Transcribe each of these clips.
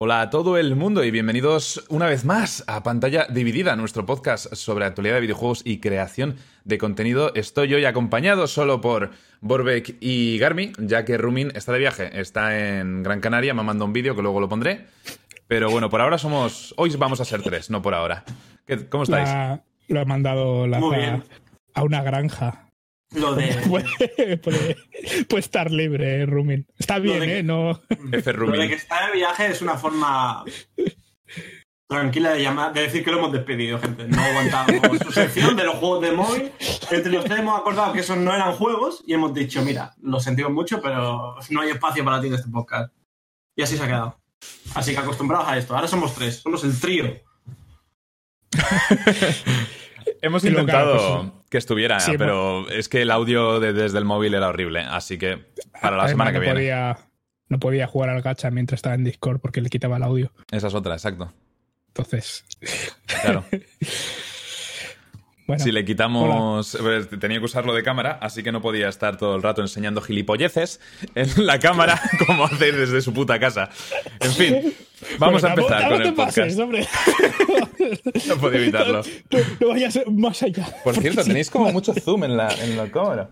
Hola a todo el mundo y bienvenidos una vez más a Pantalla Dividida, nuestro podcast sobre actualidad de videojuegos y creación de contenido. Estoy hoy acompañado solo por Borbeck y Garmi, ya que Rumin está de viaje, está en Gran Canaria, me manda un vídeo que luego lo pondré. Pero bueno, por ahora somos. Hoy vamos a ser tres, no por ahora. ¿Cómo estáis? La- lo ha mandado la Muy bien. a una granja. Lo de. puede, puede- puede estar libre, Rumin. Está bien, que- ¿eh? No. F. Lo de Rumin. que está de viaje es una forma tranquila de llamar, de decir que lo hemos despedido, gente. No aguantamos su sección de los juegos de móvil. Entre los tres hemos acordado que esos no eran juegos y hemos dicho, mira, lo sentimos mucho, pero no hay espacio para ti en este podcast. Y así se ha quedado. Así que acostumbrados a esto. Ahora somos tres, somos el trío. Hemos intentado claro, que estuviera, Sí, pero es que el audio de- desde el móvil era horrible. Así que para la semana que no viene. Podía, no podía jugar al gacha mientras estaba en Discord porque le quitaba el audio. Esa es otra, exacto. Entonces, Claro. bueno. si le quitamos. pues, Tenía que usarlo de cámara, así que no podía estar todo el rato enseñando gilipolleces en la cámara como hace desde su puta casa. En fin, vamos a empezar no- con no el te pases, podcast. hombre. No podía evitarlo. No, no vayas más allá. Por cierto, tenéis como mucho zoom en la, en la cámara.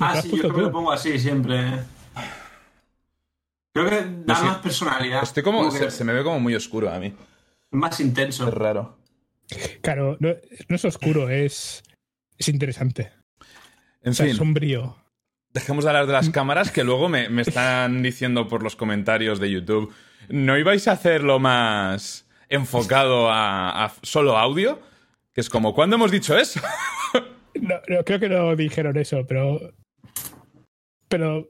Ah, sí, yo puesto creo que tú? lo pongo así siempre. Creo que da No más personalidad. Estoy como. que Se, se me ve como muy oscuro a mí. Más intenso. Es raro. Claro, no, no es oscuro, es, es interesante. En O sea, fin. es sombrío. Dejemos de hablar de las cámaras que luego me, me están diciendo por los comentarios de YouTube. ¿No ibais a hacerlo más enfocado a, a solo audio? Que es como, ¿cuándo hemos dicho eso? No, no, creo que no dijeron eso, pero. Pero.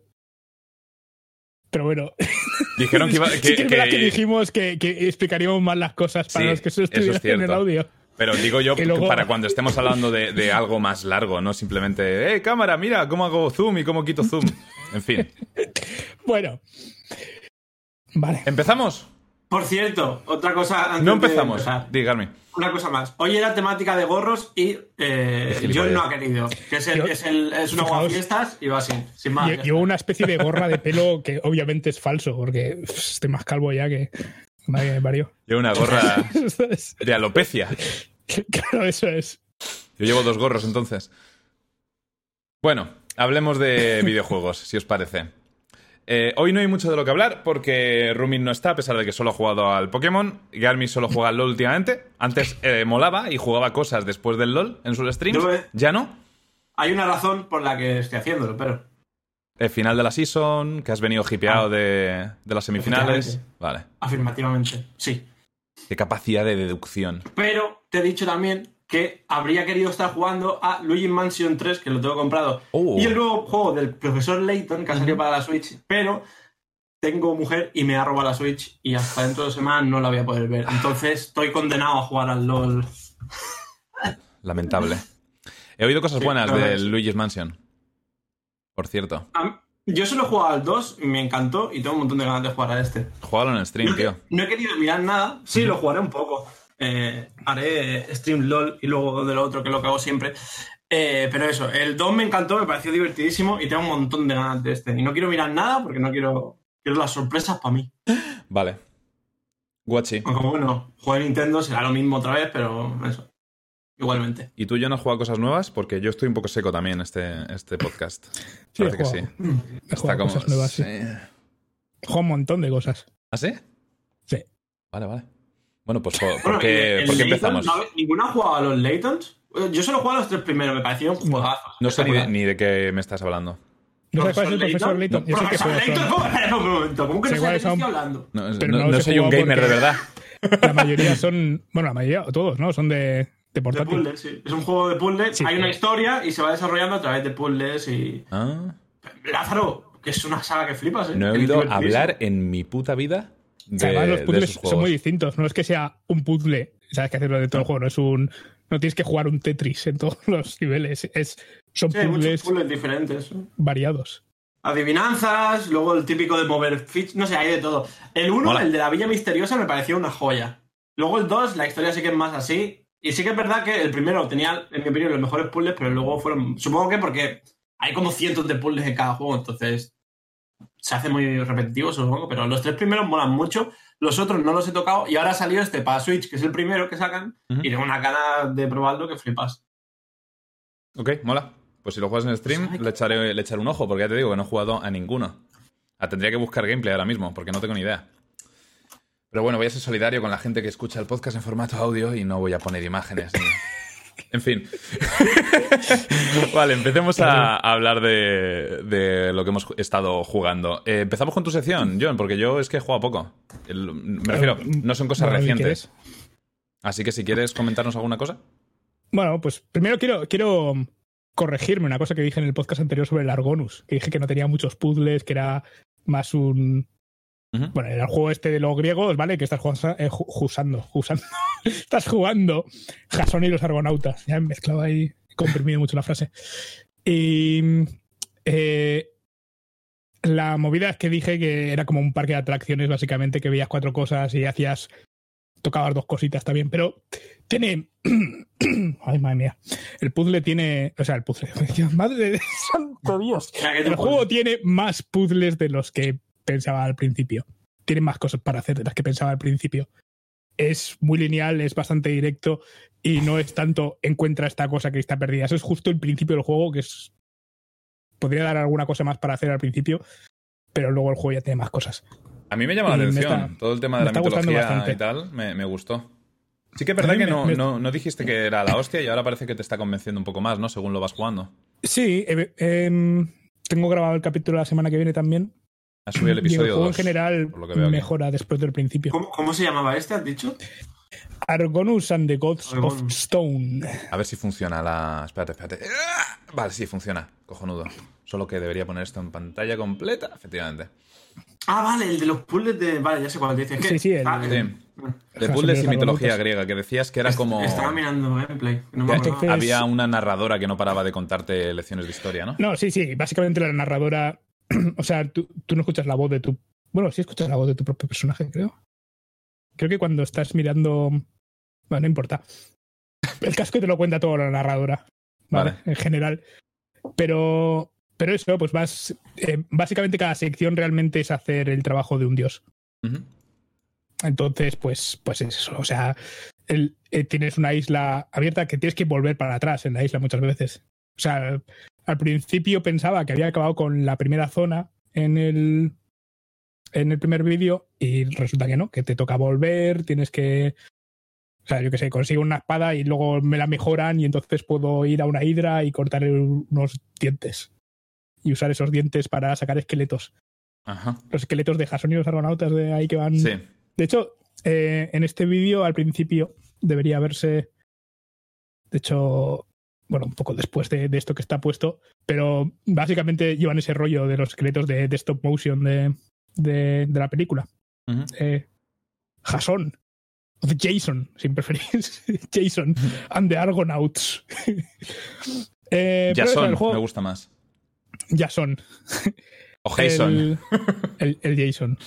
Pero bueno. Dijeron que iba. Que, sí que es verdad que que- dijimos que, que explicaríamos más las cosas para Sí, los que es estuvieran en el audio. Pero digo yo luego- para cuando estemos hablando de, de algo más largo, no simplemente, ¡eh, cámara, mira cómo hago zoom y cómo quito zoom! En fin. Bueno. Vale. ¿Empezamos? Por cierto, otra cosa antes No empezamos. Dígame. Una cosa más. Hoy era temática de gorros y eh. John no ha querido. Que es, el, es, el, es una Fijaos. fiestas y va así, sin más. Lle- Llevo una especie de gorra de pelo que obviamente es falso, porque estoy más calvo ya que. Madre que me parió. Llevo una gorra de alopecia. Claro, eso es. Yo llevo dos gorros entonces. Bueno, hablemos de videojuegos, si os parece. Eh, hoy no hay mucho de lo que hablar porque Rumin no está, a pesar de que solo ha jugado al Pokémon. Garmi solo juega al LOL últimamente. Antes eh, molaba y jugaba cosas después del LOL en sus streams. Yo, eh, Ya no. Hay una razón por la que estoy haciéndolo, pero. El final de la season, que has venido hipeado Ah. de, de las semifinales. Vale. Afirmativamente, sí. Qué capacidad de deducción. Pero te he dicho también que habría querido estar jugando a Luigi Mansion 3, que lo tengo comprado. Oh. Y el nuevo juego del profesor Layton, que ha salido para la Switch, pero tengo mujer y me ha robado la Switch y hasta dentro de dos semanas no la voy a poder ver. Entonces estoy condenado a jugar al LOL. Lamentable. He oído cosas buenas de Luigi's Mansion. Por cierto. Yo solo he jugado al 2 y me encantó y tengo un montón de ganas de jugar a este. Jugalo en el stream, tío. No he querido mirar nada. Sí, lo jugaré un poco. Eh, haré stream LOL y luego de lo otro, que es lo que hago siempre. Eh, pero eso, el 2 me encantó, me pareció divertidísimo y tengo un montón de ganas de este. Y no quiero mirar nada porque no quiero. Quiero las sorpresas para mí. Vale. Guachi. Aunque bueno, jugar Nintendo será lo mismo otra vez, pero eso. Igualmente. ¿Y tú, yo no has jugado cosas nuevas? Porque yo estoy un poco seco también este, este podcast. Sí, Parece he que sí. He jugado cosas nuevas, sí. He jugado un montón de cosas. ¿Ah, sí? Sí. Vale, vale. Bueno, pues ¿por, por Bueno, qué, por qué empezamos? ¿no? ¿Ninguno ha jugado a los Laytons? Yo solo he jugado a los tres primeros, me parecieron juegazos. No sé ni de, ni de qué me estás hablando. ¿No sabes cuál es el profesor Layton? Yo sé que Profesor Layton. ¿cómo? Espera un momento, ¿cómo que no sabes de qué hablando? No, no- no no soy un gamer de verdad. La mayoría son. Bueno, la mayoría, todos, ¿no? Son de, de De portátil. puzzles, sí. Es un juego de puzzles, Sí, hay una historia y se va desarrollando a través de puzzles y... Ah, Lázaro, que es una saga que flipas, ¿eh? no he oído hablar en mi puta vida de, Además, los puzzles son juegos. muy distintos. No es que sea un puzzle, sabes que hacerlo de todo el juego. No es un. No tienes que jugar un Tetris en todos los niveles. Es, son Sí, puzzles puzzles diferentes. variados. Adivinanzas, luego el típico de mover fichas, no sé, hay de todo. El 1, Mola. el de la Villa Misteriosa, me pareció una joya. Luego el 2, la historia sí que es más así. Y sí que es verdad que el primero tenía, en mi opinión, los mejores puzzles, pero luego fueron. Supongo que porque hay como cientos de puzzles en cada juego, entonces se hace muy repetitivo, supongo. Pero los tres primeros molan mucho Los otros no los he tocado y ahora salió este para Switch, que es el primero que sacan, y tengo una gana de probarlo que flipas. Ok, mola. Pues si lo juegas en stream, le echaré, le echaré un ojo, porque ya te digo que no he jugado a ninguno. Ah, tendría que buscar gameplay ahora mismo, porque no tengo ni idea. Pero bueno, voy a ser solidario con la gente que escucha el podcast en formato audio y no voy a poner imágenes. ni- En fin. vale, empecemos a, a hablar de, de lo que hemos estado jugando. Eh, empezamos con tu sección, John, porque yo es que he jugado poco. El- me refiero, no son cosas Bueno, ¿y recientes. Así que si quieres comentarnos alguna cosa. Bueno, pues primero quiero, quiero corregirme una cosa que dije en el podcast anterior sobre el Argonus, que dije que no tenía muchos puzzles, que era más un... Bueno, era el juego este de los griegos, ¿vale? Que estás jugando, eh, ju- jusando, jusando. estás jugando Jasón y los argonautas. Ya he mezclado ahí, he comprimido mucho la frase. Y eh, la movida es que dije que era como un parque de atracciones, básicamente, que veías cuatro cosas y hacías. tocabas dos cositas también, pero tiene. Ay, madre mía. El puzzle tiene. O sea, el puzzle. Madre de santo Dios. El juego tiene más puzzles de los que pensaba al principio. Tiene más cosas para hacer de las que pensaba al principio. Es muy lineal, es bastante directo y no es tanto encuentra esta cosa que está perdida. Eso es justo el principio del juego, que es. Podría dar alguna cosa más para hacer al principio, pero luego el juego ya tiene más cosas. A mí me llama la atención. está- Todo el tema de la mitología bastante. y tal me, me gustó. Sí que es verdad que me- no, me- no, no dijiste que era la hostia y ahora parece que te está convenciendo un poco más, ¿no? Según lo vas jugando. Sí, eh, em, tengo grabado el capítulo la semana que viene también. Has subido el episodio juego 2. en general por lo que veo aquí. mejora después del principio. ¿Cómo, cómo se llamaba este, has dicho? Argonus and the Gods of. Stone. A ver si funciona la... Espérate, espérate. ¡Ah! Vale, sí, funciona. Cojonudo. Solo que debería poner esto en pantalla completa, efectivamente. Ah, vale, el de los puzzles de. Vale, ya sé cuál dices. ¿Qué? Sí, sí, el- Ah, Sí. eh, De puzzles y mitología griega, que decías que era como... Estaba mirando gameplay. No me acordaba. Entonces- había una narradora que no paraba de contarte lecciones de historia, ¿no? No, sí, sí. Básicamente la narradora. O sea, tú, tú no escuchas la voz de tu. Bueno, sí escuchas la voz de tu propio personaje, creo. Creo que cuando estás mirando. Bueno, no importa. El casco te lo cuenta todo la narradora. ¿vale? Vale. En general. Pero. Pero eso, pues vas. eh, básicamente cada sección realmente es hacer el trabajo de un dios. Entonces, pues, pues es eso. O sea, el- eh, tienes una isla abierta que tienes que volver para atrás en la isla muchas veces. O sea, al principio pensaba que había acabado con la primera zona en el, en el primer vídeo y resulta que no, que te toca volver, tienes que... O sea, yo qué sé, consigo una espada y luego me la mejoran y entonces puedo ir a una hidra y cortar unos dientes. Y usar esos dientes para sacar esqueletos. Ajá. Los esqueletos de Jason y los argonautas de ahí que van Sí. de hecho, eh, en este vídeo al principio debería verse, de hecho, bueno, un poco después de, de esto que está puesto, pero básicamente llevan ese rollo de los esqueletos de, de stop motion de, la película. Ujú. Eh, Jason, Jason, sin preferir, Jason and the Argonauts. eh, Jason, me gusta más. Jason. O Jason. El, el- el Jason.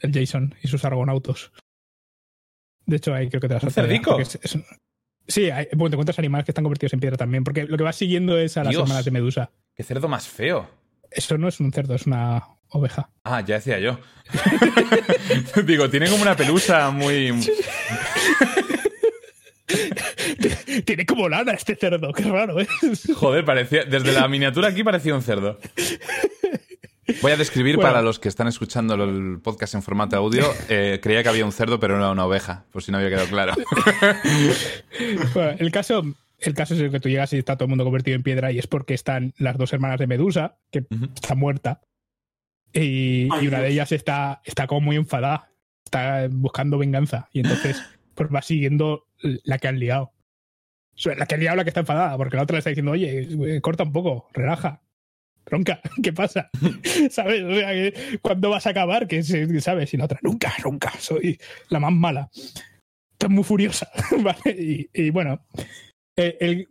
El Jason y sus argonautos. De hecho, ahí creo que te vas a ¿Un hacer, es- es Sí, hay, bueno, te encuentras animales que están convertidos en piedra también, porque lo que vas siguiendo es a las Dios. hermanas de Medusa. Qué cerdo más feo. Eso no es un cerdo, es una oveja. Ah, ya decía yo. Digo, tiene como una pelusa muy... Tiene como lana este cerdo, qué raro, ¿eh? Joder, parecía... Desde la miniatura aquí parecía un cerdo. Voy a describir Bueno. para los que están escuchando el podcast en formato audio. eh, creía que había un cerdo, pero no era una oveja, por si no había quedado claro. Bueno, el caso, el caso es el que tú llegas y está todo el mundo convertido en piedra y es porque están las dos hermanas de Medusa, que está muerta, y, Ay, y una de ellas está, está como muy enfadada, está buscando venganza y entonces pues va siguiendo la que han liado. La que ha liado la que está enfadada, porque la otra le está diciendo, oye, eh, corta un poco, relaja. Tronca, ¿qué pasa? ¿Sabes? O sea, que, ¿cuándo vas a acabar? Que ¿Sabes? Y la otra, nunca, nunca, soy la más mala. Estás muy furiosa. ¿vale? Y, y bueno, eh, el-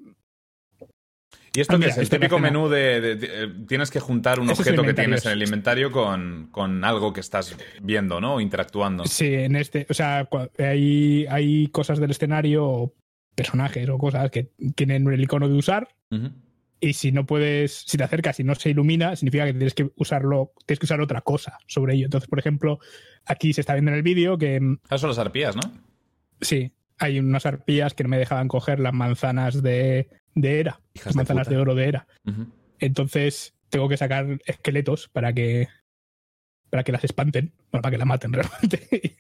¿Y esto Ah, mira, es? El típico menú de, de- de- eh, Tienes que juntar un objeto que tienes en el inventario con, con algo que estás viendo, ¿no? O interactuando. sí, en este, o sea, hay, hay cosas del escenario, personajes o cosas que tienen el icono de usar Ujú. Y si no puedes, si te acercas y no se ilumina, significa que tienes que usarlo, tienes que usar otra cosa sobre ello. Entonces, por ejemplo, aquí se está viendo en el vídeo que Ah, son las arpías, ¿no? sí, hay unas arpías que no me dejaban coger las manzanas de, de Era, Hijas las manzanas de oro de Era. Entonces, tengo que sacar esqueletos para que para que las espanten, bueno, para que la maten realmente.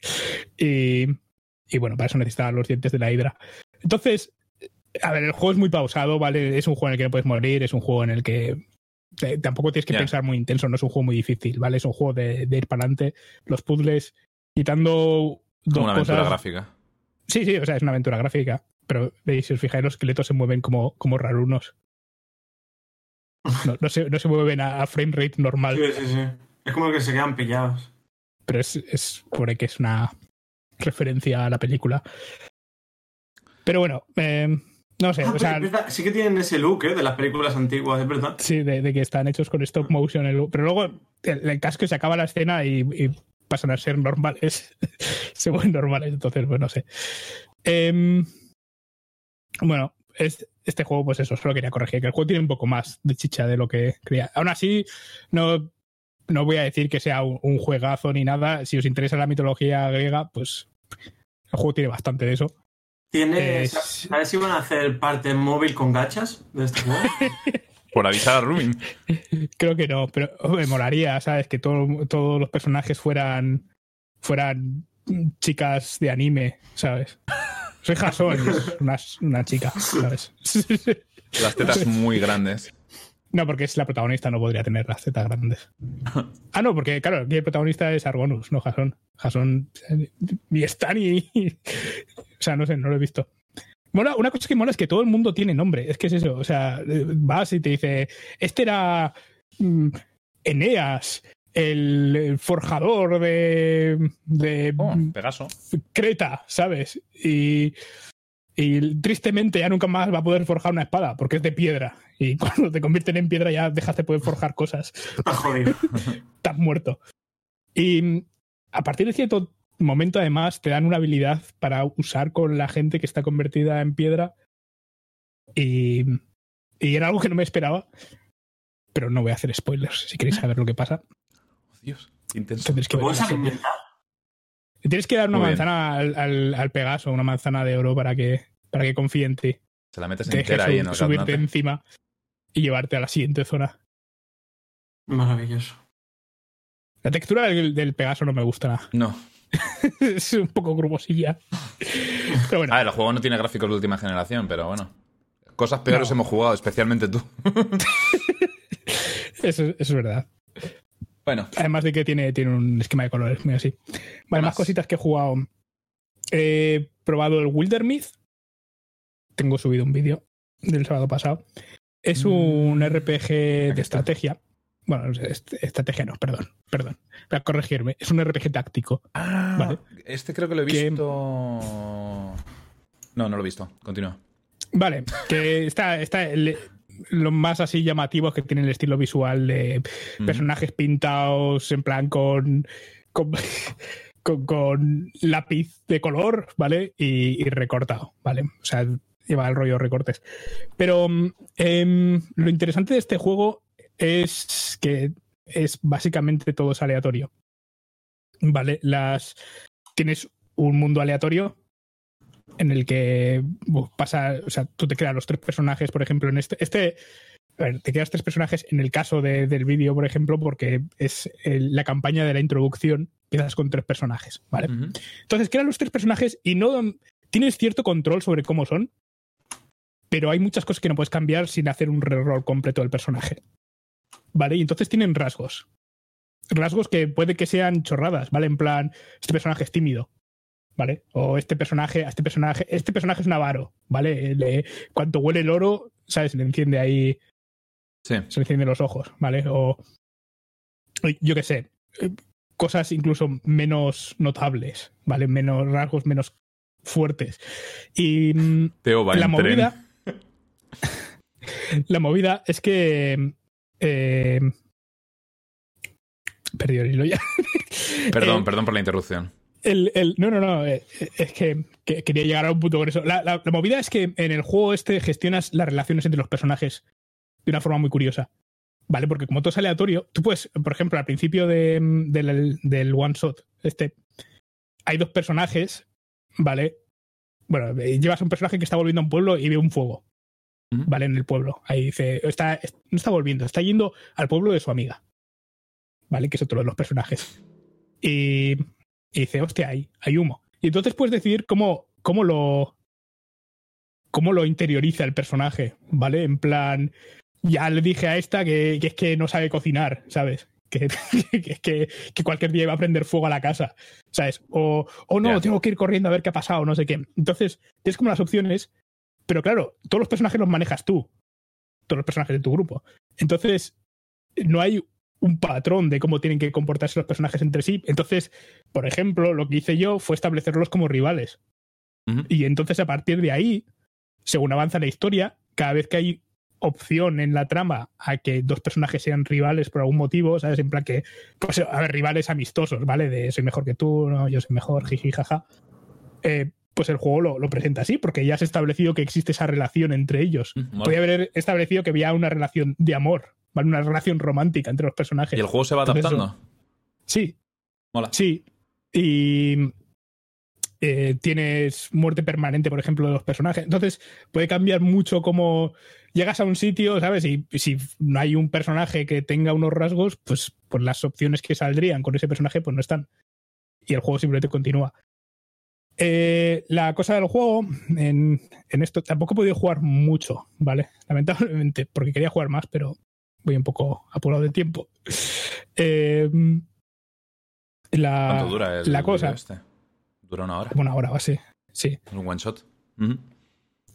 y, y bueno, para eso necesitaba los dientes de la hidra. Entonces, a ver, el juego es muy pausado, ¿vale? Es un juego en el que no puedes morir, es un juego en el que te- tampoco tienes que pensar muy intenso, no es un juego muy difícil, ¿vale? Es un juego de, de ir para adelante. Los puzzles, quitando dos Como una aventura cosas. gráfica. Sí, sí, o sea, es una aventura gráfica. Pero veis, si os fijáis, los esqueletos se mueven como, como rarunos. No, no se, no se mueven a, a frame rate normal. Sí, sí, sí. Es como que se quedan pillados. pero es, es por que es una referencia a la película. Pero bueno, eh, no sé, Ah, o sea, pero es verdad, sí que tienen ese look ¿eh? de las películas antiguas, es verdad. sí, de, de que están hechos con stop motion, el- pero luego el, el casco se acaba la escena y, y pasan a ser normales, se vuelven normales, entonces, pues no sé. Em, bueno, es- este juego, pues eso, solo quería corregir, que el juego tiene un poco más de chicha de lo que creía. Aún así, no, no voy a decir que sea un, un juegazo ni nada. Si os interesa la mitología griega, pues el juego tiene bastante de eso. Tiene, ¿Sabes si van a hacer parte móvil con gachas de este juego? Por avisar a Rumin. Creo que no, pero me molaría, ¿sabes? Que todo- todos los personajes fueran fueran chicas de anime, ¿sabes? Soy Jason, es una, una chica, ¿sabes? Las tetas muy grandes. No, porque es la protagonista, no podría tener las tetas grandes. Ah, no, porque claro, aquí el protagonista es Argonus, no Jason. Jason ni está ni. O sea, no sé, no lo he visto. Mola, una cosa que mola es que todo el mundo tiene nombre. Es que es eso. O sea, vas y te dice: Este era mm, Eneas, el, forjador de. de Oh, Pegaso. Creta, ¿sabes? Y, y tristemente ya nunca más va a poder forjar una espada porque es de piedra. Y cuando te convierten en piedra ya dejas de poder forjar cosas. Está jodido. Estás muerto. Y mm, a partir de cierto momento, además, te dan una habilidad para usar con la gente que está convertida en piedra. Y, y era algo que no me esperaba. Pero no voy a hacer spoilers. Si queréis saber lo que pasa, Dios, intenso. tendréis que ¿Te ver puedes la serie. alimentar? Tienes que dar una Muy manzana al, al- al Pegaso, una manzana de oro para que, para que confíe en ti. Se la metes Te entera ahí en el subirte encima y llevarte a la siguiente zona. Maravilloso. La textura del, del Pegaso no me gusta nada. No. es un poco grumosilla. Pero bueno, A ver, el juego no tiene gráficos de última generación, pero bueno. Cosas peores No. hemos jugado, especialmente tú. eso, eso es verdad. Bueno, Además de que tiene, tiene un esquema de colores muy así. Vale, más más? cositas que he jugado. He probado el Wildermyth. Tengo subido un vídeo del sábado pasado. Es un Mm. RPG Aquí de estrategia. Bueno, es- estrategia no, perdón, perdón. Voy a corregirme. Es un RPG táctico. Ah, Vale. este creo que lo he Que- visto. No, no lo he visto. Continúa. Vale, que está, está lo más así llamativo es que tiene el estilo visual de Mm. personajes pintados en plan con, con, con- con lápiz de color, ¿vale? Y, y recortado, ¿vale? O sea, lleva el rollo recortes. Pero mm, em, lo interesante de este juego es que es básicamente todo es aleatorio. ¿Vale? Las. Tienes un mundo aleatorio en el que pasa. O sea, tú te creas los tres personajes, por ejemplo, en este. Este. a ver, te creas tres personajes en el caso de- del vídeo, por ejemplo, porque es el- la campaña de la introducción. Empiezas con tres personajes, ¿vale? Entonces creas los tres personajes y no tienes cierto control sobre cómo son, pero hay muchas cosas que no puedes cambiar sin hacer un reroll completo del personaje. ¿Vale? Y entonces tienen rasgos. Rasgos que puede que sean chorradas, ¿vale? En plan, este personaje es tímido, ¿vale? O este personaje, a este personaje, este personaje es un avaro, ¿vale? Le- cuanto huele el oro, ¿sabes? Le enciende ahí Sí. se le encienden los ojos, ¿vale? O yo qué sé, eh, cosas incluso menos notables, ¿vale? Menos rasgos menos fuertes. Y mm, Teo va la en tren. movida la movida es que eh, perdí el hilo ya. Perdón, Eh, perdón por la interrupción. El, el- no, no, no. eh, Es que, que quería llegar a un punto con eso. La, la- la movida es que en el juego este gestionas las relaciones entre los personajes de una forma muy curiosa. ¿Vale? Porque como todo es aleatorio, tú puedes, por ejemplo, al principio de, del, del one shot, este, hay dos personajes, ¿vale? Bueno, eh, llevas a un personaje que está volviendo a un pueblo y ve un fuego. ¿Vale? En el pueblo. Ahí dice, está, no está volviendo, está yendo al pueblo de su amiga. ¿Vale? Que es otro de los personajes. Y, y dice, hostia, hay, hay humo. Y entonces puedes decidir cómo, cómo lo. cómo lo interioriza el personaje, ¿vale? En plan. Ya le dije a esta que, que es que no sabe cocinar, ¿sabes? Que, que, que, que cualquier día va a prender fuego a la casa, ¿sabes? O, o no, tengo que ir corriendo a ver qué ha pasado, no sé qué. Entonces, tienes como las opciones, pero claro, todos los personajes los manejas tú, todos los personajes de tu grupo. Entonces, no hay un patrón de cómo tienen que comportarse los personajes entre sí. Entonces, por ejemplo, lo que hice yo fue establecerlos como rivales. Y entonces, a partir de ahí, según avanza la historia, cada vez que hay opción en la trama a que dos personajes sean rivales por algún motivo, ¿sabes? En plan que, pues, a ver, rivales amistosos, ¿vale? De soy mejor que tú, no, yo soy mejor, jiji, jaja. Eh, pues el juego lo, lo presenta así, porque ya has establecido que existe esa relación entre ellos. Podría haber establecido que había una relación de amor, ¿vale? Una relación romántica entre los personajes. ¿Y el juego se va Entonces, adaptando? Sí, Mola. Sí. Y eh, tienes muerte permanente, por ejemplo, de los personajes. Entonces, puede cambiar mucho cómo llegas a un sitio, ¿sabes? Y si no hay un personaje que tenga unos rasgos, pues, pues las opciones que saldrían con ese personaje, pues no están. Y el juego simplemente continúa. Eh, la cosa del juego, en, en esto, tampoco he podido jugar mucho, ¿vale? Lamentablemente, porque quería jugar más, pero voy un poco apurado de tiempo. Eh, la, ¿Cuánto dura el la cosa. este? Dura una hora. Una hora base, sí. Un one shot.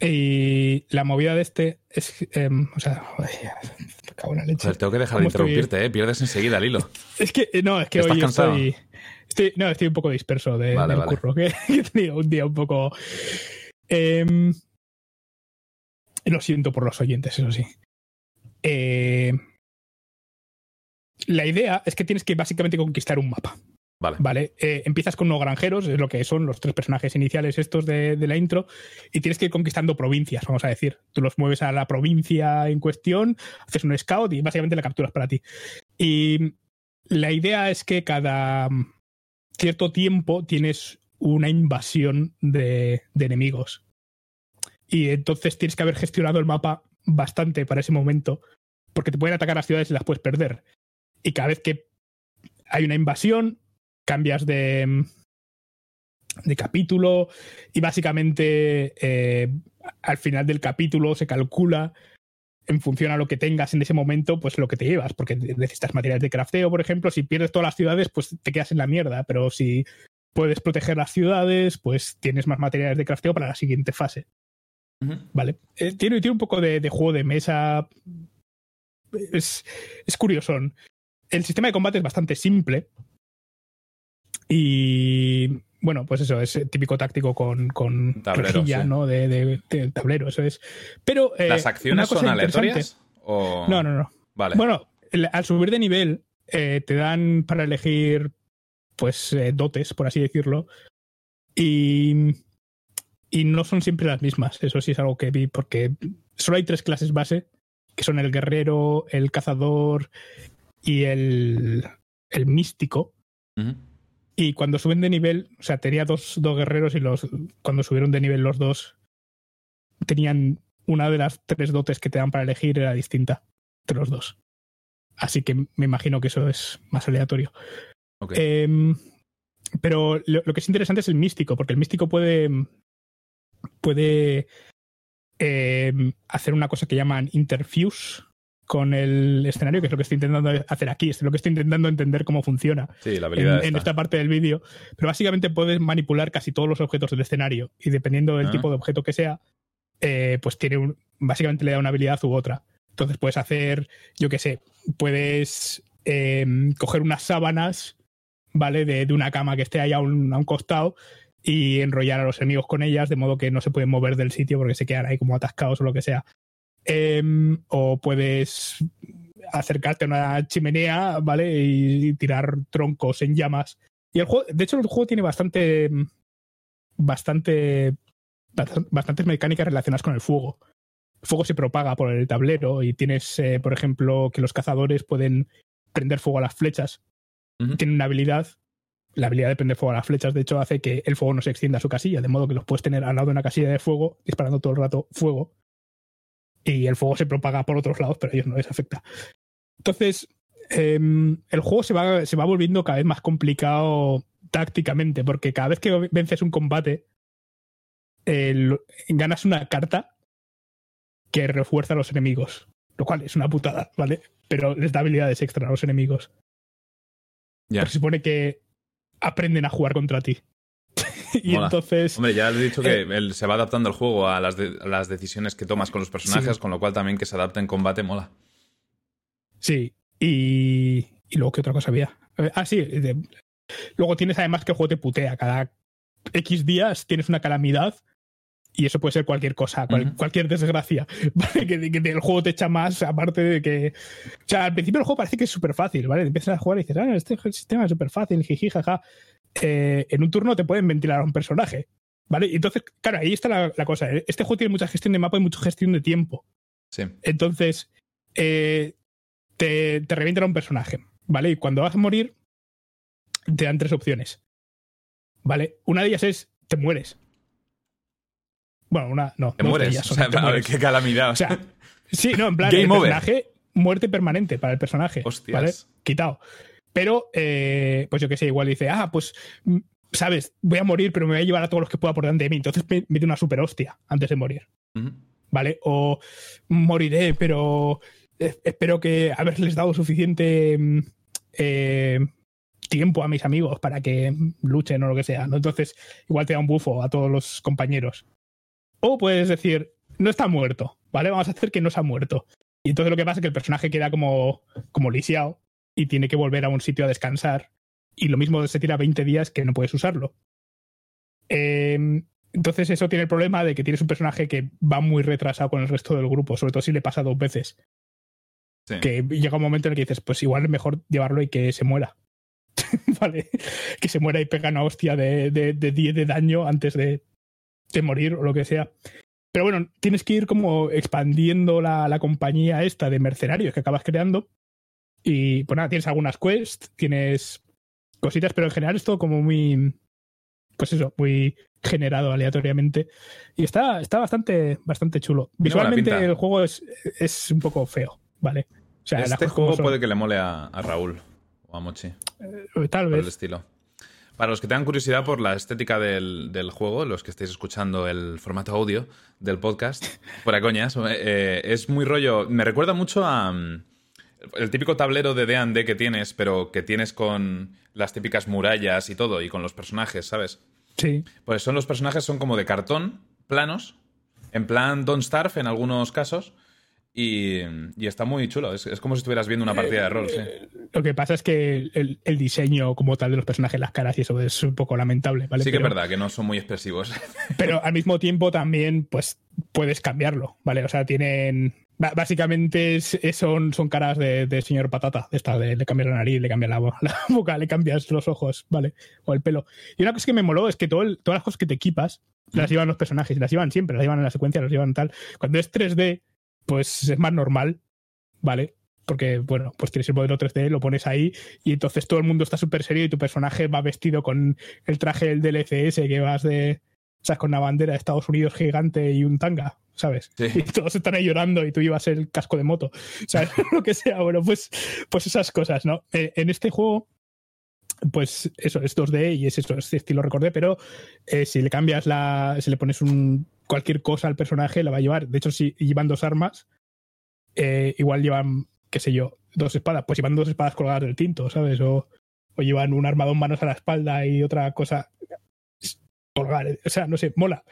Y la movida de este es. em, o sea, joder, me cago en la leche. Tengo que dejar de interrumpirte, ¿eh? Pierdes enseguida el hilo. Es que, eh, no, es que ¿Estás hoy cansado? estoy, estoy. No, estoy un poco disperso de, Vale, del vale. curro, que, que he tenido un día un poco. em, lo siento por los oyentes, eso sí. Eh, la idea es que tienes que básicamente conquistar un mapa. Vale. Vale, eh, empiezas con unos granjeros, es lo que son los tres personajes iniciales estos de, de la intro, y tienes que ir conquistando provincias, vamos a decir. Tú los mueves a la provincia en cuestión, haces un scout y básicamente la capturas para ti. Y la idea es que cada mm, cierto tiempo tienes una invasión de, de enemigos. Y entonces tienes que haber gestionado el mapa bastante para ese momento, porque te pueden atacar las ciudades y las puedes perder. Y cada vez que hay una invasión, cambias de, de capítulo y básicamente eh, al final del capítulo se calcula en función a lo que tengas en ese momento, pues lo que te llevas, porque necesitas materiales de crafteo, por ejemplo, si pierdes todas las ciudades, pues te quedas en la mierda, pero si puedes proteger las ciudades, pues tienes más materiales de crafteo para la siguiente fase. Vale. Eh, tiene, tiene un poco de, de juego de mesa. Es, es curioso. El sistema de combate es bastante simple. Y bueno, pues eso, es típico táctico con, con Tablero, rejilla, sí. ¿no? De, de- de tablero, eso es. Pero. eh, ¿Las acciones son aleatorias? O... No, no, no. Vale. Bueno, al subir de nivel, eh, te dan para elegir, pues, eh, dotes, por así decirlo. Y, y no son siempre las mismas. Eso sí es algo que vi, porque solo hay tres clases base, que son el guerrero, el cazador y el, el místico. Y cuando suben de nivel, o sea, tenía dos, dos guerreros y los cuando subieron de nivel los dos tenían una de las tres dotes que te dan para elegir era distinta entre los dos. Así que me imagino que eso es más aleatorio. Em, pero lo, lo que es interesante es el místico, porque el místico puede puede em, hacer una cosa que llaman interfuse con el escenario, que es lo que estoy intentando hacer aquí, es lo que estoy intentando entender cómo funciona sí, la en, esta. esta parte del vídeo. Pero básicamente puedes manipular casi todos los objetos del escenario y dependiendo del Ah. tipo de objeto que sea, eh, pues tiene un, básicamente le da una habilidad u otra. Entonces puedes hacer, yo qué sé, puedes eh, coger unas sábanas, ¿vale? De, de una cama que esté ahí a un, a un costado y enrollar a los enemigos con ellas de modo que no se pueden mover del sitio porque se quedan ahí como atascados o lo que sea. Em, o puedes acercarte a una chimenea, ¿vale? Y, tirar troncos en llamas. Y el juego, de hecho, el juego tiene bastante. bastante. bastantes mecánicas relacionadas con el fuego. fuego se propaga por el tablero y tienes, eh, por ejemplo, que los cazadores pueden prender fuego a las flechas. Tienen una habilidad, la habilidad de prender fuego a las flechas, de hecho, hace que el fuego no se extienda a su casilla, de modo que los puedes tener al lado de una casilla de fuego, disparando todo el rato fuego. Y el fuego se propaga por otros lados, pero a ellos no les afecta. Entonces, em, el juego se va, se va volviendo cada vez más complicado tácticamente, porque cada vez que vences un combate, el- ganas una carta que refuerza a los enemigos, lo cual es una putada, ¿vale? Pero les da habilidades extra a los enemigos. Ya. Se supone que aprenden a jugar contra ti. y Mola. entonces, Hombre, ya he dicho Eh, que él se va adaptando el juego a las, de- a las decisiones que tomas con los personajes, Sí. con lo cual también que se adapte en combate mola. sí. Y, y luego, ¿qué otra cosa había? Eh, Ah, sí. de- luego tienes además que el juego te putea. Cada X días tienes una calamidad y eso puede ser cualquier cosa, cual- cualquier desgracia. ¿vale? Que, que el juego te echa más, aparte de que. O sea, al principio el juego parece que es súper fácil, ¿vale? Empiezas a jugar y dices, ah, este sistema es súper fácil, jiji, jaja. Eh, en un turno te pueden ventilar a un personaje, ¿vale? Y entonces, claro, ahí está la, la cosa. ¿eh? Este juego tiene mucha gestión de mapa y mucha gestión de tiempo. Sí. Entonces, eh, te, te revientan a un personaje, ¿vale? Y cuando vas a morir, te dan tres opciones. ¿Vale? Una de ellas es te mueres. Bueno, una. No, Te mueres. ellas O sea, te a ver, mueres. qué calamidad. O sea, sí, no, en plan, Game el over. personaje, muerte permanente para el personaje. Hostias. ¿Vale? Quitado. Pero, eh, pues yo qué sé, igual dice, ah, pues, mm, sabes, voy a morir, pero me voy a llevar a todos los que pueda por delante de mí. Entonces me- mete una super hostia antes de morir. ¿vale? O moriré, pero eh, espero que haberles dado suficiente mm, eh, tiempo a mis amigos para que luchen o lo que sea, ¿no? Entonces, igual te da un bufo a todos los compañeros. O puedes decir, no está muerto, ¿vale? Vamos a hacer que no se ha muerto. Y entonces lo que pasa es que el personaje queda como, como lisiado y tiene que volver a un sitio a descansar. Y lo mismo se tira 20 días que no puedes usarlo. Eh, entonces eso tiene el problema de que tienes un personaje que va muy retrasado con el resto del grupo, sobre todo si le pasa dos veces. Sí. Que llega un momento en el que dices, pues igual es mejor llevarlo y que se muera. vale. Que se muera y pega una hostia de, de, de 10 de daño antes de, de morir o lo que sea. Pero bueno, tienes que ir como expandiendo la, la compañía esta de mercenarios que acabas creando. Y pues nada, tienes algunas quests, tienes cositas, pero en general es todo como muy. Pues eso, muy generado aleatoriamente. Y está, está bastante, bastante chulo. Visualmente el juego es, es un poco feo, ¿vale? O sea, Este juego son. puede que le mole a, a Raúl o a Mochi, Eh, Tal por el vez. estilo. Para los que tengan curiosidad por la estética del, del juego, los que estéis escuchando el formato audio del podcast, fuera coñas, eh, es muy rollo. Me recuerda mucho a. El típico tablero de D&D que tienes, pero que tienes con las típicas murallas y todo, y con los personajes, ¿sabes? Sí. Pues son los personajes son como de cartón, planos, en plan Don't Starve en algunos casos, y, y está muy chulo. Es, es como si estuvieras viendo una partida de rol, sí. Lo que pasa es que el, el diseño como tal de los personajes, las caras y eso es un poco lamentable, ¿vale? Sí que es verdad que no son muy expresivos. pero al mismo tiempo también pues puedes cambiarlo, ¿vale? O sea, tienen... Básicamente son, son caras de, señor patata, esta, de le cambias la nariz, le cambias la, la boca, le cambias los ojos, ¿vale? O el pelo. Y una cosa que me moló es que todo el- todas las cosas que te equipas las llevan los personajes, las llevan siempre, las llevan en la secuencia, las llevan tal. Cuando es 3D, pues es más normal, ¿vale? Porque, bueno, pues tienes el modelo 3D, lo pones ahí y entonces todo el mundo está súper serio y tu personaje va vestido con el traje del DLCS que vas de, o sea, con una bandera de Estados Unidos gigante y un tanga, ¿sabes? Sí. Y todos están ahí llorando y tú llevas el casco de moto, ¿sabes? Lo que sea, bueno, pues, pues esas cosas, ¿no? Eh, en este juego, pues eso, es 2D y es eso, es estilo recordé, pero eh, si le cambias la. si le pones un cualquier cosa al personaje, la va a llevar. De hecho, si llevan dos armas, eh, igual llevan, qué sé yo, dos espadas, pues llevan dos espadas colgadas del tinto, ¿sabes? O, o llevan un armadón manos a la espalda y otra cosa colgar. O sea, no sé, mola.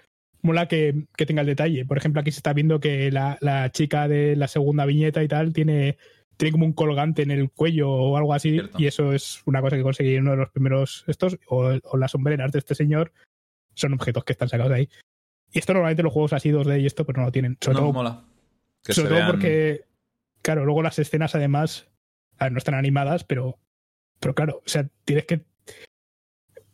Mola que, que tenga el detalle. Por ejemplo, aquí se está viendo que la, la chica de la segunda viñeta y tal tiene, tiene como un colgante en el cuello o algo así. Cierto. Y eso es una cosa que conseguí en uno de los primeros estos. O, o las sombreras de este señor son objetos que están sacados de ahí. Y esto normalmente los juegos así 2D y esto pues no lo tienen. Sobre no, todo mola. Que sobre todo vean- porque, claro, luego las escenas además no están animadas, pero, pero claro, o sea, tienes que...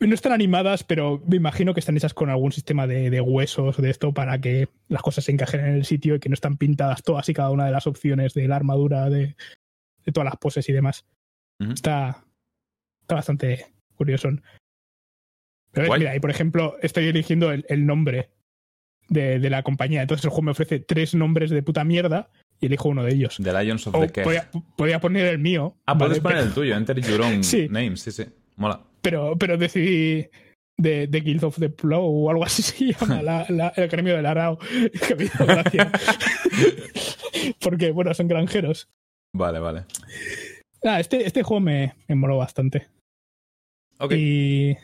no están animadas, pero me imagino que están hechas con algún sistema de, de huesos de esto para que las cosas se encajen en el sitio y que no están pintadas todas y cada una de las opciones de la armadura, de, de todas las poses y demás. Está, está bastante curioso. Pero ves, mira, y por ejemplo, estoy eligiendo el, el nombre de, de la compañía. Entonces el juego me ofrece tres nombres de puta mierda y elijo uno de ellos. The Lions of O the podría poner el mío. Ah, ¿vale? puedes poner el tuyo, enter your own Sí. name, sí, sí. Mola. Pero, pero decidí de, de Guild of the Plow o algo así se llama la- la- el gremio del arao. Que me hizo gracia. Porque, bueno, son granjeros. Vale, vale. Ah, este, este juego me, me moló bastante. Ok. Y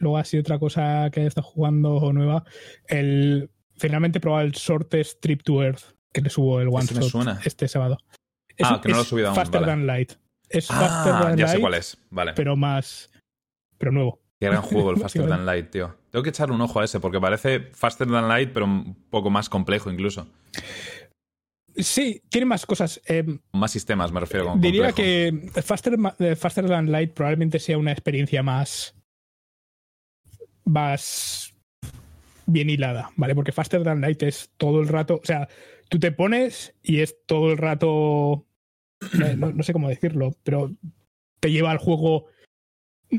luego así otra cosa que he estado jugando nueva. El, finalmente he probado el Shortest Trip to Earth, que le subo el one Ese me shot suena. este sábado. Ah, que no lo he subido aún, Faster vale. Than Light. Es Faster Ah, Than ya sé Light, cuál es. Vale. pero más. Pero nuevo. Qué gran juego el Faster Than Light, tío. Tengo que echarle un ojo a ese porque parece Faster Than Light, pero un poco más complejo incluso. Sí, tiene más cosas. Eh, Más sistemas, me refiero. Con diría complejo. que Faster, eh, Faster Than Light probablemente sea una experiencia más. más. bien hilada, ¿vale? Porque Faster Than Light es todo el rato. O sea, tú te pones y es todo el rato. No sé cómo decirlo, pero te lleva al juego.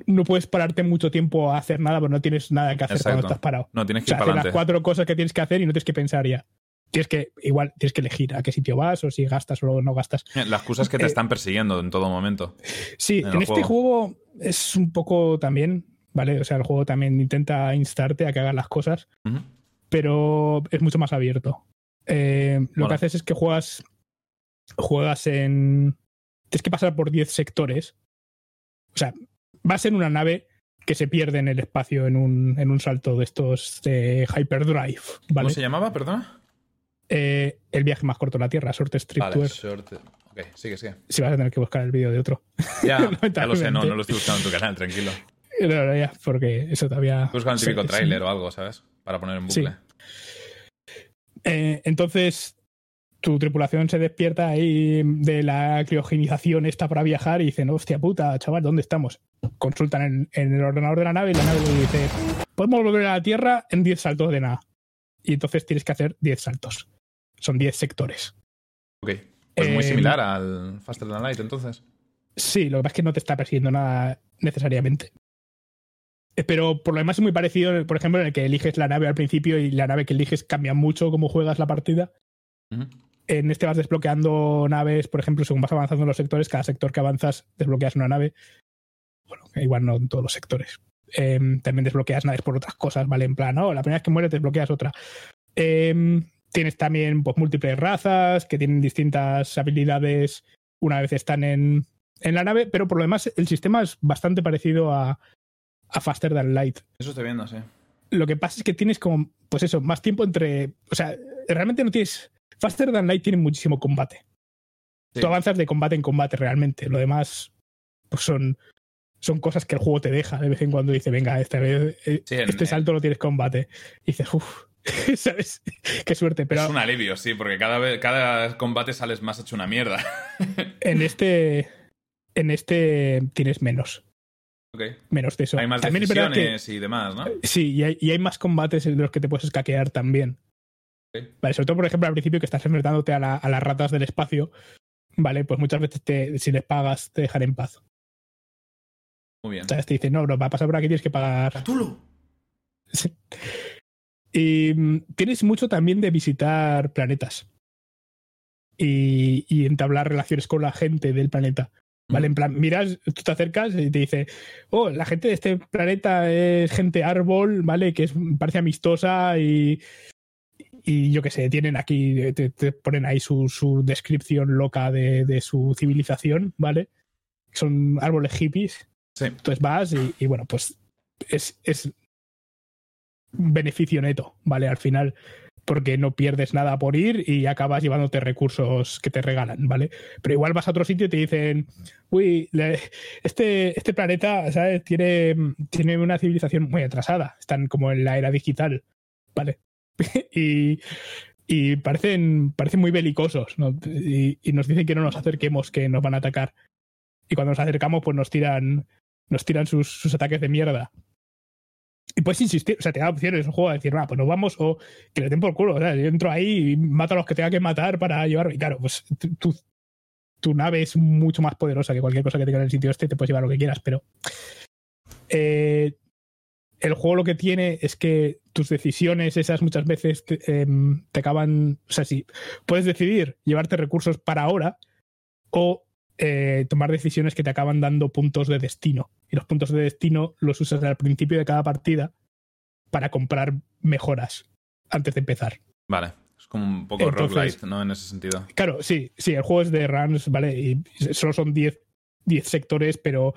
No puedes pararte mucho tiempo a hacer nada, porque no tienes nada que hacer Exacto. cuando estás parado. No, tienes O que sea, ir hacer las cuatro cosas que tienes que hacer y no tienes que pensar ya. Tienes que, igual, tienes que elegir a qué sitio vas o si gastas o no gastas. Las cosas que te Eh, están persiguiendo en todo momento. Sí, en este juego es un poco también, ¿vale? O sea, el juego también intenta instarte a que hagas las cosas, pero es mucho más abierto. Eh, lo que haces es que juegas, juegas en... Tienes que pasar por 10 sectores. O sea, vas en una nave que se pierde en el espacio en un, en un salto de estos de Hyperdrive, ¿vale? ¿Cómo se llamaba, perdona? Eh, el viaje más corto a la Tierra, Short Strip Vale, Tour. short. Ok, sigue, sigue. Si vas a tener que buscar el vídeo de otro. Ya, ya lo sé, no, lo estoy buscando en tu canal, tranquilo. No, no, ya, porque eso todavía... Busca un típico Sí, sí. tráiler o algo, ¿sabes? Para poner en Sí. bucle. Eh, entonces, tu tripulación se despierta ahí de la criogenización esta para viajar y dicen, hostia puta, chaval, ¿dónde estamos? Consultan en, en el ordenador de la nave y la nave le dice, podemos volver a la Tierra en 10 saltos de nada. Y entonces tienes que hacer 10 saltos. Son 10 sectores. Ok. Pues muy Eh, similar al Faster Than Light, entonces. Sí, lo que pasa es que no te está persiguiendo nada necesariamente. Eh, Pero por lo demás es muy parecido, por ejemplo, en el que eliges la nave al principio y la nave que eliges cambia mucho cómo juegas la partida. En este vas desbloqueando naves, por ejemplo, según vas avanzando en los sectores, cada sector que avanzas desbloqueas una nave. Bueno, igual no en todos los sectores. Em, también desbloqueas naves por otras cosas, ¿vale? En plan, no, la primera vez que mueres desbloqueas otra. Em, tienes también pues, múltiples razas que tienen distintas habilidades una vez están en, en la nave, pero por lo demás el sistema es bastante parecido a, a Faster Than Light. Eso estoy viendo, sí. Lo que pasa es que tienes como, pues eso, más tiempo entre. O sea, realmente no tienes. Faster Than Light tiene muchísimo combate. Sí. Tú avanzas de combate en combate realmente. Lo demás, pues son, son cosas que el juego te deja. De vez en cuando dice, venga, esta vez, eh, en- este salto no tienes combate. Y dices, uff, ¿sabes? Qué suerte. Pero Es un alivio, sí, porque cada, vez, cada combate sales más hecho una mierda. en este. En este tienes menos. ok. Menos de eso. Hay más También es verdad que- decisiones y demás, ¿no? Sí, y hay, y hay más combates de los que te puedes escaquear también. Vale, sobre todo, por ejemplo, al principio que estás enfrentándote a, la- a las ratas del espacio, vale, pues muchas veces te, si les pagas te dejan en paz. Muy bien. O sea, te dicen, no, bro, va a pasar por aquí, tienes que pagar. ¡Cthulhu! Sí. Y mm, tienes mucho también de visitar planetas. Y, y entablar relaciones con la gente del planeta. ¿Vale? En plan, miras, tú te acercas y te dice, oh, la gente de este planeta es gente árbol, ¿vale? Que es, parece amistosa y, y yo qué sé, tienen aquí, te, te ponen ahí su, su descripción loca de, de su civilización, ¿vale? Son árboles hippies. Sí. Entonces vas y, y bueno, pues es, es un beneficio neto, ¿vale? Al final, porque no pierdes nada por ir y acabas llevándote recursos que te regalan, ¿vale? Pero igual vas a otro sitio y te dicen, uy, le- este, este planeta, ¿sabes? Tiene, tiene una civilización muy atrasada, están como en la era digital, ¿vale? y, y parecen, parecen muy belicosos, ¿no? Y, y nos dicen que no nos acerquemos, que nos van a atacar. Y cuando nos acercamos, pues nos tiran, nos tiran sus, sus ataques de mierda. y puedes insistir, o sea, te da opciones el juego a decir, ah, pues nos vamos o que le den por culo. O sea, yo entro ahí y mato a los que tenga que matar para llevarme. Y claro, pues tu, tu nave es mucho más poderosa que cualquier cosa que tenga en el sitio este, te puedes llevar lo que quieras, pero. Eh, el juego lo que tiene es que tus decisiones, esas muchas veces te, em, te acaban. O sea, sí, puedes decidir llevarte recursos para ahora o eh, tomar decisiones que te acaban dando puntos de destino. Y los puntos de destino los usas al principio de cada partida para comprar mejoras antes de empezar. Vale. Es como un poco roguelite, ¿no? En ese sentido. Claro, sí, sí, el juego es de runs, ¿vale? Y solo son 10 10 sectores, pero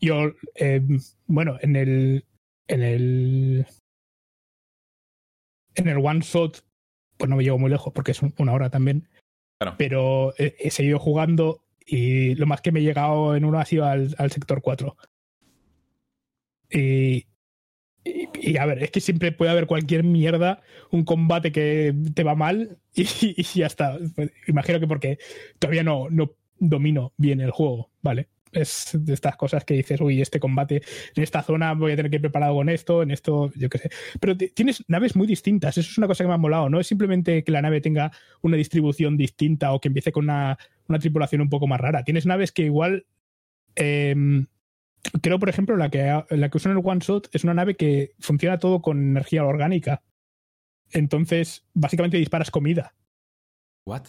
yo, eh, bueno, en el. En el. En el one shot, pues no me llevo muy lejos porque es un- una hora también. Claro. Pero he, he seguido jugando y lo más que me he llegado en uno ha sido al, al sector 4. Y, y, y a ver, es que siempre puede haber cualquier mierda, un combate que te va mal y, y ya está. Pues, imagino que porque todavía no, no domino bien el juego, ¿vale? Es de estas cosas que dices, uy, este combate en esta zona voy a tener que ir preparado con esto, en esto, yo qué sé. Pero ti- tienes naves muy distintas, eso es una cosa que me ha molado, no es simplemente que la nave tenga una distribución distinta o que empiece con una, una tripulación un poco más rara. Tienes naves que igual. em, creo, por ejemplo, la que, la que uso en el One Shot es una nave que funciona todo con energía orgánica. Entonces, básicamente disparas comida. ¿What?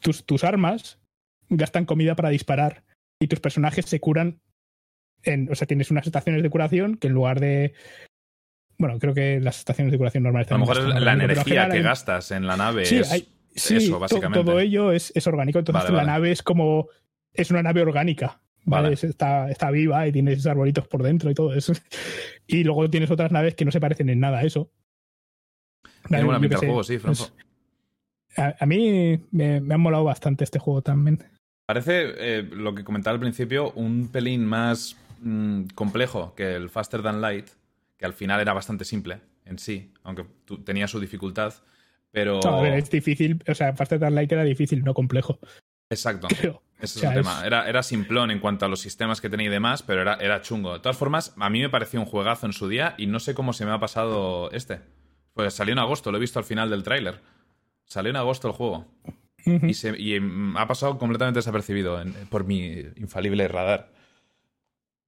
Tus, tus armas gastan comida para disparar y tus personajes se curan. En, o sea, tienes unas estaciones de curación que en lugar de. Bueno, creo que las estaciones de curación normales A lo mejor es la energía que gastas en la nave Sí, es hay- Sí, eso, básicamente. todo ello es, es orgánico. Entonces Vale, la vale. nave es como. Es una nave orgánica. ¿vale? Vale. Es- Está, está viva y tienes arbolitos por dentro y todo eso. Y luego tienes otras naves que no se parecen en nada a eso. Tiene buena Yo qué pinta el sé, juego, sí, Franco. a, a mí me, me ha molado bastante este juego también. Parece, eh, lo que comentaba al principio, un pelín más mm, complejo que el Faster Than Light, que al final era bastante simple en sí, aunque tenía su dificultad. Pero. No, a ver, es difícil. O sea, Faster Than Light era difícil, no complejo. Exacto. Creo. Ese O sea, es el es- tema. Era, era simplón en cuanto a los sistemas que tenía y demás, pero era, era chungo. De todas formas, a mí me pareció un juegazo en su día y no sé cómo se me ha pasado este. Pues salió en agosto, lo he visto al final del tráiler. Salió en agosto el juego. Y, se- y, mm, ha pasado completamente desapercibido en- por mi infalible radar.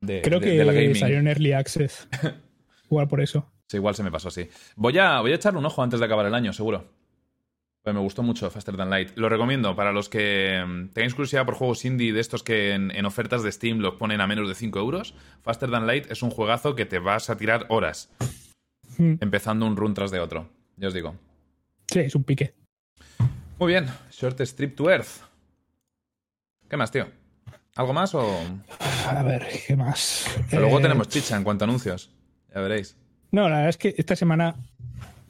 De, Creo de- que de la salió en Early Access. Igual por eso. Sí, igual se me pasó así. Voy a, voy a echarle un ojo antes de acabar el año, seguro. Pues me gustó mucho Faster Than Light. Lo recomiendo para los que mm, tengáis curiosidad por juegos indie de estos que en, en ofertas de Steam los ponen a menos de 5 euros. Faster Than Light es un juegazo que te vas a tirar horas, Mm. empezando un run tras de otro. Ya os digo. Sí, es un pique. Muy bien, Short Strip to Earth. ¿Qué más, tío? ¿Algo más o...? A ver, ¿qué más? Pero luego Eh, tenemos chicha en cuanto a anuncios. Ya veréis. No, la verdad es que esta semana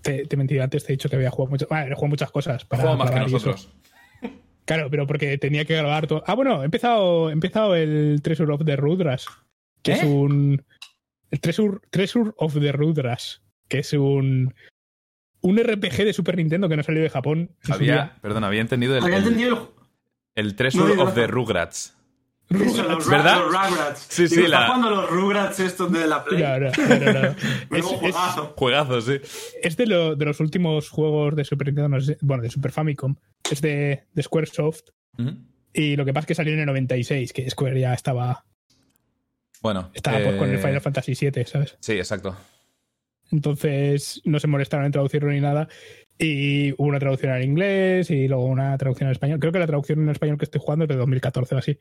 te, te he mentido antes, te he dicho que había jugado muchas, bueno, he jugado muchas cosas. Para jugado más que nosotros. Claro, pero porque tenía que grabar todo. Ah, bueno, he empezado, he empezado el Treasure of the Rudras, que ¿Qué? es un. El Treasure, Treasure of the Rudras, que es un. Un RPG de Super Nintendo que no salió de Japón. Había, perdón, había entendido el, Había entendido el, el Treasure No, of no. the Rugrats. eso, los, Ra- ¿Verdad? los Rugrats. Sí, sí, Digo, la- ¿Estás jugando a los Rugrats estos de la Play? No. Menudo Es- es- juegazo. Juegazos, sí. Es de, lo- de los últimos juegos de Super Nintendo, no sé, bueno, de Super Famicom. Es de, de Squaresoft. Y lo que pasa es que salió en el 96, que Square ya estaba, Bueno. estaba pues, con el eh, Final Fantasy VII, ¿sabes? Sí, exacto. Entonces no se molestaron en traducirlo ni nada. Y hubo una traducción al inglés y luego una traducción al español. Creo que la traducción en español que estoy jugando es de 2014 o así.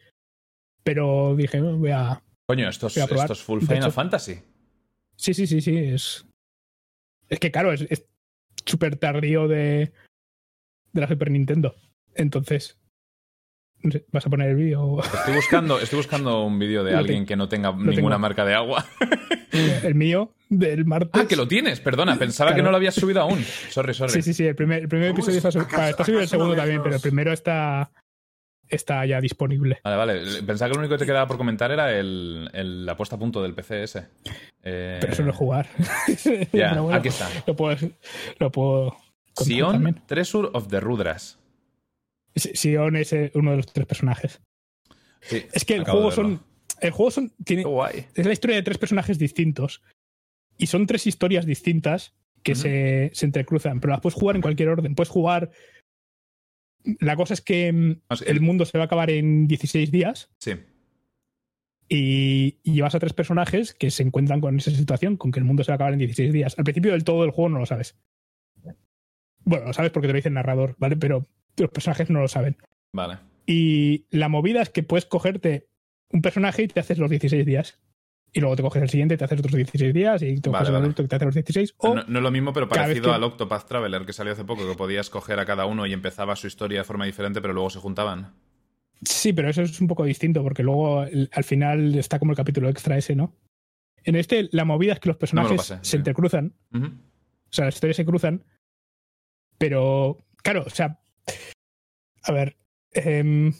Pero dije, "No, voy a. Coño, esto es, Voy a probar. esto es full De Final hecho- Fantasy. Sí, sí, sí, sí. Es. Es que claro, es es súper tardío de. de la Super Nintendo. Entonces. ¿Vas a poner el vídeo? Estoy buscando, estoy buscando un vídeo de Lo alguien que no tenga ninguna tengo. marca de agua. el mío, del martes. Ah, que lo tienes, perdona, pensaba que no lo habías subido aún. Sorry, sorry. Sí, sí, sí. El primer, el primer ¿Cómo episodio es? está. sub- ¿Acaso- ah, está subido el no segundo también, pero el primero está. está ya disponible. Vale, vale. Pensaba que lo único que te quedaba por comentar era el, el- la puesta a punto del PCS. Eh, Pero eso no es jugar. Ya, bueno, aquí está. Lo puedo, lo puedo Sion también. Treasure of the Rudras. Si- Sion es eh, uno de los tres personajes. Sí, Es que el juego son. El juego son. Tiene, guay. es la historia de tres personajes distintos. y son tres historias distintas que se, se entrecruzan, pero las puedes jugar en cualquier orden. Puedes jugar. La cosa es que mm, el- mundo se va a acabar en 16 días Sí. y, y llevas a tres personajes que se encuentran con esa situación, con que el mundo se va a acabar en 16 días. Al principio del todo del juego no lo sabes. Bueno, lo sabes porque te lo dice el narrador, ¿vale? Pero los personajes no lo saben. Vale. Y la movida es que puedes cogerte un personaje y te haces los 16 días. Y luego te coges el siguiente y te haces otros 16 días. Y te Vale, coges el adulto y te haces los 16. O, No, no es lo mismo, pero parecido que- al Octopath Traveler que salió hace poco, que podías coger a cada uno y empezaba su historia de forma diferente, pero luego se juntaban. Sí, pero eso es un poco distinto porque luego al final está como el capítulo extra ese, ¿no? En este, la movida es que los personajes me lo pasé, se. Ujú. O sea, las historias se cruzan. Pero, claro, o sea. A ver. em,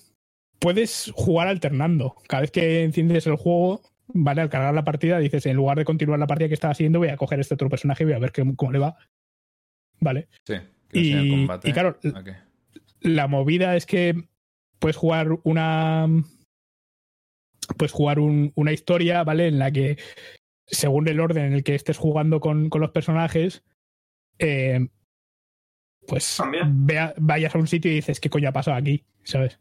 puedes jugar alternando. Cada vez que enciendes el juego, vale, al cargar la partida, dices, en lugar de continuar la partida que estaba siguiendo, voy a coger este otro personaje y voy a ver qué- cómo le va. Vale. Sí. Y, combate. y claro, la movida es que puedes jugar una. Puedes jugar un- una historia, ¿vale? En la que, según el orden en el que estés jugando con, con los personajes, eh, pues También. vea- vayas a un sitio y dices, ¿qué coño ha pasado aquí? ¿Sabes?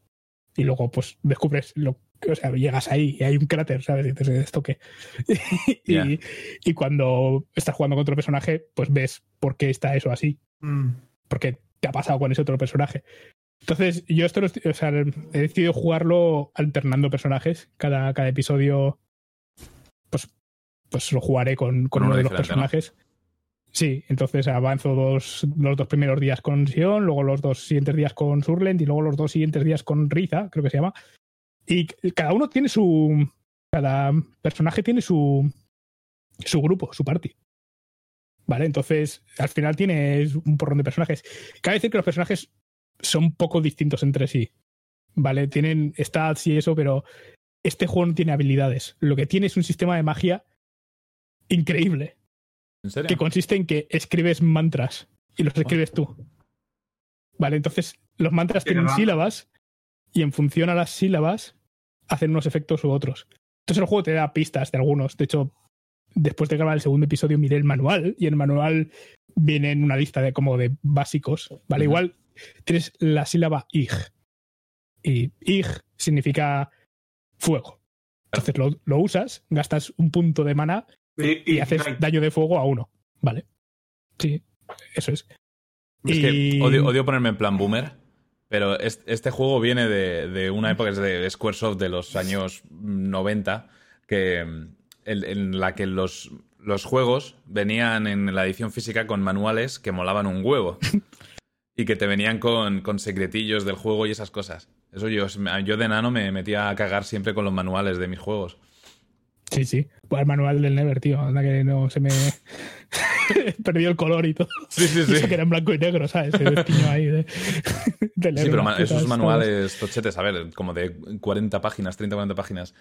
Y luego, pues, descubres lo o sea, llegas ahí y hay un cráter, ¿sabes? Y dices, ¿esto qué? y, y cuando estás jugando con otro personaje, pues ves por qué está eso así Mm. porque te ha pasado con ese otro personaje. Entonces, yo esto lo estoy- o sea, he decidido jugarlo alternando personajes. Cada, cada episodio, pues, pues lo jugaré con, con uno uno de los ¿no? Sí, entonces avanzo dos, los dos primeros días con Sion, luego los dos siguientes días con Surlend y luego los dos siguientes días con Riza, creo que se llama. Y cada uno tiene su. Cada personaje tiene su. su grupo, su party. ¿Vale? Entonces, al final tienes un porrón de personajes. Cabe decir que los personajes son poco distintos entre sí. ¿Vale? Tienen stats y eso, pero este juego no tiene habilidades. Lo que tiene es un sistema de magia increíble, ¿En serio? que consiste en que escribes mantras y los escribes tú. ¿Vale? Entonces, los mantras tienen sílabas y en función a las sílabas hacen unos efectos u otros. Entonces el juego te da pistas de algunos. De hecho, después de grabar el segundo episodio miré el manual y en el manual viene en una lista de como de básicos. ¿Vale? Igual tienes la sílaba ig. Y ig significa fuego. Entonces lo, lo usas, gastas un punto de mana Y, y y- haces daño de fuego a uno. ¿Vale? Sí, eso es. Es que odio, odio ponerme en plan boomer, pero es- este juego viene de, de una época, es de Squaresoft de los años 90, que, mm, en, en la que los, los juegos venían en la edición física con manuales que molaban un huevo. y que te venían con, con secretillos del juego y esas cosas. Eso yo, yo de nano me metía a cagar siempre con los manuales de mis juegos. Sí, sí. Pues el manual del Never, tío. Anda que no se me. Perdió el color y todo. Sí, sí, sí. eso que era en blanco y negro, ¿sabes? El destino ahí de. de Sí, pero esos putas manuales tochetes, a ver, como de 40 páginas, 30, 40 páginas.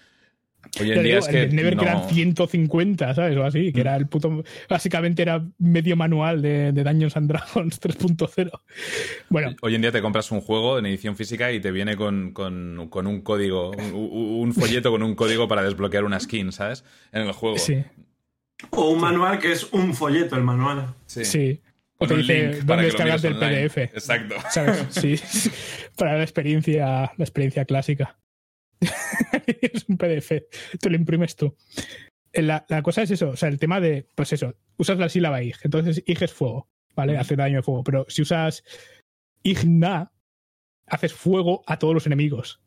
Hoy en día digo, es el que. Never no- que eran 150, ¿sabes? O así, que era el puto. Básicamente era medio manual de, de Dungeons and Dragons 3.0. Bueno, Hoy en día te compras un juego en edición física y te viene con, con- con un código, un, un folleto con un código para desbloquear una skin, ¿sabes? En el juego. sí, O un manual que es un folleto, el manual. Sí. sí. O te dice dónde descargas del online. PDF. Exacto. ¿Sabes? Sí. Para la experiencia, la experiencia clásica. es un PDF. Te lo imprimes tú. Eh, La, la cosa es eso, o sea, el tema de, pues eso, usas la sílaba IG, entonces IG es fuego, ¿vale? Hace daño de fuego, pero si usas igna, haces fuego a todos los enemigos.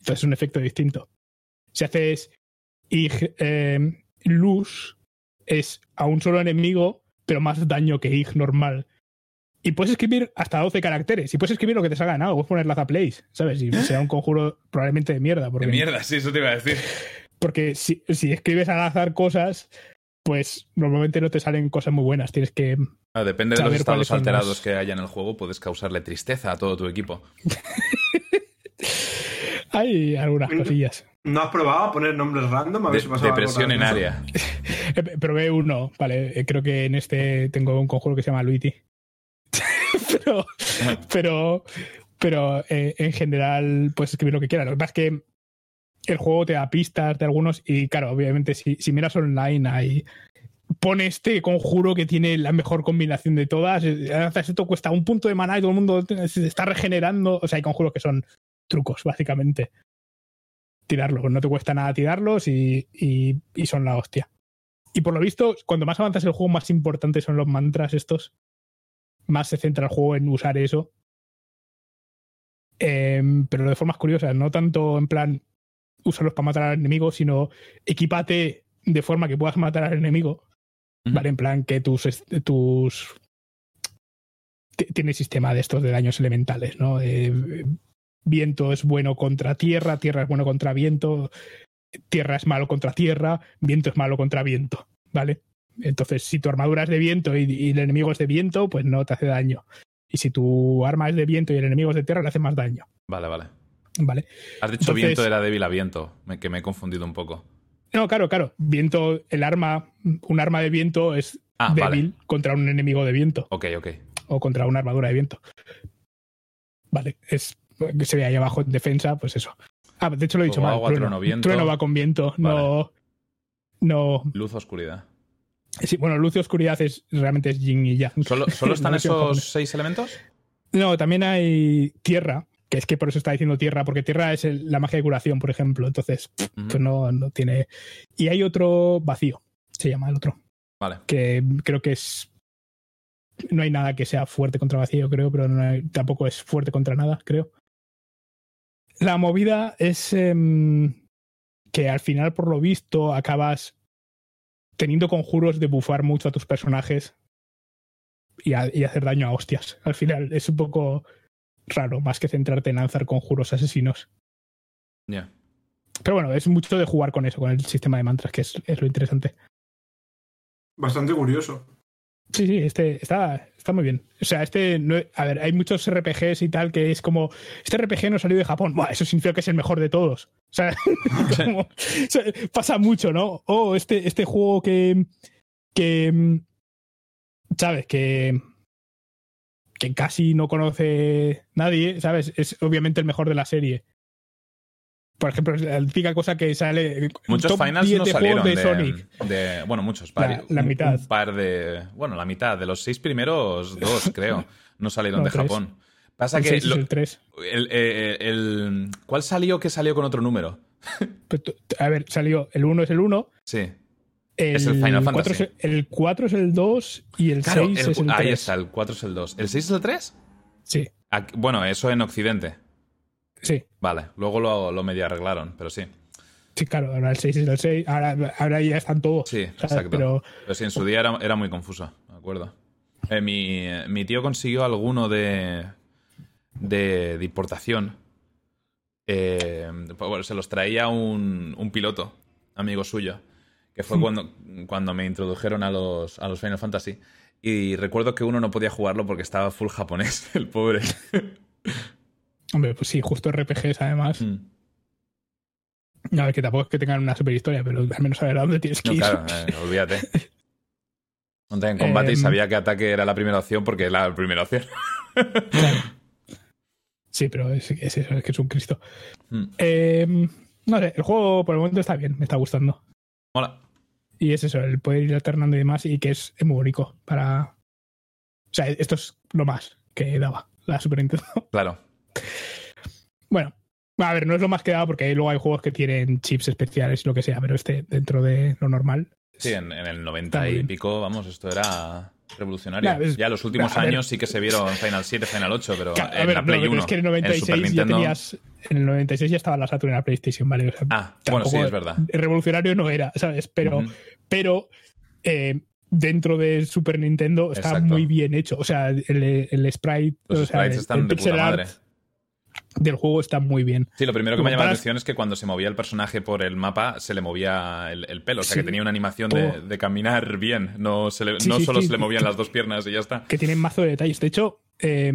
Entonces es un efecto distinto. Si haces ig eh, luz, es a un solo enemigo, pero más daño que ig normal. Y puedes escribir hasta 12 caracteres. Y puedes escribir lo que te salga de nada. Puedes poner laza plays, ¿sabes? Y será un conjuro probablemente de mierda. Porque, De mierda, sí, eso te iba a decir. porque si, si escribes al azar cosas, pues normalmente no te salen cosas muy buenas. Tienes que. Ah, depende de los estados alterados que haya en el juego, puedes causarle tristeza a todo tu equipo. Hay algunas Mm. cosillas. ¿No has probado a poner nombres random? A ver De- si pasaba algo depresión en área. Probé uno, vale. Creo que en este tengo un conjuro que se llama Luigi. Pero, pero, pero eh, en general puedes escribir lo que quieras. Lo que pasa es que el juego te da pistas de algunos y claro, obviamente si, si miras online hay pone este conjuro que tiene la mejor combinación de todas. Esto cuesta un punto de maná y todo el mundo se está regenerando. O sea, hay conjuros que son trucos, básicamente. Tirarlos, no te cuesta nada tirarlos y, y, y son la hostia. Y por lo visto, cuando más avanzas el juego, más importantes son los mantras estos. Más se centra el juego en usar eso. Em, pero de formas curiosas, no tanto en plan úsalos para matar al enemigo, sino equipate de forma que puedas matar al enemigo. ¿Vale? En plan que tus. tus tiene sistema de estos de daños elementales, ¿no? Eh, viento es bueno contra tierra, tierra es bueno contra viento, tierra es malo contra tierra, viento es malo contra viento, ¿vale? Entonces, si tu armadura es de viento y, y el enemigo es de viento, pues no te hace daño. Y si tu arma es de viento y el enemigo es de tierra, le hace más daño, Vale, vale. ¿vale? Has dicho Entonces- viento era débil a viento, me- que me he confundido un poco. No, claro, claro. Viento, el arma, un arma de viento es Ah, débil contra un enemigo de viento Ok, ok. o contra una armadura de viento. Vale, es que se ve ahí abajo en defensa, pues eso. Ah, de hecho lo he dicho mal. agua, trueno. trueno, viento. Trueno va con viento, no. No. Luz, oscuridad. Sí, bueno, luz y oscuridad es realmente es yin y yang. ¿Solo, solo están esos seis elementos? No, también hay tierra, que es que por eso está diciendo tierra, porque tierra es el- la magia de curación, por ejemplo. Entonces, pues no, no tiene. Y hay otro vacío, se llama el otro. Vale. que creo que es. No hay nada que sea fuerte contra vacío, creo, pero no hay- tampoco es fuerte contra nada, creo. La movida es em, que al final, por lo visto, acabas teniendo conjuros de bufar mucho a tus personajes y, a- y hacer daño a hostias. Al final es un poco raro, más que centrarte en lanzar conjuros asesinos. Ya. Pero bueno, es mucho de jugar con eso, con el sistema de mantras, que es, es lo interesante. Bastante curioso. Sí, sí, este está, está muy bien. O sea, este, no, a ver, hay muchos RPGs y tal que es como, este RPG no salió de Japón, Buah, eso significa que es el mejor de todos. O sea, como- o sea, pasa mucho, ¿no? O este, este juego que, que, ¿sabes? Que, que casi no conoce nadie, ¿sabes? Es obviamente el mejor de la serie. Por ejemplo, la típica cosa que sale... Muchos top finals 10 no salieron de, de Sonic. de- Bueno, muchos. La- la mitad. Un par de. Bueno, la mitad. De los seis primeros, dos, creo. No salieron No, de tres. Japón. Pasa El que. seis es lo- el 3. el- eh, el- ¿Cuál salió que salió con otro número? Tú- A ver, salió, el 1 es el 1, Sí. el, Es el Final 4 Fantasy. es el, el 4 es el 2 y el Claro, 6 el- es el 3. ahí está, el 4 es el 2. ¿El 6 es el 3? Sí, Bueno, eso en Occidente. Sí, Vale, luego lo, lo medio arreglaron, pero sí. sí, claro, ahora el 6 es el 6, ahora, ahora ya están todos. Sí, ¿sabes? exacto. Pero Pero sí, en su día era, era muy confuso, me acuerdo. Eh, mi, mi tío consiguió alguno de, de, de importación. Eh, pues bueno, se los traía un, un piloto, amigo suyo, que fue cuando, cuando me introdujeron a los, a los Final Fantasy. Y recuerdo que uno no podía jugarlo porque estaba full japonés, el pobre. Hombre, pues sí, justo RPGs además. Mm. A ver, que tampoco es que tengan una super historia, pero al menos saber a dónde tienes que No, ir. claro, eh, olvídate. Monté en combate y Em. sabía que ataque era la primera opción porque era la primera opción. Sí, pero es, es eso, es que es un Cristo. Mm. Eh, no sé, el juego por el momento está bien, me está gustando. Mola. Y es eso, el poder ir alternando y demás, y que es muy bonito para. O sea, esto es lo más que daba la Super Nintendo. Claro. Bueno, a ver, no es lo más que daba porque luego hay juegos que tienen chips especiales y lo que sea, pero este, dentro de lo normal. Sí, en, en el 90 Está muy y pico, vamos, esto era revolucionario. Nah, es- ya los últimos ver. años sí que se vieron Final 7, Final 8, pero Claro, en ver, la Play pero 1. es que en el en 96 Super ya tenías. En el 96 ya estaba la Saturn en la PlayStation, ¿vale? O sea, Ah, bueno, sí, es verdad. Revolucionario no era, ¿sabes? Pero, pero eh, dentro de Super Nintendo está Exacto. muy bien hecho. O sea, el, el sprite, Los o sea, sprites están el de puta art madre. Del juego está muy bien. Sí, lo primero que me llama la atención es que cuando se movía el personaje por el mapa se le movía el, el pelo. O sea, Sí. que tenía una animación de, caminar bien. No, se le- Sí, no sí, solo se le movían las dos piernas y ya está. que tienen mazo de detalles. De hecho, eh,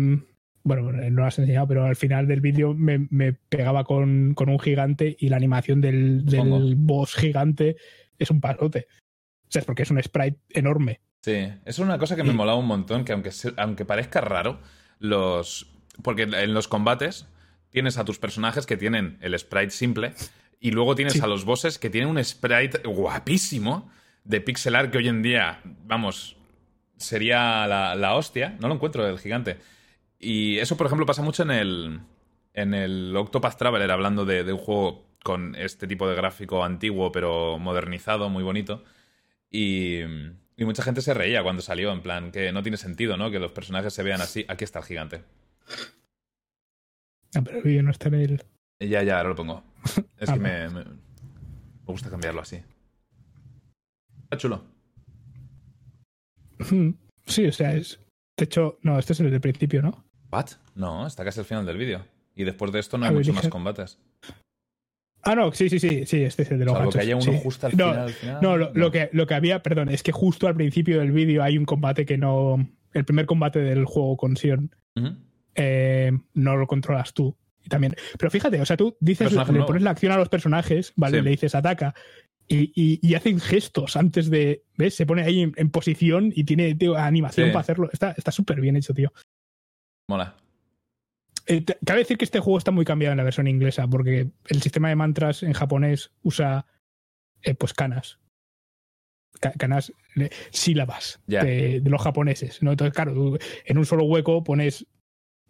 bueno, no lo has enseñado, pero al final del vídeo me, me pegaba con, con un gigante y la animación del, boss gigante es un pasote. O sea, es porque es un sprite enorme. Sí, eso es una cosa que me molaba un montón, que aunque, aunque parezca raro, los... Porque en los combates tienes a tus personajes que tienen el sprite simple y luego tienes Sí. a los bosses que tienen un sprite guapísimo de pixel art que hoy en día, vamos, sería la, la hostia. No lo encuentro, el gigante. Y eso, por ejemplo, pasa mucho en el, en el Octopath Traveler, hablando de, de un juego con este tipo de gráfico antiguo, pero modernizado, muy bonito. Y, y mucha gente se reía cuando salió, en plan, que no tiene sentido, ¿no? Que los personajes se vean así. Aquí está el gigante. Ah, pero el vídeo no está en el. Ya, ya, ahora lo pongo. Es Ah, que vale. me, me, me gusta cambiarlo así. Está chulo. Sí, o sea, es. De hecho, no, este es el del principio, ¿no? ¿What? No, está casi al final del vídeo. Y después de esto no hay ver, mucho dije- más combates. Ah, no, sí, sí, sí, sí, este es el de los Salvo que haya uno sí. justo al No, final. al final. No, lo, lo que, lo que había, perdón, es que justo al principio del vídeo hay un combate que no. El primer combate del juego con Sion Ujú. Eh, no lo controlas tú. Y también. Pero fíjate, o sea, tú dices, Personaje le nuevo. pones la acción a los personajes, ¿vale? Sí. Le dices ataca. Y, y- y hacen gestos antes de. ¿Ves? Se pone ahí en, en posición y tiene tío, animación Sí. para hacerlo. Está está súper bien hecho, tío. Mola. Eh, te- cabe decir que este juego está muy cambiado en la versión inglesa, porque el sistema de mantras en japonés usa eh, pues canas. Ca- canas, sílabas de los japoneses. ¿no? Entonces, claro, tú en un solo hueco pones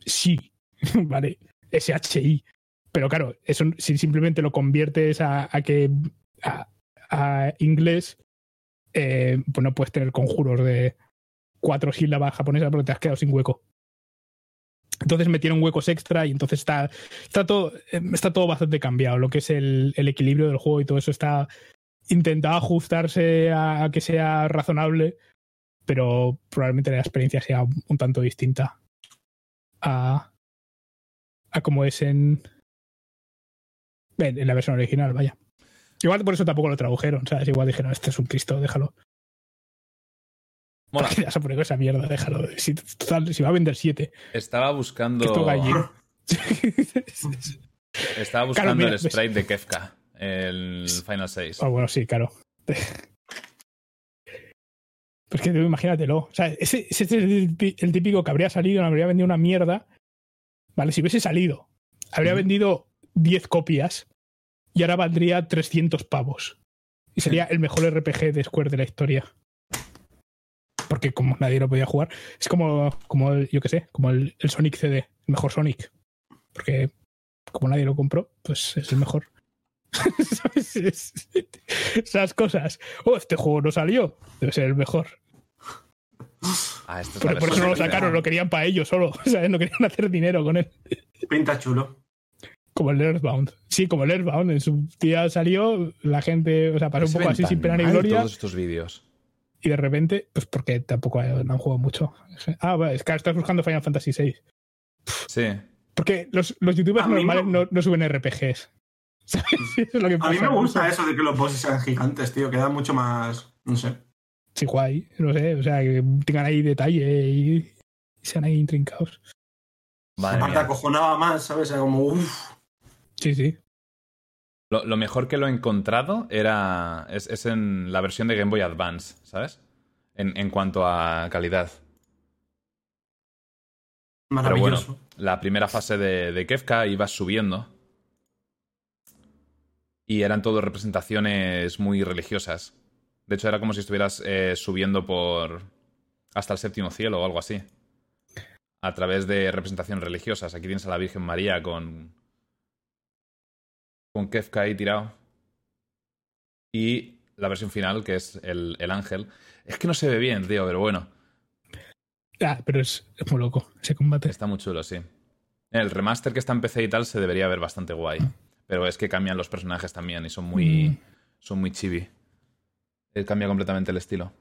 sí, ¿vale? SHI. Pero claro, eso si simplemente lo conviertes a, a que a, a inglés, eh, pues no puedes tener conjuros de cuatro sílabas japonesas porque te has quedado sin hueco. Entonces metieron huecos extra y entonces está, está, todo, eh, está todo bastante cambiado. Lo que es el, el equilibrio del juego y todo eso está intentado ajustarse a, que sea razonable, pero probablemente la experiencia sea un tanto distinta a, a como es en, en, en la versión original, vaya. Igual por eso tampoco lo tradujeron, ¿sabes? Igual dijeron, este es un Cristo, déjalo. Mola. ¿Para qué vas a poner con esa mierda? Déjalo. Si, total, si va a vender 7. Estaba buscando. Estaba buscando mira, el ves. sprite de Kefka. El Final 6. Ah, bueno, sí, claro. Pues que imagínatelo. O sea, ese, ese es el, típico que habría salido, no habría vendido una mierda. Vale, si hubiese salido, habría vendido 10 copias y ahora valdría 300 pavos. Y sería el mejor RPG de Square de la historia. Porque como nadie lo podía jugar, es como, como el- yo qué sé, como el, el Sonic CD, el mejor Sonic. Porque como nadie lo compró, pues es el mejor. Esas cosas. Oh, este juego no salió. Debe ser el mejor. Ah, esto es Por, eso no lo sacaron, lo querían para ellos solo. ¿sabes? No querían hacer dinero con él. Pinta chulo. Como el Earthbound. Sí, como el Earthbound. En su día salió, la gente, o sea, pasó un poco así sin pena ni gloria. todos estos vídeos. Y de repente, pues porque tampoco no han jugado mucho. Ah, vale, es que ahora estás buscando Final Fantasy VI. Sí. Porque los, los youtubers normales no. no, no suben RPGs. ¿Sabes? Eso es lo que A mí me gusta eso de que los bosses sean gigantes, tío. Queda mucho más. No sé. Sí, guay. No sé, o sea, que tengan ahí detalle y, sean ahí intrincados. Madre Aparte, mía. acojonaba más, ¿sabes? Era como. Uff. Sí, sí. Lo, lo mejor que lo he encontrado era. Es, es en la versión de Game Boy Advance, ¿sabes? En, en cuanto a calidad. Pero bueno, Maravilloso. la primera fase de, de Kefka ibas subiendo. Y eran todo representaciones muy religiosas. De hecho, era como si estuvieras eh, subiendo por. hasta el séptimo cielo o algo así. A través de representaciones religiosas. Aquí tienes a la Virgen María con. con Kefka ahí tirado. Y la versión final, que es el, el ángel. Es que no se ve bien, tío, pero bueno. Ah, pero es, es muy loco ese combate. Está muy chulo, sí. El remaster que está en PC y tal se debería ver bastante guay. Pero es que cambian los personajes también y son muy. Mm. son muy chibi. Eh, Cambia completamente el estilo.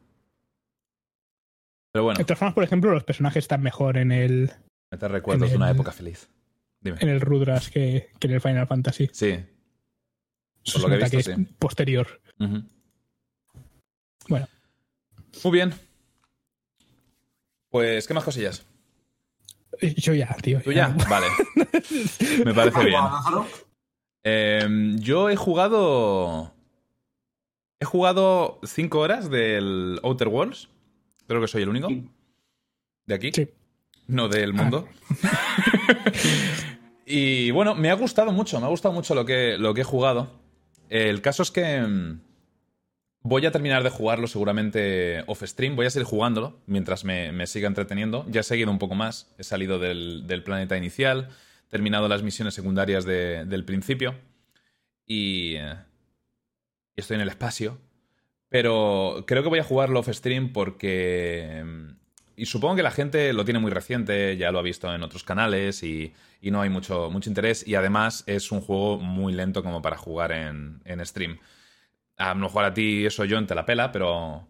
Pero bueno, De todas formas, por ejemplo, los personajes están mejor en el, me te recuerdos de una época feliz. Dime. en el Rudras que, que en el Final Fantasy. Sí. Por lo que he visto, es sí. posterior. Bueno. Muy bien. Pues, ¿qué más cosillas? Eh, Yo ya, tío. ¿Tú ya? Vale. Me parece bien. Eh, yo he jugado. He jugado 5 horas del Outer Worlds. Creo que soy el único. De aquí. Sí. No del mundo. y bueno, me ha gustado mucho. Me ha gustado mucho lo que, lo que he jugado. El caso es que. mm, Voy a terminar de jugarlo seguramente off-stream. Voy a seguir jugándolo mientras me, me, siga entreteniendo. Ya he seguido un poco más. He salido del, del planeta inicial, terminado las misiones secundarias de, del principio y, y, estoy en el espacio. Pero creo que voy a jugarlo off-stream porque... Y supongo que la gente lo tiene muy reciente, ya lo ha visto en otros canales y, y no hay mucho, mucho interés. Y además es un juego muy lento como para jugar en, en stream. A lo mejor a ti eso John te la pela, pero.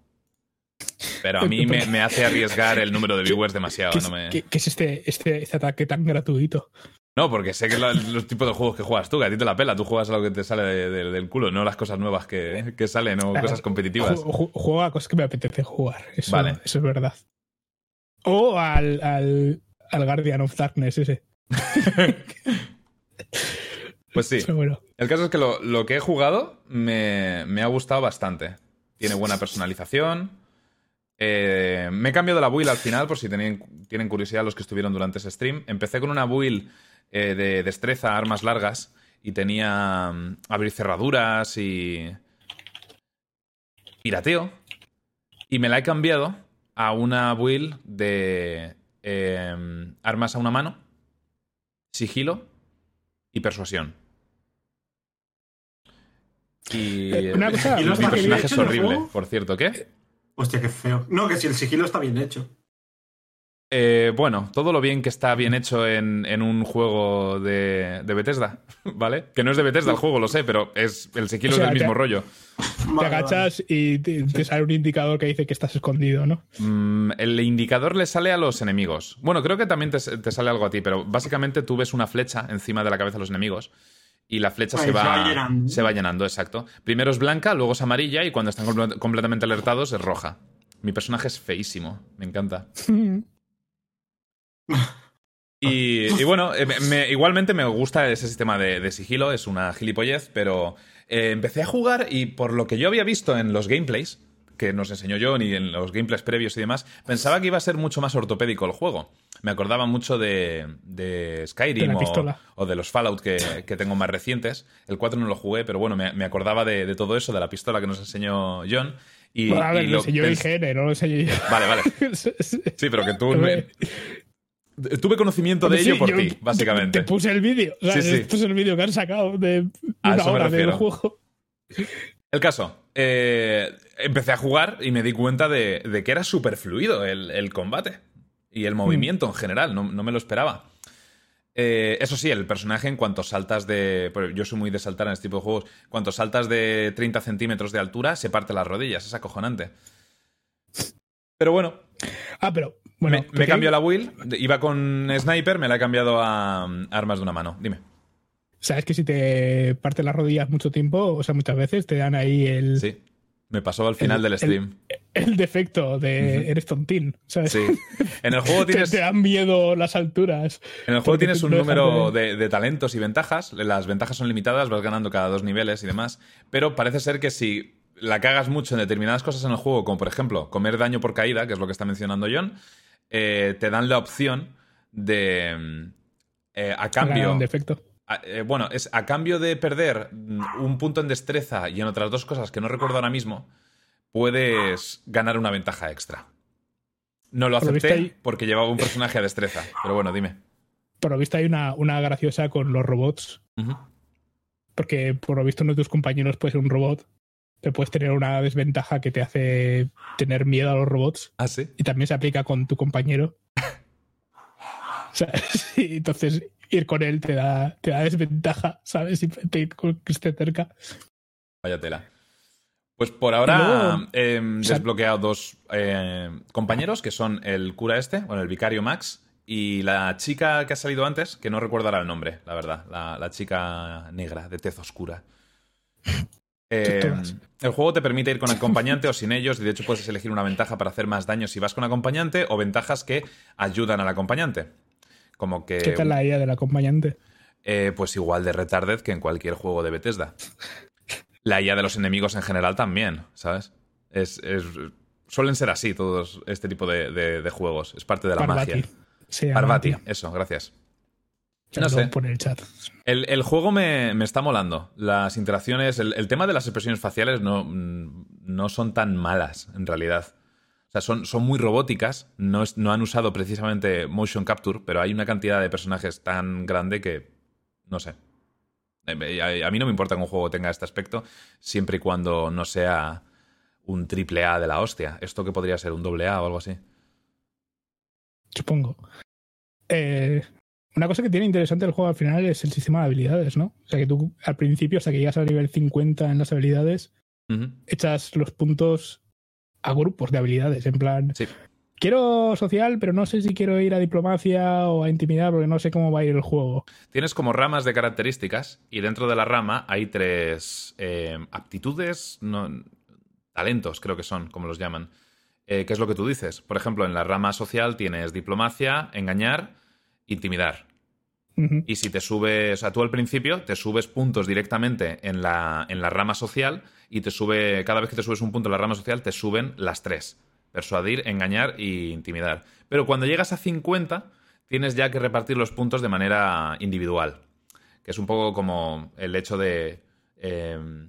Pero a mí me, me hace arriesgar el número de viewers demasiado. ¿Qué es, no me... ¿qué, qué es este, este, este, ataque tan gratuito? No, porque sé que lo, los tipos de juegos que juegas tú, que a ti te la pela, tú juegas a lo que te sale de, de, del culo, no las cosas nuevas que, que salen o cosas competitivas. Juego, a cosas que me apetece jugar, eso, Vale. eso es verdad. O al, al, al Guardian of Darkness ese. Pues sí. Bueno. El caso es que lo, lo que he jugado me, me, ha gustado bastante. Tiene buena personalización. Eh, me he cambiado la build al final, por si tienen, tienen curiosidad los que estuvieron durante ese stream. Empecé con una build eh, de destreza, armas largas, y tenía um, abrir cerraduras y. pirateo. Y me la he cambiado a una build de eh, armas a una mano, sigilo y persuasión. Y Eh, una cosa- ¿Y mi no está bien personaje es horrible, por cierto. ¿Qué? Hostia, qué feo. No, que si el sigilo está bien hecho. Eh, bueno, todo lo bien que está bien hecho en, en un juego de, de, Bethesda, ¿vale? Que no es de Bethesda el juego, lo sé, pero es el sigilo O sea, es del mismo rollo. Te agachas y te, te sale un indicador que dice que estás escondido, ¿no? Mm, el indicador le sale a los enemigos. Bueno, creo que también te, te sale algo a ti, pero básicamente tú ves una flecha encima de la cabeza de los enemigos y la flecha se, se va, llenando. se va llenando, exacto. Primero es blanca, luego es amarilla y cuando están compl- completamente alertados es roja. Mi personaje es feísimo, me encanta. Y, y bueno, eh, me- igualmente me gusta ese sistema de, de sigilo, es una gilipollez, pero eh, empecé a jugar y por lo que yo había visto en los gameplays, que nos enseñó John y en los gameplays previos y demás, pensaba que iba a ser mucho más ortopédico el juego. Me acordaba mucho de, de Skyrim De o, de los Fallout que, que tengo más recientes. El 4 no lo jugué, pero bueno, me, me acordaba de, de todo eso, de la pistola que nos enseñó John. Y, Bueno, a ver, y lo enseñó IGN, no lo enseñé yo. Vale, vale. Sí, pero que tú... Tuve conocimiento de Sí, ello por ti, básicamente. Te puse el vídeo. O sea, Sí, sí. Esto es el vídeo que han sacado de A una hora del juego. El caso, eh, empecé a jugar y me di cuenta de, de que era súper fluido el, el combate y Hmm. el movimiento en general, no, no me lo esperaba. Eh, eso sí, el personaje en cuanto saltas de... Yo soy muy de saltar en este tipo de juegos. Cuanto saltas de 30 centímetros de altura, se parte las rodillas, es acojonante. Pero bueno, Ah, pero bueno. me, me cambió la build, iba con sniper, me la he cambiado a mm, armas de una mano. Dime. Sabes que si te partes las rodillas mucho tiempo, o sea, muchas veces te dan ahí el, Sí, me pasó al final El- del el- stream. el defecto de Ujú. eres tontín. ¿sabes? Sí. En el juego Te, tienes... te dan miedo las alturas. En el juego tienes un no número de talentos y ventajas. Las ventajas son limitadas, vas ganando cada dos niveles y demás. Pero parece ser que si la cagas mucho en determinadas cosas en el juego, como por ejemplo comer daño por caída, que es lo que está mencionando John, eh, te dan la opción de. mm, eh, a cambio. un defecto. a- eh, bueno, es a cambio de perder mm, un punto en destreza y en otras dos cosas que no recuerdo ahora mismo, puedes ganar una ventaja extra. No lo acepté porque llevaba un personaje a destreza. Pero bueno, dime. Por lo visto hay una, una graciosa con los robots. Porque por lo visto uno de tus compañeros puede ser un robot. Te puedes tener una desventaja que te hace tener miedo a los robots. Ah, sí. Y también se aplica con tu compañero. O sea, sí, entonces ir con él te da, te da desventaja, ¿sabes? Si te, que esté cerca. Vaya tela. Pues por ahora luego- o sea- desbloqueado dos eh, compañeros, que son el cura este, bueno, el vicario Max, y la chica que ha salido antes, que no recuerdo ahora el nombre, la verdad. La, la chica negra, de tez oscura. Eh, Todas. el juego te permite ir con acompañante o sin ellos, y de hecho puedes elegir una ventaja para hacer más daño si vas con acompañante, o ventajas que ayudan al acompañante. Como que. ¿Qué tal la IA del acompañante? Eh, pues igual de retarded que en cualquier juego de Bethesda. La IA de los enemigos en general también, ¿sabes? Es, es- suelen ser así todos este tipo de, de- de juegos. Es parte de la Parvati. magia. Parvati, tío. eso, gracias. No sé. en el chat. El, el juego me, me está molando. Las interacciones, el, el tema de las expresiones faciales no, no son tan malas, en realidad. O sea, son, son muy robóticas, no, es- no han usado precisamente motion capture, pero hay una cantidad de personajes tan grande que, no sé. Eh, A, a mí no me importa que un juego tenga este aspecto, siempre y cuando no sea un triple A de la hostia. Esto que podría ser un doble A o algo así. supongo. Eh, una cosa que tiene interesante el juego al final es el sistema de habilidades, ¿no? O sea que tú al principio, hasta que llegas al nivel 50 en las habilidades, echas los puntos a grupos de habilidades. En plan, Sí. quiero social, pero no sé si quiero ir a diplomacia o a intimidar porque no sé cómo va a ir el juego. Tienes como ramas de características y dentro de la rama hay tres eh, aptitudes, no, talentos creo que son, como los llaman. Eh, ¿Qué es lo que tú dices? Por ejemplo, en la rama social tienes diplomacia, engañar, intimidar. Y si te subes, o sea, tú al principio te subes puntos directamente en la, en la rama social y te sube, cada vez que te subes un punto en la rama social, te suben las tres. Persuadir, engañar y intimidar. Pero cuando llegas a 50, tienes ya que repartir los puntos de manera individual. Que es un poco como el hecho de eh,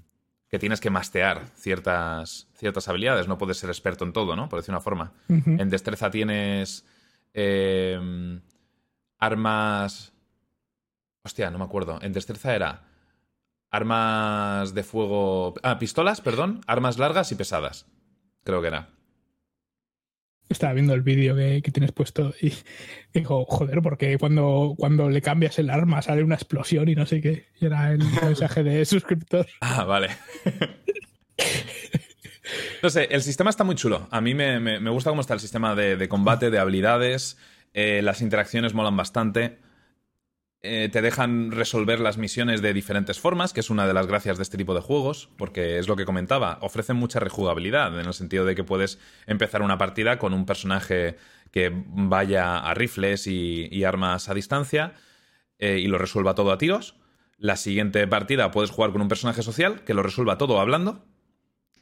que tienes que mastear ciertas, ciertas habilidades. No puedes ser experto en todo, ¿no? Por decir una forma. En destreza tienes eh, armas. Hostia, no me acuerdo. En destreza era armas de fuego. Ah, pistolas, perdón. Armas largas y pesadas. Creo que era. Estaba viendo el vídeo que, que tienes puesto y digo, joder, porque cuando, cuando le cambias el arma sale una explosión y no sé qué. Y era el mensaje de suscriptor. Ah, vale. No sé, el sistema está muy chulo. A mí me, me- me gusta cómo está el sistema de, de combate, de habilidades. Eh, las interacciones molan bastante. Eh, te dejan resolver las misiones de diferentes formas, que es una de las gracias de este tipo de juegos, porque es lo que comentaba, ofrecen mucha rejugabilidad, en el sentido de que puedes empezar una partida con un personaje que vaya a rifles y, armas a distancia eh, y lo resuelva todo a tiros. La siguiente partida puedes jugar con un personaje social que lo resuelva todo hablando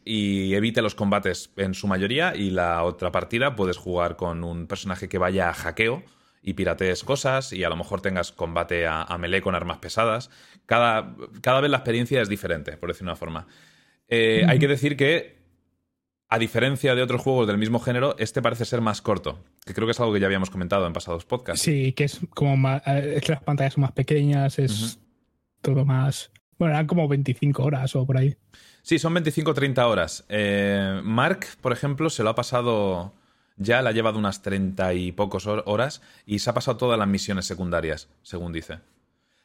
y evite los combates en su mayoría. Y la otra partida puedes jugar con un personaje que vaya a hackeo y piratees cosas y a lo mejor tengas combate a, a melee con armas pesadas. Cada, cada vez la experiencia es diferente, por decir una forma. Eh, Hay que decir que, a diferencia de otros juegos del mismo género, este parece ser más corto, que creo que es algo que ya habíamos comentado en pasados podcasts. Sí, que es como más. eh, Es que las pantallas son más pequeñas, es todo más. Bueno, eran como 25 horas o por ahí. Sí, son 25-30 horas. Eh, Mark, por ejemplo, se lo ha pasado. Ya le ha llevado unas 30 y pocos hor- horas y se ha pasado todas las misiones secundarias, según dice.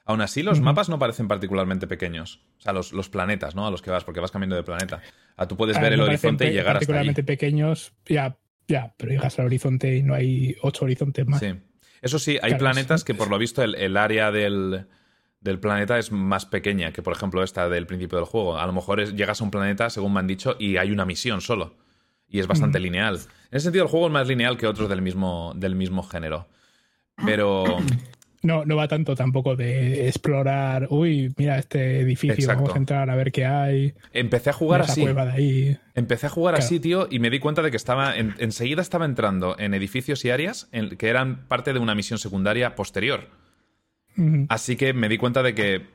Aún así, los mapas no parecen particularmente pequeños. O sea, los, los planetas, ¿no? A los que vas, porque vas cambiando de planeta. Ah, tú puedes Ah, ver el horizonte y llegar hasta ahí. Particularmente pequeños, ya, ya, pero llegas al horizonte y no hay ocho horizontes más. Sí. Eso sí, hay Claro, planetas que por lo visto el, el área del, del planeta es más pequeña que, por ejemplo, esta del principio del juego. A lo mejor es- llegas a un planeta, según me han dicho, y hay una misión solo. Y es bastante Mm. lineal. En ese sentido, el juego es más lineal que otros del mismo, del mismo género. Pero. No, no va tanto tampoco de explorar, uy, mira este edificio, Exacto. vamos a entrar a ver qué hay. Empecé a jugar así. cueva de ahí. Empecé a jugar Claro. así, tío, y me di cuenta de que estaba. en- enseguida estaba entrando en edificios y áreas en- que eran parte de una misión secundaria posterior. Así que me di cuenta de que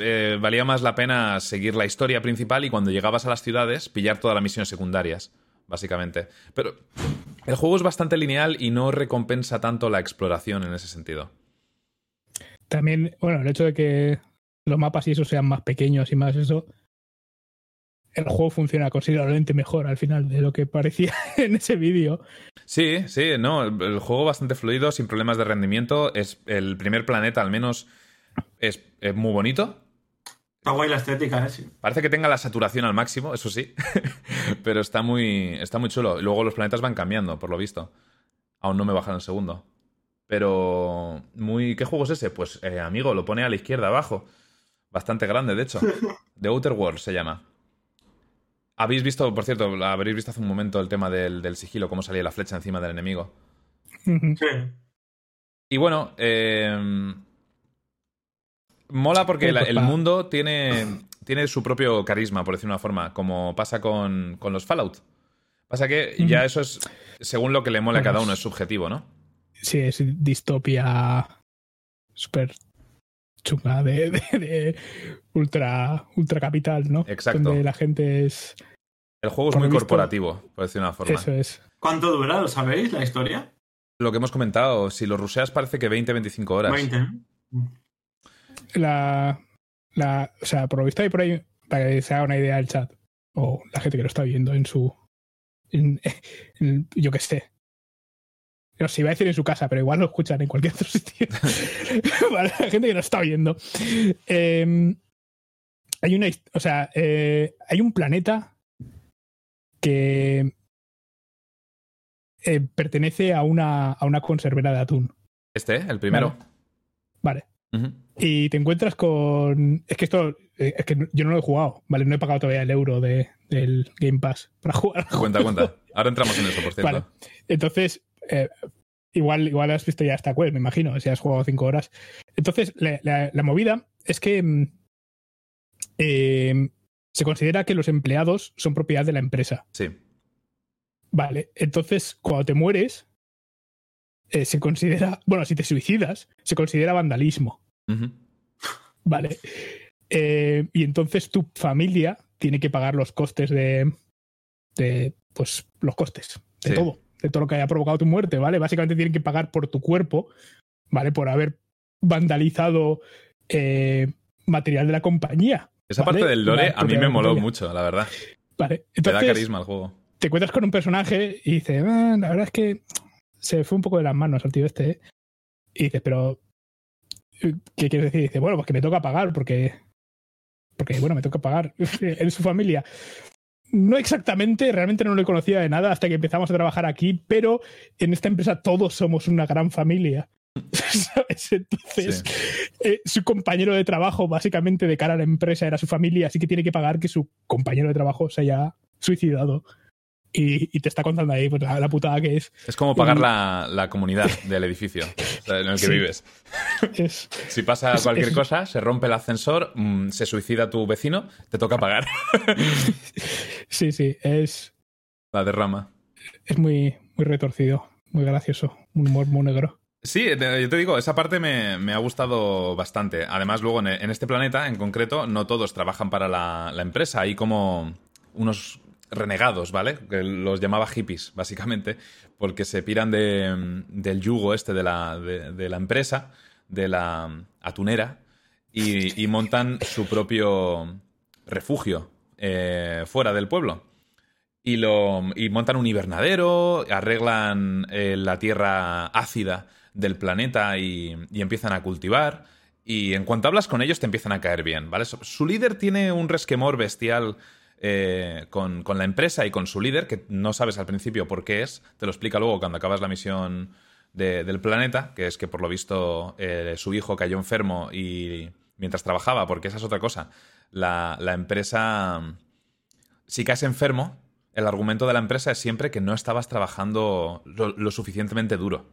eh, valía más la pena seguir la historia principal y cuando llegabas a las ciudades pillar todas las misiones secundarias, básicamente. Pero el juego es bastante lineal y no recompensa tanto la exploración en ese sentido. También, bueno, el hecho de que los mapas y eso sean más pequeños y más eso, el juego funciona considerablemente mejor al final de lo que parecía en ese vídeo. Sí, sí, no, el, el juego bastante fluido, sin problemas de rendimiento. Es el primer planeta, al menos, es, es muy bonito. Está guay la estética, ¿eh? Sí. Parece que tenga la saturación al máximo, eso sí, pero está muy, está muy chulo. Y luego los planetas van cambiando, por lo visto. Aún no me bajan el segundo. Pero, muy... ¿qué juego es ese? Pues, eh, amigo, lo pone a la izquierda abajo. Bastante grande, de hecho. The Outer Worlds se llama. Habéis visto, por cierto, habréis visto hace un momento el tema del, del sigilo, cómo salía la flecha encima del enemigo. Sí. Y bueno, eh, mola porque la- pues, el mundo tiene, tiene su propio carisma, por decir una forma, como pasa con, con los Fallout. Pasa que ya eso es, según lo que le mole a cada uno, es- es subjetivo, ¿no? Sí, es distopia súper chunga de, de- de ultra, ultra capital, ¿no? Exacto. Donde la gente es El juego es muy visto- corporativo, por decir una forma. Eso es. ¿Cuánto dura? ¿Lo sabéis la historia? Lo que hemos comentado, si lo ruseas parece que 20-25 horas. 20. ¿no? La, la, o sea, por lo visto hay por ahí, para que se haga una idea del chat, o la gente que lo está viendo en su. en- en- yo qué sé. No sé, iba a decir en su casa, pero igual lo escuchan en cualquier otro sitio. Para la gente que lo está viendo. Eh, hay una. O sea, eh, hay un planeta que eh, pertenece a una, a una conservera de atún. Este, el primero. Vale. Y te encuentras con. Es que esto. eh, Es que yo no lo he jugado, ¿vale? No he pagado todavía el euro de, del Game Pass para jugar. Cuenta, cuenta. Ahora entramos en eso, por cierto. Vale. Entonces, eh, igual, igual has visto ya esta web, me imagino, si has jugado cinco horas. Entonces, la, la- la movida es que mm, eh, se considera que los empleados son propiedad de la empresa. Sí. Vale. Entonces, cuando te mueres, eh, se considera. Bueno, si te suicidas, se considera vandalismo. Vale. Eh, y entonces tu familia tiene que pagar los costes de. de pues los costes. De Sí. todo. De todo lo que haya provocado tu muerte, ¿vale? Básicamente tienen que pagar por tu cuerpo, ¿vale? Por haber vandalizado eh, material de la compañía. Esa Vale, parte del lore a mí me moló mucho, la verdad. Vale. Te da carisma el juego. te encuentras con un personaje y dices, "Ah, la verdad es que se fue un poco de las manos al tío este. ¿eh?". Y dices, pero, ¿qué quieres decir? Y dice, bueno, pues que me toca pagar porque, porque bueno, me toca pagar en su familia. No exactamente, realmente no lo conocía de nada hasta que empezamos a trabajar aquí, pero en esta empresa todos somos una gran familia. ¿Sabes? Entonces, eh, su compañero de trabajo, básicamente de cara a la empresa, era su familia, así que tiene que pagar que su compañero de trabajo se haya suicidado. Y, y te está contando ahí pues, la, la putada que es. Es como pagar Y- la, la comunidad del edificio en el que Sí. vives. es Si pasa Es- cualquier es- cosa, se rompe el ascensor, mm, se suicida tu vecino, te toca pagar sí, sí, es, la derrama. es muy, muy retorcido, muy gracioso, un humor muy negro. Sí, yo te digo, esa parte me, ha gustado bastante. Además, luego en, este planeta en concreto, no todos trabajan para la, empresa. Hay como unos renegados, ¿vale? Que los llamaba hippies, básicamente, porque se piran de, del yugo este de la, de, la empresa, de la atunera, y, y montan su propio refugio eh, fuera del pueblo. Y, lo, y montan un invernadero, arreglan eh, la tierra ácida del planeta y, empiezan a cultivar. Y en cuanto hablas con ellos te empiezan a caer bien, ¿vale? Su, líder tiene un resquemor bestial eh, con, con la empresa y con su líder, que no sabes al principio por qué es. Te lo explica luego cuando acabas la misión de- del planeta, que es que por lo visto eh, su hijo cayó enfermo y mientras trabajaba, porque esa es otra cosa. La, la empresa, si caes enfermo, el argumento de la empresa es siempre que no estabas trabajando lo suficientemente duro.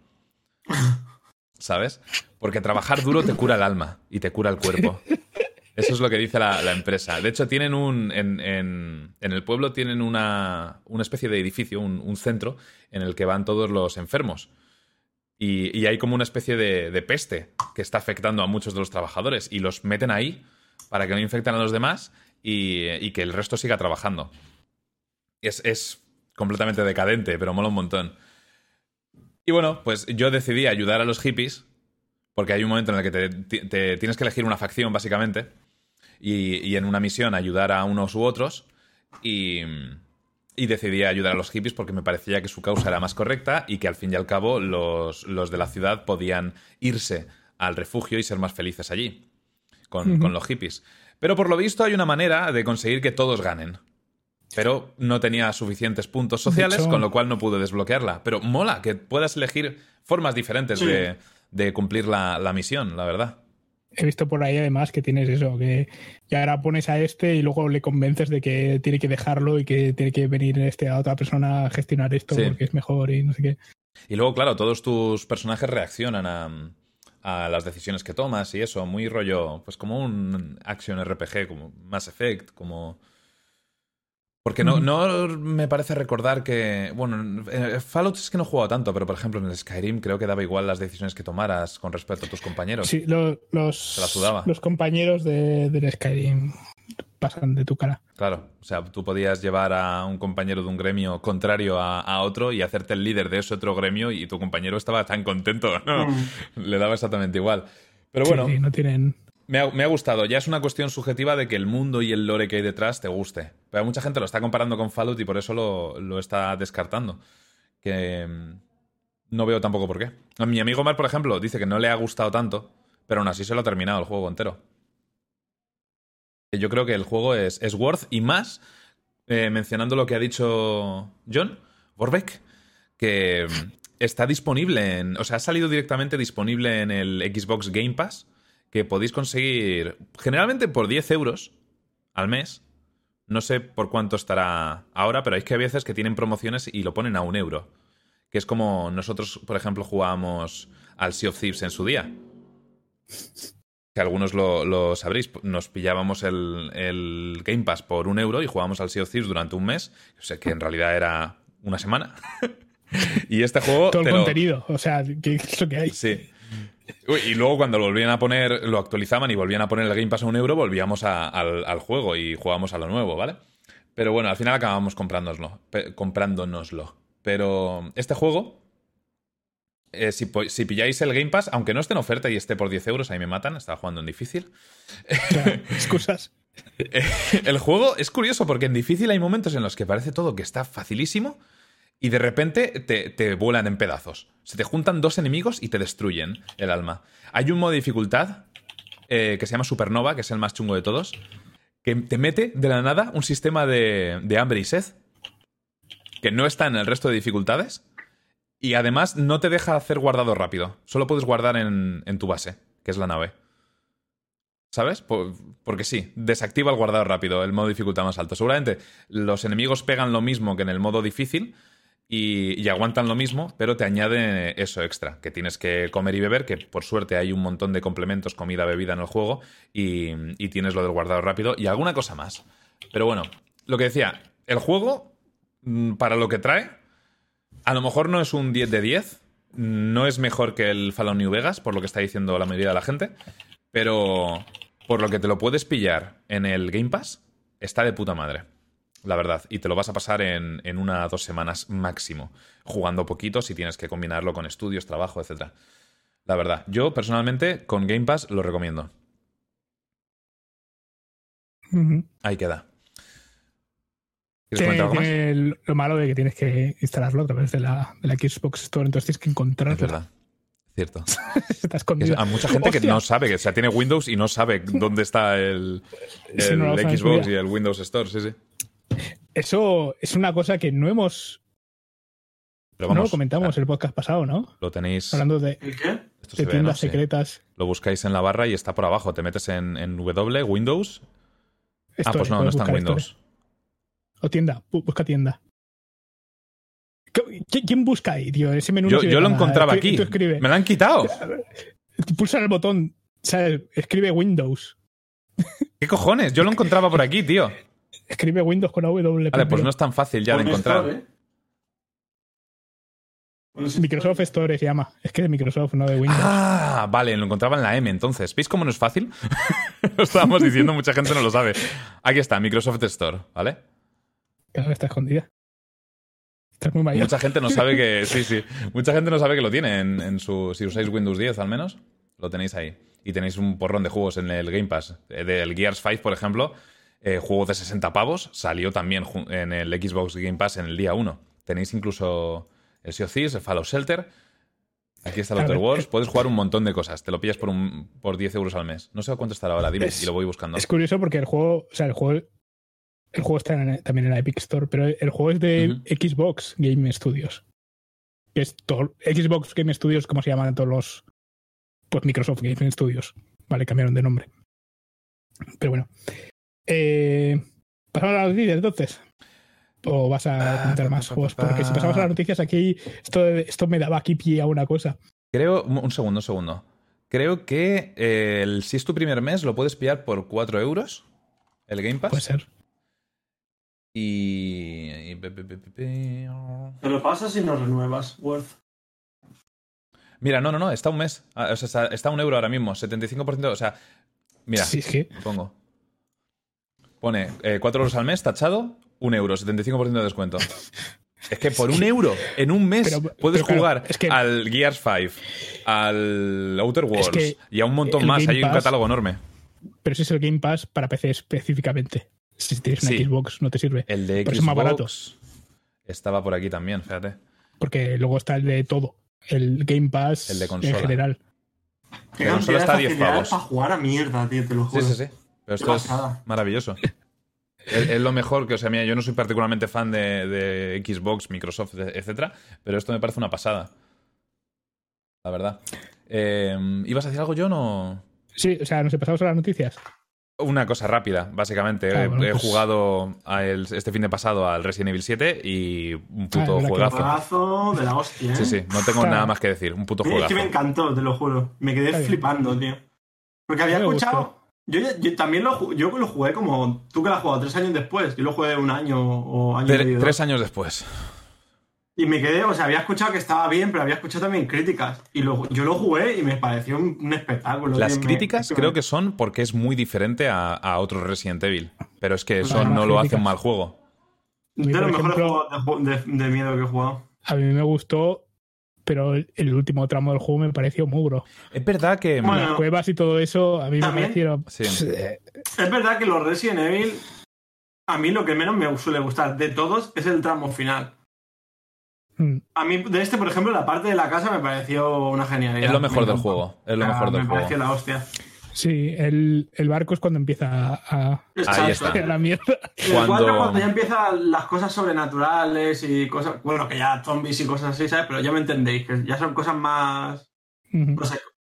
¿Sabes? Porque trabajar duro te cura el alma y te cura el cuerpo. Eso es lo que dice la, empresa. De hecho, tienen un. En, en- en el pueblo tienen una, una especie de edificio, un, un centro, en el que van todos los enfermos. Y, y hay como una especie de, de peste que está afectando a muchos de los trabajadores. Y los meten ahí para que no infecten a los demás y, y que el resto siga trabajando. Es, es completamente decadente, pero mola un montón. Y bueno, pues yo decidí ayudar a los hippies, porque hay un momento en el que te, te tienes que elegir una facción, básicamente, y, y en una misión ayudar a unos u otros, y, y decidí ayudar a los hippies porque me parecía que su causa era más correcta y que al fin y al cabo los, los de la ciudad podían irse al refugio y ser más felices allí, con, con los hippies. Pero por lo visto hay una manera de conseguir que todos ganen. Pero no tenía suficientes puntos sociales, hecho- con lo cual no pude desbloquearla. Pero mola que puedas elegir formas diferentes Sí. de, de cumplir la, la misión, la verdad. He visto por ahí además que tienes eso, que y ahora pones a este y luego le convences de que tiene que dejarlo y que tiene que venir este a otra persona a gestionar esto Sí. porque es mejor y no sé qué. Y luego, claro, todos tus personajes reaccionan a, a las decisiones que tomas y eso, muy rollo, pues como un action RPG, como Mass Effect, como... Porque no, no me parece recordar que. Bueno, en Fallout es que no he jugado tanto, pero por ejemplo en el Skyrim creo que daba igual las decisiones que tomaras con respecto a tus compañeros. Sí, lo- los, los compañeros de, del Skyrim pasan de tu cara. Claro, o sea, tú podías llevar a un compañero de un gremio contrario a, a otro y hacerte el líder de ese otro gremio y tu compañero estaba tan contento, ¿no? Mm. Le daba exactamente igual. Pero Sí, bueno, sí, no tienen. Me ha, me ha gustado. Ya es una cuestión subjetiva de que el mundo y el lore que hay detrás te guste. Pero mucha gente lo está comparando con Fallout y por eso lo, lo está descartando. Que mm, no veo tampoco por qué. A mi amigo Mar, por ejemplo, dice que no le ha gustado tanto, pero aún así se lo ha terminado el juego entero. Yo creo que el juego es, es worth y más, eh, mencionando lo que ha dicho John Borbeck, que mm, está disponible en. O sea, ha salido directamente disponible en el Xbox Game Pass, que podéis conseguir generalmente por 10 euros al mes. No sé por cuánto estará ahora, pero hay que hay veces que tienen promociones y lo ponen a un euro. Que es como nosotros, por ejemplo, jugábamos al Sea of Thieves en su día. Que algunos lo, lo sabréis. Nos pillábamos el, el Game Pass por un euro y jugábamos al Sea of Thieves durante un mes. O sea, que en realidad era una semana. y este juego. Todo el lo- contenido. O sea, ¿qué es lo que hay? Sí. Uy, Y luego cuando lo volvían a poner, lo actualizaban y volvían a poner el Game Pass a un euro, volvíamos a- al, al juego y jugábamos a lo nuevo, ¿vale? Pero bueno, al final acabamos comprándonoslo. pe- comprándonoslo. Pero este juego, eh, si, si pilláis el Game Pass, aunque no esté en oferta y esté por 10 euros, ahí me matan, estaba jugando en difícil. Excusas. El juego es curioso porque en difícil hay momentos en los que parece todo que está facilísimo y de repente te, te vuelan en pedazos. Se te juntan dos enemigos y te destruyen el alma. Hay un modo de dificultad eh, que se llama Supernova, que es el más chungo de todos, que te mete de la nada un sistema de, de hambre y sed que no está en el resto de dificultades y además no te deja hacer guardado rápido. Solo puedes guardar en, en tu base, que es la nave. ¿Sabes? Por- porque sí, desactiva el guardado rápido, el modo dificultad más alto. Seguramente los enemigos pegan lo mismo que en el modo difícil y, aguantan lo mismo, pero te añade eso extra, que tienes que comer y beber, que por suerte hay un montón de complementos, comida, bebida en el juego, y, y tienes lo del guardado rápido y alguna cosa más. Pero bueno, lo que decía, el juego, mm, para lo que trae, a lo mejor no es un 10 de 10, no es mejor que el Fallout New Vegas, por lo que está diciendo la mayoría de la gente, pero por lo que te lo puedes pillar en el Game Pass, está de puta madre. La verdad. Y te lo vas a pasar en, en una o dos semanas máximo. Jugando poquito si tienes que combinarlo con estudios, trabajo, etc. La verdad. Yo personalmente con Game Pass lo recomiendo. Ahí queda. ¿Quieres Tiene, comentar algo más? tiene lo malo de que tienes que instalarlo a través de la, de la Xbox Store, entonces tienes que encontrarlo. Es verdad. Cierto. Está Es- escondido. Hay mucha gente que no sabe, que o sea, tiene Windows y no sabe dónde está el, Sí, el no Xbox y el Windows Store, sí, sí. Eso es una cosa que no hemos. Pero no vamos, lo comentamos el podcast pasado, ¿no? lo tenéis. Hablando de, ¿El qué? esto se de ve, tiendas ¿no? Sí. secretas. Lo buscáis en la barra y está por abajo. Te metes en, en W, Windows. ah, pues no, no está en Windows. O tienda, bu- busca tienda. ¿Qui- ¿Quién busca ahí, tío? Ese menú no Yo, lo nada. encontraba Tú- aquí. Tú Me lo han quitado. pulsa el botón, ¿sabes? Escribe Windows. ¿Qué cojones? Yo lo encontraba por aquí, tío. Escribe Windows con W. Vale, pues no es tan fácil ya de encontrar. Store, ¿eh? Microsoft Store se llama. Es que de Microsoft, no de Windows. Ah, vale, lo encontraba en la M entonces. ¿Veis cómo no es fácil? lo estábamos diciendo, mucha gente no lo sabe. Aquí está, Microsoft Store, ¿vale? Claro, está escondida. Estás muy mayor. Mucha gente no sabe que. Sí, sí. Mucha gente no sabe que lo tiene en, en su. Si usáis Windows 10 al menos, lo tenéis ahí. Y tenéis un porrón de juegos en el Game Pass. Eh, Del Gears 5, por ejemplo, eh, juego de 60 pavos, salió también en el Xbox Game Pass en el día 1. Tenéis incluso el Sea of Thieves, el Fallout Shelter. Aquí está el Outer Worlds. Puedes jugar un montón de cosas. Te lo pillas por, un, por 10 euros al mes. No sé a cuánto estará ahora, dime, Es- y lo voy buscando. Es curioso porque el juego, o sea, el juego, el juego está en- también en la Epic Store, pero el juego es de. Xbox Game Studios. Que es todo, Xbox Game Studios, como se llaman todos los, pues Microsoft Game Studios. Vale, cambiaron de nombre. Pero bueno. Eh, ¿Pasamos a las noticias entonces? ¿O vas a Ah, comentar más pa, pa, juegos? pa. Porque si pasamos a las noticias aquí, esto, esto me daba aquí pie a una cosa. Creo. Un segundo, un segundo. Creo que eh, el- si es tu primer mes, lo puedes pillar por 4 euros. El Game Pass. Puede ser. Y. y pe- pe- pe- pe- pe- Te lo pasas y no renuevas. Worth. Mira, no, no, no, está un mes. Ah, o sea, está, está un euro ahora mismo, 75%. O sea, mira, Sí, pongo. Pone 4 euros al mes, tachado, 1 euro, 75% de descuento. Es que por un euro en un mes Pero- puedes pero claro, jugar es que- al Gears 5, al Outer Worlds que y a un montón más. Game Hay un catálogo enorme. Pero ese es el Game Pass para PC específicamente. Si tienes una Sí. Xbox no te sirve. El de Por eso es más barato. Xbox estaba por aquí también, fíjate. Porque luego está el de todo. El Game Pass El de consola. en general. Pero solo de está a 10 facilidades pavos. para jugar a mierda, tío, te lo Sí, juro. sí, sí. Pero esto es maravilloso. Es, es lo mejor que, o sea, mira, yo no soy particularmente fan de, de Xbox, Microsoft, etcétera, pero esto me parece una pasada. La verdad. Eh, ¿Ibas a decir algo, John, o...? Sí, o sea, nos pasamos a las noticias. Una cosa rápida, básicamente. Ah, He- bueno, he pues- jugado a el- este fin de pasado al Resident Evil 7 y un puto Ah, es juegazo. Juegazo de la hostia, ¿eh? Sí, sí, no tengo nada más que decir. Un puto Es juegazo. que me encantó, te lo juro. Me quedé Está bien. flipando, tío. Porque había escuchado. Yo, yo también lo, yo lo jugué como. Tú que lo has jugado tres años después. Yo lo jugué un año o año y Tre- medio. tres años después. Y me quedé, o sea, había escuchado que estaba bien, pero había escuchado también críticas. Y lo- yo lo jugué y me pareció un, un espectáculo. Las críticas me- creo que son porque es muy diferente a, a otros Resident Evil. Pero es que eso no lo hace un mal juego. De los mejores juegos de, ju- de- de miedo que he jugado. A mí me gustó, pero el, último tramo del juego me pareció muy duro. Es verdad que. Bueno, Las cuevas y todo eso, a mí me También- parecieron. Sí. Eh, Es verdad que los Resident Evil. A mí lo que menos me suele gustar de todos es el tramo final. mm, A mí, de este, por ejemplo, la parte de la casa me pareció una genialidad. es lo mejor Me del juego. Es lo Ah, mejor del me juego. pareció la hostia. Sí, el, el barco es cuando empieza a, a, Ahí está. a la mierda. El Cuando- ya empiezan las cosas sobrenaturales y cosas. Bueno, que ya zombies y cosas así, ¿sabes? Pero ya me entendéis, que ya son cosas más.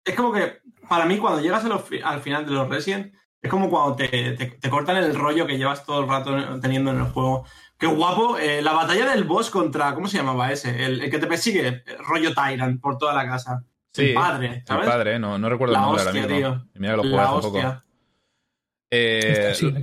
Es como que, para mí, cuando llegas a los fi- al final de los Resident, es como cuando te, te- te cortan el rollo que llevas todo el rato teniendo en el juego. Qué guapo. eh, la batalla del boss contra. ¿Cómo se llamaba ese? El, el que te persigue, el rollo Tyrant por toda la casa. Sí, el padre, ¿sabes? El padre, no, no recuerdo La el nombre hostia, ahora mismo. tío. Mira que lo jugué La hace poco. Eh, sí.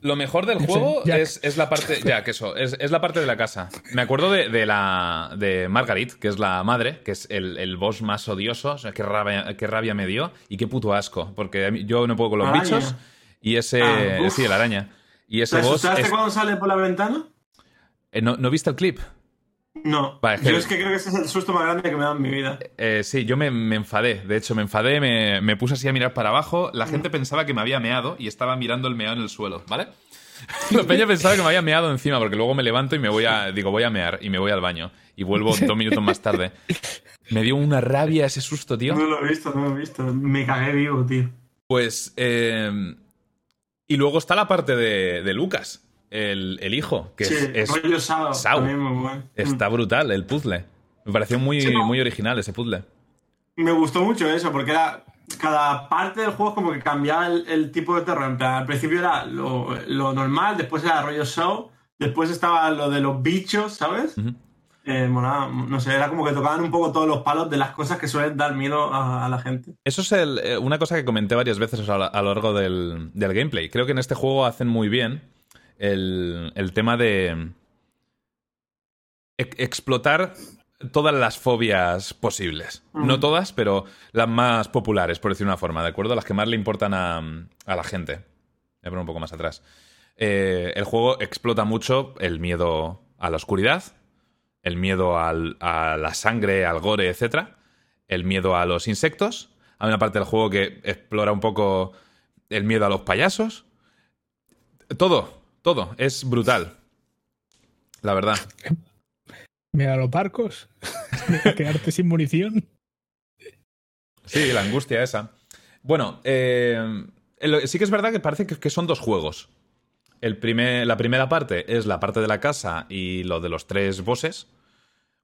Lo mejor del juego es, es la parte. Ya, que eso, es, es la parte de la casa. Me acuerdo de, de la. de Margaret, que es la madre, que es el, el boss más odioso. O sea, qué rabia, qué rabia me dio y qué puto asco. Porque a mí- yo no puedo con los Araña. bichos. Y ese. Ah, sí, la araña. Y ese ¿Te boss. es- cuando sale por la ventana? eh, ¿no, ¿No viste el clip? No. Vale, es que- Yo es que creo que ese es el susto más grande que me da en mi vida. Eh, sí, yo me, me enfadé. De hecho, me enfadé, me, me puse así a mirar para abajo. La gente pensaba que me había meado y estaba mirando el meado en el suelo, ¿vale? La peña pensaba que me había meado encima porque luego me levanto y me voy a. Digo, voy a mear y me voy al baño. Y vuelvo dos minutos más tarde. Me dio una rabia ese susto, tío. No lo he visto, no lo he visto. Me cagué vivo, tío. Pues. eh, y luego está la parte de, de Lucas, el, el hijo, que sí, es, es- rollo Sao. Sao. también muy bueno. está brutal, el puzzle. Me pareció muy, Sí, no. muy original ese puzzle. Me gustó mucho eso, porque era. Cada parte del juego como que cambiaba el, el tipo de terror. En plan, al principio era lo, lo normal, después era rollo show, después estaba lo de los bichos, ¿sabes? Eh, no sé, era como que tocaban un poco todos los palos de las cosas que suelen dar miedo a, a la gente. Eso es el- eh, una cosa que comenté varias veces a, lo- a lo largo del, del gameplay. Creo que en este juego hacen muy bien el, el tema de ex- explotar todas las fobias posibles. No todas, pero las más populares, por decir una forma, ¿de acuerdo? Las que más le importan a, a la gente. Voy a poner un poco más atrás. Eh, el juego explota mucho el miedo a la oscuridad, el miedo al- a la sangre, al gore, etc. El miedo a los insectos. Hay una parte del juego que explora un poco el miedo a los payasos. Todo, todo. Es brutal. La verdad. Mira los barcos. Quedarte sin munición. Sí, la angustia esa. Bueno, eh, sí que es verdad que parece que, que son dos juegos. El primer, la primera parte es la parte de la casa y lo de los tres bosses.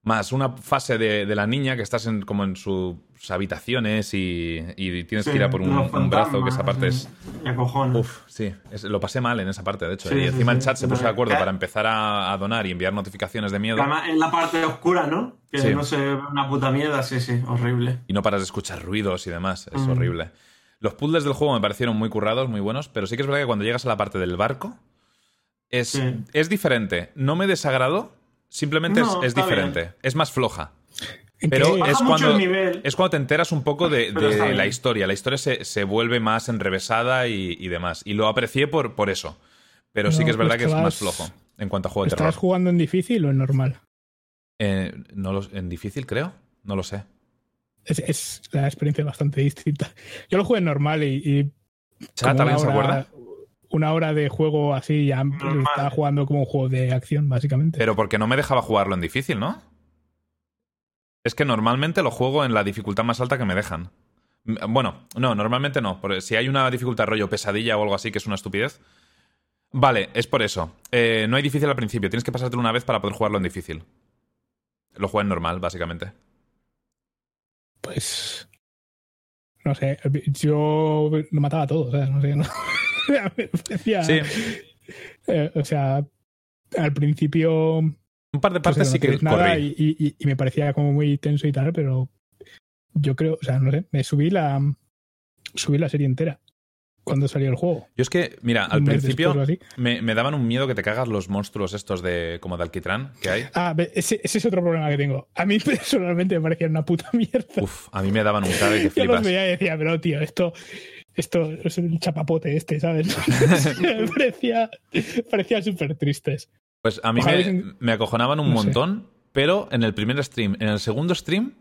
Más una fase de, de la niña que estás en, como en sus habitaciones y, y tienes que ir a por un, brazo, que esa parte es... acojones. Uf, sí, es- lo pasé mal en esa parte, de hecho. Sí, y sí, encima el chat se puso de acuerdo para empezar a, a donar y enviar notificaciones de miedo. Además, en la parte oscura, ¿no? Que no se ve una puta mierda, sí, sí, horrible. y no paras de escuchar ruidos y demás. Es Mm. horrible. Los puzzles del juego me parecieron muy currados, muy buenos, pero sí que es verdad que cuando llegas a la parte del barco es, es diferente. No me desagradó, simplemente No, es, diferente. Es más floja. ¿En Pero? Baja es cuando, es cuando te enteras un poco de, la historia. La historia se, se vuelve más enrevesada y, y demás. Y lo aprecié por, por eso. Pero sí que es verdad pues que es más flojo en cuanto a juego de ¿Estás terror. jugando en difícil o en normal? Eh, no lo- en difícil, creo. No lo sé. Es, es la experiencia bastante distinta. Yo lo jugué en normal y, y Chat, como ¿alguien una se acuerda? Una hora de juego así, ya Normal. estaba jugando como un juego de acción, básicamente. Pero porque no me dejaba jugarlo en difícil, ¿no? Es que normalmente lo juego en la dificultad más alta que me dejan. Bueno, no, normalmente no. Porque si hay una dificultad rollo pesadilla o algo así, que es una estupidez. Vale, es por eso. Eh, no hay difícil al principio. Tienes que pasártelo una vez para poder jugarlo en difícil. Lo juego en normal, básicamente. Pues. No sé, yo lo mataba a todos, ¿sabes? No sé, no. Parecía- Sí, eh, o sea, al principio. un par de pues, partes no sí que nada y, y- y me parecía como muy tenso y tal, pero yo creo, o sea, no sé, me subí la. Subí la serie entera cuando salió el juego. Yo es que, mira, al principio me, me daban un miedo que te cagas los monstruos estos de como de alquitrán que hay. Ah, ese, ese es otro problema que tengo. A mí personalmente me parecían una puta mierda. Uf, a mí me daban un cague que Yo los veía y decía, pero tío, esto, esto es el chapapote este, ¿sabes? me parecía, parecía súper tristes. Pues a mí me, me acojonaban un no sé. montón, pero en el primer stream. En el segundo stream,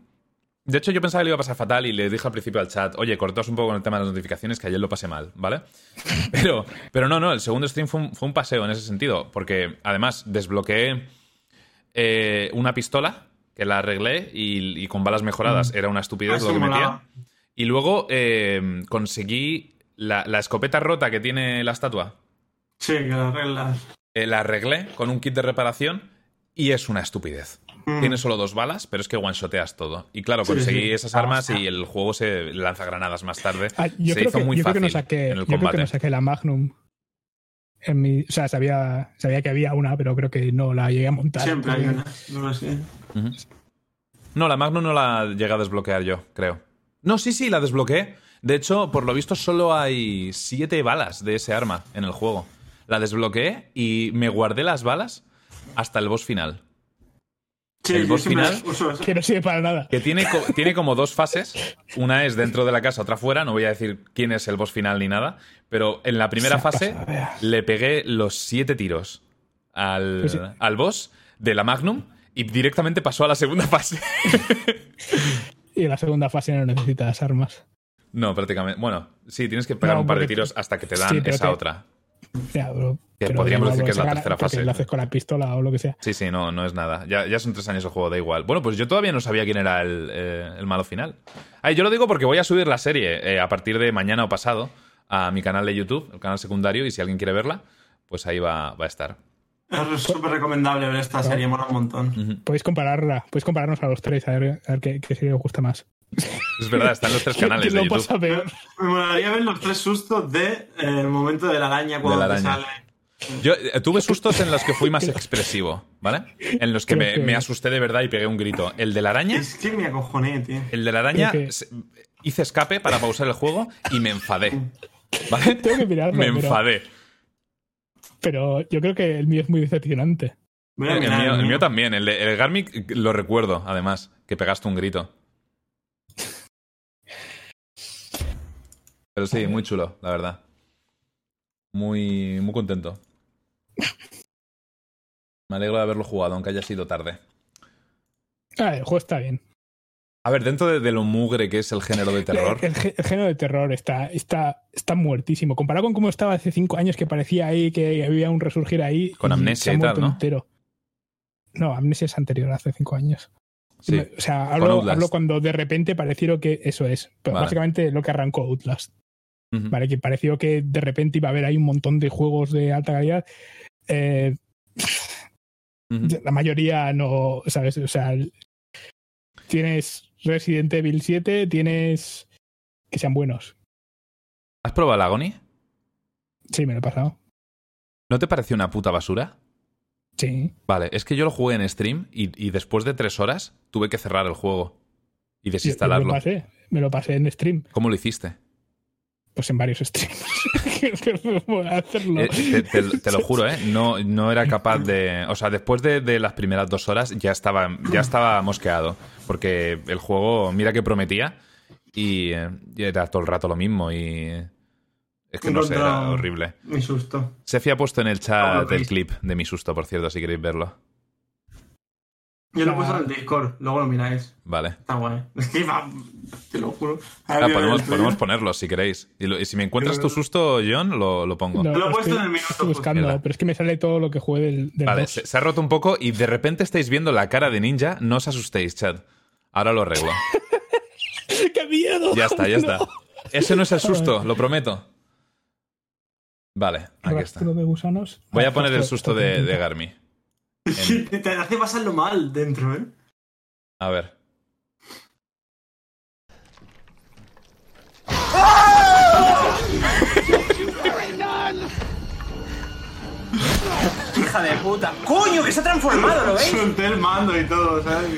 de hecho yo pensaba que le iba a pasar fatal y le dije al principio al chat, oye, cortaos un poco con el tema de las notificaciones, que ayer lo pasé mal, ¿vale? Pero, pero no, no, el segundo stream fue un, fue un paseo en ese sentido, porque además desbloqueé eh, una pistola que la arreglé y, y con balas mejoradas era una estupidez Eso lo que metía. Y luego eh, conseguí la, la escopeta rota que tiene la estatua. Sí, que las reglas. Eh, la arreglé con un kit de reparación y es una estupidez. Mm. Tiene solo dos balas, pero es que one-shoteas todo. Y claro, Sí, conseguí sí. esas armas y el juego se lanza granadas más tarde. Ah, yo se creo hizo que, muy yo creo que fácil no saqué, en el yo creo que combate. no saqué la Magnum. En mi, o sea, sabía, sabía que había una, pero creo que no la llegué a montar. Siempre hay una. No lo sé. No, la Magnum no la llegué a desbloquear yo, creo. No, sí, sí, la desbloqueé. De hecho, por lo visto, solo hay siete balas de ese arma en el juego. La desbloqueé y me guardé las balas hasta el boss final. Sí, El boss final-. Que no sirve para nada. Que tiene, co- tiene como dos fases. Una es dentro de la casa, otra fuera. No voy a decir quién es el boss final ni nada. Pero en la primera Se fase le pegué los siete tiros al, Pues sí. al boss de la Magnum y directamente pasó a la segunda fase. Y en la segunda fase no necesitas armas. no, prácticamente. Bueno, sí, tienes que pegar No, un par de tiros hasta que te dan sí, esa te- otra. Ya, pero, Que podríamos decir que es la tercera fase. Lo haces con la pistola o lo que sea. Sí, sí, no, no es nada. Ya, ya son tres años el juego, da igual. Bueno, pues yo todavía no sabía quién era el, eh, el malo final. Ay, yo lo digo porque voy a subir la serie eh, a partir de mañana o pasado a mi canal de YouTube, el canal secundario, y si alguien quiere verla, pues ahí va, va a estar. Es súper recomendable ver esta serie, mola un montón. Podéis compararla, podéis compararnos a los tres, a ver, a ver qué, qué serie os gusta más. Es verdad, están los tres canales ¿Quién de lo YouTube. pasa peor? Me molaría ver los tres sustos del de, eh, el momento de la araña cuando la araña. sale. Yo eh, tuve sustos en los que fui más expresivo, ¿vale? En los que me, Creo que- me asusté de verdad y pegué un grito. El de la araña, Es que me acojoné, tío. el de la araña, que- hice escape para pausar el juego y me enfadé. ¿Vale? Tengo que mirarlo, Me enfadé. pero yo creo que el mío es muy decepcionante. El, mío, el mío también. El, de, el Garmic lo recuerdo, además, que pegaste un grito. Pero sí, muy chulo, la verdad. Muy, muy contento. Me alegro de haberlo jugado, aunque haya sido tarde. Ah, el juego está bien. A ver, dentro de, de lo mugre que es el género de terror, El, gé- el género de terror está, está, está muertísimo. Comparado con cómo estaba hace cinco años, que parecía ahí que había un resurgir ahí. Con y Amnesia y tal, ¿no? entero. No, Amnesia es anterior, hace cinco años. sí. O sea, hablo, hablo cuando de repente pareció que eso es. Pero Vale. Básicamente lo que arrancó Outlast. ¿vale? Que pareció que de repente iba a haber ahí un montón de juegos de alta calidad. Eh, la mayoría no, ¿sabes? O sea, tienes Resident Evil 7, tienes que sean buenos. ¿Has probado el Agony? Sí, me lo he pasado. ¿No te pareció una puta basura? Sí. Vale, es que yo lo jugué en stream y, y después de tres horas tuve que cerrar el juego y Yo- yo desinstalarlo. me lo pasé. Me lo pasé en stream. ¿Cómo lo hiciste? Pues en varios streams. Hacerlo. Eh, te, te- te lo juro, ¿eh? No, no era capaz de... O sea, después de, de las primeras dos horas ya estaba, ya estaba mosqueado. Porque el juego, mira que prometía y, eh, y era todo el rato lo mismo. Y Es que no sé, era horrible. Mi susto. Sefi ha puesto en el chat el clip de mi susto, por cierto, si queréis verlo. Yo lo he puesto en el Discord, luego lo miráis. Vale. Está guay. Es que va, te lo juro. Ah, Ahora podemos, podemos ponerlo si queréis. Y, lo- y si me encuentras tu susto, John, lo, lo pongo. No, Lo he es puesto en el minuto, Estoy buscando, pero es que me sale todo lo que jugué del, del Vale, 2. se, se ha roto un poco y de repente estáis viendo la cara de ninja. No os asustéis, chat. Ahora lo arreglo. ¡Qué miedo! Ya está, ya está. Ese no es el susto, lo prometo. Vale, aquí está. De gusanos. Voy a poner el susto de, de Garmi. Te te hace pasarlo mal dentro, ¿eh? A ver. Hija de puta. ¡Coño, que se ha transformado, ¿lo veis? Solté el mando y todo, ¿sabes?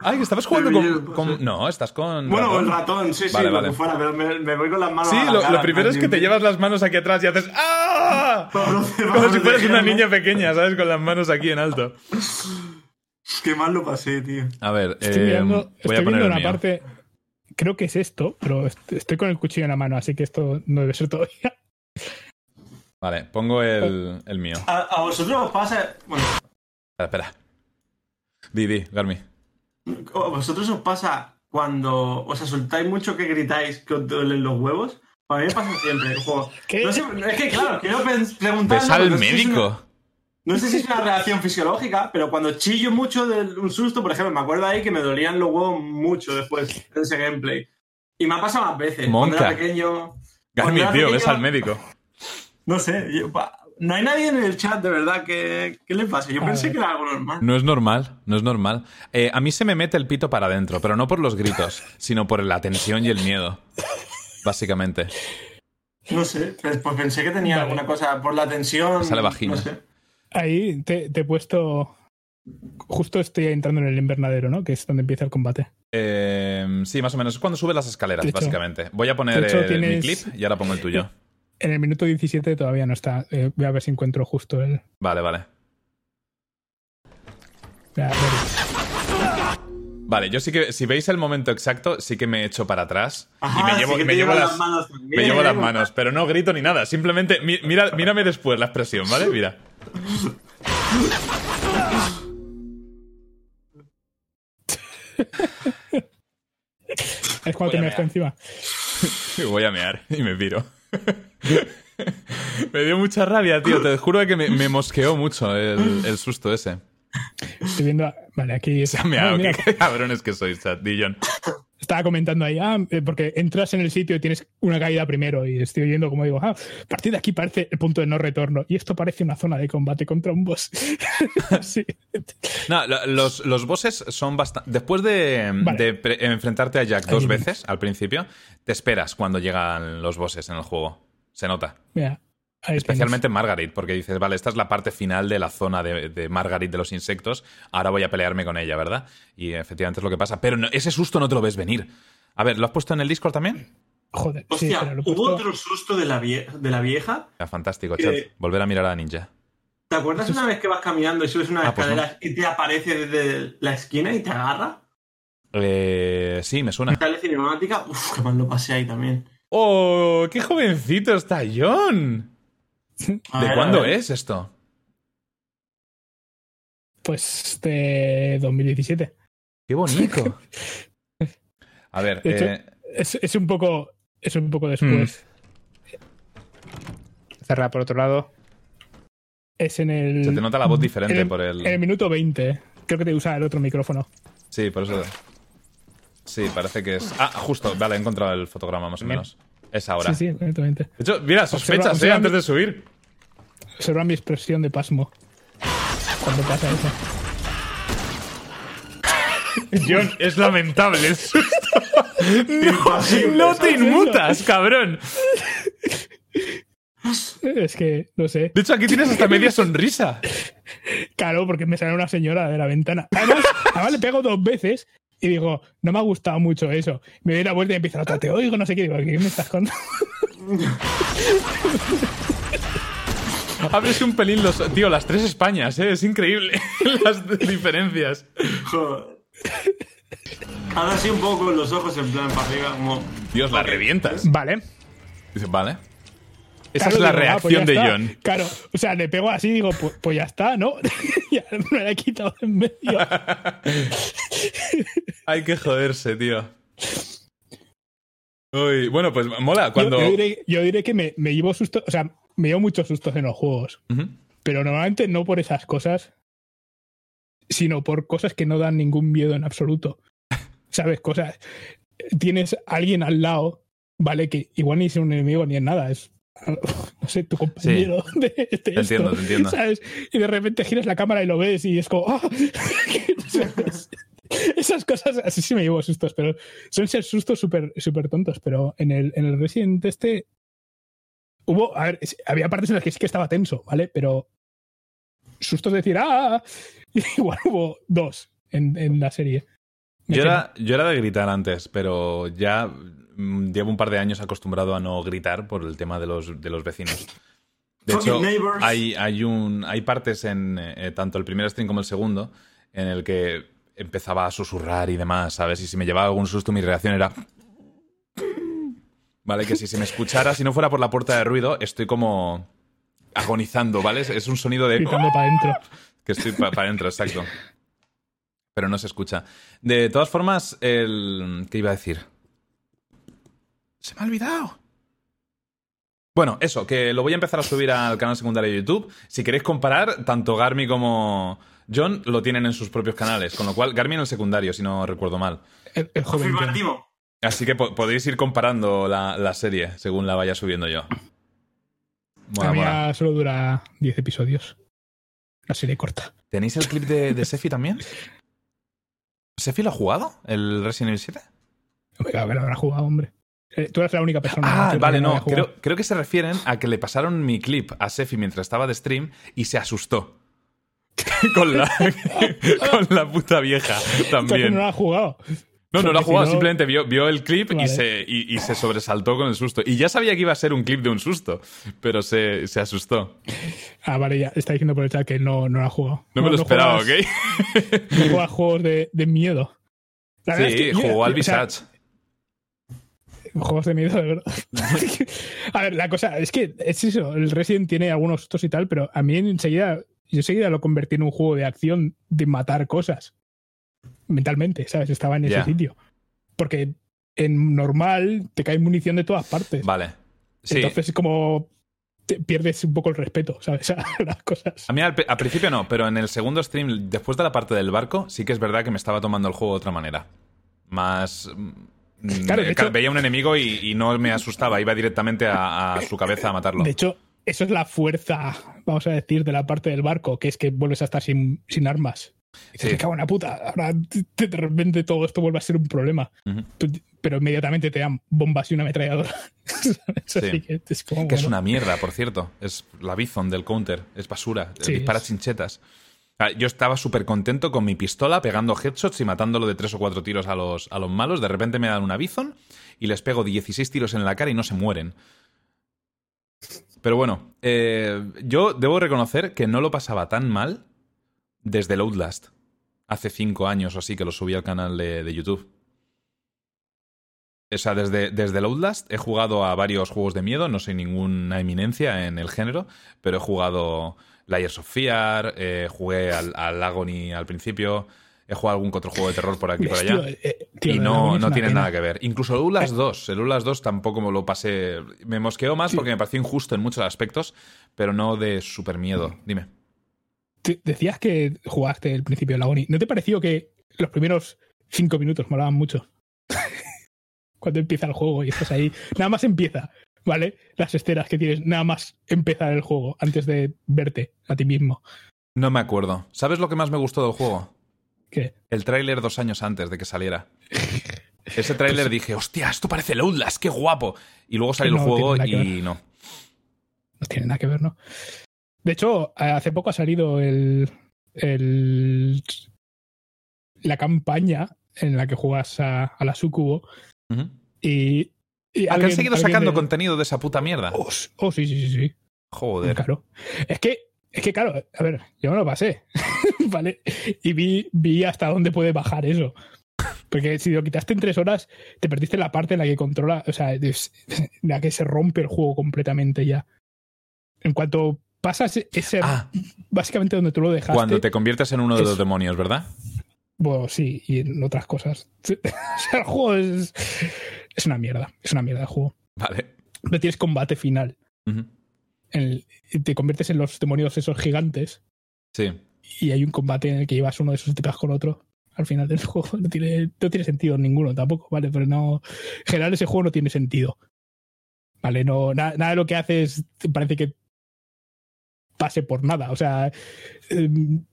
Ay, que estabas jugando con, con- sí. No, estás con. Bueno, ratón. el ratón, sí, sí, Vale, lo vale. que fuera, pero me, me voy con las manos Sí, a la lo, cara, lo primero es que te llevas las manos aquí atrás y haces ¡Ah! Como si fueras una niña pequeña, ¿sabes? Con las manos aquí en alto. Qué mal lo pasé, tío. A ver, Estoy eh, mirando, voy estoy a poner una mío. parte. Creo que es esto, pero est- estoy con el cuchillo en la mano, así que esto no debe ser todavía. Vale, pongo el, el mío. A, a vosotros os pasa. Bueno, Espera, espera. Di, di, Garmi. a vosotros os pasa cuando os asustáis mucho que gritáis que os duelen los huevos. A mí me pasa siempre. No sé, es que, claro, quiero preguntar. Ves al médico. No sé si es una reacción fisiológica, pero cuando chillo mucho de un susto, por ejemplo, me acuerdo ahí que me dolían los huevos mucho después de ese gameplay. Y me ha pasado más veces. Cuando Monca. era pequeño. Garmi, cuando era tío, ves al médico. No sé, yo- pa- no hay nadie en el chat de verdad que. ¿Qué le pasa? Yo pensé que era algo normal. No es normal, no es normal. Eh, a mí se me mete el pito para adentro, pero no por los gritos, sino por la tensión y el miedo. Básicamente. No sé, pues, pues pensé que tenía Vale. alguna cosa por la tensión. Sale vagina. No sé. Ahí te, te he puesto. Justo estoy entrando en el invernadero, ¿no? Que es donde empieza el combate. Eh, sí, más o menos. Es cuando sube las escaleras, hecho- básicamente. Voy a poner el- mi clip y ahora pongo el tuyo. En el minuto 17 todavía no está. Eh, voy a ver si encuentro justo el. Vale, vale. Vale, yo sí que, si veis el momento exacto, sí que me echo para atrás Ajá, y me llevo, sí me las, las manos también, me llevo las manos, pero no grito ni nada. Simplemente, mi- mira, mírame después la expresión, ¿vale? Mira. Es cuando te me está encima. Voy a mear y me piro. me dio mucha rabia, tío. Te juro que me, me mosqueó mucho el, el susto ese. Estoy viendo. Vale, aquí. Se ha meado. Qué cabrones que sois, chat. Dillon. Estaba comentando ahí, ah, eh, porque entras en el sitio y tienes una caída primero y estoy oyendo como digo, ah, a partir de aquí parece el punto de no retorno y esto parece una zona de combate contra un boss. sí. No, lo- los, los bosses son bastante. Después de, Vale. de pre- enfrentarte a Jack dos Ahí veces al principio, te esperas cuando llegan los bosses en el juego. Se nota. Mira, ahí Especialmente Margaret, porque dices, vale, esta es la parte final de la zona de, de Margaret de los insectos, ahora voy a pelearme con ella, ¿verdad? Y efectivamente es lo que pasa. Pero no- ese susto no te lo ves venir. A ver, ¿lo has puesto en el Discord también? tienes. Joder, sí, Hostia, pero lo he hubo otro susto de la, vie- de la vieja. Ya, fantástico, Que- chat. Volver a mirar a la ninja. ¿Te acuerdas una vez que vas caminando y subes unas Ah, pues no. escaleras y te aparece desde la esquina y te agarra? Eh, sí, me suena. Sale cinemática. Uf, qué mal lo pasé ahí también. ¡Oh, qué jovencito está John! ¿De ver, cuándo ver. es esto? Pues de 2017. ¡Qué bonito! A ver, De hecho, eh, Es, es un poco. Es un poco después. Hmm. Cerrar por otro lado. Es en el. se te nota la voz diferente el, por el... en el minuto 20. Creo que te usa el otro micrófono. Sí, por eso. Sí, parece que es. Ah, justo, vale, he encontrado el fotograma más o Bien. menos. Es ahora. Sí, sí, 20. De hecho, mira, sospechas, Observa- ¿eh? observa Antes mi- de subir. Observa mi expresión de pasmo. Cuando pasa eso. John, es lamentable el susto. no, no te inmutas, cabrón. Es que, no sé. De hecho, aquí tienes hasta media sonrisa. Claro, porque me sale una señora de la ventana. Además, además le pego dos veces y digo, no me ha gustado mucho eso. Me doy la vuelta y empieza la otra, te oigo, no sé qué. Digo, ¿qué me estás contando? Abres un pelín los. Tío, las tres Españas, ¿eh? Es increíble las diferencias. Joder. Ahora sí un poco los ojos en plan para arriba, como. Dios, la revientas. Vale. Dice, vale. Esa Claro, es la digo, ah, reacción pues ya de está. John. Claro, o sea, le pego así y digo, pues, pues ya está, ¿no? ya me la he quitado en medio. Hay que joderse, tío. Uy, bueno, pues mola cuando. Yo, diré, yo diré que me, me llevo sustos, o sea, me llevo muchos sustos en los juegos, pero normalmente no por esas cosas, sino por cosas que no dan ningún miedo en absoluto. ¿Sabes? Cosas. Tienes a alguien al lado, ¿vale? Que igual ni es un enemigo ni es nada, es. No sé, tu compañero de, de esto, entiendo, te entiendo. ¿Sabes? Y de repente giras la cámara y lo ves y es como. ¡ah! Esas cosas, así sí me llevo sustos, pero son ser sustos súper súper tontos. Pero en el, en el Resident este hubo, a ver, había partes en las que sí que estaba tenso, ¿vale? Pero sustos de decir, ¡ah! Igual hubo dos en, en la serie. Yo era, yo era de gritar antes, pero ya llevo un par de años acostumbrado a no gritar por el tema de los, de los vecinos. De hecho, hay, hay, un, hay partes en eh, tanto el primer stream como el segundo en el que empezaba a susurrar y demás, ¿sabes? Y si me llevaba algún susto, mi reacción era... ¿Vale? Que si se me escuchara, si no fuera por la puerta de ruido, estoy como agonizando, ¿vale? Es- Es un sonido de... gritando para adentro. Que estoy para adentro, exacto. Pero no se escucha. De todas formas, el. ¿Qué iba a decir? Se me ha olvidado. Bueno, eso, que lo voy a empezar a subir al canal secundario de YouTube. Si queréis comparar, tanto Garmi como John lo tienen en sus propios canales. Con lo cual, Garmi en el secundario, si no recuerdo mal. El, el joven. Así que po- podéis ir comparando la, la serie según la vaya subiendo yo. Mola, La mola. solo dura 10 episodios. La serie corta. ¿Tenéis el clip de, de Sefi también? ¿Sefi lo ha jugado? ¿El Resident Evil 7? Me cago que lo habrá jugado, hombre. Eh, tú eres la única persona. Ah, que vale, no. Creo, creo que se refieren a que le pasaron mi clip a Sefi mientras estaba de stream y se asustó. con, la, con la puta vieja Entonces también. no lo ha jugado. No, no lo ha si jugado, no- simplemente vio, vio el clip y, se, y, y se sobresaltó con el susto. Y ya sabía que iba a ser un clip de un susto, pero se, se asustó. Ah, vale, ya está diciendo por el chat que no, no lo ha jugado. No me lo esperaba, juegas- ¿ok? No juegas juegos de, de miedo. La Sí, es que yo- jugó al o sea, Visage. Juegos de miedo, de verdad. a ver, la cosa es que es eso. El Resident tiene algunos sustos y tal, pero a mí enseguida, yo enseguida lo convertí en un juego de acción de matar cosas. Mentalmente, ¿sabes? Estaba en ese sitio. Porque en normal te cae munición de todas partes. Vale. Sí. Entonces es como pierdes un poco el respeto, ¿sabes? A las cosas. A mí al, al principio no, pero en el segundo stream, después de la parte del barco, sí que es verdad que me estaba tomando el juego de otra manera. Más. Mm, Claro, de eh, hecho- veía un enemigo y, y no me asustaba, iba directamente a, a su cabeza a matarlo. De hecho, eso es la fuerza, vamos a decir, de la parte del barco, que es que vuelves a estar sin, sin armas. Y dices, Sí. cago en la puta, ahora de repente todo esto vuelve a ser un problema. Tú- Pero inmediatamente te dan bombas y una ametralladora. Que es como, Que es una mierda, por cierto. Es la Bison del counter. Es basura. Sí, dispara es- chinchetas. Yo estaba súper contento con mi pistola, pegando headshots y matándolo de tres o cuatro tiros a los, a los malos. De repente me dan una Bison y les pego 16 tiros en la cara y no se mueren. Pero bueno, eh, yo debo reconocer que no lo pasaba tan mal desde el Outlast. Hace cinco años o así que lo subí al canal de, de YouTube. O sea, desde, desde el Outlast he jugado a varios juegos de miedo, no soy ninguna eminencia en el género, pero he jugado Layers of Fear, eh, jugué al, al Agony al principio, he jugado algún otro juego de terror por aquí y por allá. eh, tío, y no, Agony no tiene pena. nada que ver. Incluso el Outlast 2. El Outlast 2 tampoco me lo pasé. Me mosqueó más Sí. porque me pareció injusto en muchos aspectos, pero no de super miedo. Dime. Te- Decías que jugaste el principio de la Oni. ¿No te pareció que los primeros cinco minutos molaban mucho? Cuando empieza el juego y estás ahí. Nada más empieza, ¿vale? Las escenas que tienes, nada más empezar el juego antes de verte a ti mismo. No me acuerdo. ¿Sabes lo que más me gustó del juego? ¿Qué? El tráiler dos años antes de que saliera. Ese tráiler dije, hostia, esto parece el Outlast, qué guapo. Y luego salió No el juego y no. No tiene nada que ver, ¿no? De hecho, hace poco ha salido el, el la campaña en la que juegas a, a la Sucubo y, y Ah, que han alguien- seguido alguien sacando contenido de esa puta mierda. Oh, oh, sí, sí, sí, sí. Joder. Claro. Es que, es que, claro, a ver, yo me lo pasé, ¿vale? Y vi, vi hasta dónde puede bajar eso. Porque si lo quitaste en tres horas, te perdiste la parte en la que controla, o sea, en la que se rompe el juego completamente ya. en cuanto pasas ese. Ah. Básicamente donde tú lo dejaste. Cuando te conviertes en uno de es- los demonios, ¿verdad? Bueno, sí, y en otras cosas. o sea, el juego es. Es una mierda. Es una mierda el juego. Vale. No tienes combate final. El- te conviertes en los demonios esos gigantes. Sí. y hay un combate en el que llevas uno de esos y te pegas con otro al final del juego. No tiene, no tiene sentido ninguno tampoco, ¿vale? Pero no. En general, ese juego no tiene sentido. ¿Vale? No, na- nada de lo que haces parece que pase por nada. O sea, em,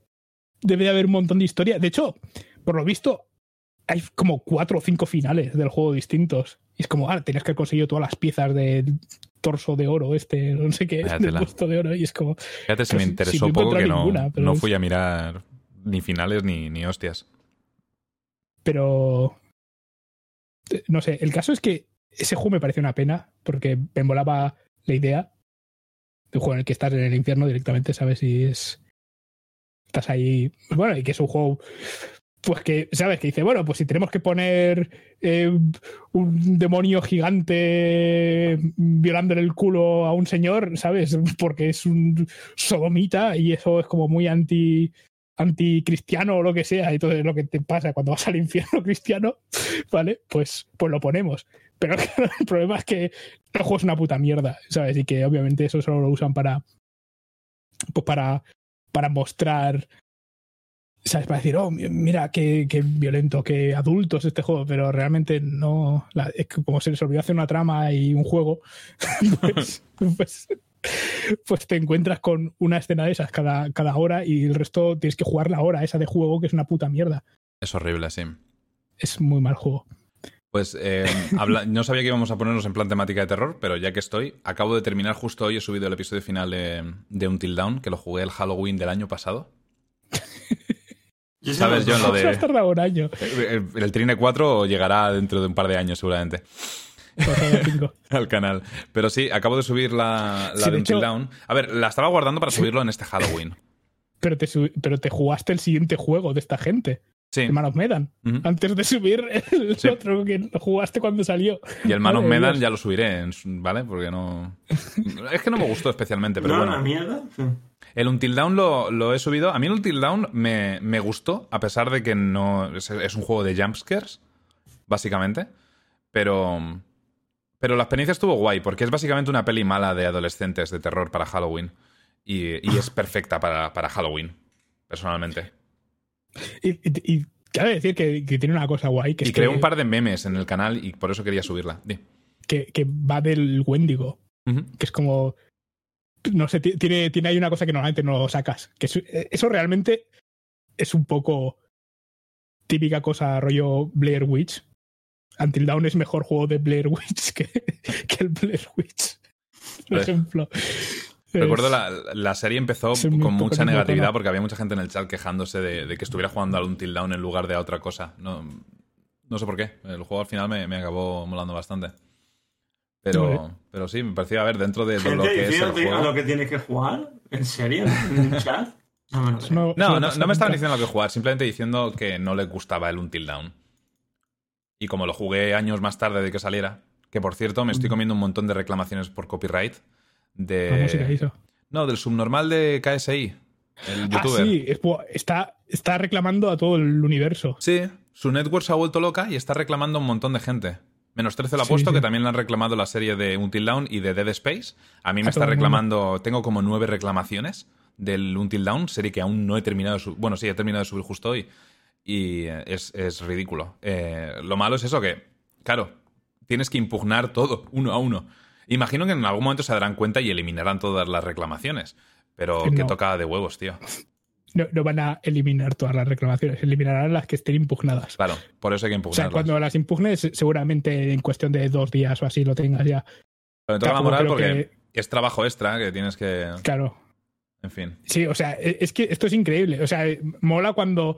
debe de haber un montón de historia. De hecho, por lo visto, hay como cuatro o cinco finales del juego distintos. Y es como, ah, tenías que haber conseguido todas las piezas del torso de oro, este, no sé qué, del puesto de oro. Y es como, Fíjate si me interesó he poco que no, pero no fui a mirar ni finales ni, ni hostias. pero no sé, el caso es que ese juego me pareció una pena porque me molaba la idea de un juego en el que estás en el infierno directamente, ¿sabes? Y es estás ahí, bueno, y que es un juego pues que, ¿sabes? Que dice, bueno, pues si tenemos que poner eh, un demonio gigante violándole el culo a un señor, ¿sabes? Porque es un sodomita y eso es como muy anti anticristiano o lo que sea, y todo lo que te pasa cuando vas al infierno cristiano, ¿vale? Pues, pues lo ponemos. Pero claro, el problema es que el juego es una puta mierda, ¿sabes? Y que obviamente eso solo lo usan para. Pues para. Para mostrar. ¿Sabes? Para decir, oh, mi- mira qué, qué violento, qué adultos este juego, pero realmente no. la- es que como se les olvidó hacer una trama y un juego, pues, pues, pues te encuentras con una escena de esas cada, cada hora y el resto tienes que jugar la hora esa de juego, que es una puta mierda. Es horrible, sí. Es muy mal juego. Pues eh, habla- no sabía que íbamos a ponernos en plan temática de terror, pero ya que estoy, acabo de terminar justo hoy, he subido el episodio final de, de Until Dawn, que lo jugué el Halloween del año pasado. Yo ¿Sabes, John, lo de- Has tardado un año. El, el Trine 4 llegará dentro de un par de años seguramente cinco. al canal. Pero sí, acabo de subir la, la Sí, de hecho- Dawn. A ver, la estaba guardando para subirlo en este Halloween. Pero te, pero te jugaste el siguiente juego de esta gente, Sí. el Man of Medan, antes de subir el Sí. otro que jugaste cuando salió. Y el Man of Medan Dios. ya lo subiré, ¿vale? Porque no... Es que no me gustó especialmente, pero ¿No bueno. una mierda? Sí. El Until Dawn lo, lo he subido. A mí el Until Dawn me, me gustó, a pesar de que no es, es un juego de jumpscares, básicamente. Pero, pero la experiencia estuvo guay, porque es básicamente una peli mala de adolescentes de terror para Halloween. Y, y es perfecta para, para Halloween, personalmente. Y, y, y cabe decir que, que tiene una cosa guay, que Y es creé que, un par de memes en el canal y por eso quería subirla. Que, que va del Wendigo, que es como... No sé, ti- tiene, tiene ahí una cosa que normalmente no sacas. Que eso, eso realmente es un poco típica cosa rollo Blair Witch. Until Dawn es mejor juego de Blair Witch que, que el Blair Witch, por Pues, ejemplo. Recuerdo la, la serie empezó con mucha negatividad porque había mucha gente en el chat quejándose de, de que estuviera jugando al Until Dawn en lugar de a otra cosa. No, no sé por qué. El juego al final me, me acabó molando bastante. Pero, Vale. pero sí, me parecía, a ver, dentro de, de lo que es el diciendo a juego... lo que tienes que jugar. ¿En serio? ¿En un chat? No me no- No, no, no me estaban diciendo lo que jugar, simplemente diciendo que no les gustaba el Until Dawn. Y como lo jugué años más tarde de que saliera, que por cierto me estoy comiendo un montón de reclamaciones por copyright de... La música hizo. No, del subnormal de KSI, el Ah, youtuber. sí, es bu- está, está reclamando a todo el universo. Sí, su network se ha vuelto loca y está reclamando a un montón de gente. Menos 13 lo ha Sí, puesto, sí. que también le han reclamado la serie de Until Dawn y de Dead Space. A mí me A está reclamando, tengo como nueve reclamaciones del Until Dawn, serie que aún no he terminado de subir. Bueno, sí, he terminado de subir justo hoy. Y eh, es, es ridículo. Eh, lo malo es eso que, claro, tienes que impugnar todo, uno a uno. Imagino que en algún momento se darán cuenta y eliminarán todas las reclamaciones. Pero Que que toca de huevos, tío. No, no van a eliminar todas las reclamaciones, eliminarán las que estén impugnadas. Claro, por eso hay que O sea, impugnarlas. cuando las impugnes, seguramente en cuestión de dos días o así lo tengas ya. Pero Tampoco moral porque que- es trabajo extra que tienes que. Claro. En fin. Sí, o sea, e- es que esto es increíble. O sea, mola cuando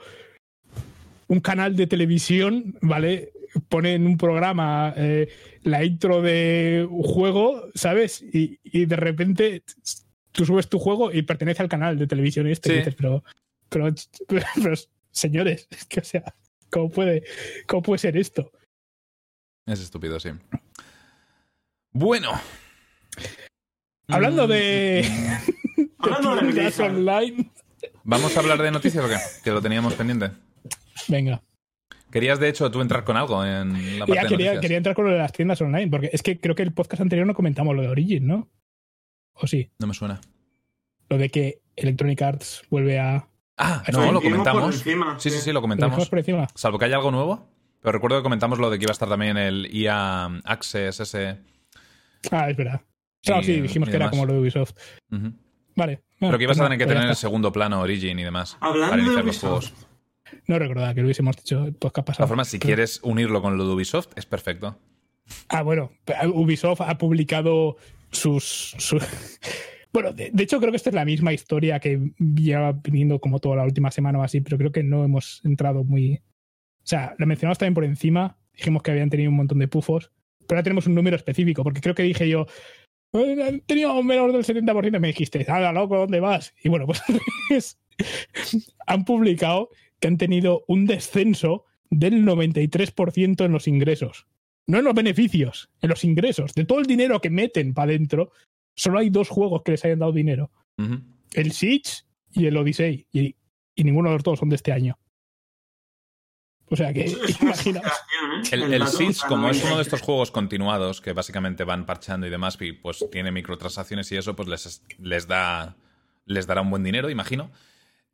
un canal de televisión, ¿vale? Pone en un programa eh, la intro de un juego, ¿sabes? Y, y de repente tú subes tu juego y pertenece al canal de televisión este. Sí. Y dices, pero, pero, pero, señores, es que, o sea, ¿cómo puede, ¿cómo puede ser esto? Es estúpido, sí. Bueno, Hablando de. Hablando de online. ¿Vamos a hablar de noticias o qué? Que lo teníamos pendiente. Venga. Querías, de hecho, tú entrar con algo en la parte Ya de quería, noticias. quería entrar con lo de las tiendas online, porque es que creo que el podcast anterior no comentamos lo de Origin, ¿no? ¿O sí? No me suena. Lo de que Electronic Arts vuelve a. Ah, no, lo lo comentamos. encima, Sí, sí, sí. lo ¿Lo comentamos. dejamos por encima? Salvo que haya algo nuevo. Pero recuerdo que comentamos lo de que iba a estar también el IA Access ese. Ah, es verdad. Claro, sí, dijimos que era como lo de Ubisoft. Vale. Pero que ibas a pues tener que tener en ya segundo plano Origin y demás. Hablando para de iniciar los Ubisoft. juegos. No recordaba que lo hubiésemos dicho el podcast De pasado. todas formas, si Pero- quieres unirlo con lo de Ubisoft, es perfecto. Ah, bueno, Ubisoft ha publicado sus. su- Bueno, de, de hecho creo que esta es la misma historia que lleva viniendo como toda la última semana o así, pero creo que no hemos entrado muy... O sea, la mencionamos también por encima, dijimos que habían tenido un montón de pufos, pero ahora tenemos un número específico, porque creo que dije yo, "Eh, han tenido menos del 70%, y me dijiste, anda loco, ¿dónde vas? Y bueno, pues han publicado que han tenido un descenso del 93% en los ingresos. No en los beneficios, en los ingresos. De todo el dinero que meten para adentro, solo hay dos juegos que les hayan dado dinero. El Siege y el Odyssey. Y, y ninguno de los dos son de este año. O sea que, imaginaos. El, el Siege, como es uno de 93. estos juegos continuados que básicamente van parchando y demás, y pues tiene microtransacciones y eso, pues les, les da les dará un buen dinero, imagino.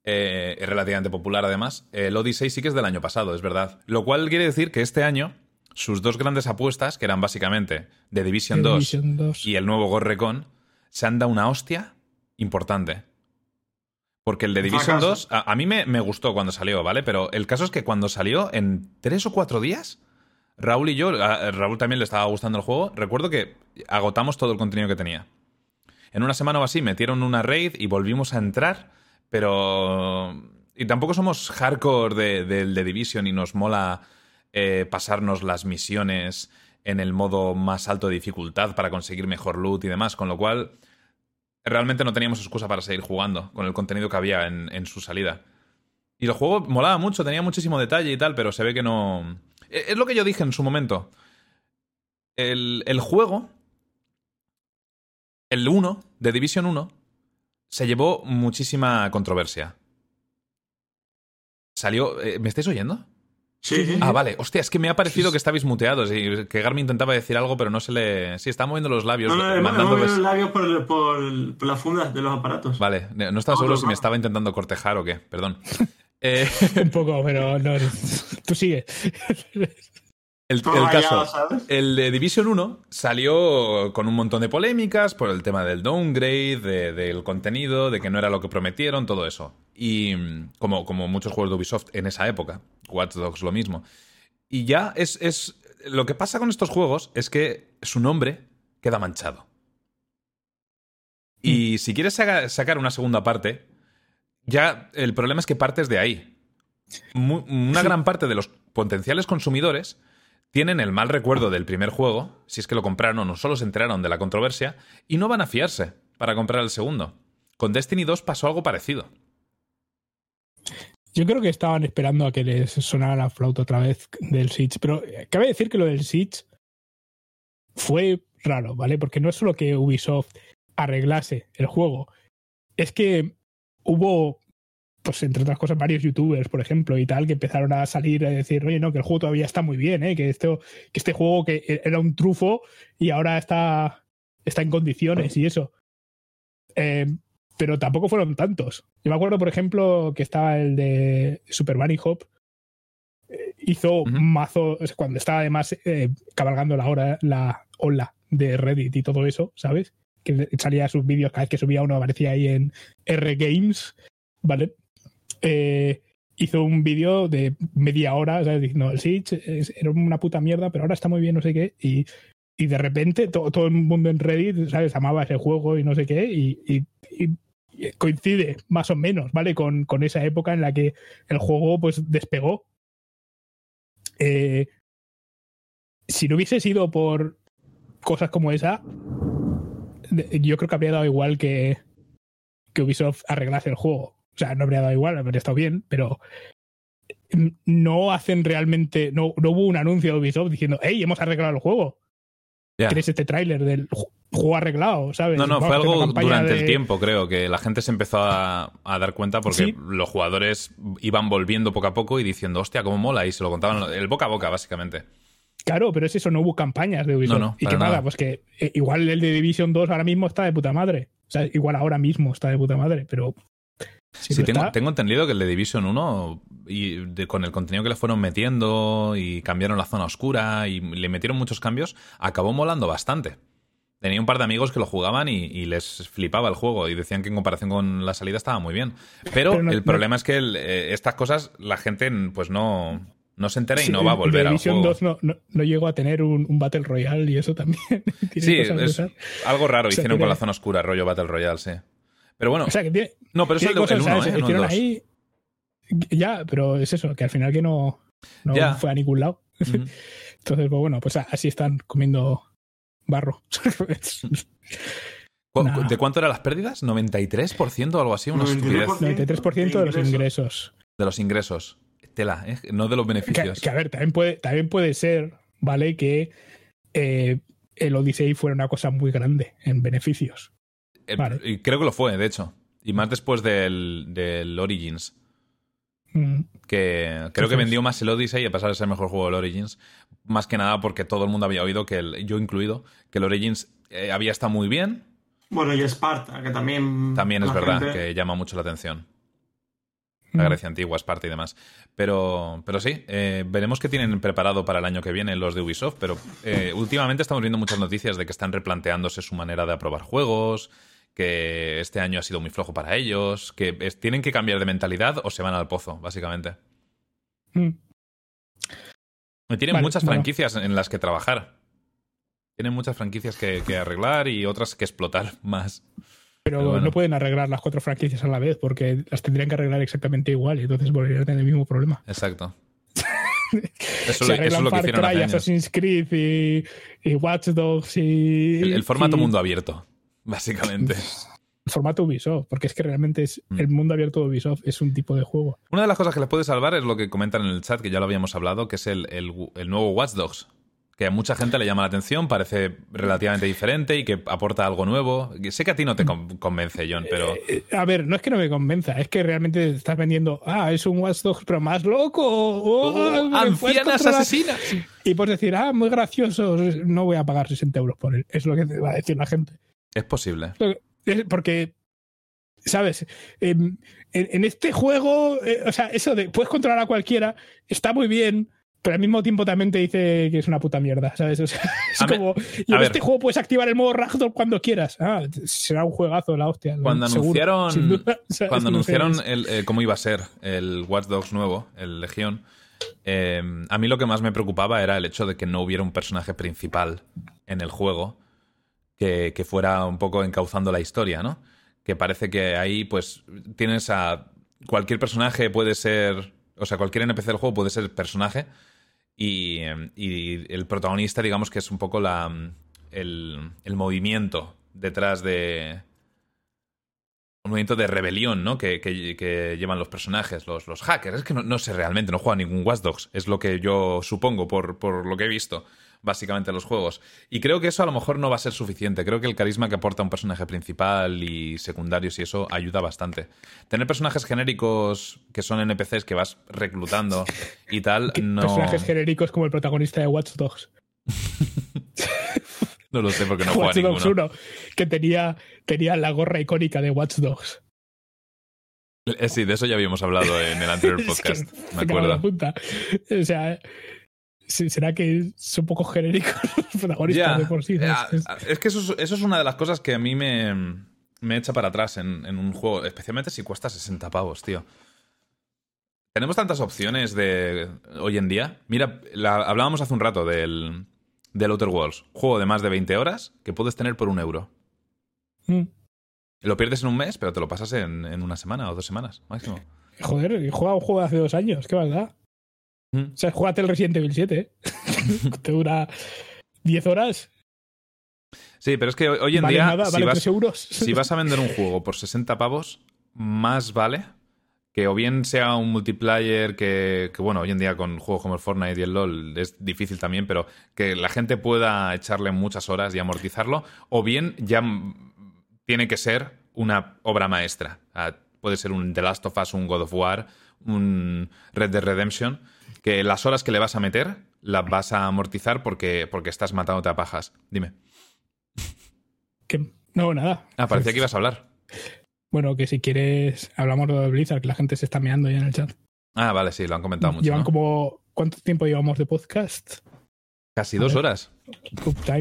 Eh, es relativamente popular además. El Odyssey sí que es del año pasado, es verdad. Lo cual quiere decir que este año sus dos grandes apuestas, que eran básicamente The Division 2 Division 2. y el nuevo Ghost Recon, se han dado una hostia importante. Porque el de Division Fracaso. 2, a, a mí me, me gustó cuando salió, ¿vale? Pero el caso es que cuando salió, en tres o cuatro días, Raúl y yo, a Raúl también le estaba gustando el juego, recuerdo que agotamos todo el contenido que tenía. En una semana o así metieron una raid y volvimos a entrar, pero... Y tampoco somos hardcore de- del de, Division y nos mola eh, pasarnos las misiones en el modo más alto de dificultad para conseguir mejor loot y demás, con lo cual realmente no teníamos excusa para seguir jugando con el contenido que había en, su salida. Y el juego molaba mucho, tenía muchísimo detalle y tal, pero se ve que no... Es es lo que yo dije en su momento. El, el juego, el 1, de Division 1, se llevó muchísima controversia. Salió... eh, ¿Me estáis oyendo? Sí, sí. Ah, vale. Hostia, es que me ha parecido que estabais muteados y que Garmin intentaba decir algo, pero no se le... Sí, está moviendo los labios, No, no, mandando... los labios por, por, por las fundas de los aparatos. Vale, no estaba No, seguro no, si no. me estaba intentando cortejar o qué, perdón. Eh, Un poco, pero no. Tú sigue. el, caso, el de Division 1 salió con un montón de polémicas por el tema del downgrade, de- del contenido, de que no era lo que prometieron, todo eso. Y mm, como, como muchos juegos de Ubisoft en esa época, Watch Dogs lo mismo. Y ya es, es... Lo que pasa con estos juegos es que su nombre queda manchado. Y si quieres saca- sacar una segunda parte, ya el problema es que partes de ahí. Mu- una gran parte de los potenciales consumidores tienen el mal recuerdo del primer juego, si es que lo compraron o no solo se enteraron de la controversia, y no van a fiarse para comprar el segundo. Con Destiny 2 pasó algo parecido. Yo creo que estaban esperando a que les sonara la flauta otra vez del Siege, pero eh, cabe decir que lo del Siege fue raro, ¿vale? Porque no es solo que Ubisoft arreglase el juego, es que hubo, pues entre otras cosas, varios youtubers, por ejemplo, y tal, que empezaron a salir a decir, oye, no, que el juego todavía está muy bien, ¿eh? Que, esto, que este juego que e-, era un trufo y ahora está, está en condiciones y eso. Eh, pero tampoco fueron tantos. Yo me acuerdo, por ejemplo, que estaba el de Super Bunny Hop. eh, hizo Ujú. mazo, o sea, cuando estaba además eh, cabalgando la hora, la ola de Reddit y todo eso, ¿sabes? Que salía sus vídeos, cada vez que subía uno aparecía ahí en R Games, ¿vale? Eh, hizo un vídeo de media hora, ¿sabes? Diciendo, es- era una puta mierda, pero ahora está muy bien, no sé qué, y, y de repente to- todo el mundo en Reddit, ¿sabes? Amaba ese juego y no sé qué, y, coincide más o menos, ¿vale? Con, con esa época en la que el juego pues despegó. Eh, si no hubiese sido por cosas como esa, yo creo que habría dado igual que, que Ubisoft arreglase el juego. O sea, no habría dado igual, habría estado bien, pero no hacen realmente, no, no hubo un anuncio de Ubisoft diciendo, hey, hemos arreglado el juego. Ya. tienes este tráiler del ju- juego arreglado, ¿sabes? No, no, Vamos fue algo durante de- el tiempo, creo, que la gente se empezó a, a dar cuenta porque Sí. los jugadores iban volviendo poco a poco y diciendo, hostia, cómo mola, y se lo contaban el boca a boca, básicamente. Claro, pero es eso, no hubo campañas de Ubisoft. No, no, y que nada, nada. pues que eh, igual el de Division 2 ahora mismo está de puta madre. O sea, igual ahora mismo está de puta madre, pero. Sí, tengo, está- tengo entendido que el de Division 1, y de- con el contenido que le fueron metiendo y cambiaron la zona oscura y le metieron muchos cambios, acabó molando bastante. Tenía un par de amigos que lo jugaban y, y les flipaba el juego y decían que en comparación con la salida estaba muy bien. Pero, Pero no- el no- problema es que el- eh, estas cosas la gente pues no, no se entera y Sí, no va a volver al Division juego. 2 no, no, no llegó a tener un, un Battle Royale y eso también. Tiene Sí, es algo raro O sea, hicieron con la zona oscura, rollo Battle Royale, sí. Pero bueno, O sea, que tiene, no, pero eso es el, cosas, 1, ¿sabes? ¿eh? No el Hicieron 2. ahí. Ya, pero es eso, que al final que no, no Ya. fue a ningún lado. Entonces, pues bueno, pues así están comiendo barro. ¿Cu- Nah. ¿De cuánto eran las pérdidas? ¿93% o algo así? Una 93%. estupidez 93% de los ingresos. de los ingresos. Tela, ¿eh? No de los Que, beneficios. que, a ver, también puede, también puede ser, ¿vale? Que eh, el Odyssey fuera una cosa muy grande en beneficios. Eh, vale. y creo que lo fue, de hecho. Y más después del, del Origins. Mm, Que creo que vendió más el Odyssey a pesar de ser el mejor juego del Origins. Más que nada porque todo el mundo había oído, que el- yo incluido, que el Origins eh, había estado muy bien. Bueno, y Esparta, que también. También es verdad gente- que llama mucho la atención. La mm. Grecia antigua, Esparta y demás. Pero, pero sí, eh, veremos qué tienen preparado para el año que viene los de Ubisoft. Pero eh, últimamente estamos viendo muchas noticias de que están replanteándose su manera de aprobar juegos, que este año ha sido muy flojo para ellos, que es- tienen que cambiar de mentalidad o se van al pozo, básicamente. Mm. Y tienen Vale, muchas bueno. franquicias en las que trabajar. Tienen muchas franquicias que, que arreglar y otras que explotar más. Pero, Pero bueno. no pueden arreglar las cuatro franquicias a la vez porque las tendrían que arreglar exactamente igual y entonces volverían a tener el mismo problema. Exacto. Eso, Se es lo que Far hicieron hace Cry, años. Assassin's Creed y, y Watch Dogs y... El, el formato y- mundo abierto, básicamente. formato Ubisoft, porque es que realmente es Mm. el mundo abierto de Ubisoft es un tipo de juego. Una de las cosas que les puede salvar es lo que comentan en el chat, que ya lo habíamos hablado, que es el, el- el nuevo Watch Dogs. Que a mucha gente le llama la atención, parece relativamente diferente y que aporta algo nuevo. Sé que a ti no te con- convence, John, pero Eh, A ver, no es que no me convenza, es que realmente estás vendiendo, ah, es un Watch Dogs pero más loco. oh, ¡Oh, ancianas controlar". asesinas! Y puedes decir, ah, muy gracioso, no voy a pagar 60 euros por él. Es lo que te va a decir la gente. Es posible. Porque, ¿sabes? En, en- este juego, eh, o sea, eso de puedes controlar a cualquiera está muy bien, pero al mismo tiempo también te dice que es una puta mierda, ¿sabes? O sea, es A como. Y en ver. este juego puedes activar el modo Ragdoll cuando quieras. Ah, será un juegazo la hostia. Cuando seguro, anunciaron, cuando anunciaron el, eh, cómo iba a ser el Watch Dogs nuevo, el Legión, eh, a mí lo que más me preocupaba era el hecho de que no hubiera un personaje principal en el juego que, fuera un poco encauzando la historia, ¿no? Que parece que ahí, pues, tienes a. Cualquier personaje puede ser. O sea, cualquier NPC del juego puede ser personaje. Y, y el protagonista, digamos que es un poco la, el, el movimiento detrás de. Un movimiento de rebelión, ¿no? Que, que- que llevan los personajes, los, los hackers. Es que no, no sé realmente, no juega ningún Watch Dogs. Es lo que yo supongo por, por lo que he visto, básicamente, en los juegos. Y creo que eso a lo mejor no va a ser suficiente. Creo que el carisma que aporta un personaje principal y secundarios y eso ayuda bastante. Tener personajes genéricos que son NPCs que vas reclutando y tal, no. Personajes genéricos como el protagonista de Watch Dogs. No lo sé porque no juega Watch Dogs ninguno. 1, que tenía, tenía la gorra icónica de Watch Dogs. Eh, Sí, de eso ya habíamos hablado en el anterior Es que podcast. me la acuerdo. punta. O sea, ¿será que son un poco genéricos los protagonistas de por sí? es que eso, es- eso es una de las cosas que a mí me, me echa para atrás en, en un juego, especialmente si cuesta 60 pavos, tío. Tenemos tantas opciones de hoy en día. Mira, la- hablábamos hace un rato del, del Outer Worlds, juego de más de 20 horas que puedes tener por un euro. Mm. Lo pierdes en un mes, pero te lo pasas en, en una semana o dos semanas, máximo. Joder, y juega un juego de hace dos años, qué maldad. Mm. O sea, juégate el Resident Evil 7, ¿eh? Te dura 10 horas. Sí, pero es que hoy, en vale día, nada, si vale vas, 3 euros. si vas a vender un juego por 60 pavos, más vale que o bien sea un multiplayer que, que, bueno, hoy en día con juegos como el Fortnite y el LoL es difícil también, pero que la gente pueda echarle muchas horas y amortizarlo, o bien ya tiene que ser una obra maestra. puede ser un The Last of Us, un God of War, un Red Dead Redemption, que las horas que le vas a meter las vas a amortizar porque, porque estás matándote a pajas. Dime. Que, no, nada. Ah, parecía que ibas a hablar. Bueno, que si quieres, hablamos de Blizzard, que la gente se está meando ya en el chat. Ah, vale, sí, lo han comentado mucho. Llevan ¿no? como. ¿Cuánto tiempo llevamos de podcast? Casi dos horas.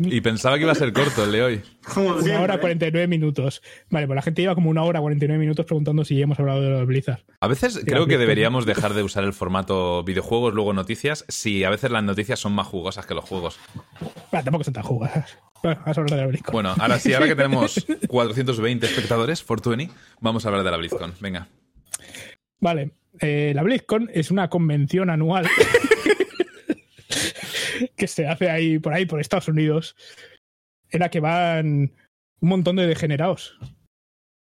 Y pensaba que iba a ser corto el de hoy. Como Una hora 49 minutos. Vale, pues la gente lleva como una hora 49 minutos preguntando si ya hemos hablado de lo de Blizzard. A veces creo que deberíamos dejar de usar el formato videojuegos, luego noticias, si a veces las noticias son más jugosas que los juegos. Ah, tampoco son tan jugadas. Bueno, vamos a hablar de la BlizzCon. Bueno, ahora sí, ahora que tenemos 420 espectadores, Fortuny, vamos a hablar de la BlizzCon. Venga. Vale, eh, la BlizzCon es una convención anual que se hace ahí por ahí, por Estados Unidos, en la que van un montón de degenerados.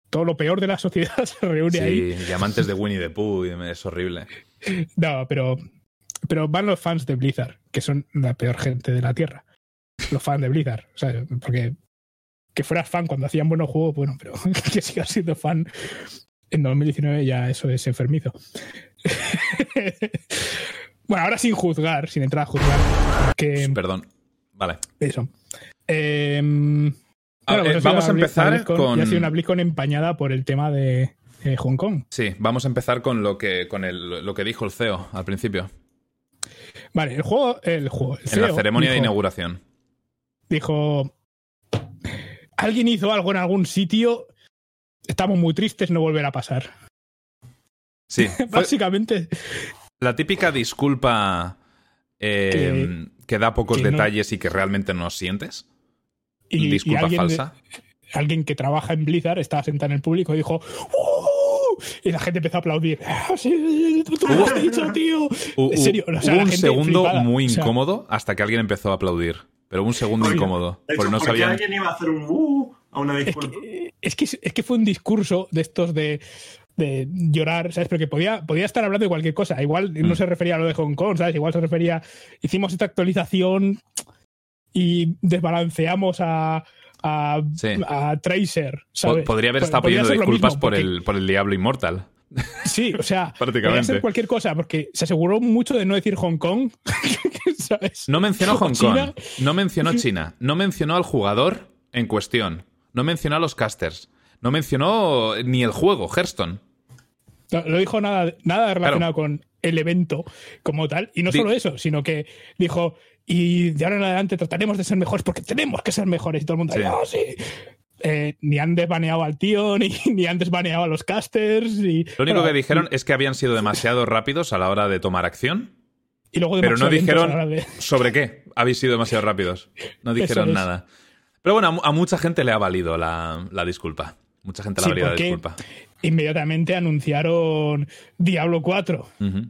Todo lo peor de la sociedad se reúne ahí. Sí, diamantes de Winnie the Pooh, y es horrible. No, pero, pero van los fans de Blizzard, que son la peor gente de la Tierra. Los fans de Blizzard. O sea, porque que fueras fan cuando hacían buenos juegos, bueno, pero que sigas siendo fan en 2019 ya eso es enfermizo. Bueno, ahora sin juzgar, sin entrar a juzgar, que Perdón. Vale. eso. Eh, pues vamos a empezar BlizzCon, con- y ha sido una BlizzCon empañada por el tema de eh, Hong Kong. Sí, vamos a empezar con lo que, con el, lo que dijo el CEO al principio, Vale, el juego, el juego, el en la CEO ceremonia de inauguración. dijo, alguien hizo algo en algún sitio, estamos muy tristes, no volverá a pasar. Sí, Básicamente, la típica disculpa eh, que, da pocos que no- detalles y que realmente no sientes. y, y disculpa de- falsa. alguien que trabaja en Blizzard estaba sentado en el público y dijo, "¡Uh!", y la gente empezó a aplaudir. "Ah, sí, tú lo has dicho, tío. En serio, hu- o sea, hubo la un gente segundo flipada. muy O sea, incómodo hasta que alguien empezó a aplaudir. Pero un segundo Oye, incómodo. Hecho, Porque no ¿por qué sabían. alguien iba a hacer un uh a una es, disculpa? que, es, que, es que fue un discurso de estos de, de llorar, ¿sabes? Porque podía, podía estar hablando de cualquier cosa. Igual Mm. no se refería a lo de Hong Kong, ¿sabes? Igual se refería. Hicimos esta actualización y desbalanceamos a. A, Sí. a Tracer, ¿sabes? Podría haber estado podría pidiendo disculpas mismo, por, porque- el, por el Diablo Inmortal. Sí, o sea, podría Prácticamente. ser cualquier cosa, porque se aseguró mucho de no decir Hong Kong, ¿sabes? No mencionó Hong. Kong, no mencionó China, no mencionó al jugador en cuestión, no mencionó a los casters, no mencionó ni el juego, Hearthstone. No, no dijo nada, nada relacionado con el evento como tal. Y no solo eso, sino que dijo, y de ahora en adelante trataremos de ser mejores porque tenemos que ser mejores. Y todo el mundo, Sí. "Ah, sí". Eh, ni han desbaneado al tío, ni, ni han desbaneado a los casters. Y, Lo único bueno, que dijeron es que habían sido demasiado rápidos a la hora de tomar acción, y luego pero no dijeron de- sobre qué habéis sido demasiado rápidos. No dijeron es. nada. Pero bueno, a, mu- a mucha gente le ha valido la, la disculpa. Mucha gente le Sí, ha valido la disculpa. Inmediatamente anunciaron Diablo 4, Ujú.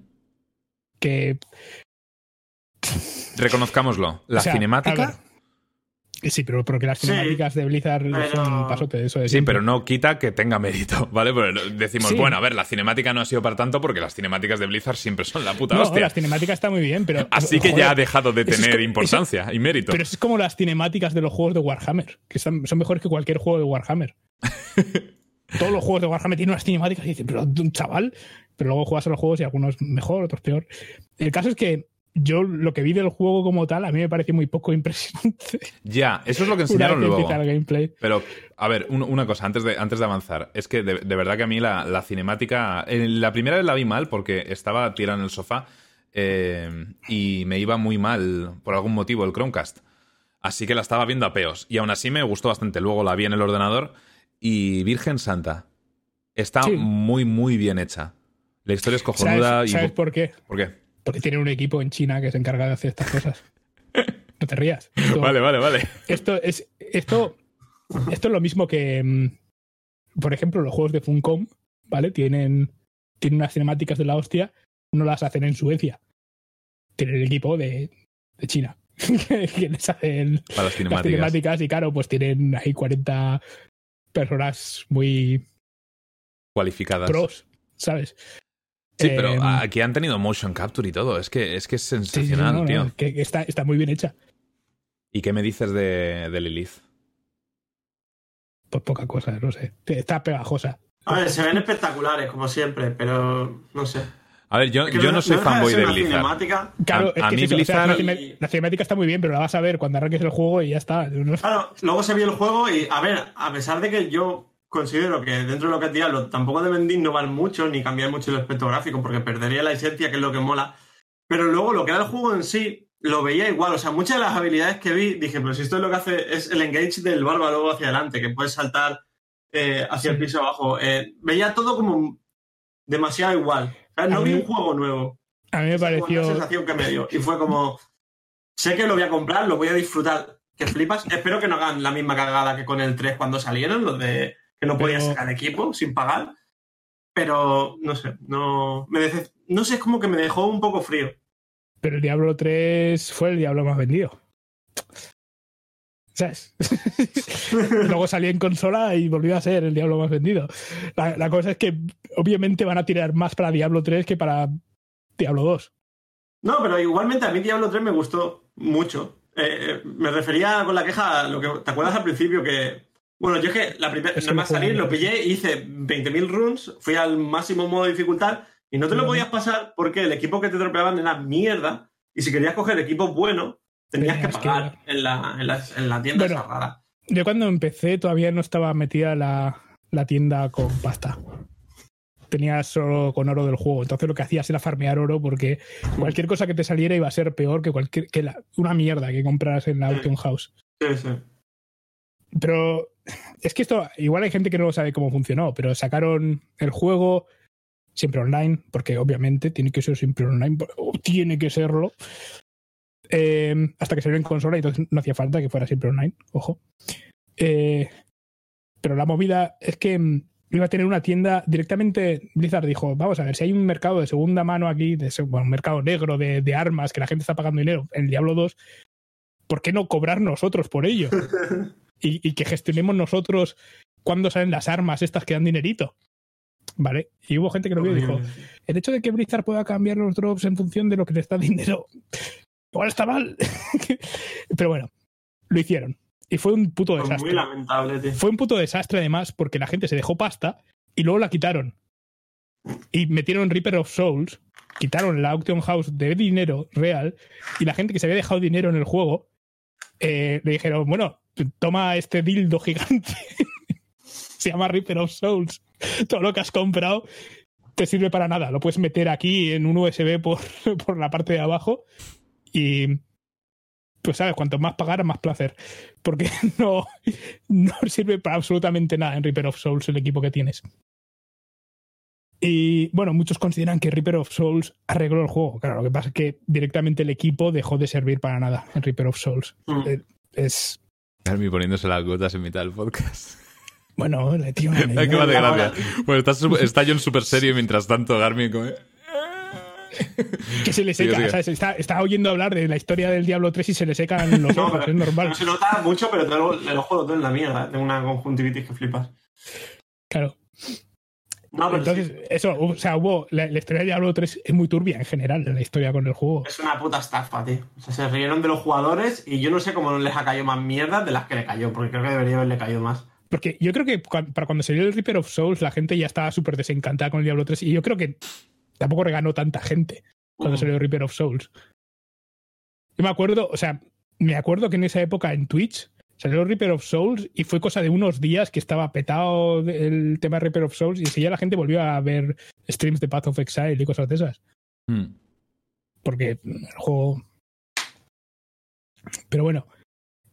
que Reconozcámoslo. La O sea, a cinemática. Sí, pero porque las Sí, cinemáticas de Blizzard pero- son un pasote de eso de Sí, siempre. pero no quita que tenga mérito, ¿vale? Pero decimos, Sí. bueno, a ver, la cinemática no ha sido para tanto porque las cinemáticas de Blizzard siempre son la puta No, hostia. las cinemáticas está muy bien, pero. Así que joder, ya ha dejado de tener importancia y mérito. Pero es como las cinemáticas de los juegos de Warhammer, que son, son mejores que cualquier juego de Warhammer. Todos los juegos de Warhammer tienen unas cinemáticas y dicen, pero un chaval. Pero luego juegas a los juegos y algunos mejor, otros peor. El caso es que yo lo que vi del juego como tal, a mí me pareció muy poco impresionante. Ya, eso es lo que enseñaron que luego. el gameplay. Pero, a ver, un- una cosa, antes de, antes de avanzar. Es que de, de verdad que a mí la, la cinemática. eh, la primera vez la vi mal porque estaba tirado en el sofá eh, y me iba muy mal por algún motivo el Chromecast. Así que la estaba viendo a peos. Y aún así me gustó bastante. Luego la vi en el ordenador y Virgen Santa. Está Sí. muy, muy bien hecha. La historia es cojonuda ¿Sabes, y. sabes por qué? ¿Por qué? Porque tienen un equipo en China que se encarga de hacer estas cosas. No te rías. Esto- Vale, vale, vale. Esto es, esto, esto es lo mismo que, mm, por ejemplo, los juegos de Funcom, ¿vale? Tienen, tienen unas cinemáticas de la hostia, no las hacen en Suecia. Tienen el equipo de, de China. que les hacen Para las cinemáticas y claro, pues tienen ahí 40 personas muy Cualificadas. pros, ¿sabes? Sí, pero Eh, aquí han tenido motion capture y todo. Es que es, que es sí, sí, sensacional, no, tío. que que está, está muy bien hecha. ¿Y qué me dices de, de Lilith? Pues poca cosa, no sé. Está pegajosa. A ver, se ven espectaculares, como siempre, pero no sé. A ver, yo, no soy fanboy de Blizzard. cinemática. Claro, A- a es que mí es eso, o sea, Blizzard- la, cine- la cinemática está muy bien, pero la vas a ver cuando arranques el juego y ya está. Claro, luego se vio el juego y, a ver, a pesar de que yo considero que dentro de lo que es Diablo tampoco deben de innovar mucho ni cambiar mucho el aspecto gráfico porque perdería la esencia, que es lo que mola. Pero luego lo que era el juego en sí, lo veía igual. O sea, muchas de las habilidades que vi, dije, pero si esto es lo que hace es el engage del barba luego hacia adelante, que puedes saltar eh, hacia el piso abajo. Eh, veía todo como demasiado igual. Sea, no vi un juego nuevo. A mí me Fue la pareció. sensación que me dio. Y fue como, sé que lo voy a comprar, lo voy a disfrutar, que flipas. Espero que no hagan la misma cagada que con el 3 cuando salieron, los de que no podías Pero- sacar equipo sin pagar. Pero, no sé, no, me dece- no sé, es como que me dejó un poco frío. Pero el Diablo 3 fue el Diablo más vendido. ¿Sabes? Luego salió en consola y volvió a ser el Diablo más vendido. La, la cosa es que obviamente van a tirar más para Diablo 3 que para Diablo 2. No, pero igualmente a mí Diablo 3 me gustó mucho. Eh, eh, me refería con la queja a lo que te acuerdas al principio que. Bueno, yo es que la primera nada más salir lo pillé, hice 20.000 runs, fui al máximo modo de dificultad y no te lo podías pasar porque el equipo que te dropeaban era mierda y si querías coger equipo bueno tenías que Tenías que- pagar en, la, en, la, en la tienda Bueno. rara. Yo cuando empecé todavía no estaba metida la, la tienda con pasta. Tenía solo con oro del juego. Entonces lo que hacías era farmear oro porque cualquier cosa que te saliera iba a ser peor que cualquier que la- una mierda que compraras en la. Auction House. Sí, sí. Pero es que esto, igual hay gente que no sabe cómo funcionó, pero sacaron el juego siempre online, porque obviamente tiene que ser siempre online, o tiene que serlo. Eh, hasta que salió en consola y entonces no hacía falta que fuera siempre online, ojo. Eh, pero la movida es que mm, iba a tener una tienda directamente. Blizzard dijo: Vamos a ver, si hay un mercado de segunda mano aquí, de bueno, un mercado negro de, de armas que la gente está pagando dinero en el Diablo 2, ¿por qué no cobrar nosotros por ello? y, y que gestionemos nosotros cuándo salen las armas estas que dan dinerito. ¿Vale? Y hubo gente que lo vio y dijo: el hecho de que Blizzard pueda cambiar los drops en función de lo que les da dinero, igual está mal. Pero bueno, lo hicieron. Y fue un puto Fue muy desastre. lamentable, tío. Fue un puto desastre además porque la gente se dejó pasta y luego la quitaron. Y metieron Reaper of Souls, quitaron la Auction House de dinero real y la gente que se había dejado dinero en el juego eh, le dijeron, bueno, toma este dildo gigante. se llama Reaper of Souls. Todo lo que has comprado te sirve para nada. Lo puedes meter aquí en un USB por, por la parte de abajo y pues sabes, cuanto más pagar, más placer. Porque no, no sirve para absolutamente nada en Reaper of Souls el equipo que tienes. Y bueno, muchos consideran que Reaper of Souls arregló el juego. Claro, lo que pasa es que directamente el equipo dejó de servir para nada en Reaper of Souls. Mm. Eh, Es. Carmi poniéndose las gotas en mitad del podcast. Bueno, le tío una Ay, qué Ahora- gracia. Bueno, está, está John súper serio mientras tanto Garmin como... que se le seca. sigue. ¿sabes? Está, está oyendo hablar de la historia del Diablo 3 y se le secan los No, ojos, pero- es normal. No se nota mucho, pero tengo el ojo lo tengo en la mierda. Tengo una conjuntivitis que flipas. Claro. No, pero Entonces, sí, eso, o sea, hubo. La, la historia de Diablo 3 es muy turbia en general, la historia con el juego. es una puta estafa, tío. O sea, se rieron de los jugadores y yo no sé cómo no les ha caído más mierda de las que le cayó, porque creo que debería haberle caído más. Porque yo creo que para cuando salió el Reaper of Souls, la gente ya estaba súper desencantada con el Diablo 3. Y yo creo que tampoco reganó tanta gente cuando Mm. salió Reaper of Souls. Yo me acuerdo, o sea, me acuerdo que en esa época en Twitch salió Reaper of Souls y fue cosa de unos días que estaba petado el tema de Reaper of Souls y enseguida la gente volvió a ver streams de Path of Exile y cosas de esas. Hmm. Porque el juego. Pero bueno,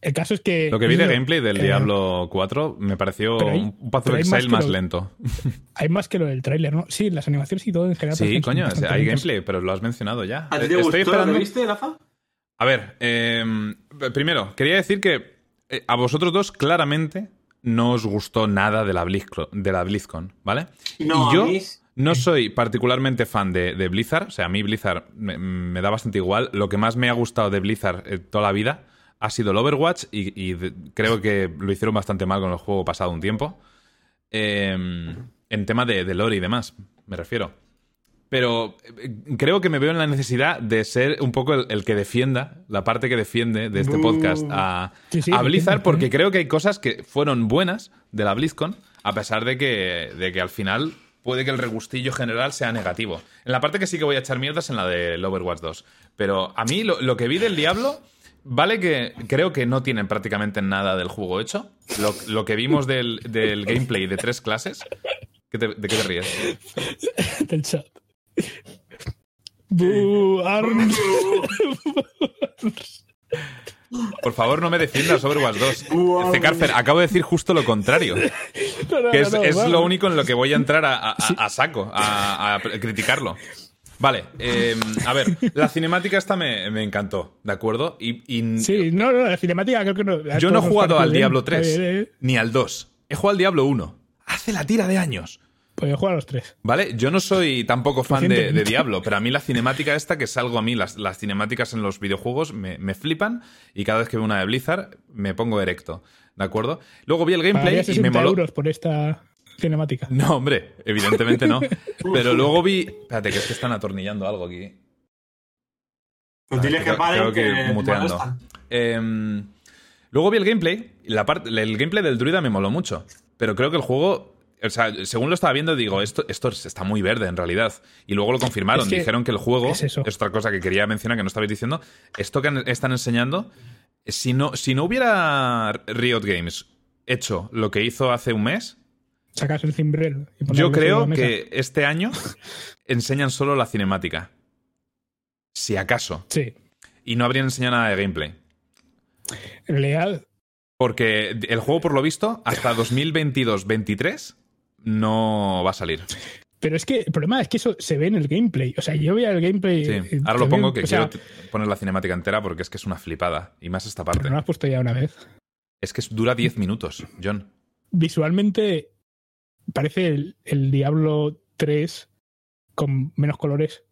el caso es que. Lo que vi de gameplay del eh, Diablo 4 me pareció hay- un Path of más Exile más lo- lento. Hay más que lo del tráiler, ¿no? Sí, las animaciones y todo en general. Sí, coño, hay gameplay, pero lo has mencionado ya. ¿A ti te Eh, gustó lo esperando... que viste, Rafa? A ver, eh, primero, quería decir que eh, a vosotros dos claramente no os gustó nada de la, BlizzCon, de la BlizzCon, ¿vale? No, y yo a mí... no soy particularmente fan de, de Blizzard, o sea, a mí Blizzard me, me da bastante igual. Lo que más me ha gustado de Blizzard eh, toda la vida ha sido el Overwatch y, y de- creo que lo hicieron bastante mal con el juego pasado un tiempo. Eh, en tema de, de lore y demás, me refiero. pero eh, creo que me veo en la necesidad de ser un poco el, el que defienda, la parte que defiende de este Uh. podcast a, Sí, sí, a lo Blizzard, porque creo que hay cosas que fueron buenas de la BlizzCon, a pesar de que, de que al final puede que el regustillo general sea negativo. En la parte que sí que voy a echar mierdas en la del Overwatch 2. Pero a mí lo, lo que vi del Diablo, vale que creo que no tienen prácticamente nada del juego hecho. Lo, lo que vimos del, del gameplay de tres clases. ¿Qué te- ¿De qué te ríes? del chat. Arms. Por favor, no me defiendas Overwatch 2. Wow. Cecarfer, acabo de decir justo lo contrario. No, no, Que es, no, no, es lo único en lo que voy a entrar a, a- a- a saco, a, a criticarlo. Vale, eh, a ver, la cinemática esta me, me encantó, ¿de acuerdo? Y, y Sí, no, no, la cinemática creo que no. yo no he jugado al. Diablo Está 3, bien, ¿eh? ni al 2. He jugado al Diablo 1. Hace la tira de años. Pues yo juego a los tres. ¿Vale? Yo no soy tampoco fan de. Diablo, pero a mí la cinemática esta, que es algo a mí, las, las cinemáticas en los videojuegos me, me flipan y cada vez que veo una de Blizzard me pongo erecto, ¿de acuerdo? Luego vi el gameplay Pagaría y 60 me moló... euros por esta cinemática. No, hombre, evidentemente no. Pero luego vi... Espérate, que es que están atornillando algo aquí. Pues dile Creo- que paren creo que que, muteando. Em, luego vi el gameplay. La parte, el gameplay del druida me moló mucho. Pero creo que el juego. O sea, según lo estaba viendo, digo, esto, esto está muy verde en realidad. Y luego lo confirmaron. Es que Dijeron que el juego. es eso. otra cosa que quería mencionar que no estabais diciendo. Esto que están enseñando. Si no, si no hubiera Riot Games hecho lo que hizo hace un mes, Sacas el cimbrel. y yo creo la que este año enseñan solo la cinemática. Si acaso. Sí. Y no habrían enseñado nada de gameplay. Realidad, Porque el juego, por lo visto, hasta 2022-23 no va a salir. Pero es que el problema es que eso se ve en el gameplay. O sea, yo veía el gameplay. Sí. eh, Ahora lo pongo que o sea, quiero poner la cinemática entera porque es que es una flipada. Y más esta parte. pero no lo has puesto ya una vez. Es que dura 10 minutos, John. Visualmente parece el, el Diablo 3 con menos colores.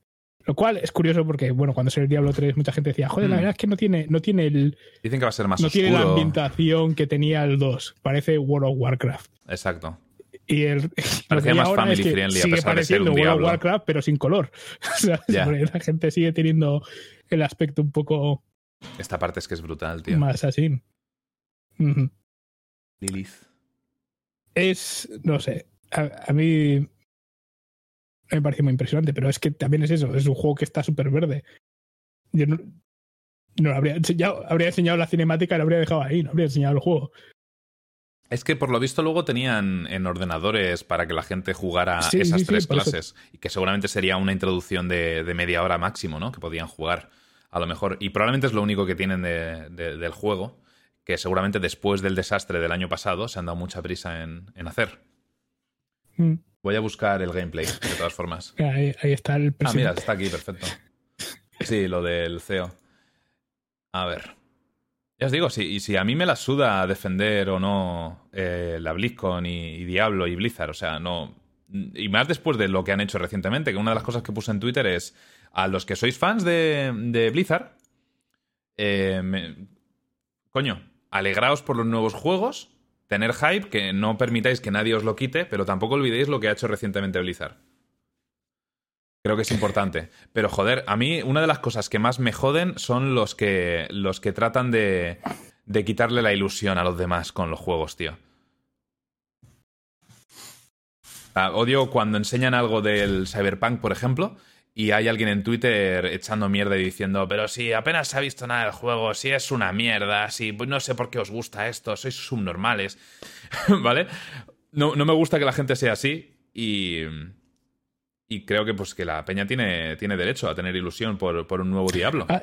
Lo cual es curioso porque, bueno, cuando salió el Diablo 3, mucha gente decía, joder, la Mm. verdad es que no tiene, no tiene el, Dicen que va a ser más no tiene la ambientación que tenía el 2. Parece World of Warcraft. Exacto. Y el, Parecía más ahora family es que friendly, a sigue pesar de ser pareciendo un World of. Warcraft, pero sin color. La gente sigue teniendo el aspecto un poco Esta parte es que es brutal, tío. más así. Ujú. Lilith. Es, no sé, a, a mí me parece muy impresionante, pero es que también es eso, es un juego que está súper verde. Yo no, no lo habría enseñado, habría enseñado la cinemática y lo habría dejado ahí, no habría enseñado el juego. Es que por lo visto luego tenían en ordenadores para que la gente jugara Sí, esas sí, tres clases. Y que seguramente sería una introducción de, de media hora máximo, ¿no? Que podían jugar, a lo mejor. Y probablemente es lo único que tienen de- de- del juego, que seguramente después del desastre del año pasado se han dado mucha prisa en, en hacer. Mm. Voy a buscar el gameplay, de todas formas. Ahí, ahí está el Ah, presidente. mira, está aquí, perfecto. Sí, lo del CEO. A ver. Ya os digo, si, si a mí me la suda defender o no eh, la BlizzCon y, y Diablo y Blizzard, o sea, no. Y más después de lo que han hecho recientemente, que una de las cosas que puse en Twitter es: a los que sois fans de, de Blizzard, eh, me- coño, alegraos por los nuevos juegos, tener hype, que no permitáis que nadie os lo quite, pero tampoco olvidéis lo que ha hecho recientemente Blizzard. Creo que es importante. Pero joder, a mí una de las cosas que más me joden son los que, los que tratan de, de quitarle la ilusión a los demás con los juegos, tío. Ah, odio cuando enseñan algo del Cyberpunk, por ejemplo, y hay alguien en Twitter echando mierda y diciendo, pero si apenas se ha visto nada del juego, si es una mierda, si pues, no sé por qué os gusta esto, sois subnormales, ¿vale? No, no me gusta que la gente sea así y, y creo que pues que la peña tiene, tiene derecho a tener ilusión por, por un nuevo Diablo. Ah,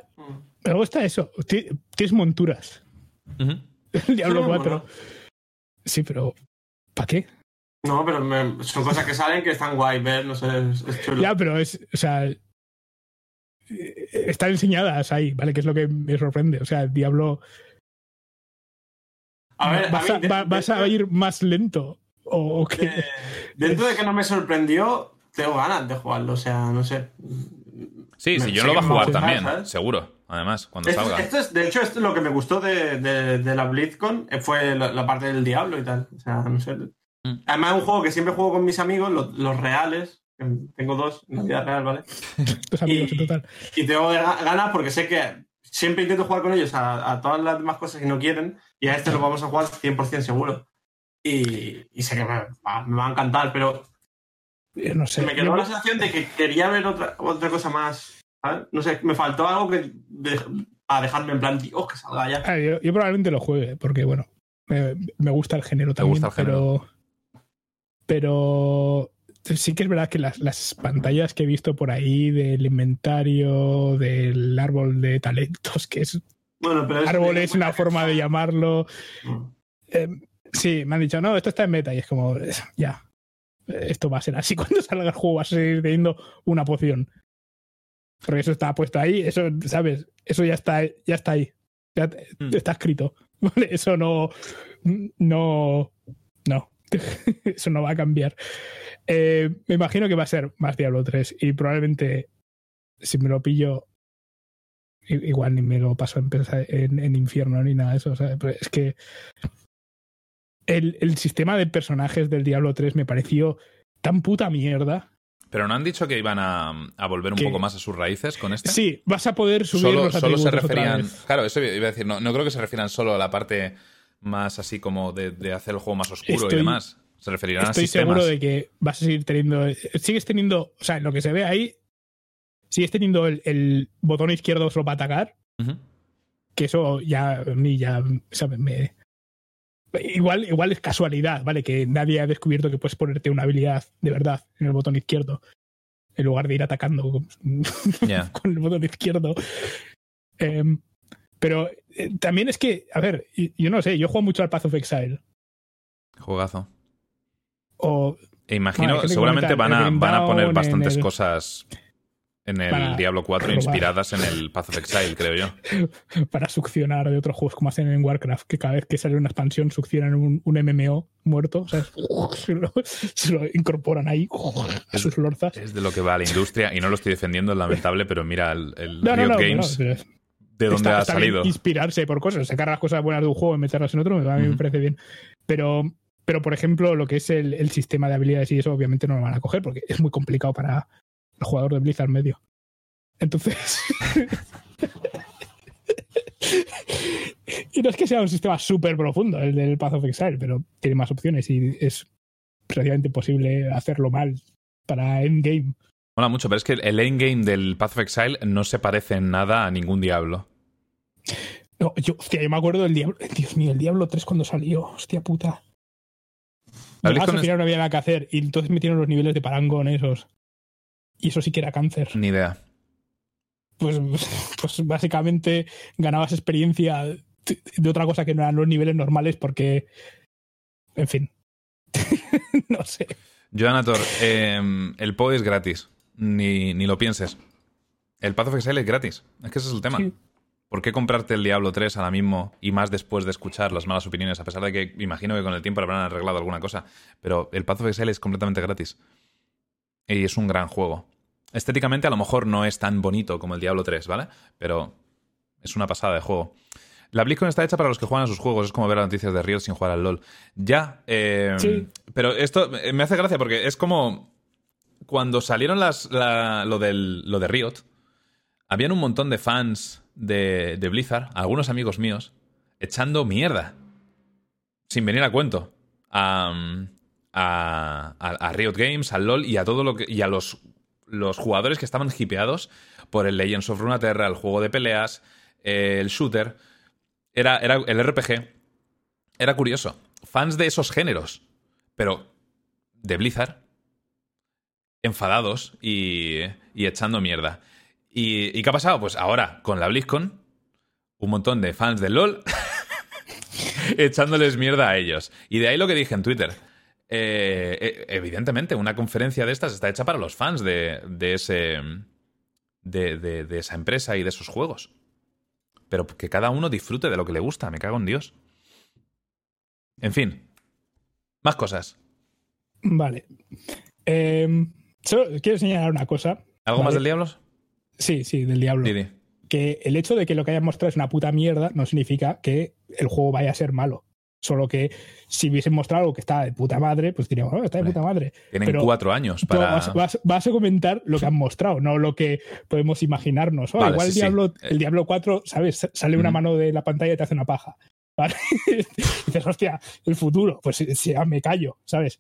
me gusta eso. Ti- Tienes monturas. El Diablo Sí, 4. bueno. Sí, pero ¿para qué? No, pero me- son cosas que salen que están guay ver, no sé, es, es chulo. Ya, pero es, o sea, están enseñadas ahí, ¿vale? Que es lo que me sorprende. O sea, el Diablo a ver, a vas, mí, a, de- va- vas a de- ir más lento. ¿O, o qué? dentro de que no me sorprendió, tengo ganas de jugarlo, o sea, no sé. Sí, Me- sí, yo lo va a jugar también, ¿sabes? seguro. Además, cuando Esto, salga. esto es, de hecho, esto es lo que me gustó de, de- de la BlizzCon, eh, fue la, la parte del diablo y tal. O sea, no sé. Mm. Además, es un juego que siempre juego con mis amigos, los, los reales, que tengo dos en la vida real, ¿vale? Dos amigos en total. Y tengo ga- ganas porque sé que siempre intento jugar con ellos a, a todas las demás cosas que no quieren y a este lo vamos a jugar 100% seguro. Y, y sé que me va, me va a encantar, pero No sé. me quedó Yo- la sensación de que quería ver otra, otra cosa más. ¿sabes? No sé, me faltó algo que de- a dejarme en plan, Dios, que salga ya. Ah, yo, yo probablemente lo juegue, porque bueno, me, me gusta el género también. gusta el género? Pero, pero sí que es verdad que las, las pantallas que he visto por ahí del inventario, del árbol de talentos, que es Bueno, pero árbol es una forma de llamarlo. Mm. eh, sí, me han dicho, no, esto está en meta y es como, ya, esto va a ser así. Cuando salga el juego vas a seguir teniendo una poción. Porque eso está puesto ahí, eso, ¿sabes? Eso ya está, ya está ahí. Ya te- Mm. está escrito. ¿vale? Eso no. No. No. Eso no va a cambiar. Eh, me imagino que va a ser más Diablo 3 y probablemente si me lo pillo igual ni me lo paso en, en, infierno ni nada de eso. ¿sabes? Pero es que el, el sistema de personajes del Diablo 3 me pareció tan puta mierda. Pero no han dicho que iban a, a volver un poco más a sus raíces con este. Sí, vas a poder subir solo, los solo se referían. Claro, eso iba a decir. No, no creo que se refieran solo a la parte más así como de, de hacer el juego más oscuro y demás. Se referirán a Estoy sistemas. seguro de que vas a seguir teniendo. Sigues teniendo. O sea, en lo que se ve ahí, sigues teniendo el, el botón izquierdo solo para atacar. Que eso ya a mí ya. ¿sabes? Me, igual, igual es casualidad, ¿vale? Que nadie ha descubierto que puedes ponerte una habilidad de verdad en el botón izquierdo. En lugar de ir atacando con, el botón izquierdo. Em, pero eh, también es que, a ver, yo no sé, yo juego mucho al Path of Exile. Juegazo. O E imagino, Vale, ¿qué te seguramente van a, van a poner bastantes el- cosas en el Para Diablo 4 robar. inspiradas en el Path of Exile, creo yo. para succionar de otros juegos como hacen en Warcraft, que cada vez que sale una expansión succionan un, un MMO muerto, ¿sabes? Se lo, se lo incorporan ahí a sus lorzas. Es de lo que va la industria y no lo estoy defendiendo, es lamentable, pero mira el, el No, Riot no, Games, no, pero de dónde está- ha está bien salido. inspirarse por cosas, sacar las cosas buenas de un juego y meterlas en otro, a mí me parece bien. Pero, pero, por ejemplo, lo que es el, el sistema de habilidades y eso, obviamente no lo van a coger porque es muy complicado para el jugador de Blizzard medio. Entonces. y no es que sea un sistema súper profundo el del Path of Exile, pero tiene más opciones y es relativamente imposible hacerlo mal para endgame. Mola mucho, pero es que el endgame del Path of Exile no se parece en nada a ningún Diablo. No, yo, hostia, yo me acuerdo del Diablo. Dios mío, el Diablo 3 cuando salió. Hostia puta. BlizzCon al final no había nada que hacer. Y entonces metieron los niveles de parangón esos. Y eso sí que era cáncer. Ni idea. Pues, pues básicamente ganabas experiencia de de otra cosa que no eran los niveles normales porque. En fin. no sé. Joanator, eh, el PO es gratis. Ni, ni lo pienses. El Path of Exile es gratis. Es que ese es el tema. Sí. ¿Por qué comprarte el Diablo 3 ahora mismo y más después de escuchar las malas opiniones? A pesar de que imagino que con el tiempo habrán arreglado alguna cosa. Pero el Path of Exile es completamente gratis. Y es un gran juego. Estéticamente a lo mejor no es tan bonito como el Diablo 3, ¿vale? Pero es una pasada de juego. La BlizzCon está hecha para los que juegan a sus juegos. Es como ver las noticias de Riot sin jugar al LoL. Ya. eh, Sí. Pero esto eh, me hace gracia porque es como cuando salieron las, la- lo, del, lo de Riot, habían un montón de fans de, de Blizzard, algunos amigos míos, echando mierda. Sin venir a cuento. A, a, a- a Riot Games, al LOL y a todo lo que. y a los, los jugadores que estaban hipeados por el Legends of Runeterra, el juego de peleas, el shooter. Era, era el RPG. Era curioso. Fans de esos géneros. Pero de Blizzard. Enfadados y, y echando mierda. ¿Y, ¿Y qué ha pasado? Pues ahora, con la BlizzCon, un montón de fans del LOL echándoles mierda a ellos. Y de ahí lo que dije en Twitter. Eh, eh, evidentemente, una conferencia de estas está hecha para los fans de, de ese. De, de- de esa empresa y de esos juegos. Pero que cada uno disfrute de lo que le gusta, me cago en Dios. En fin. Más cosas. Vale. Eh, solo quiero señalar una cosa. ¿Algo Vale. más del Diablos? Sí, sí, del diablo. Que el hecho de que lo que hayan mostrado es una puta mierda no significa que el juego vaya a ser malo. Solo que si hubiesen mostrado algo que está de puta madre, pues diríamos, oh, está de puta madre. Tienen Pero cuatro años para. vas, vas- vas a comentar lo que han mostrado, no lo que podemos imaginarnos. Oh, Vale, igual sí, sí. Diablo, Eh. el Diablo 4, ¿sabes? Sale una mano de la pantalla y te hace una paja. ¿vale? dices, hostia, el futuro. Pues si ya me callo, ¿sabes?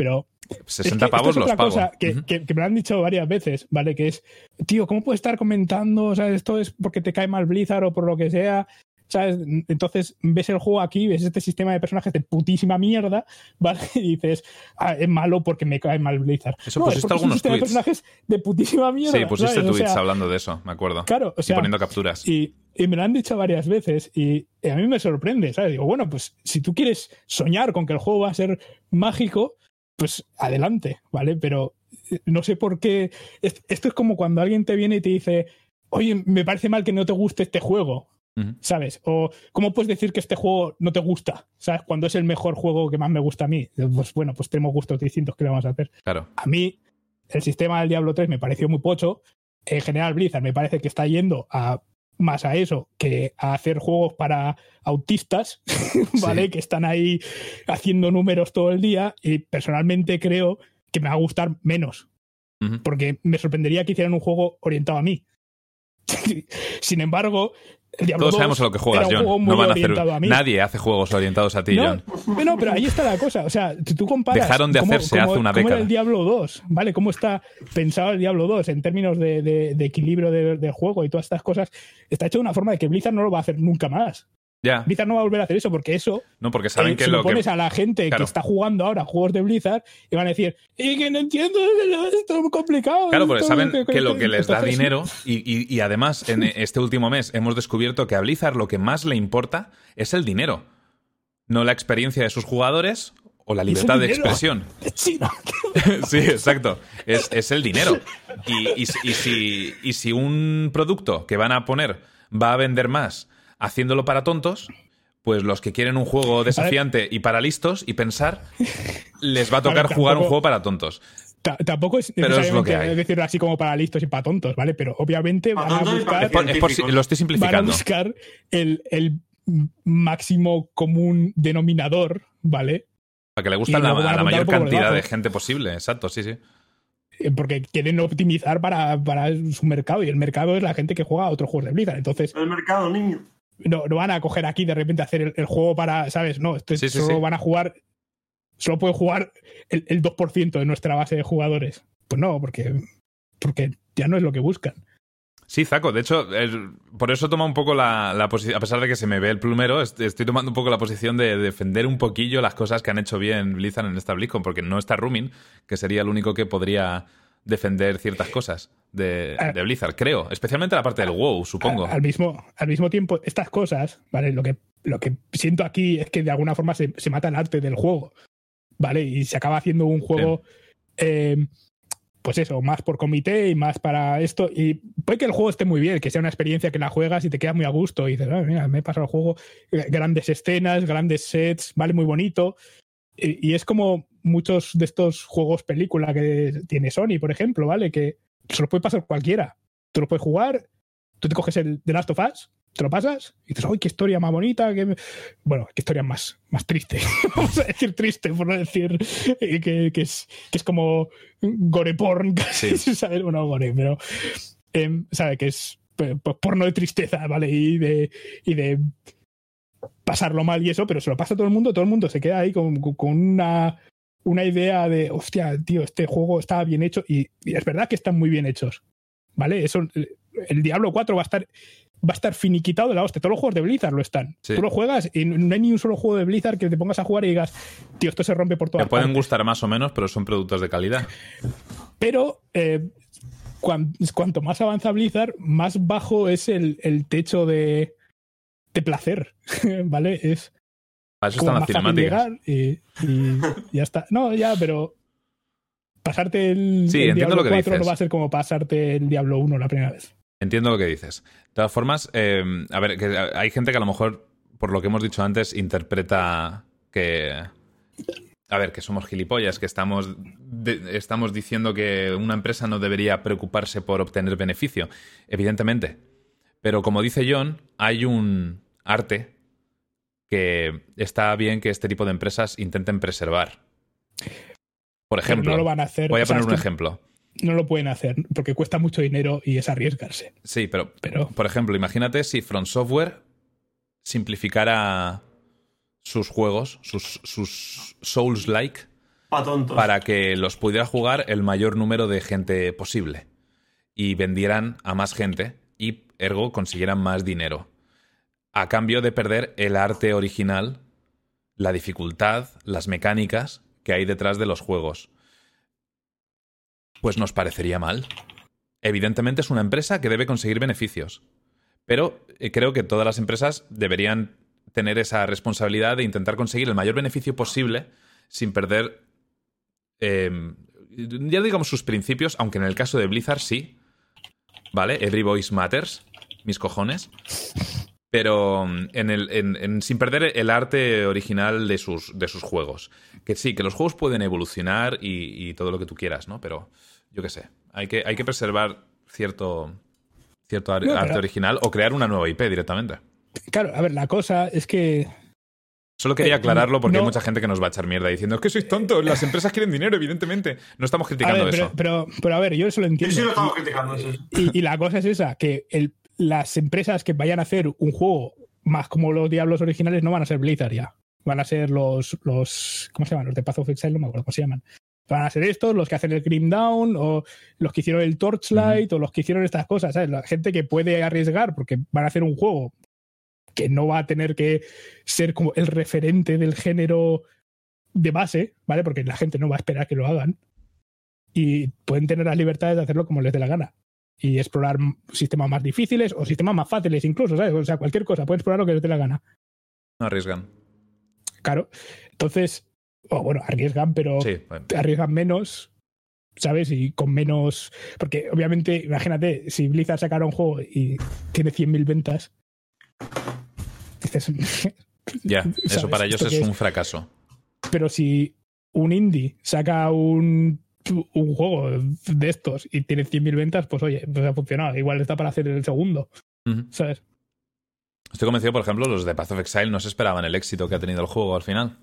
Pero 60 es que pavos es los pago. cosa que, Ujú. que- que me lo han dicho varias veces, ¿vale? Que es, tío, ¿cómo puedes estar comentando? O sea, esto es porque te cae mal Blizzard o por lo que sea. ¿Sabes? Entonces ves el juego aquí, ves este sistema de personajes de putísima mierda, ¿vale? Y dices, ah, es malo porque me cae mal Blizzard. Eso no, es pusiste porque es un algunos sistema de tweets. personajes de putísima mierda. Sí, pusiste ¿sabes? O tweets sea, hablando de eso, me acuerdo. Claro, o y poniendo capturas. y, y me lo han dicho varias veces y a mí me sorprende, ¿sabes? Digo, bueno, pues si tú quieres soñar con que el juego va a ser mágico, pues adelante, ¿vale? Pero eh, no sé por qué. es- Esto es como cuando alguien te viene y te dice, oye, me parece mal que no te guste este juego. ¿sabes? O ¿cómo puedes decir que este juego no te gusta? ¿Sabes? Cuando es el mejor juego que más me gusta a mí. Pues bueno, pues tenemos gustos distintos, ¿qué le vamos a hacer? Claro. A mí, el sistema del Diablo 3 me pareció muy pocho. En general, Blizzard me parece que está yendo a más a eso que a hacer juegos para autistas, ¿vale? Sí. Que están ahí haciendo números todo el día y personalmente creo que me va a gustar menos, porque me sorprendería que hicieran un juego orientado a mí. Sin embargo, el Diablo Todos 2 sabemos a lo que juegas, John. No van a hacer. a. Nadie hace juegos orientados a ti, No, John. no, pero ahí está la cosa. O sea, tú comparas. Dejaron de cómo- hacerse cómo- hace una cómo era década. el Diablo 2, ¿vale? ¿Cómo está pensado el Diablo 2 en términos de, de- de equilibrio de, de juego y todas estas cosas? Está hecho de una forma de que Blizzard no lo va a hacer nunca más. Ya. Blizzard no va a volver a hacer eso porque eso. No, porque saben eh, que si lo pones que. a la gente Claro. que está jugando ahora juegos de Blizzard y van a decir, y que no entiendo, esto es muy complicado. Claro, porque saben que lo que les da dinero y, y- y además en este último mes hemos descubierto que a Blizzard lo que más le importa es el dinero, no la experiencia de sus jugadores o la libertad de expresión. Sí, exacto. Es, es el dinero. Y, y si, y si un producto que van a poner va a vender más haciéndolo para tontos, pues los que quieren un juego desafiante y para listos y pensar, les va a tocar A ver, jugar un juego para tontos. Ta- Tampoco es Pero es lo necesariamente que hay. decirlo así como para listos y para tontos, ¿vale? Pero obviamente van a buscar Es por- es por si- lo estoy van a simplificando. buscar el, el máximo común denominador, ¿vale? Para que le la, van a la mayor cantidad de gente posible. Exacto, sí, sí. Eh, Porque quieren optimizar para, para su mercado y el mercado es la gente que juega a otros juegos de Blizzard. Entonces, El mercado, niño. No, no van a coger aquí de repente a hacer el, el juego para, ¿sabes? No, esto es- Sí, sí, solo sí. van a jugar, solo puede jugar el, el 2% de nuestra base de jugadores. Pues no, porque, porque ya no es lo que buscan. Sí, Zaco. De hecho, el- por eso toma un poco la, la posición. A pesar de que se me ve el plumero, est- estoy tomando un poco la posición de defender un poquillo las cosas que han hecho bien Blizzard en esta BlizzCon, porque no está Rumin, que sería el único que podría defender ciertas cosas de, Ah. de Blizzard, creo. Especialmente la parte del WoW, supongo. Al, al mismo, al mismo tiempo, estas cosas, ¿vale? Lo que, lo que siento aquí es que de alguna forma se, se mata el arte del juego, ¿vale? Y se acaba haciendo un juego, eh, pues eso, más por comité y más para esto. Y puede que el juego esté muy bien, que sea una experiencia que la juegas y te quedas muy a gusto y dices, "Ah, mira, me he pasado el juego, grandes escenas, grandes sets, vale, muy bonito. Y, y es como muchos de estos juegos película que tiene Sony, por ejemplo, ¿vale? Que se lo puede pasar cualquiera. Tú lo puedes jugar, tú te coges el The Last of Us, te lo pasas y dices, ¡ay, qué historia más bonita! Qué... Bueno, qué historia más, más triste. Vamos a decir triste, por no decir eh, que, que es, que es como gore porn, casi, Sí. ¿sabes? Bueno, gore, pero em, sabe que es eh, pues, porno de tristeza, ¿vale? Y de, y de pasarlo mal y eso, pero se lo pasa a todo el mundo, todo el mundo se queda ahí con, con una, una idea de, hostia, tío, este juego está bien hecho y, y es verdad que están muy bien hechos, ¿vale? Eso, el Diablo 4 va a estar va a estar finiquitado de la hostia. Todos los juegos de Blizzard lo están. Sí. Tú lo juegas y no hay ni un solo juego de Blizzard que te pongas a jugar y digas, tío, esto se rompe por Te todas pueden partes. gustar más o menos, pero son productos de calidad. Pero eh, cuan- cuanto más avanza Blizzard, más bajo es el, el techo de, de placer, ¿vale? Es Para eso están las cinemáticas. y, y ya está. No, ya, pero pasarte el, Sí, el entiendo Diablo lo que 4 no dices. va a ser como pasarte el Diablo 1 la primera vez. Entiendo lo que dices. De todas formas, eh, a ver, que hay gente que a lo mejor, por lo que hemos dicho antes, interpreta que. A ver, que somos gilipollas, que estamos, de- estamos diciendo que una empresa no debería preocuparse por obtener beneficio. Evidentemente. Pero como dice John, hay un arte que está bien que este tipo de empresas intenten preservar. Por ejemplo, no lo van a hacer. voy a poner un ejemplo. No lo pueden hacer porque cuesta mucho dinero y es arriesgarse. Sí, pero, Pero- por ejemplo, imagínate si From Software simplificara sus juegos, sus, sus Souls-like, para que los pudiera jugar el mayor número de gente posible y vendieran a más gente y ergo consiguieran más dinero a cambio de perder el arte original, la dificultad, las mecánicas que hay detrás de los juegos. Pues nos parecería mal. Evidentemente es una empresa que debe conseguir beneficios, pero eh, creo que todas las empresas deberían tener esa responsabilidad de intentar conseguir el mayor beneficio posible sin perder eh, ya digamos sus principios, aunque en el caso de Blizzard sí, ¿vale? Every voice matters, mis cojones. Pero mm, en el, en- en- sin perder el arte original de sus, de sus juegos. Que sí, que los juegos pueden evolucionar y, y todo lo que tú quieras, ¿no? Pero yo qué sé, hay que, hay que preservar cierto, cierto ar- No, pero- arte original o crear una nueva IP directamente. Claro, a ver, la cosa es que Solo quería Eh, aclararlo porque hay mucha gente que nos va a echar mierda diciendo es que sois tontos, las empresas quieren dinero, evidentemente. No estamos A criticando ver, eso. pero, pero, pero a ver, yo eso lo entiendo. sí, lo estamos criticando. Y, y la cosa es esa, que el- las empresas que vayan a hacer un juego más como los Diablos originales no van a ser Blizzard ya. Van a ser los, los ¿cómo se llaman? Los de Path of Exile, no me acuerdo cómo se llaman. Van a ser estos, los que hacen el Grim Down, o los que hicieron el Torchlight, o los que hicieron estas cosas, ¿sabes? La gente que puede arriesgar porque van a hacer un juego que no va a tener que ser como el referente del género de base, ¿vale? Porque la gente no va a esperar que lo hagan. Y pueden tener las libertades de hacerlo como les dé la gana. Y explorar sistemas más difíciles o sistemas más fáciles incluso, ¿sabes? O sea, cualquier cosa, pueden explorar lo que dé la gana. No arriesgan. Claro. Entonces, o bueno, arriesgan, pero Sí, bueno. arriesgan menos, ¿sabes? Y con menos. Porque obviamente, imagínate, si Blizzard sacara un juego y tiene 100.000 ventas. Dices, ya, eso para ellos ¿Esto es un fracaso. Pero si un indie saca un, un juego de estos y tiene 100.000 ventas, pues oye, pues ha funcionado. Igual está para hacer el segundo. ¿sabes? Estoy convencido, por ejemplo, los de Path of Exile no se esperaban el éxito que ha tenido el juego al final.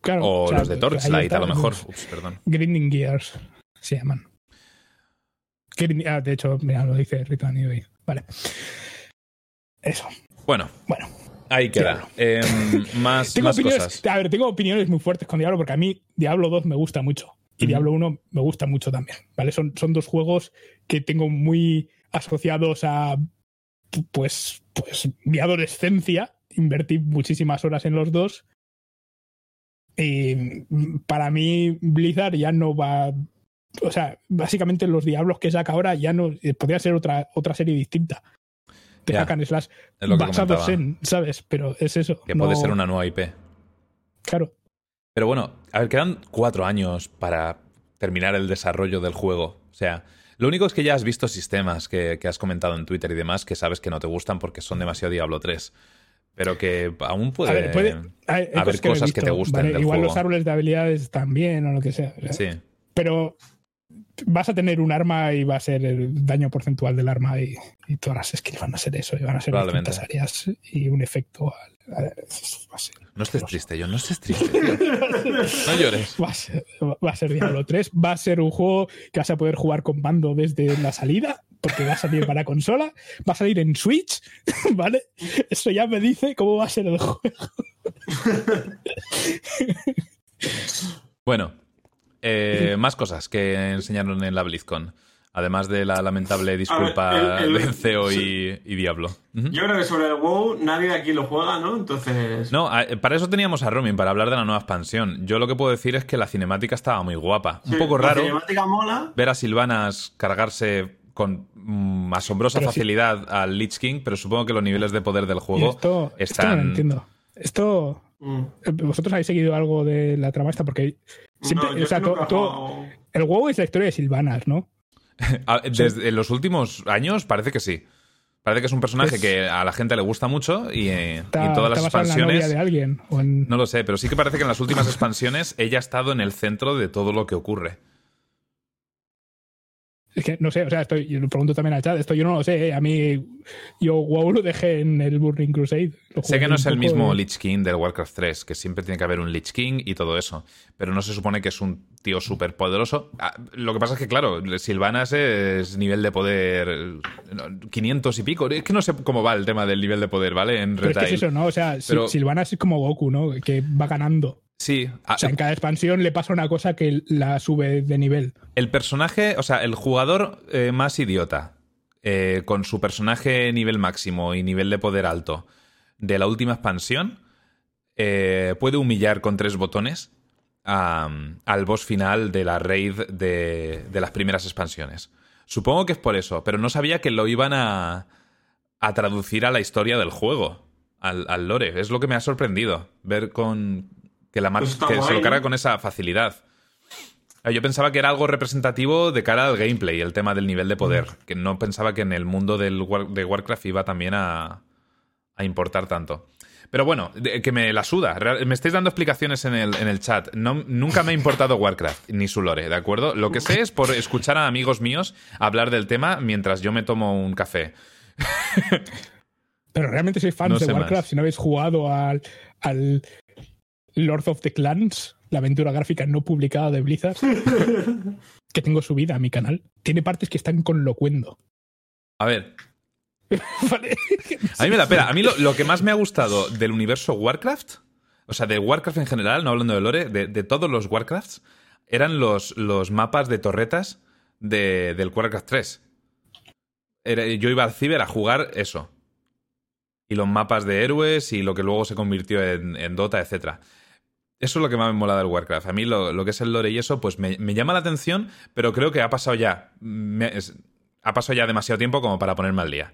Claro, O sea, los de Torchlight, a lo mejor. Ups, perdón. Grinding Gears se llaman. Ah, de hecho, mira, lo dice Anyway. Vale. Eso. Bueno, Bueno. Ahí queda. Em, más Tengo más opiniones, cosas. a ver, tengo opiniones muy fuertes con Diablo porque a mí Diablo 2 me gusta mucho y. Diablo 1 me gusta mucho también, ¿vale? Son, son dos juegos que tengo muy asociados a pues pues mi adolescencia, invertí muchísimas horas en los dos. Y para mí Blizzard ya no va o sea, básicamente los diablos que saca ahora ya no eh, podría ser otra otra serie distinta. De hack and slash basados en, ¿sabes? Pero es eso. Que puede ser una nueva IP. Claro. Pero bueno, a ver, quedan cuatro años para terminar el desarrollo del juego. O sea, lo único es que ya has visto sistemas que, que has comentado en Twitter y demás que sabes que no te gustan porque son demasiado Diablo 3. Pero que aún puede, A ver, puede- hay- hay haber cosas que te gusten ¿vale? del Igual juego. los árboles de habilidades también o lo que sea. Sí, Pero vas a tener un arma y va a ser el daño porcentual del arma y, y todas las skills van a ser eso y van a ser distintas áreas y un efecto. al- al- va a ser- no estés triste, yo no estés triste. tío. No llores. Va a, ser, va a ser Diablo 3. Va a ser un juego que vas a poder jugar con mando desde la salida, porque va a salir para consola. Va a salir en Switch, ¿vale? Eso ya me dice cómo va a ser el juego. Bueno, eh, más cosas que enseñaron en la BlizzCon. Además de la lamentable disculpa el- el- de CEO y, y Diablo. Yo creo que sobre el WoW nadie de aquí lo juega, ¿no? Entonces. No, para eso teníamos a Romin, para hablar de la nueva expansión. Yo lo que puedo decir es que la cinemática estaba muy guapa. Un poco La raro cinemática mola. ver a Silvanas cargarse con mm, asombrosa Pero sí. facilidad al Lich King, pero supongo que los niveles de poder del juego esto, esto no están... lo entiendo. Esto. Mm. eh, ¿Vosotros habéis seguido algo de la trama esta? Porque siempre. No, o sea, to- to- el WoW es la historia de Silvanas, ¿no? Ah, Desde en los últimos años parece que sí. Parece que es un personaje que a la gente le gusta mucho y, eh, en todas las en la novia expansiones... de alguien. O en... No lo sé, pero sí que parece que en las últimas expansiones ella ha estado en el centro de todo lo que ocurre. Es que no sé, o sea, estoy, yo lo pregunto también al chat, esto yo no lo sé, ¿eh? a mí yo WoW lo dejé en el Burning Crusade. Sé que no es el mismo Lich King del Warcraft 3, que siempre tiene que haber un Lich King y todo eso. Pero no se supone que es un tío súper poderoso. Ah, Lo que pasa es que, claro, Silvanas es nivel de poder eh, 500 y pico. Es que no sé cómo va el tema del nivel de poder, ¿vale? En Pero es que es eso, ¿no? O sea, Pero- Sylvanas es como Goku, ¿no? Que va ganando. Sí. O sea, en cada expansión le pasa una cosa que la sube de nivel. El personaje, o sea, el jugador eh, más idiota, eh, con su personaje nivel máximo y nivel de poder alto de la última expansión, eh, puede humillar con tres botones al boss final de la raid de, de las primeras expansiones. Supongo que es por eso, pero no sabía que lo iban a, a traducir a la historia del juego, al, al lore. Es lo que me ha sorprendido, ver con que, la mar- Pues que se lo carga con esa facilidad. Ah, Yo pensaba que era algo representativo de cara al gameplay, el tema del nivel de poder. Que no pensaba que en el mundo del War- de Warcraft iba también a, a importar tanto. Pero bueno, de- que me la suda. Me estáis dando explicaciones en el, en el chat. No, nunca me ha importado Warcraft, ni su lore, ¿de acuerdo? Lo que sé es por escuchar a amigos míos hablar del tema mientras yo me tomo un café. Pero realmente sois fans No de Warcraft. más. Si no habéis jugado al, al Lord of the Clans, la aventura gráfica no publicada de Blizzard, que tengo subida a mi canal, tiene partes que están con locuendo. A ver, ¿Vale? a mí me la pela. A mí lo, lo que más me ha gustado del universo Warcraft, o sea, de Warcraft en general, no hablando de lore, de, de todos los Warcrafts, eran los, los mapas de torretas de- del Warcraft 3. Era- yo iba al ciber a jugar eso. Y los mapas de héroes y lo que luego se convirtió en, en Dota, etc. Eso es lo que más me mola del Warcraft. A mí lo, lo que es el lore y eso, pues me, me llama la atención, pero creo que ha pasado ya. me- es- ha pasado ya demasiado tiempo como para ponerme al día.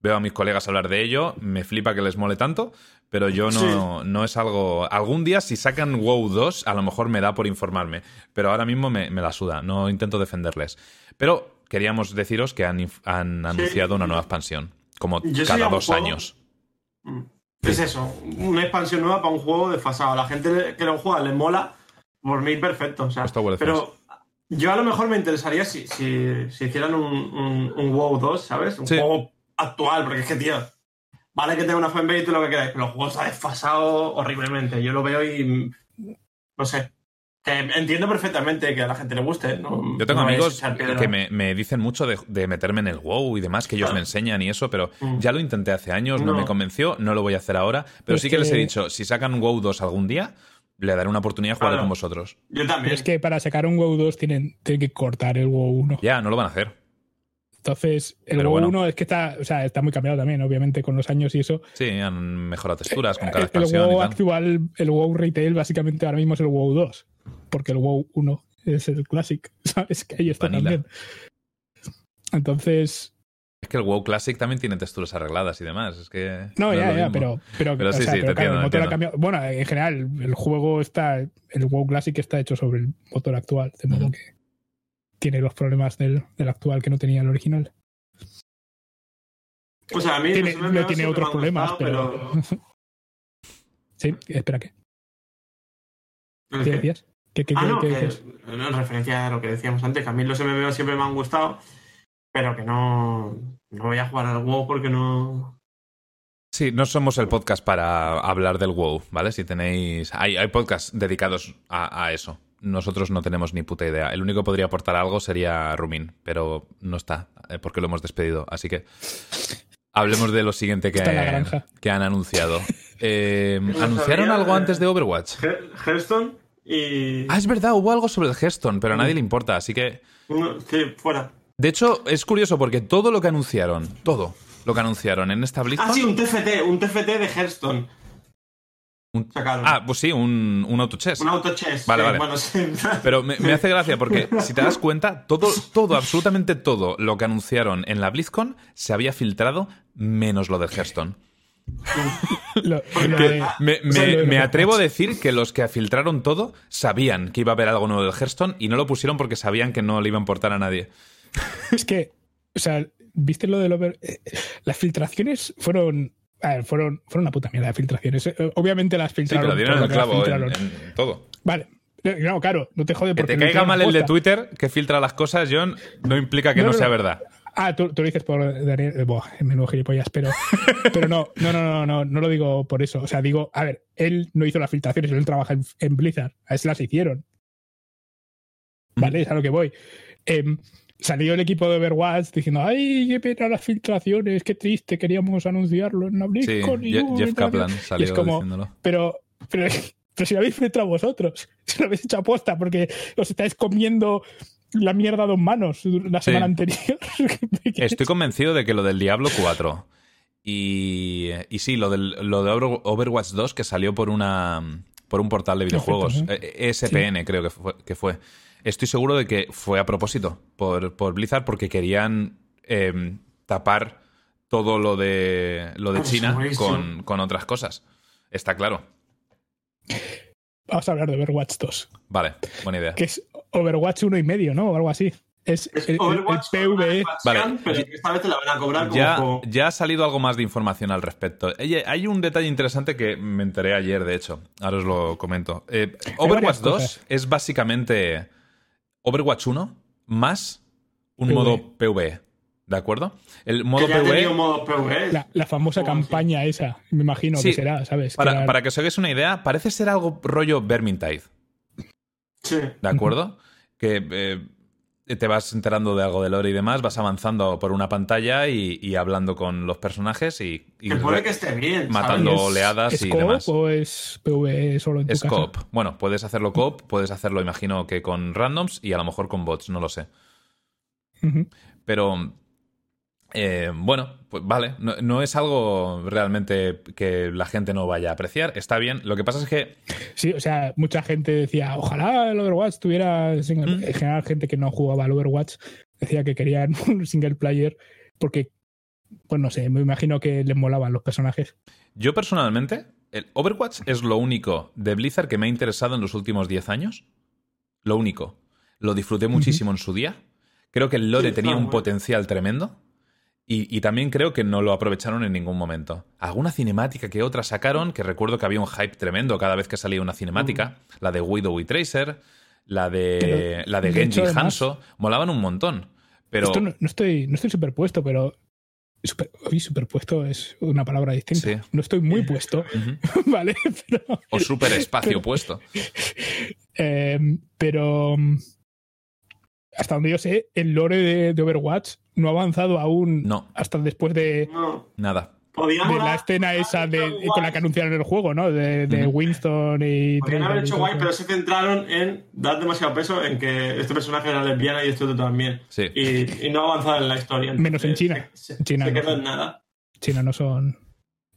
Veo a mis colegas hablar de ello, me flipa que les mole tanto, pero yo no, no es algo... Algún día si sacan WoW 2, a lo mejor me da por informarme, pero ahora mismo me, me la suda, no intento defenderles. Pero queríamos deciros que han, anunciado una nueva expansión, como Yo cada dos juego- años. Mm. Es eso, una expansión nueva para un juego desfasado. A la gente que lo juega le mola, por mí perfecto. O sea, pero yo a lo mejor me interesaría si, si, si hicieran un, un, un WoW 2, ¿sabes? Un Sí. juego actual, porque es que, tío, vale que tenga una fanbase y todo lo que queráis, pero el juego se ha desfasado horriblemente. Yo lo veo y. No sé. Que entiendo perfectamente que a la gente le guste. ¿no? Yo tengo No amigos que me, me dicen mucho de, de meterme en el WoW y demás, que ellos Claro. me enseñan y eso, pero Mm. ya lo intenté hace años, no, No. me convenció, no lo voy a hacer ahora, pero Es sí que, les he que- dicho, si sacan WoW 2 algún día, le daré una oportunidad de jugar Claro. con vosotros. Yo Pero también. es que para sacar un WoW 2 tienen, tienen que cortar el WoW 1. Ya, no lo van a hacer. Entonces, el Pero WoW bueno. 1 es que está, o sea, está muy cambiado también, obviamente, con los años y eso. Sí, han mejorado texturas con cada El, el expansión WoW y tal. actual, el WoW Retail, básicamente ahora mismo es el WoW 2. Porque el WoW 1 es el Classic. ¿Sabes? Que ahí está Vanilla. también. Entonces, Es que el WoW Classic también tiene texturas arregladas y demás. Es que. no, ya, ya, pero, pero, sí, sea, sí, pero te claro, entiendo, el motor ha cambiado. Bueno, en general, el juego está, el WoW Classic está hecho sobre el motor actual, de modo que tiene los problemas del, del actual que no tenía el original. O sea, a mí Tiene, no tiene otros problemas, gustado, pero... sí, espera, ¿qué? pero- ¿Qué decías? ¿Qué, qué, Ah, qué- no, qué que, no, en referencia a lo que decíamos antes, que a mí los MMO siempre me han gustado, pero que no, no voy a jugar al WoW porque no... Sí, no somos el podcast para hablar del WoW, ¿vale? Si tenéis. Hay, hay podcasts dedicados a, a eso. Nosotros no tenemos ni puta idea. El único que podría aportar algo sería Rumin, pero no está, eh, porque lo hemos despedido. Así que. Hablemos de lo siguiente que, que han anunciado. Eh, ¿Anunciaron sabía, algo eh. antes de Overwatch? He- Hearthstone y... Ah, es verdad, hubo algo sobre el Hearthstone, pero a nadie le importa, así que. sí, fuera. De hecho, es curioso porque todo lo que anunciaron, todo lo que anunciaron en esta BlizzCon. Ah, sí, un TFT, un TFT de Hearthstone. Un-. Ah, pues sí, un, un autochess. un autochess. Vale, sí, vale. Bueno, sí. Pero me, me hace gracia porque, si te das cuenta, todo, todo, absolutamente todo lo que anunciaron en la BlizzCon se había filtrado, menos lo del Hearthstone. Lo- Porque- lo de- Me, o sea, me- lo de me los atrevo a decir que los que filtraron todo sabían que iba a haber algo nuevo del Hearthstone y no lo pusieron porque sabían que no le iba a importar a nadie. Es que, o sea, ¿viste lo del over? eh, Las filtraciones fueron. a ver, fueron, fueron una puta mierda de filtraciones. Eh, Obviamente las Sí, filtraron. pero dieron el que clavo en, filtraron. en todo. Vale. No, claro, no te jode Que porque te lo caiga mal el de. Twitter que filtra las cosas, John, no implica que no, No, no, sea verdad. Ah, tú, tú lo dices por Daniel. eh, Buah, menudo gilipollas, pero, pero no, no, no, no, no, no lo digo por eso. O sea, digo, a ver, él no hizo las filtraciones, él trabaja en, en Blizzard. A él se las hicieron. ¿Vale? Es a lo que voy. Em, salió el equipo de Overwatch diciendo, ay, qué pena las filtraciones, qué triste, queríamos anunciarlo en la Sí, BlizzCon. y hubo Jeff filtraciones". Kaplan salió Y es como, diciéndolo. pero, pero, pero si lo habéis filtrado vosotros, si lo habéis hecho aposta porque os estáis comiendo la mierda a dos manos la Sí. semana anterior. Estoy convencido de que lo del Diablo 4 y, y sí, lo, del, lo de Over- Overwatch 2 que salió por una por un portal de videojuegos, Perfecto, eh, ESPN creo que fue, que fue. Estoy seguro de que fue a propósito por, por Blizzard porque querían eh, tapar todo lo de lo de Por China con, con otras cosas. Está claro. Vamos a hablar de Overwatch 2, Vale, buena idea. que es Overwatch 1 y medio, ¿no? O algo así. Es, Es el, Overwatch PvE. Vale. pero esta vez te la van a cobrar como Ya, ha salido algo más de información al respecto. Hay un detalle interesante que me enteré ayer, de hecho. Ahora os lo comento. Eh, Overwatch varias 2 cosas. es básicamente Overwatch 1 más un PvE. modo PvE. ¿De acuerdo? El modo PvE. modo PvE. La, la famosa campaña esa, me imagino Sí, que será, ¿sabes? Que Para, era- para que os hagáis una idea, parece ser algo rollo Vermintide. Sí. ¿De acuerdo? Que eh, te vas enterando de algo de lore y demás, vas avanzando por una pantalla y, y hablando con los personajes y, y Que puede re- que esté bien. matando ¿sabes? oleadas ¿Es y coop demás. o es PvE solo en tu Es casa? coop. Bueno, puedes hacerlo coop, puedes hacerlo, imagino que con randoms y a lo mejor con bots, no lo sé. Pero eh, bueno, pues vale, no, no es algo realmente que la gente no vaya a apreciar, está bien. Lo que pasa es que Sí, o sea, mucha gente decía, ojalá el Overwatch tuviera single Mm. En general, gente que no jugaba al Overwatch decía que querían un single player porque, pues no sé, me imagino que les molaban los personajes. yo personalmente, el Overwatch es lo único de Blizzard que me ha interesado en los últimos 10 años. Lo único. Lo disfruté muchísimo en su día. Creo que el lore Sí, tenía un potencial tremendo. Y, y también creo que no lo aprovecharon en ningún momento. Alguna cinemática que otra sacaron, que recuerdo que había un hype tremendo cada vez que salía una cinemática. La de Widow y Tracer, la de, la de Genji y Hanso. Molaban un montón. Pero Esto no, no estoy, no estoy superpuesto, pero super, hoy superpuesto es una palabra distinta. Sí. No estoy muy puesto. ¿vale? Pero, O super espacio puesto. eh, pero mm, hasta donde yo sé, el lore de, de Overwatch no ha avanzado aún No, hasta después de, No. nada. Podían de la escena esa de, con la que anunciaron el juego, ¿no? De, de Ujú. Winston y... Podrían haber hecho guay, pero se centraron en dar demasiado peso en que este personaje era lesbiana y este otro también. Sí. Y, y no avanzar en la historia. Menos en China. Se, En China se no. quedó en nada. China no son...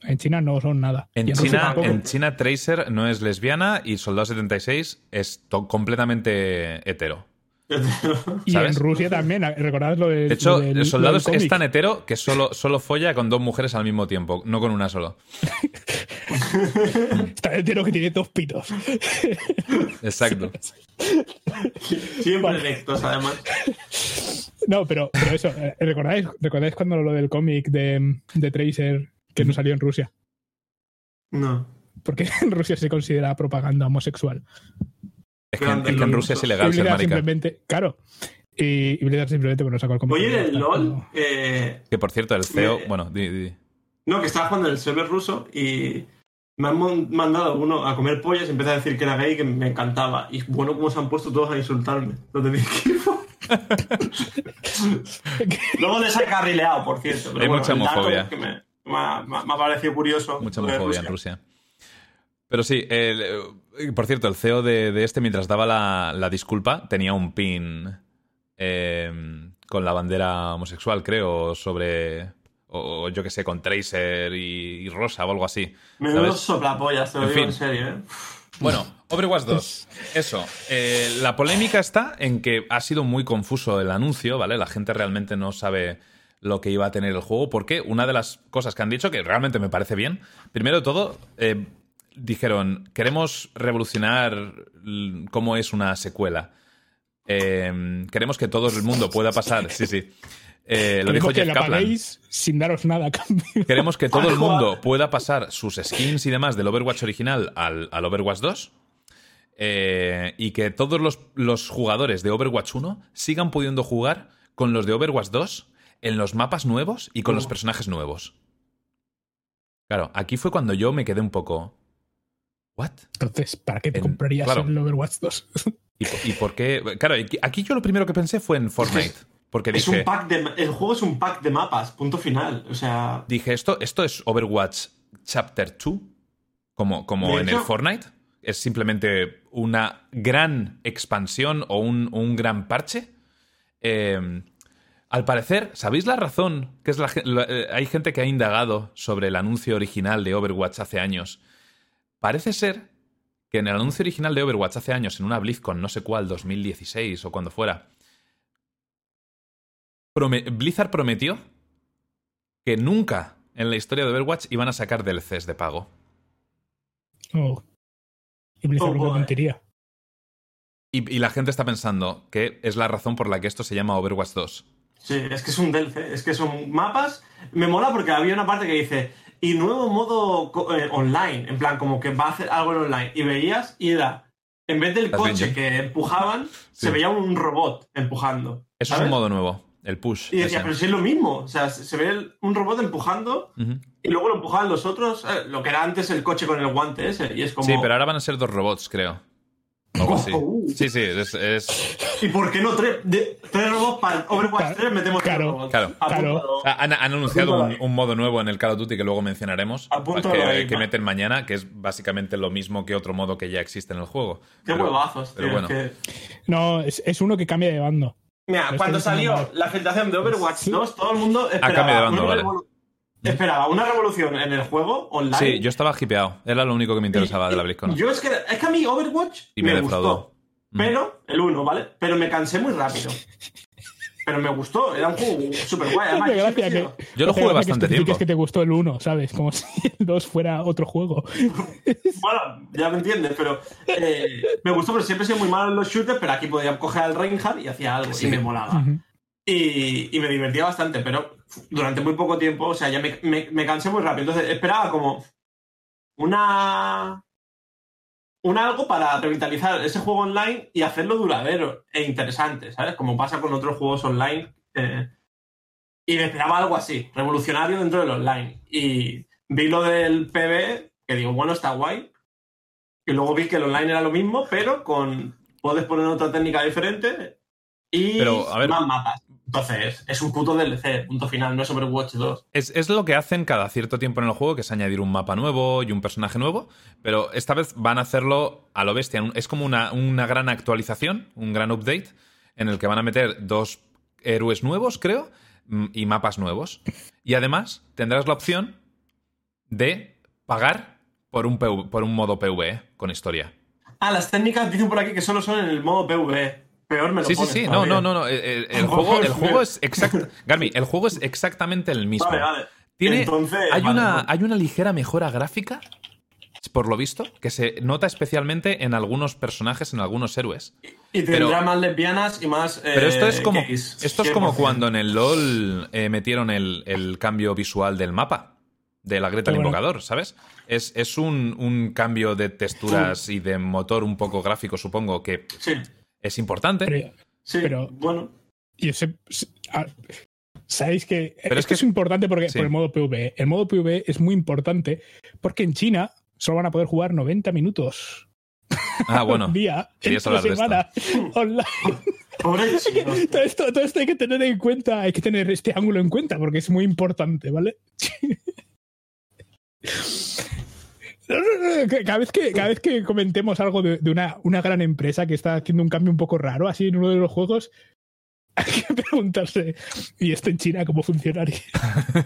En China no son nada. En China, en China, Tracer no es lesbiana y Soldado 76 es completamente hetero. Y ¿sabes? en Rusia también, recordad lo del De hecho, lo del- el lo soldado del es tan hetero que solo, solo folla con dos mujeres al mismo tiempo, no con una solo. Está entero que tiene dos pitos. Exacto. Siempre Vale. erectos, además. No, pero, pero eso, eh, ¿recordáis, ¿recordáis cuando lo del cómic de, de Tracer que no salió en Rusia? No. Porque en Rusia se considera propaganda homosexual. Es que, en- es que en Rusia es Y ilegal ser marica. simplemente, claro. Y, y Blizzard simplemente bueno, sacó el cómic. Oye, el LOL. como- eh, Que por cierto, el CEO. Bueno, di- di- no, que estaba jugando en el server ruso y me han mandado uno a comer pollas y empecé a decir que era gay y que me encantaba. Y bueno, como se han puesto todos a insultarme. Los de mi equipo. Luego les he carrileado, por cierto. Pero Hay bueno, mucha homofobia. que me, me ha, me ha- me ha parecido curioso. mucha homofobia en Rusia. Rusia. Pero sí, el- eh, por cierto, el CEO de, de este, mientras daba la, la disculpa, tenía un pin eh, con la bandera homosexual, creo, sobre. O yo que sé, con Tracer y, y Rosa o algo así. Menudos ¿sabes? soplapollas, te lo En digo fin. en serio, ¿eh? Bueno, Overwatch 2. Eso. Eh, la polémica está en que ha sido muy confuso el anuncio, ¿vale? La gente realmente no sabe lo que iba a tener el juego, porque una de las cosas que han dicho, que realmente me parece bien, primero de todo, eh, dijeron, queremos revolucionar cómo es una secuela. Eh, queremos que todo el mundo pueda pasar. Sí, sí. Eh, lo dijo que Jeff la Kaplan. sin daros nada a cambio. Queremos que todo el mundo pueda pasar sus skins y demás del Overwatch original al, al Overwatch 2. eh, y que todos los, los jugadores de Overwatch 1 sigan pudiendo jugar con los de Overwatch 2 en los mapas nuevos y con los personajes nuevos. Claro, aquí fue cuando yo me quedé un poco. ¿What? Entonces, ¿para qué te En- comprarías claro. el Overwatch 2? ¿Y, po- y por qué? Claro, aquí- yo lo primero que pensé fue en Fortnite. Porque Es dije, un pack de, el juego es un pack de mapas, punto final. O sea, dije esto, esto es Overwatch Chapter 2, como, como en hecho- el Fortnite. Es simplemente una gran expansión o un, un gran parche. Eh, al parecer, ¿sabéis la razón? Que es la, la- eh, hay gente que ha indagado sobre el anuncio original de Overwatch hace años. Parece ser que en el anuncio original de Overwatch hace años, en una BlizzCon, no sé cuál, 2016 o cuando fuera, prome- Blizzard prometió que nunca en la historia de Overwatch iban a sacar DLCs de pago. Oh. Y Blizzard Oh, mentiría. Y, y la gente está pensando que es la razón por la que esto se llama Overwatch 2. sí, es que es un DLC, es que son mapas. Me mola porque había una parte que dice, y nuevo modo eh, online, en plan, como que va a hacer algo en online. Y veías, y era, en vez del ¿Las coche que empujaban, Sí. se veía un robot empujando. Eso es un modo nuevo, el push. Y decía, pero si es lo mismo. O sea, se ve un robot empujando y luego lo empujaban los otros, eh, lo que era antes el coche con el guante ese. Y es como. Sí, pero ahora van a ser dos robots, creo. Algo así. Uh. Sí, sí, es, es- ¿Y por qué no tres, de- tres robots para Overwatch Claro, 3 metemos tres claro, robots? claro. Apúntalo. Ah, Han, han anunciado un, un modo nuevo en el Call of Duty que luego mencionaremos. Que, ahí, que meten mañana, que es básicamente lo mismo que otro modo que ya existe en el juego. Qué Pero- huevazos, tío. pero bueno. es que- No, es, es uno que cambia de bando. Mira, Pero cuando salió la filtración de Overwatch Sí. 2, todo el mundo cambio de esperaba, bando, vale. Esperaba una revolución en el juego online. Sí, yo estaba hipeado. Era lo único que me interesaba de la BlizzCon. Yo es que, es que a mí Overwatch Y me me, gustó. Pero, el 1, ¿vale? Pero me cansé muy rápido. Pero me gustó, era un juego súper guay. Además, Hace yo gracia que, lo jugué bastante que tiempo. que te gustó el 1, ¿sabes? Como si el 2 fuera otro juego. Bueno, ya me entiendes, pero eh, me gustó, pero siempre he sido muy malo en los shooters, pero aquí podía coger al Reinhardt y hacía algo Sí. y me molaba. Y me divertía bastante, pero durante muy poco tiempo, o sea, ya me, me- me cansé muy rápido. Entonces esperaba como una. Un algo para revitalizar ese juego online y hacerlo duradero e interesante, ¿sabes? Como pasa con otros juegos online. eh, y me esperaba algo así, revolucionario dentro del online. Y vi lo del PB, que digo, bueno, está guay. Y luego vi que el online era lo mismo, pero con. Puedes poner otra técnica diferente y Pero, a ver- más mapas. Entonces, es un puto DLC, punto final, no es Overwatch 2. Es, es lo que hacen cada cierto tiempo en el juego, que es añadir un mapa nuevo y un personaje nuevo, pero esta vez van a hacerlo a lo bestia. Es como una, una gran actualización, un gran update, en el que van a meter dos héroes nuevos, creo, mm, y mapas nuevos. Y además tendrás la opción de pagar por un, PV por un modo PvE con historia. Ah, las técnicas dicen por aquí que solo son en el modo PvE. Peor me lo Sí, sí, pones sí, no, todavía. no, no, no. El, el- el juego, el juego es exact... Garmi, el juego es exactamente el mismo. Vale, vale. Tiene, Entonces, hay, vale, una, hay una ligera mejora gráfica, por lo visto, que se nota especialmente en algunos personajes, en algunos héroes. Y tendrá pero- más lesbianas y más. eh, Pero esto es como, gays, esto es como 100%. cuando en el LOL eh, metieron el, el cambio visual del mapa, de la Greta el Pero bueno. Invocador, ¿sabes? Es, es un, un cambio de texturas y de motor un poco gráfico, supongo, que Sí, es importante. Pero, sí. Pero- bueno. yo sé, Sabéis que, Pero es, que es importante porque, sí. por el modo PvE. El modo PvE es muy importante porque en China solo van a poder jugar 90 minutos Ah, bueno. día querías hablar de semana online. Pobre chino. todo, esto, todo esto hay que tener en cuenta, hay que tener este ángulo en cuenta porque es muy importante, ¿vale? No, no, no, que Cada vez que, cada vez que comentemos algo de, de una, una gran empresa que está haciendo un cambio un poco raro, así en uno de los juegos, hay que preguntarse, ¿y esto en China cómo funcionaría?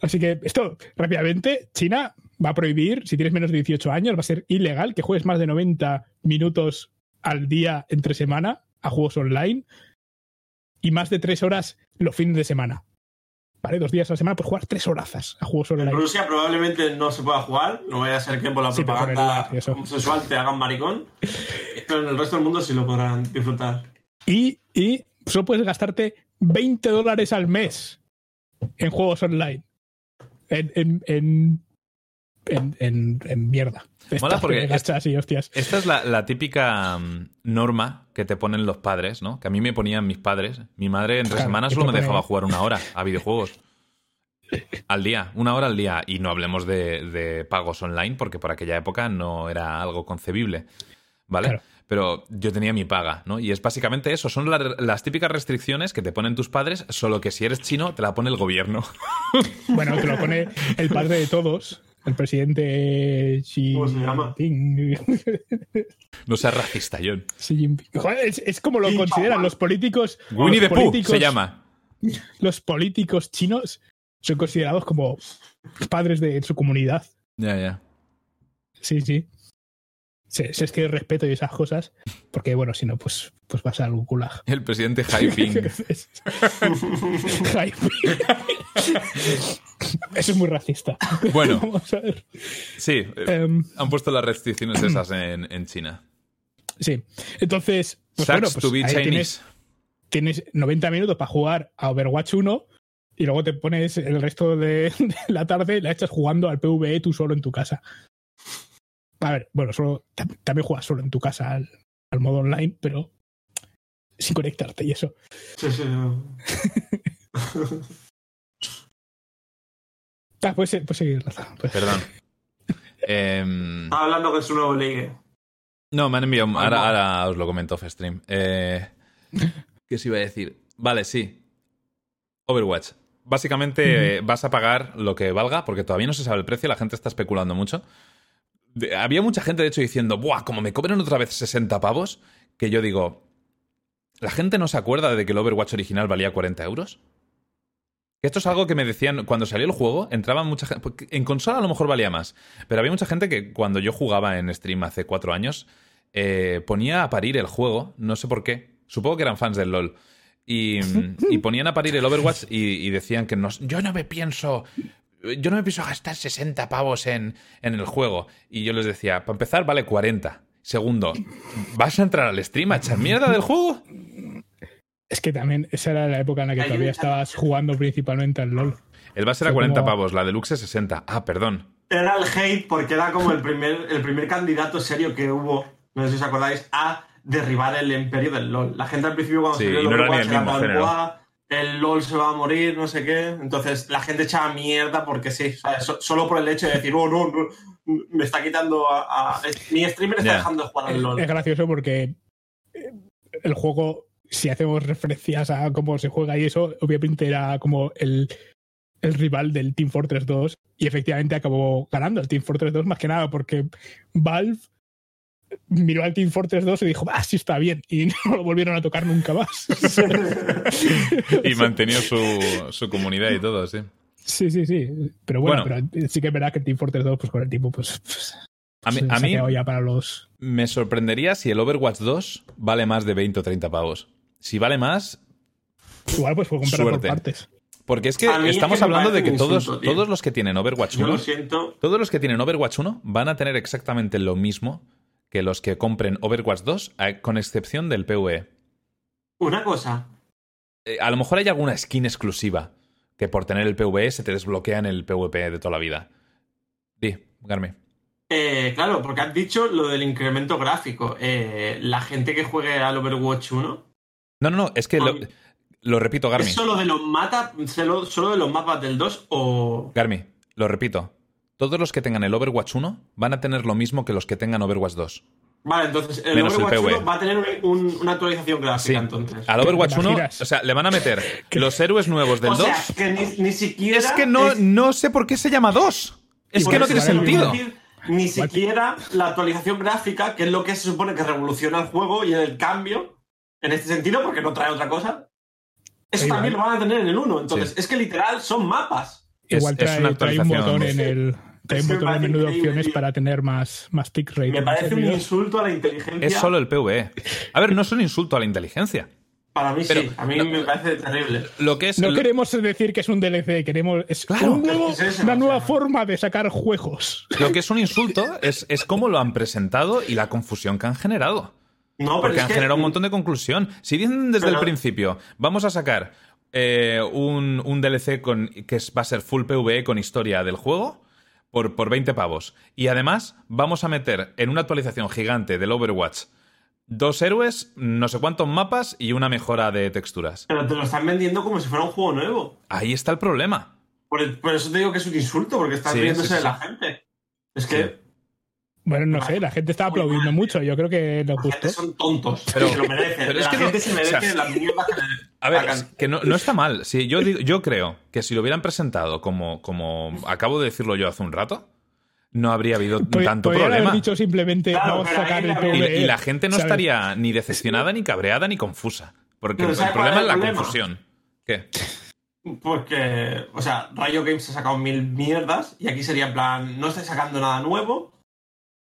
así que esto, rápidamente, China va a prohibir, si tienes menos de 18 años, va a ser ilegal que juegues más de 90 minutos al día entre semana a juegos online y más de 3 horas los fines de semana. Dos días a la semana, pues jugar 3 horazas a juegos En online. Rusia probablemente no se pueda jugar, no vaya a ser que por la Sí, el propaganda homosexual te hagan maricón. Pero en el resto del mundo sí lo podrán disfrutar. Y, y solo puedes gastarte 20 dólares al mes en juegos online. En, en, en en, en, en mierda. Mola porque que gachas y hostias. Esta es la, la típica mm, norma que te ponen los padres, ¿no? Que a mí me ponían mis padres. Mi madre entre Claro, semanas solo me dejaba jugar una hora a videojuegos. Al día, una hora al día. Y no hablemos de, de pagos online, porque por aquella época no era algo concebible. ¿Vale? Claro. Pero yo tenía mi paga, ¿no? Y es básicamente eso. Son la- las típicas restricciones que te ponen tus padres, solo que si eres chino, te la pone el gobierno. Bueno, te lo pone el padre de todos, el presidente Xi ¿Cómo se llama? Jinping. No seas racista, John. Xi Jinping. Joder, es, es como lo Xi consideran los políticos. Winnie the los Pooh políticos- se llama. Los políticos chinos son considerados como padres de su comunidad. Ya, ya. Sí, sí. Se, se es que respeto y esas cosas, porque bueno, si no, pues, pues vas al gulag. El presidente Jaime. Eso es muy racista. Bueno. Vamos a ver. Sí, Em, han puesto las restricciones esas en, en China. sí. Entonces, pues bueno, pues to be Chinese. tienes, tienes 90 minutos para jugar a Overwatch 1 y luego te pones el resto de, de la tarde, la echas jugando al PvE tú solo en tu casa. A ver, bueno, solo, tam- también juegas solo en tu casa al, al modo online, pero sin conectarte y eso. Sí, sí. Ah, puedes, se- puedes seguir, Raza. Pues- Perdón. Estaba hablando con su nuevo ligue. no, me han enviado. Ah, Ahora, no. ahora os lo comento off stream. Eh, ¿Qué os iba a decir? Vale, sí. Overwatch. Básicamente eh, vas a pagar lo que valga, porque todavía no se sabe el precio, la gente está especulando mucho. De- había mucha gente, de hecho, diciendo, ¡buah! Como me cobren otra vez 60 pavos, que yo digo, ¿la gente no se acuerda de que el Overwatch original valía 40 euros? Esto es algo que me decían cuando salió el juego, entraba mucha gente. En consola a lo mejor valía más, pero había mucha gente que cuando yo jugaba en stream hace cuatro años, eh, ponía a parir el juego, no sé por qué. Supongo que eran fans del LOL. Y, y ponían a parir el Overwatch y, y decían que no, yo no me pienso. Yo no me pienso gastar 60 pavos en, en el juego. Y yo les decía, para empezar, vale 40. Segundo, ¿vas a entrar al stream a echar mierda del juego? Es que también esa era la época en la que todavía estabas jugando principalmente al LOL. El base era Fue 40 como- pavos, la deluxe es 60. Ah, perdón. Era el hate porque era como el primer, el primer candidato serio que hubo, no sé si os acordáis, a derribar el imperio del LOL. La gente al principio cuando Sí, salió y no era ni Overwatch el mismo. "Buah, el LOL se va a morir, no sé qué. Entonces la gente echaba mierda porque sí, o sea, so- solo por el hecho de decir, oh, no, no, me está quitando a... a- mi streamer está dejando de jugar al Es LOL. gracioso porque eh, el juego, si hacemos referencias a cómo se juega y eso, obviamente era como el, el rival del Team Fortress 2 y efectivamente acabó ganando el Team Fortress 2 más que nada porque Valve miró al Team Fortress 2 y dijo, ah, sí está bien y no lo volvieron a tocar nunca más. Y mantenió su, su comunidad y todo, sí. sí, sí, sí. Pero bueno, Bueno. pero sí que es verdad que el Team Fortress 2, pues con el tiempo, pues... pues A mí, se- a mí ya para los... me sorprendería si el Overwatch 2 vale más de 20 o 30 pavos. Si vale más, Igual pues puedo comprar Suerte. por partes. porque es que es estamos que hablando de que todos, insulto, todos los que tienen Overwatch Yo 1, lo siento. todos los que tienen Overwatch 1 van a tener exactamente lo mismo que los que compren Overwatch 2, a- con excepción del PvE. Una cosa, Eh, A lo mejor hay alguna skin exclusiva que por tener el PvE se te desbloquea en el PvP de toda la vida. Di, Garmi. Eh, claro, porque has dicho lo del incremento gráfico. Eh, la gente que juegue al Overwatch 1 No, no, no, es que lo, repito, Garmi. ¿es solo de los mata, solo, solo de los mapas del 2 o Garmi, lo repito. Todos los que tengan el Overwatch 1 van a tener lo mismo que los que tengan Overwatch 2. Vale, entonces el Menos Overwatch PvE. 1 va a tener un- una actualización gráfica Sí. entonces. Al Overwatch ¿Te 1, imaginas? o sea, le van a meter los héroes nuevos del o 2. sea, que ni, ni siquiera es que no, es- no sé por qué se llama 2. Es que no tiene sentido. decir, ni siquiera la actualización gráfica, que es lo que se supone que revoluciona el juego y el cambio, en este sentido, porque no trae otra cosa, eso también vale. lo van a tener en el 1. Entonces, Sí. es que literal son mapas. Es- Igual es trae, una trae un botón en el, trae un Es botón en el menú de opciones para tener más, más tick rate. Me parece un insulto a la inteligencia. Es solo el PvE. A ver, no es un insulto a la inteligencia. Para mí Pero- sí, a mí no- me parece terrible. Lo que es. No lo- queremos decir que es un DLC, queremos es Claro. un nuevo- Es eso, una o nueva sea. forma de sacar juegos. Lo que es un insulto es, es cómo lo han presentado y la confusión que han generado. No, Porque es han que- generado un montón de conclusión. Si dicen desde Pero- el principio, vamos a sacar eh, un, un DLC con, que es- va a ser full PvE con historia del juego, por, por 20 pavos. Y además vamos a meter en una actualización gigante del Overwatch dos héroes, no sé cuántos mapas y una mejora de texturas. Pero te lo están vendiendo como si fuera un juego nuevo. Ahí está el problema. Por, por eso te digo que es un insulto, porque estás Sí, riéndose sí, de la gente. Es que. Bueno, no sé, la gente está aplaudiendo mal. mucho. Yo creo que gente gustó. son tontos. Pero- se lo merecen. pero es la que no- gente se o merece sea, las mierdas que le A ver, es que no, no está mal. Sí, yo, digo- yo creo que si lo hubieran presentado como, como acabo de decirlo yo hace un rato, no habría habido Pod- tanto problema. dicho simplemente Claro, vamos a sacar el Y, la gente no ¿sabes? estaría ni decepcionada, ni cabreada, ni confusa. Porque Pero el ¿sabes cuál problema es la problema? confusión. ¿Qué? Porque, o sea, Rayo Games ha sacado mil mierdas y aquí sería en plan, no estáis sacando nada nuevo.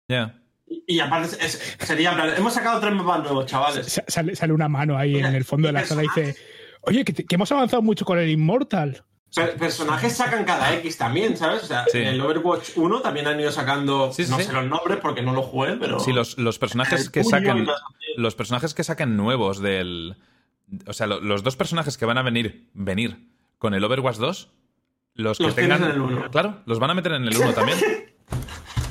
Ya. Y, y aparte es- sería hemos sacado tres mapas nuevos, chavales. Sa- Sale, sale una mano ahí Mira, en el fondo de la sala y dice, oye, que, te- que hemos avanzado mucho con el Immortal. Per- personajes sacan cada X también, ¿sabes? O sea, Sí. en el Overwatch 1 también han ido sacando, Sí, sí, no sí. sé los nombres porque no lo jugué, pero... Sí, los, los personajes que las- Los personajes que saquen nuevos del. O sea, lo- los dos personajes que van a venir, venir con el Overwatch 2, los que Los tengan. en el uno. Claro, los van a meter en el 1 también.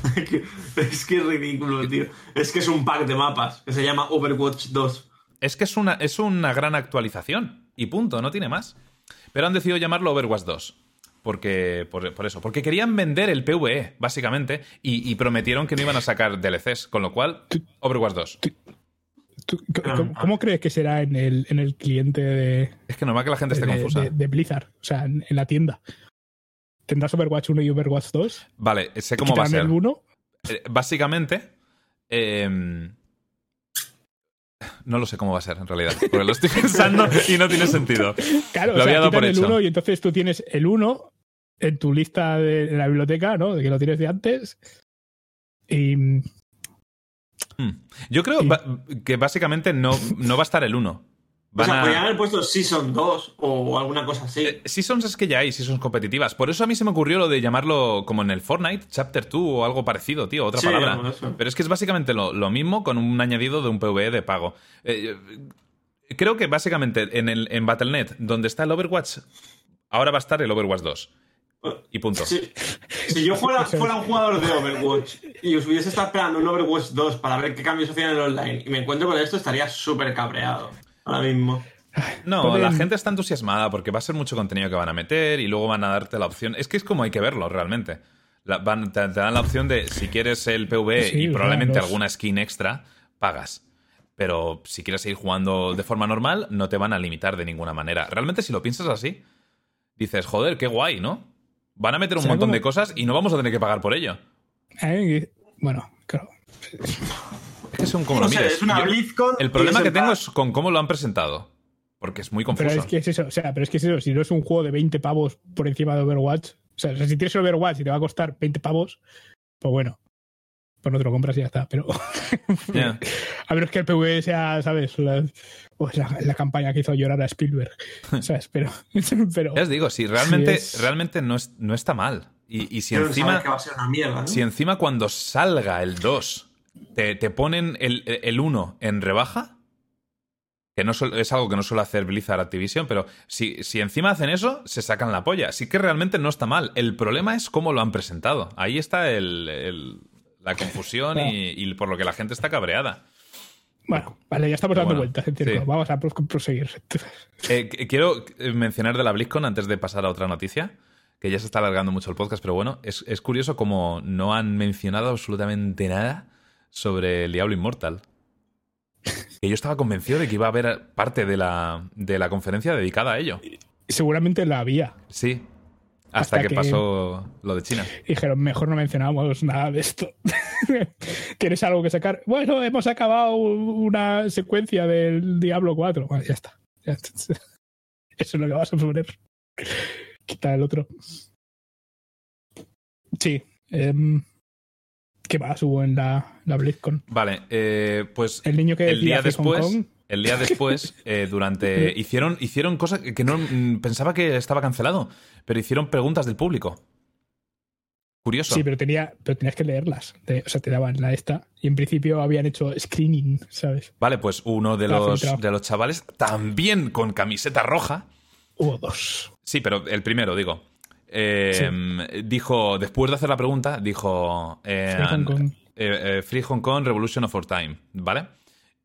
es que es ridículo, tío. Es que es un pack de mapas que se llama Overwatch 2. Es que es una, es una gran actualización. Y punto, no tiene más. Pero han decidido llamarlo Overwatch 2. Porque, por, por eso, porque querían vender el PvE, básicamente, y, y prometieron que no iban a sacar DLCs, con lo cual, Overwatch 2. ¿Tú- c- Pero- ¿Cómo, cómo crees que será en el, en el cliente de, Es que normal que la gente esté de, confusa. de- de Blizzard? O sea, en, en la tienda. ¿Tendrás Overwatch 1 y Overwatch 2? Vale, sé cómo va a ¿Quitarán ser. el 1? Eh, básicamente, eh, no lo sé cómo va a ser en realidad, porque lo estoy pensando y no tiene sentido. Claro, Lo o había sea, dado por el hecho. 1 y entonces tú tienes el 1 en tu lista de, en la biblioteca, ¿no? De que lo tienes de antes. Y Hmm. Yo creo Y- que básicamente no, no va a estar el 1. O Van sea, a- podrían haber puesto Season 2 o alguna cosa así. Eh, Seasons es que ya hay Seasons competitivas. Por eso a mí se me ocurrió lo de llamarlo como en el Fortnite, Chapter 2 o algo parecido, tío, otra Sí, palabra. Pero es que es básicamente lo, lo mismo con un añadido de un PvE de pago. Eh, eh, creo que básicamente en, el, en Battle.net, donde está el Overwatch, ahora va a estar el Overwatch 2. Y punto. Si, si yo fuera, fuera un jugador de Overwatch y os hubiese estado esperando un Overwatch 2 para ver qué cambios hacían en el online y me encuentro con esto, estaría súper cabreado. Ahora mismo. No, la gente está entusiasmada porque va a ser mucho contenido que van a meter y luego van a darte la opción. Es que es como hay que verlo realmente. La- van- te, te dan la opción de si quieres el PvE Sí, y probablemente alguna skin extra, pagas. Pero si quieres seguir jugando de forma normal, no te van a limitar de ninguna manera. Realmente, si lo piensas así, dices, joder, qué guay, ¿no? Van a meter un montón de cosas y no vamos a tener que pagar por ello. eh, bueno, claro. Es que son como No lo sé, mires. es una Yo- BlizzCon. el problema que en tengo es con cómo lo han presentado. Porque es muy confuso. Pero es que es eso, o sea, pero es que es eso, si no es un juego de 20 pavos por encima de Overwatch, o sea, si tienes Overwatch y te va a costar 20 pavos, pues bueno, pues no te lo compras y ya está, pero a menos que el PvE sea, ¿sabes? La, o la, la campaña que hizo llorar a Spielberg, ¿sabes? Pero, pero Ya os digo, si realmente, es- realmente no, es- no está mal. Y, y si Pero encima, que va a ser una mierda, ¿no? si encima cuando salga el 2 te, te ponen el, el 1 en rebaja, que no es algo que no suele hacer Blizzard Activision, pero si, si encima hacen eso, se sacan la polla. Sí que realmente no está mal. El problema es cómo lo han presentado. Ahí está el- el- la confusión y, y por lo que la gente está cabreada. bueno, vale, ya estamos dando bueno, vueltas, entiendo. sí. Vamos a pro- proseguir. Eh, qu- quiero eh, mencionar de la BlizzCon antes de pasar a otra noticia, que ya se está alargando mucho el podcast, pero bueno, es, es curioso como no han mencionado absolutamente nada sobre el Diablo Immortal. Que yo estaba convencido de que iba a haber parte de la, de la conferencia dedicada a ello. Seguramente la había. Sí. Hasta, Hasta que, que- pasó lo de China. Dijeron, mejor no mencionamos nada de esto. ¿Tienes algo que sacar? Bueno, hemos acabado una secuencia del Diablo 4. Bueno, ya está. Ya está. Eso es lo que vas a poner. Quita el otro. Sí. em, ¿Qué más hubo en la, la BlizzCon? Vale, eh, pues El niño que el día que Hong después, Kong. el día después, eh, durante hicieron hicieron cosas que no mm, pensaba que estaba cancelado, pero hicieron preguntas del público. Curioso. Sí, pero, tenía, pero tenías que leerlas. Te- o sea, te daban la esta. Y en principio habían hecho screening, ¿sabes? Vale, pues uno de los, de los chavales, también con camiseta roja. Hubo dos. Sí, pero el primero, digo. Eh, dijo, después de hacer la pregunta, dijo... eh, Free Hong Kong. eh, eh, Free Hong Kong, Revolution of Our Time, ¿vale?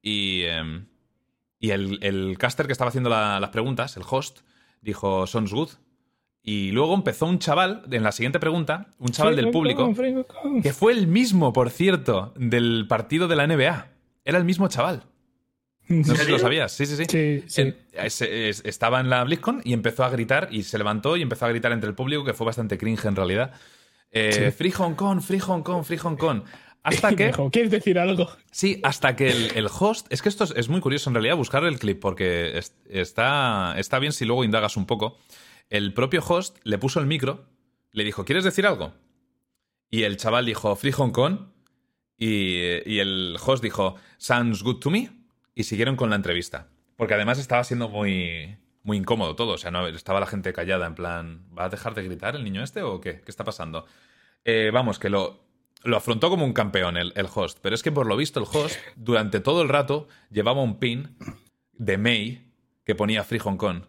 Y, eh, y el, el caster que estaba haciendo la- las preguntas, el host, dijo, sounds good. Y luego empezó un chaval, en la siguiente pregunta, un chaval Free del público, Kong. que fue el mismo, por cierto, del partido de la NBA. Era el mismo chaval. No sé si lo sabías. Sí, sí, sí. Sí, sí. En- es- es- estaba en la BlizzCon y empezó a gritar y se levantó y empezó a gritar entre el público, que fue bastante cringe en realidad. Eh, Sí. Free Hong Kong, Free Hong Kong, Free Hong Kong. Hasta que, ¿quieres decir algo? sí, hasta que el, el host, es que esto es, es muy curioso en realidad buscar el clip porque es- está, está bien si luego indagas un poco. El propio host le puso el micro, le dijo, ¿quieres decir algo? Y el chaval dijo, Free Hong Kong. Y, y el host dijo, Sounds good to me. Y siguieron con la entrevista. Porque además estaba siendo muy, muy incómodo todo. O sea, no, estaba la gente callada, en plan, ¿va a dejar de gritar el niño este o qué? ¿Qué está pasando? Eh, vamos, que lo, lo afrontó como un campeón el, el host. Pero es que por lo visto el host, durante todo el rato, llevaba un pin de May que ponía Free Hong Kong.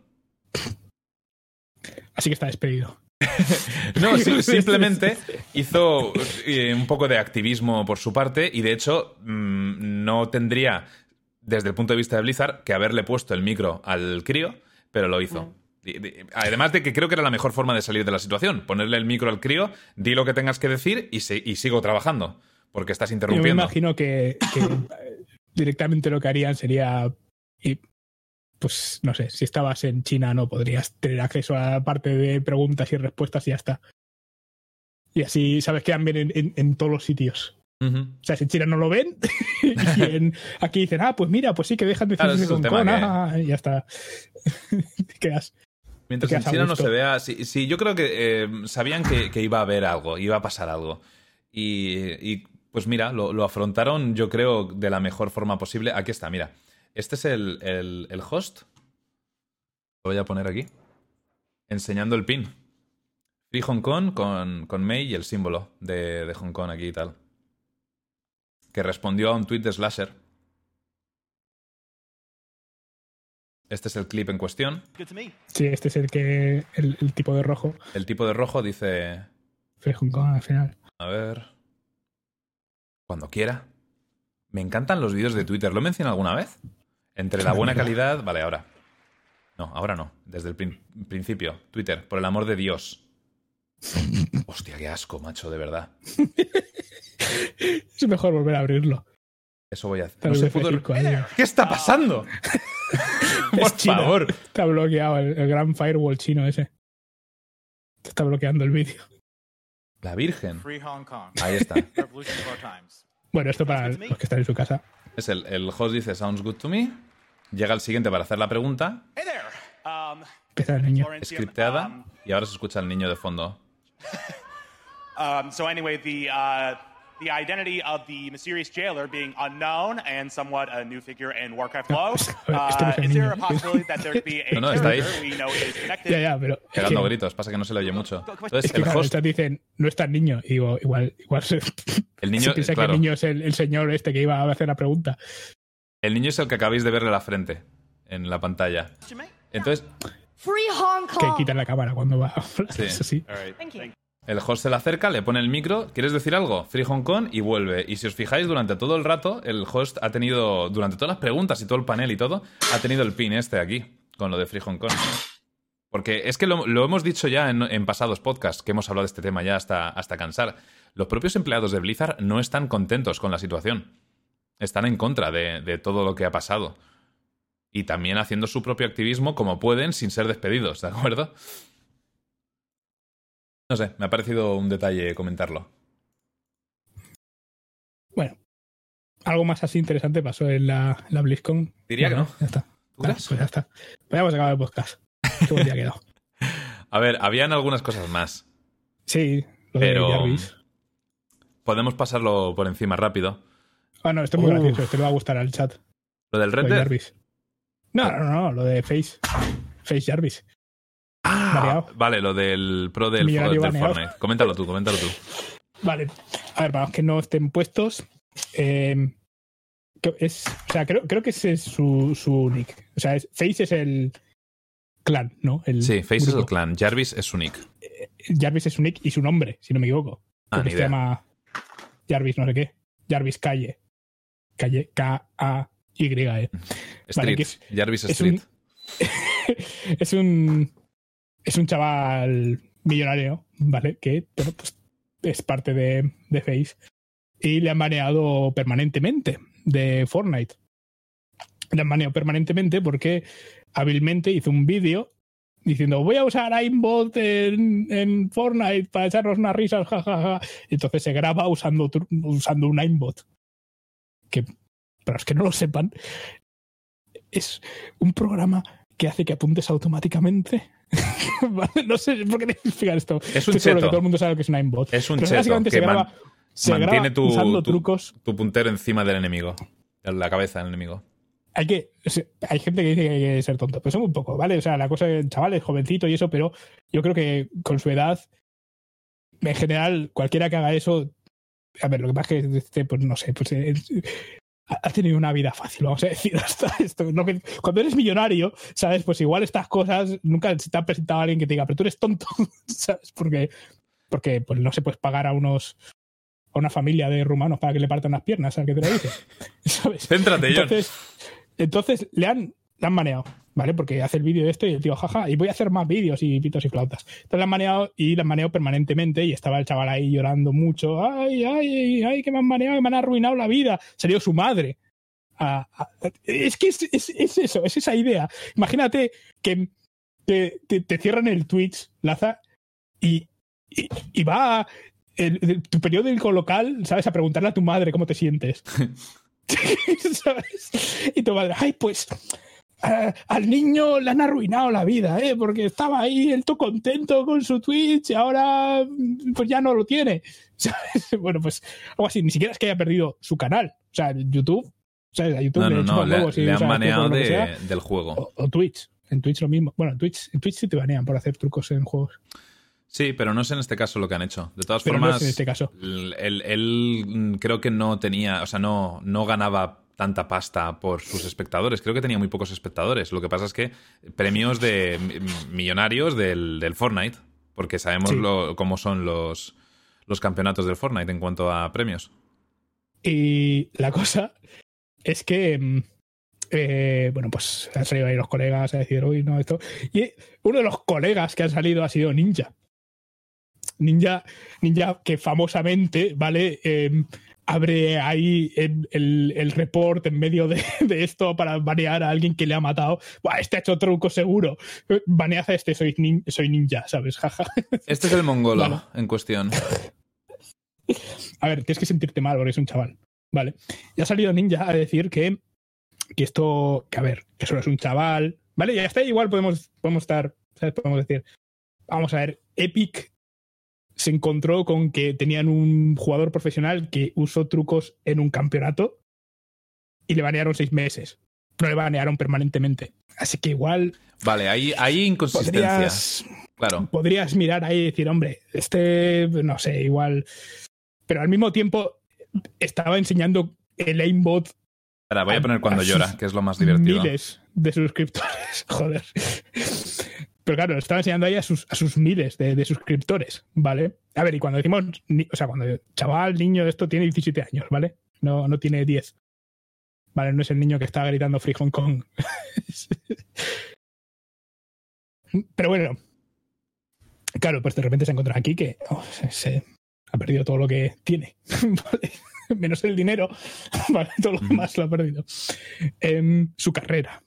Así que está despedido. No, simplemente hizo eh, un poco de activismo por su parte y de hecho mm, no tendría, desde el punto de vista de Blizzard, que haberle puesto el micro al crío, pero lo hizo. Además de que creo que era la mejor forma de salir de la situación, ponerle el micro al crío, di lo que tengas que decir y, se- y sigo trabajando, porque estás Yo me interrumpiendo. imagino que, que, directamente lo que harían sería. y, pues no sé, si estabas en China no podrías tener acceso a la parte de preguntas y respuestas y ya está. Y así, ¿sabes? Quedan bien en, en- en todos los sitios. O sea, si en China no lo ven, y en- aquí dicen, ah, pues mira, pues sí que dejan de Claro, es que- ah, y ya está. Te quedas. Mientras Te quedas China no se vea. Sí, sí, yo creo que eh, sabían que, que iba a haber algo, iba a pasar algo. Y, y, pues mira, lo, lo afrontaron, yo creo, de la mejor forma posible. Aquí está, mira. Este es el, el- el host. Lo voy a poner aquí. Enseñando el pin. Free Hong Kong con, con May y el símbolo de, de Hong Kong aquí y tal. Que respondió a un tweet de Slasher. Este es el clip en cuestión. Sí, este es el que. El, el tipo de rojo. El tipo de rojo dice. Kong al final. A ver. Cuando quiera. Me encantan los vídeos de Twitter. ¿Lo he mencionado alguna vez? Entre la buena calidad. Vale, ahora. No, ahora no. Desde el prin- principio. Twitter, por el amor de Dios. Hostia, qué asco, macho, de verdad. Es mejor volver a abrirlo. Eso voy a hacer. No años. ¿Qué está pasando? por Es China. favor. Está bloqueado el, el gran firewall chino ese. Te está bloqueando el vídeo. La Virgen. Free Hong Kong. Ahí está. Bueno, esto para los que están en su casa. Es el, el host dice Sounds good to me. Llega el siguiente para hacer la pregunta. Hey there. Um, Empieza el niño. Scripteada. um, Y ahora se escucha el niño de fondo. um, so anyway, the uh, the identity of the mysterious jailer being unknown and somewhat a new figure in Warcraft es Uh, is there niño. a possibility that there could be a No, no, está ahí. character we know is connected? Ya, ya, pero. es Pegando que- gritos, pasa que no se le oye mucho. Entonces, Es que el claro, host, estas dicen, no está el niño. Y digo, igual, igual se, el niño, se piensa claro, que el niño es el, el señor este que iba a hacer la pregunta. el niño es el que acabáis de verle la frente en la pantalla. Entonces, Free Hong Que Kong. quitan la cámara cuando va a hablar. Sí. Eso sí. All right. Thank you. El host se le acerca, le pone el micro, ¿quieres decir algo? Free Hong Kong y vuelve. Y si os fijáis, durante todo el rato, el host ha tenido, durante todas las preguntas y todo el panel y todo, ha tenido el pin este aquí, con lo de Free Hong Kong. Porque es que lo, hemos dicho ya en, pasados podcasts, que hemos hablado de este tema ya hasta, hasta cansar. Los propios empleados de Blizzard no están contentos con la situación. Están en contra de todo lo que ha pasado. Y también haciendo su propio activismo como pueden sin ser despedidos, ¿de acuerdo? No sé, me ha parecido un detalle comentarlo. Bueno, algo más así interesante pasó en la, la BlizzCon. Diría que no. Ya está. ¿Tú Ah, pues ya está. Pues ya hemos acabado el podcast. Qué buen día quedado. A ver, habían algunas cosas más. Sí, lo Pero- de Jarvis. Podemos pasarlo por encima rápido. Ah, no, esto es muy Uf. gracioso. Este le va a gustar al chat. Lo del Lo Red de Dead. Jarvis. No, no, no, lo de Face. Face Jarvis. Ah, Variado. vale, lo del pro del, del. Fortnite. Coméntalo tú, coméntalo tú. Vale. A ver, para los que no estén puestos. eh, es, o sea, creo, creo que ese es su, su nick. O sea, es- Face es el clan, ¿no? El Sí, Face es el clan. Jarvis es su nick. Jarvis es su nick y su nombre, si no me equivoco. Ah, ni se idea. llama Jarvis no sé qué. Jarvis Calle. Calle K-A-Y. E. Street. es- Jarvis es Street. es un es un chaval millonario, ¿vale? Que pues es parte de, de Face y le han baneado permanentemente de Fortnite. Le han baneado permanentemente porque hábilmente hizo un vídeo diciendo voy a usar aimbot en, en Fortnite para echarnos unas risas, jajaja. Y entonces se graba usando, usando un aimbot. Que, para los que no lo sepan, es un programa que hace que apuntes automáticamente. Vale, no sé por qué te explicar esto. Es un Estoy seguro que cheto. todo el mundo sabe que es un aimbot. Es un Pero cheto básicamente que se graba, man- se graba mantiene tu, usando tu- trucos. tu puntero encima del enemigo. En la cabeza del enemigo. Hay que. Hay gente que dice que hay que ser tonto, pero son un poco, ¿vale? O sea, la cosa el chaval es jovencito y eso, pero yo creo que con su edad, en general, cualquiera que haga eso. A ver, lo que pasa es que este, pues no sé, pues eh, ha ha tenido una vida fácil, vamos a decir, hasta esto. Cuando eres millonario, ¿sabes? Pues igual estas cosas nunca se te ha presentado a alguien que te diga, pero tú eres tonto, ¿sabes? Porque, porque pues no se puedes pagar a unos a una familia de rumanos para que le partan las piernas, ¿sabes qué te lo dice? ¿Sabes? Céntrate, John. Entonces, entonces le han, le han maneado, ¿vale? Porque hace el vídeo de esto y el tío, jaja, y voy a hacer más vídeos y pitos y flautas. Entonces le han maneado y le han maneado permanentemente y estaba el chaval ahí llorando mucho. Ay, ay, ay, que me han maneado, que me han arruinado la vida. Salió su madre. es que es, es- es eso, es esa idea. Imagínate que te, te- te cierran el Twitch, Laza, y, y, y va el- el- tu periódico local, ¿sabes? A preguntarle a tu madre cómo te sientes. ¿Sabes? Y tu madre, ay, pues a- al niño le han arruinado la vida, ¿eh? Porque estaba ahí el todo contento con su Twitch y ahora mm, pues ya no lo tiene. ¿Sabes? Bueno, pues algo así. Ni siquiera es que haya perdido su canal. O sea, YouTube. ¿sabes? A YouTube No, le no, no. Le, huevo si le han baneado de- sea. del juego. O, o Twitch. En Twitch lo mismo. Bueno, en Twitch, en Twitch sí te banean por hacer trucos en juegos. Sí, pero no es en este caso lo que han hecho. De todas Pero no formas, es en este caso. Él, él- él, mm, creo que no tenía, o sea, no, no ganaba tanta pasta por sus espectadores. Creo que tenía muy pocos espectadores. Lo que pasa es que premios de mi- millonarios del, del Fortnite, porque sabemos Sí. lo- cómo son los, los campeonatos del Fortnite en cuanto a premios. Y la cosa es que, mm, eh, bueno, pues han salido ahí los colegas a decir, uy, no, esto. Y uno de los colegas que han salido ha sido Ninja. Ninja, Ninja que famosamente, ¿vale? Eh, abre ahí el, el, el report en medio de, de esto para banear a alguien que le ha matado. Buah, este ha hecho truco seguro. Banead a este, soy, nin- soy ninja, ¿sabes? Jaja. Este es el mongolo en cuestión. A ver, tienes que sentirte mal porque es un chaval. Vale. Y ha salido Ninja a decir que, que esto, que a ver, que solo es un chaval. Vale, ya está, igual podemos, podemos estar, ¿sabes? Podemos decir, vamos a ver, Epic se encontró con que tenían un jugador profesional que usó trucos en un campeonato y le banearon seis meses. No le banearon permanentemente. Así que igual Vale, hay, hay inconsistencias. podrías, Claro. podrías mirar ahí y decir, hombre, este, no sé, igual. Pero al mismo tiempo estaba enseñando el aimbot Ahora voy a poner cuando a llora, que es lo más divertido. miles de suscriptores. Joder. Pero claro, estaba enseñando ahí a sus, a sus miles de, de suscriptores, ¿vale? A ver, y cuando decimos, o sea, cuando chaval, niño, esto tiene 17 años, ¿vale? No, no tiene 10. Vale, no es el niño que está gritando Free Hong Kong. Pero bueno, claro, pues de repente se encuentra aquí que oh, se, se ha perdido todo lo que tiene, ¿vale? Menos el dinero, ¿vale? Todo lo demás lo ha perdido. Em, su carrera,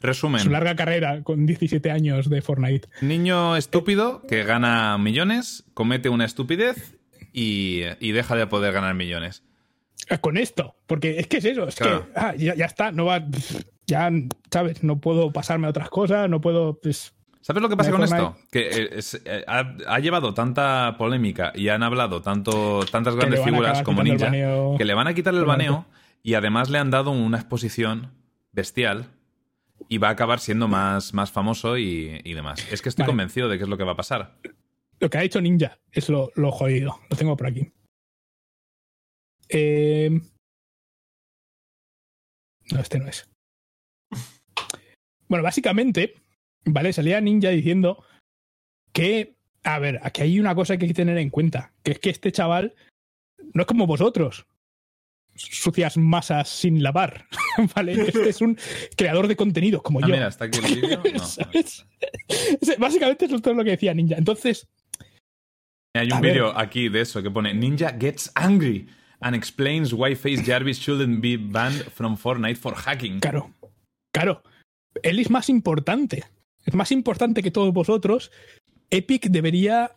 Resumen. su larga carrera con 17 años de Fortnite. Niño estúpido que gana millones, comete una estupidez y, y deja de poder ganar millones. Eh, Con esto, porque es que es eso, es Claro. que ah, ya, ya está, no va, ya, ¿sabes? No puedo pasarme a otras cosas, no puedo, pues, ¿Sabes lo que pasa con esto? Que eh, es- eh, ha, ha llevado tanta polémica y han hablado tanto, tantas grandes figuras como Ninja baneo. que le van a quitar el baneo y además le han dado una exposición bestial y va a acabar siendo más, más famoso y, y demás. Es que estoy Vale. convencido de que es lo que va a pasar. Lo que ha hecho Ninja es lo, lo jodido. Lo tengo por aquí. Eh... No, este no es. Bueno, básicamente, ¿vale? Salía Ninja diciendo que a ver, aquí hay una cosa que hay que tener en cuenta, que es que este chaval no es como vosotros, sucias masas sin lavar, ¿vale? Este es un creador de contenidos como Ah, yo. mira, está aquí el vídeo. No, ¿Sabes? Básicamente eso es todo lo que decía Ninja. Entonces, Hay un vídeo aquí de eso que pone Ninja gets angry and explains why Face Jarvis shouldn't be banned from Fortnite for hacking. claro, claro, él es más importante. Es más importante que todos vosotros. Epic debería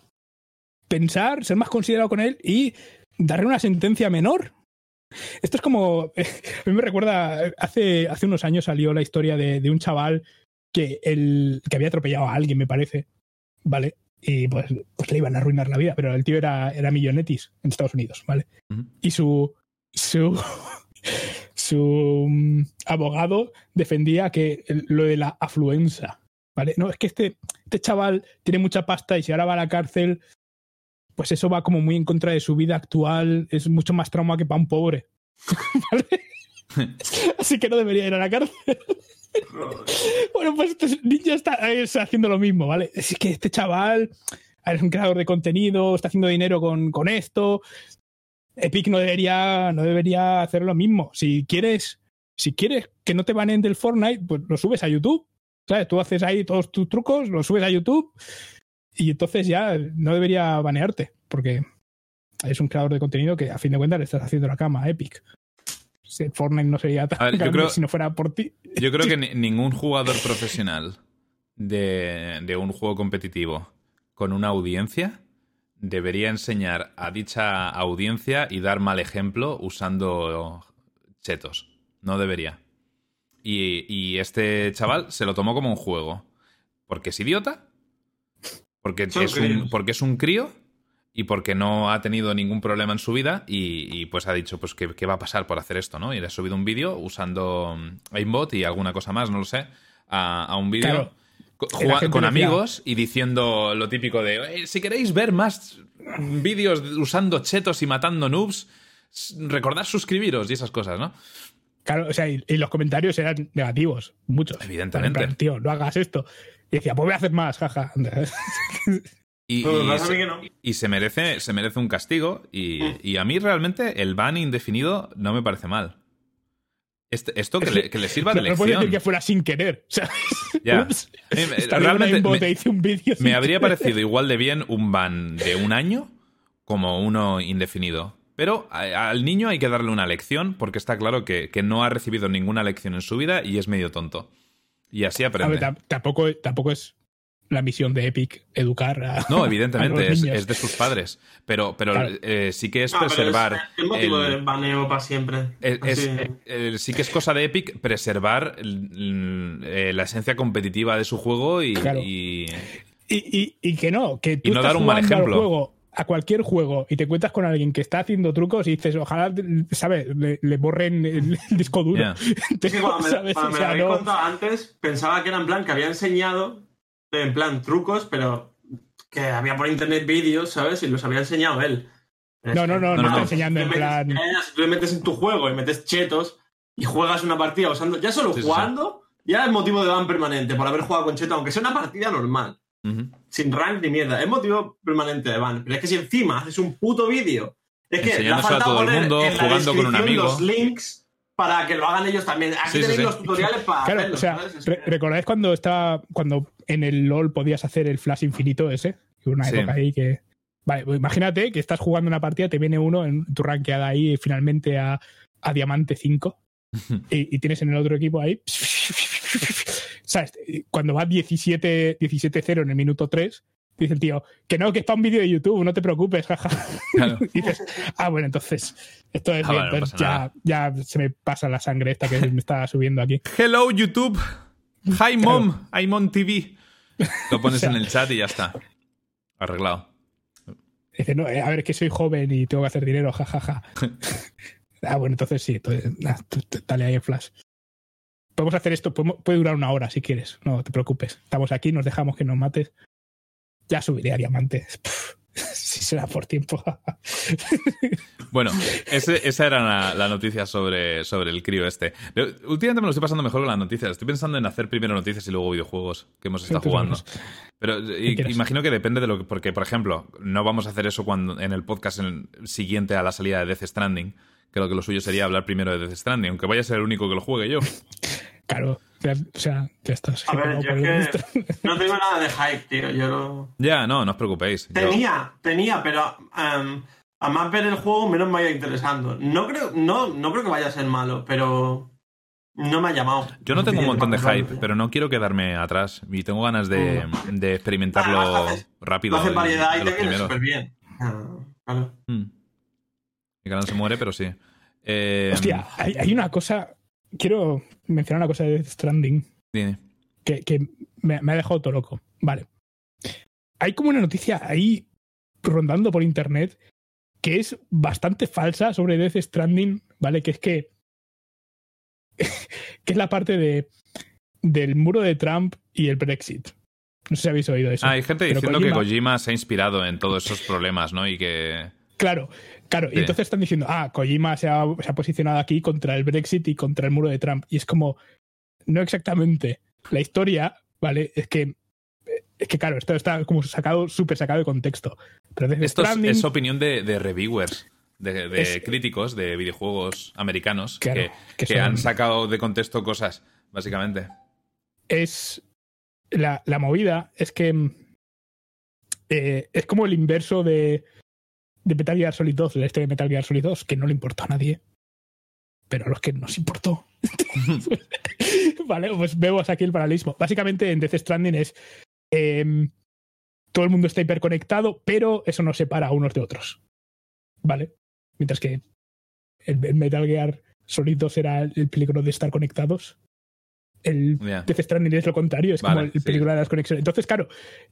pensar, ser más considerado con él y darle una sentencia menor. Esto es como. A mí me recuerda. Hace, hace unos años salió la historia de, de un chaval que, el, que había atropellado a alguien, me parece. ¿Vale? Y pues, pues le iban a arruinar la vida, pero el tío era, era millonetis en Estados Unidos, ¿vale? Y su. su. su mm, abogado defendía que lo de la afluencia. ¿Vale? No, es que este, este chaval tiene mucha pasta y si ahora va a la cárcel, pues eso va como muy en contra de su vida actual, es mucho más trauma que para un pobre. ¿Vale? Así que no debería ir a la cárcel. Bueno, pues este ninja está es haciendo lo mismo, ¿vale? Es que este chaval es un creador de contenido, está haciendo dinero con, con esto. Epic no debería, no debería hacer lo mismo. Si quieres, si quieres que no te banen del Fortnite, pues lo subes a YouTube. ¿Sabes? Tú haces ahí todos tus trucos, los subes a YouTube y entonces ya no debería banearte, porque es un creador de contenido que a fin de cuentas le estás haciendo la cama a Epic. Fortnite no sería tan ver, yo grande creo- si no fuera por ti. Yo creo que ni- ningún jugador profesional de, de un juego competitivo con una audiencia debería enseñar a dicha audiencia y dar mal ejemplo usando chetos. No debería. Y, y este chaval se lo tomó como un juego. Porque es idiota, porque Son es, un, porque es un crío y porque no ha tenido ningún problema en su vida y, y, pues ha dicho pues ¿qué, qué va a pasar por hacer esto, ¿no? Y le ha subido un vídeo usando aimbot y alguna cosa más, no lo sé, a, a un vídeo Claro. Que con decía- amigos y diciendo lo típico de "Eh, si queréis ver más vídeos usando chetos y matando noobs, recordad suscribiros y esas cosas, ¿no? Claro, o sea, y, y los comentarios eran negativos, muchos. Evidentemente. Plan, Tío, no hagas esto. Y decía, pues voy a hacer más, jaja. Y, No, se, mí que no. y se merece, se merece un castigo. Y, y a mí realmente el ban indefinido no me parece mal. Este- esto que le, que le sirva de no, no puedes lección. decir que fuera sin querer. O sea, Ya. ups, Eh, realmente me- bote, hice un vídeo. sin Me habría querer. parecido igual de bien un ban de un año como uno indefinido. Pero a- al niño hay que darle una lección porque está claro que, que no ha recibido ninguna lección en su vida y es medio tonto. Y así A aprende. ver, tampoco, tampoco es la misión de Epic educar a. No, a evidentemente, los es, niños. es de sus padres. Pero, pero Claro. eh, sí que es Ah, preservar. es el motivo el- del baneo para siempre. es- eh, sí que es cosa de Epic preservar el- eh, la esencia competitiva de su juego y, Claro. y- Y, y- y que no, que tú Y no estás dar un mal ejemplo. juego, a cualquier juego, y te encuentras con alguien que está haciendo trucos y dices, ojalá, ¿sabes? Le, le borren el, el disco duro. Cuando me, ¿Sabes? cuando O me sea, lo habéis no- contado antes, pensaba que era en plan que había enseñado, en plan trucos, pero que había por internet vídeos, ¿sabes? Y los había enseñado él. No, no, no, no claro, está enseñando en tú le metes- plan- Si tú le metes en tu juego y metes chetos y juegas una partida usando. Ya solo Sí, sí, jugando, ya es motivo de ban permanente por haber jugado con cheto, aunque sea una partida normal. Sin rank ni mierda. Es motivo permanente de ban. Pero es que si encima haces un puto vídeo. Es que le ha faltado todo el poner mundo, en la jugando con un descripción amigo. los links para que lo hagan ellos también. Aquí Sí, tenéis sí. los tutoriales para Claro, hacerlo, o sea, ¿recordáis cuando estaba, cuando en el LOL podías hacer el flash infinito ese? Que Una Sí. época ahí que. Vale, pues imagínate que estás jugando una partida, te viene uno en tu rankeada ahí finalmente a, a Diamante 5 y, y tienes en el otro equipo ahí. ¿Sabes? Cuando va 17 17-0 en el minuto 3, dice el tío, que no, que es para un vídeo de YouTube, no te preocupes, jaja. Claro. Y dices, ah, bueno, entonces, esto es Ah, bien, vale, no ya, ya se me pasa la sangre esta que me está subiendo aquí. Hello, YouTube. Hi, mom. I'm on TV. Lo pones O sea- en el chat y ya está. Arreglado. Dice, no, eh, a ver, es que soy joven y tengo que hacer dinero, jajaja. ah, bueno, entonces sí, entonces, dale ahí el flash. Podemos hacer esto, puede durar una hora si quieres, no te preocupes. Estamos aquí, nos dejamos que nos mates. Ya subiré a diamantes. Sí, será por tiempo. Bueno, ese- esa era la, la noticia sobre, sobre el crío este. Últimamente me lo estoy pasando mejor con las noticias. Estoy pensando en hacer primero noticias y luego videojuegos que hemos estado jugando. Pero y- imagino que depende de lo que. Porque, por ejemplo, no vamos a hacer eso cuando en el podcast en- siguiente a la salida de Death Stranding. Creo que lo suyo sería hablar primero de Death Stranding, aunque vaya a ser el único que lo juegue yo. Claro, ya- o sea, ya estás. A ver, yo es que no tengo nada de hype, tío. Yo lo... Ya, no, no os preocupéis. Yo- Tenía, tenía, pero em, a más ver el juego, menos me vaya interesando. No creo, no, no creo que vaya a ser malo, pero no me ha llamado. Yo no tengo un montón de hype, pero no quiero quedarme atrás y tengo ganas de, de experimentarlo Además, haces- rápido. Hace variedad y te viene súper bien. Ah, claro. Mm. Mi canal se muere, pero sí. Eh, Hostia, hay, hay una cosa. Quiero mencionar una cosa de Death Stranding dime. que, que me, me ha dejado todo loco. Vale. Hay como una noticia ahí rondando por internet que es bastante falsa sobre Death Stranding, ¿vale? Que es que. que es la parte de del muro de Trump y el Brexit. No sé si habéis oído eso. Ah, hay gente diciendo que Kojima se ha inspirado en todos esos problemas, ¿no? Y que. Claro, claro. Sí. Y entonces están diciendo, ah, Kojima se ha, se ha posicionado aquí contra el Brexit y contra el muro de Trump. Y es como, no exactamente. La historia, ¿vale? Es que, es que claro, esto está como sacado, súper sacado de contexto. Pero Esto es, es opinión de, de reviewers, de, de Es- críticos de videojuegos americanos Claro, que, que que son- han sacado de contexto cosas, básicamente. es la, la movida es que mm, eh, es como el inverso de, de Metal Gear Solid 2, la historia de Metal Gear Solid 2, que no le importó a nadie. Pero a los que nos importó. vale, pues vemos aquí el paralelismo. Básicamente en Death Stranding es em, todo el mundo está hiperconectado, pero eso nos separa a unos de otros. ¿Vale? Mientras que el, el Metal Gear Solid 2 era el peligro de estar conectados. El Ya. Death Stranding es lo contrario, es Vale, como el sí. peligro de las conexiones. Entonces, claro,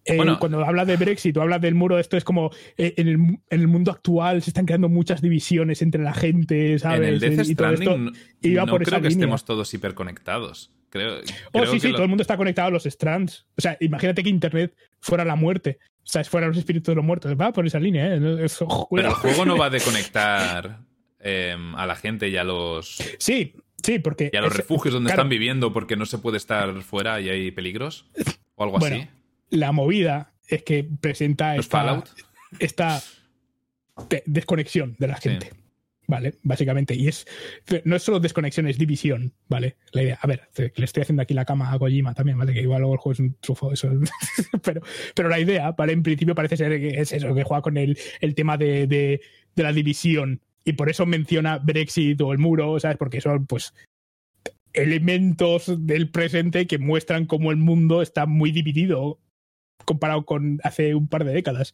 eh, Bueno. cuando habla de Brexit o habla del muro, esto es como eh, en, el, en el mundo actual se están creando muchas divisiones entre la gente, ¿sabes? En el Death y todo esto. Stranding no por creo esa que línea. estemos todos hiperconectados. Creo, Oh, creo sí, que sí, lo- todo el mundo está conectado a los strands. O sea, imagínate que Internet fuera la muerte. O sea, fueran los espíritus de los muertos. Va por esa línea, ¿eh? Eso, Pero el juego no va a desconectar eh, a la gente y a los, Sí, sí, porque. y a los es- refugios donde claro, están viviendo porque no se puede estar fuera y hay peligros. O algo Bueno, así. La movida es que presenta ¿Los esta, Fallout? esta de- desconexión de la Sí. gente. ¿Vale? Básicamente. Y es. No es solo desconexión, es división. ¿Vale? La idea. A ver, le estoy haciendo aquí la cama a Kojima también, ¿vale? Que igual luego el juego es un trufo, eso. pero, pero la idea, ¿vale? En principio parece ser que es eso, que juega con el, el tema de, de, de la división. Y por eso menciona Brexit o el muro, ¿sabes? Porque son, pues, elementos del presente que muestran cómo el mundo está muy dividido comparado con hace un par de décadas.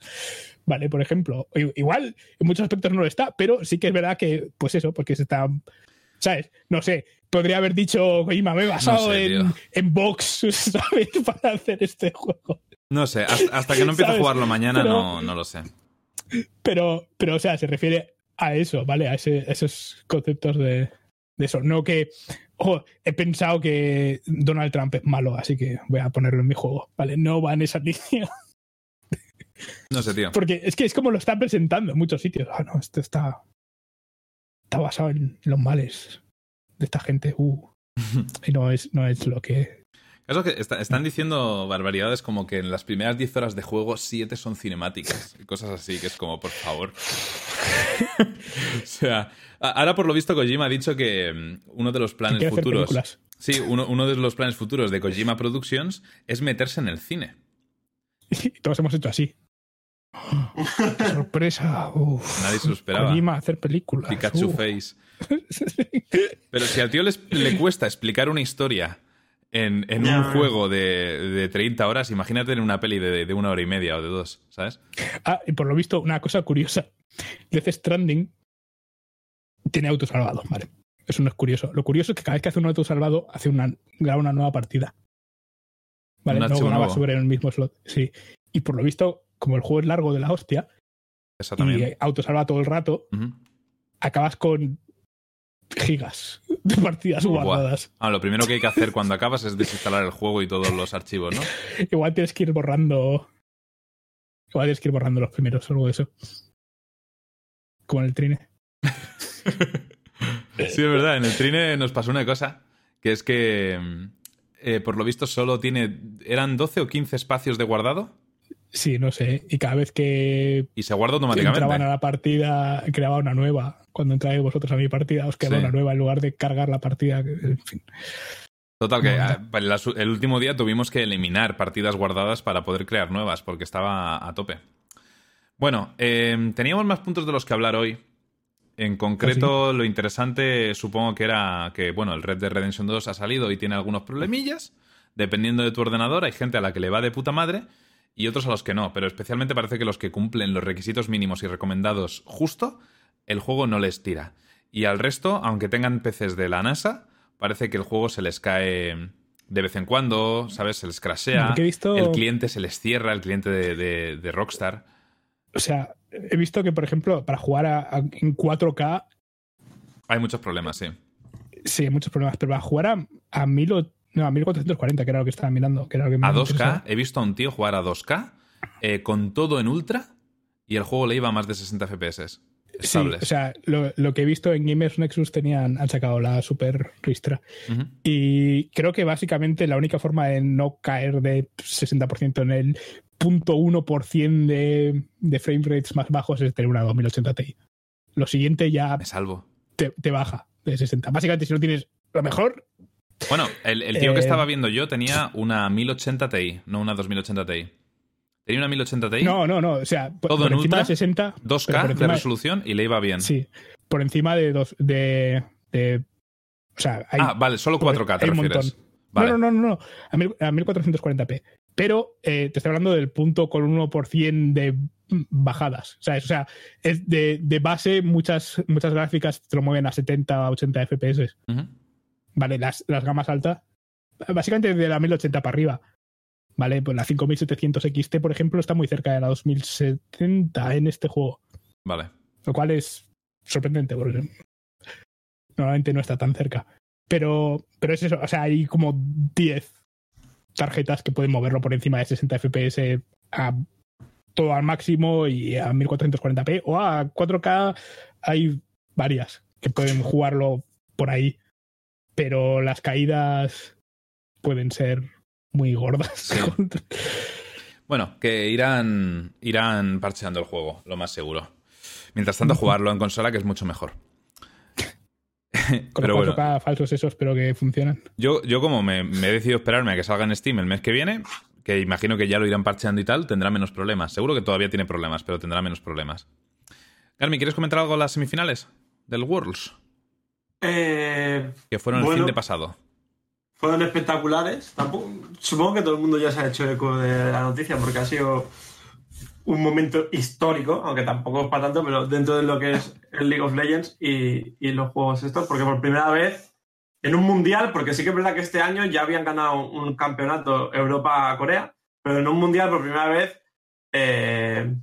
Vale, por ejemplo. Igual en muchos aspectos no lo está, pero sí que es verdad que, pues eso, porque se está. ¿Sabes? No sé. Podría haber dicho, Kojima, me he basado No sé, en, en Vox, ¿sabes? Para hacer este juego. No sé, hasta, hasta que no empiece a jugarlo mañana Pero- no, no lo sé. Pero, pero, o sea, se refiere a eso, ¿vale? A, ese- a esos conceptos de, de eso. No que, ojo, he pensado que Donald Trump es malo, así que voy a ponerlo en mi juego, ¿vale? No va en esa línea. No sé, tío. Porque es que es como lo están presentando en muchos sitios. Ah, no, esto está, está basado en los males de esta gente. Uh. Y no es, no es lo que. Eso que está- están diciendo barbaridades como que en las primeras 10 horas de juego 7 son cinemáticas y cosas así, que es como, por favor. o sea, ahora por lo visto Kojima ha dicho que mm, uno de los planes futuros... películas. Sí, uno, uno de los planes futuros de Kojima Productions es meterse en el cine. Y todos hemos hecho así. ¡Qué sorpresa! Uf. Nadie se lo esperaba. Kojima hacer películas. Pikachu Uf. Face. Pero si al tío les- le cuesta explicar una historia en, en un juego de, de 30 horas, imagínate en una peli de, de una hora y media o de dos, ¿sabes? Ah, y por lo visto, una cosa curiosa. Death Stranding tiene autosalvado, ¿vale? Eso no es curioso. Lo curioso es que cada vez que hace un autosalvado, hace una, graba una nueva partida. ¿Vale? Un no graba sobre el mismo slot. Sí. Y por lo visto, como el juego es largo de la hostia y autosalva todo el rato, acabas con gigas de partidas guardadas. Ah, lo primero que hay que hacer cuando acabas es desinstalar el juego y todos los archivos, ¿no? Igual tienes que ir borrando Igual tienes que ir borrando los primeros o algo de eso. Como en el trine. Sí, es verdad. En el trine nos pasó una cosa, que es que eh, por lo visto solo tiene... ¿Eran 12 o 15 espacios de guardado? Sí, no sé. Y cada vez que Y se guarda automáticamente. entraban a la partida, creaba una nueva. Cuando entráis vosotros a mi partida, os creaba Sí. una nueva en lugar de cargar la partida. En fin. Total, que No, ah, el, último día tuvimos que eliminar partidas guardadas para poder crear nuevas, porque estaba a tope. Bueno, eh, teníamos más puntos de los que hablar hoy. En concreto, lo interesante supongo que era que, bueno, el Red Dead Redemption 2 ha salido y tiene algunos problemillas. Dependiendo de tu ordenador, hay gente a la que le va de puta madre y otros a los que no. Pero especialmente parece que los que cumplen los requisitos mínimos y recomendados justo, el juego no les tira. Y al resto, aunque tengan PCs de la NASA, parece que el juego se les cae de vez en cuando, ¿sabes? Se les crashea. He visto- El cliente se les cierra, el cliente de, de- de Rockstar. O sea, he visto que, por ejemplo, para jugar a- a- en 4K, Hay muchos problemas, sí. sí, hay muchos problemas, pero para jugar a, a, 1000 o- no, a 1440, que era lo que estaba mirando, que era lo que me A 2K, interesaba. he visto a un tío jugar a 2K eh, con todo en ultra y el juego le iba a más de 60 FPS. Sí, Estables. o sea, lo, lo que he visto en Gamers Nexus tenían, han sacado la Super Ristra. Y creo que básicamente la única forma de no caer de 60% en el 0.1% de, de frame rates más bajos es tener una 2080 Ti. Lo siguiente ya Me salvo. te, te baja de 60. Básicamente, si no tienes lo mejor, Bueno, el, el tío que Eh, estaba viendo yo tenía una 1080 Ti, no una 2080 Ti. Tenía una 1080 Ti, no, no, no. O sea, por, ¿Todo por en encima ultra? de 60. pero 2K por de resolución y le iba bien. Sí, por encima de dos. De, de- o sea, hay, ah, vale, solo 4K te refieres. Vale. No, no, no, no. A, mil- a 1440p. Pero eh, te estoy hablando del punto con 1% de bajadas. ¿sabes? O sea, es de, de base muchas, muchas gráficas te lo mueven a 70 a 80 FPS. Ujú. Vale, las, las gamas altas. Básicamente de la 1080 para arriba. Vale, pues la 5700 XT, por ejemplo, está muy cerca de la 2070 en este juego. Vale. Lo cual es sorprendente, porque normalmente no está tan cerca. Pero, pero es eso, o sea, hay como 10 tarjetas que pueden moverlo por encima de 60 FPS a todo al máximo y a 1440p o a 4K hay varias que pueden jugarlo por ahí, pero las caídas pueden ser muy gordas. Sí. Bueno, que irán, irán parcheando el juego, lo más seguro. Mientras tanto, jugarlo en consola, que es mucho mejor. Con Pero los bueno, 4K falsos esos, pero que funcionan. yo, yo como me, me he decidido esperarme a que salga en Steam el mes que viene, que imagino que ya lo irán parcheando y tal, tendrá menos problemas. Seguro que todavía tiene problemas, pero tendrá menos problemas. Garmi, ¿quieres comentar algo de las semifinales del Worlds? Eh, Que fueron el fin de pasado. fueron espectaculares. Tampoco- supongo que todo el mundo ya se ha hecho eco de la noticia porque ha sido un momento histórico, aunque tampoco es para tanto, pero dentro de lo que es el League of Legends y, y los juegos estos, porque por primera vez en un mundial, porque sí que es verdad que este año ya habían ganado un campeonato Europa-Corea, pero en un mundial por primera vez eh,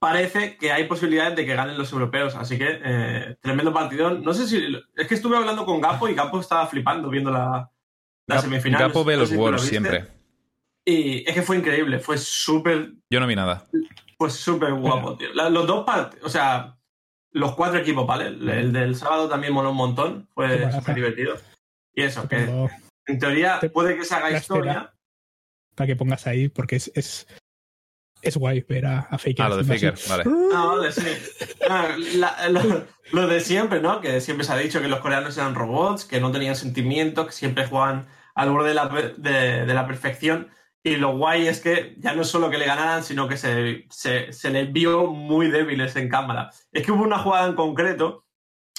parece que hay posibilidades de que ganen los europeos. Así que eh, tremendo partido. No sé si. Es que estuve hablando con Gapo y Gapo estaba flipando viendo la, la Gap- semifinal. Gapo ve No los Worlds siempre. Y es que fue increíble. Fue súper Yo no vi nada. pues súper guapo, tío. La- los dos partidos, o sea, los cuatro equipos, ¿vale? El, el del sábado también moló un montón, fue súper divertido. Y eso, que en teoría Te- puede que se haga historia. para que pongas ahí, porque es, es, es guay ver a, a Faker. Ah, lo de Faker, así. vale. Ah, vale, sí. Ah, la- lo, lo de siempre, ¿no? Que siempre se ha dicho que los coreanos eran robots, que no tenían sentimientos, que siempre jugaban al borde de la, de, de la perfección. Y lo guay es que ya no es solo que le ganaran, sino que se, se, se les vio muy débiles en cámara. Es que hubo una jugada en concreto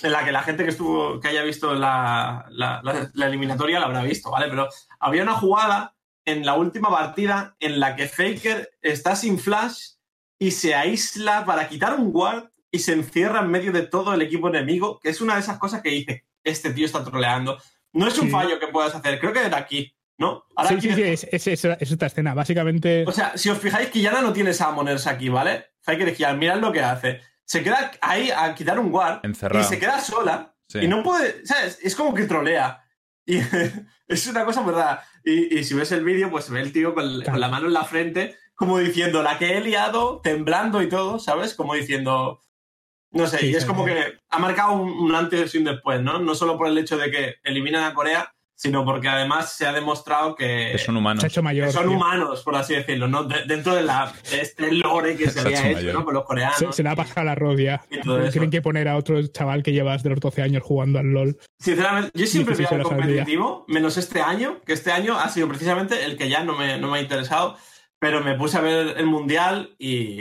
en la que la gente que estuvo, que haya visto la, la, la- la eliminatoria la habrá visto, ¿vale? Pero había una jugada en la última partida en la que Faker está sin flash y se aísla para quitar un guard y se encierra en medio de todo el equipo enemigo, que es una de esas cosas que dice, este tío está troleando. No es un Sí. fallo que puedas hacer, creo que era aquí, ¿no? Ahora Sí, aquí sí, sí, es, es, es- es esta escena. Básicamente, o sea, si os fijáis, Quillana no tiene Summoners aquí, ¿vale? Faker y Quillana, mirad lo que hace. Se queda ahí a quitar un guard Encerrado. y se queda sola Sí. y no puede, ¿sabes? Es como que trolea. Y es una cosa muy rara. Y, y si ves el vídeo, pues se ve el tío con, Claro. con la mano en la frente, como diciendo, la que he liado, temblando y todo, ¿sabes? Como diciendo. No sé, Sí, y es como que ha marcado un, un antes y un después, ¿no? No solo por el hecho de que eliminan a Corea, sino porque además se ha demostrado que, Que son humanos. Se ha hecho mayor. que son tío. humanos, por así decirlo, ¿no? De- dentro de, la, de este lore que se Se ha había hecho. ¿no? Con los coreanos. Se, se le ha bajado la eso. Tienen que poner a otro chaval que llevas de los 12 años jugando al LOL. Sinceramente, yo siempre 16 he el horas al competitivo, menos este año, que este año ha sido precisamente el que ya no me, no me ha interesado, pero me puse a ver el Mundial y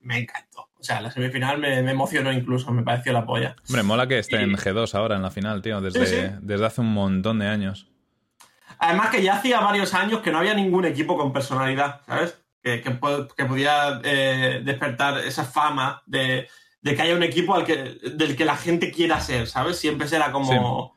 me encantó. O sea, la semifinal me, me emocionó incluso, me pareció la polla. Hombre, mola que esté Y- en G2 ahora en la final, tío, desde, Sí, sí. desde hace un montón de años. Además que ya hacía varios años que no había ningún equipo con personalidad, ¿sabes? Que, que podía eh, despertar esa fama de, de que haya un equipo al que, del que la gente quiera ser, ¿sabes? Siempre será como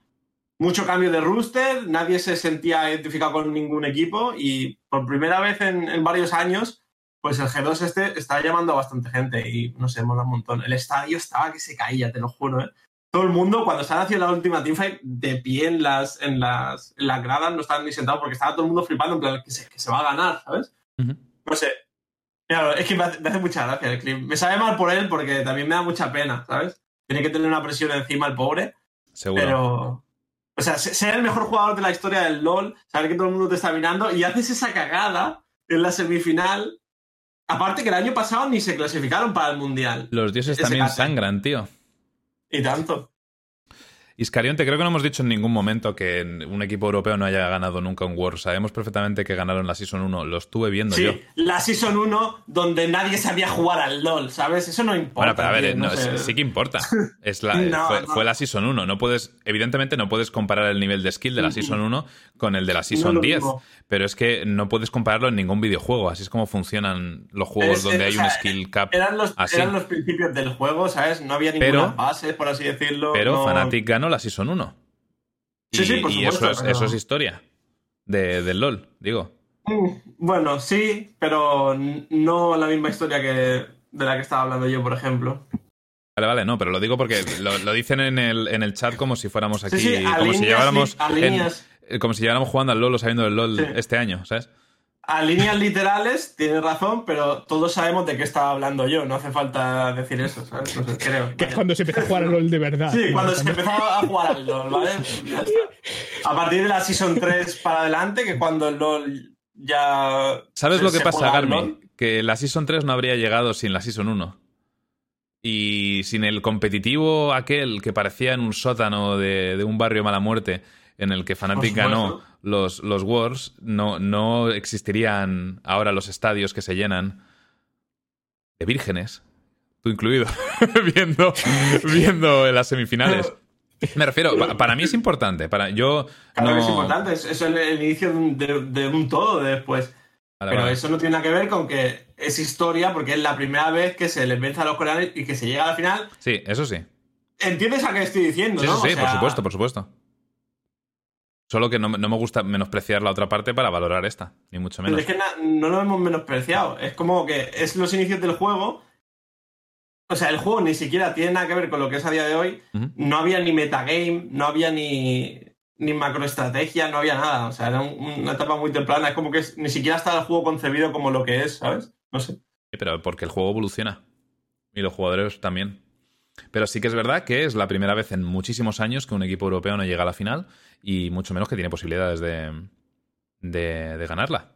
mucho cambio de rooster, nadie se sentía identificado con ningún equipo y por primera vez en, en varios años, pues el G2 este estaba llamando a bastante gente y no sé, mola un montón. El estadio estaba que se caía, te lo juro, ¿eh? todo el mundo, cuando estaban haciendo la última teamfight, de pie en las, en las, en las gradas, no estaban ni sentados porque estaba todo el mundo flipando, en plan, que se, que se va a ganar, ¿sabes? Ujú. No sé. Mira, es que me hace, me hace mucha gracia el clip. Me sabe mal por él porque también me da mucha pena, ¿sabes? Tiene que tener una presión encima el pobre, Seguro. pero... O sea, se- ser el mejor jugador de la historia del LoL, saber que todo el mundo te está mirando y haces esa cagada en la semifinal. Aparte que el año pasado ni se clasificaron para el Mundial. Los dioses ese también sangran, tío. Y tanto. Iscarionte, creo que no hemos dicho en ningún momento que un equipo europeo no haya ganado nunca un World. Sabemos perfectamente que ganaron la Season 1. Lo estuve viendo Sí, yo. la Season 1 donde nadie sabía jugar al LOL, ¿sabes? Eso no importa. Bueno, pero a ver, tío, no, no sé. sí- sí que importa. Es la, No, fue, no. fue la Season 1. No puedes, evidentemente no puedes comparar el nivel de skill de la Season 1 con el de la Season lo 10. mismo. Pero es que no puedes compararlo en ningún videojuego. Así es como funcionan los juegos Es- donde es- hay o un skill cap. Eran los, así. eran los principios del juego, ¿sabes? No había Pero- ninguna base, por así decirlo. Pero no- Fnatic ganó la Season 1. Sí, y, sí, por y supuesto, eso, es, pero- eso es historia de, del LOL, digo. Mm, Bueno, sí, pero no la misma historia que de la que estaba hablando yo, por ejemplo. Vale, vale, no, pero lo digo porque lo, lo dicen en el, en el chat como si fuéramos aquí, Sí, sí, a como si lleváramos en- líneas. Como si lleváramos jugando al LOL o sabiendo del LOL Sí. este año, ¿sabes? A líneas literales, tienes razón, pero todos sabemos de qué estaba hablando yo. No hace falta decir eso, ¿sabes? No sé, creo. Que es cuando se empezó a jugar al LOL de verdad. Sí, cuando se empezaba a jugar al LOL, ¿vale? Ya está. A partir de la Season 3 para adelante, que cuando el LOL ya. ¿Sabes se- lo que pasa, juega al Garmi? LOL? Que la Season 3 no habría llegado sin la Season 1. Y sin el competitivo aquel que parecía en un sótano de, de un barrio mala muerte en el que Fnatic Por ganó los, los Wars, no, no existirían ahora los estadios que se llenan de vírgenes, tú incluido, viendo, viendo las semifinales. Me refiero, pa- para mí es importante. Para, yo Claro no... que es importante, es, es el, el inicio de un, de- de un todo de después. Vale, Pero vale. eso no tiene nada que ver con que es historia, porque es la primera vez que se les vence a los coreanos y que se llega a la final. Sí, eso sí. ¿Entiendes a qué estoy diciendo, Sí, no? sí, por supuesto, por supuesto. Solo que no, no me gusta menospreciar la otra parte para valorar esta, ni mucho Pero menos. es que no lo hemos menospreciado. Es como que es los inicios del juego. O sea, el juego ni siquiera tiene nada que ver con lo que es a día de hoy. No había ni metagame, no había ni, ni macroestrategia, no había nada. O sea, era un- una etapa muy temprana. Es como que es- ni siquiera estaba el juego concebido como lo que es, ¿sabes? No sé. Sí, Pero porque el juego evoluciona. Y los jugadores también. Pero sí que es verdad que es la primera vez en muchísimos años que un equipo europeo no llega a la final y mucho menos que tiene posibilidades de, de, de ganarla.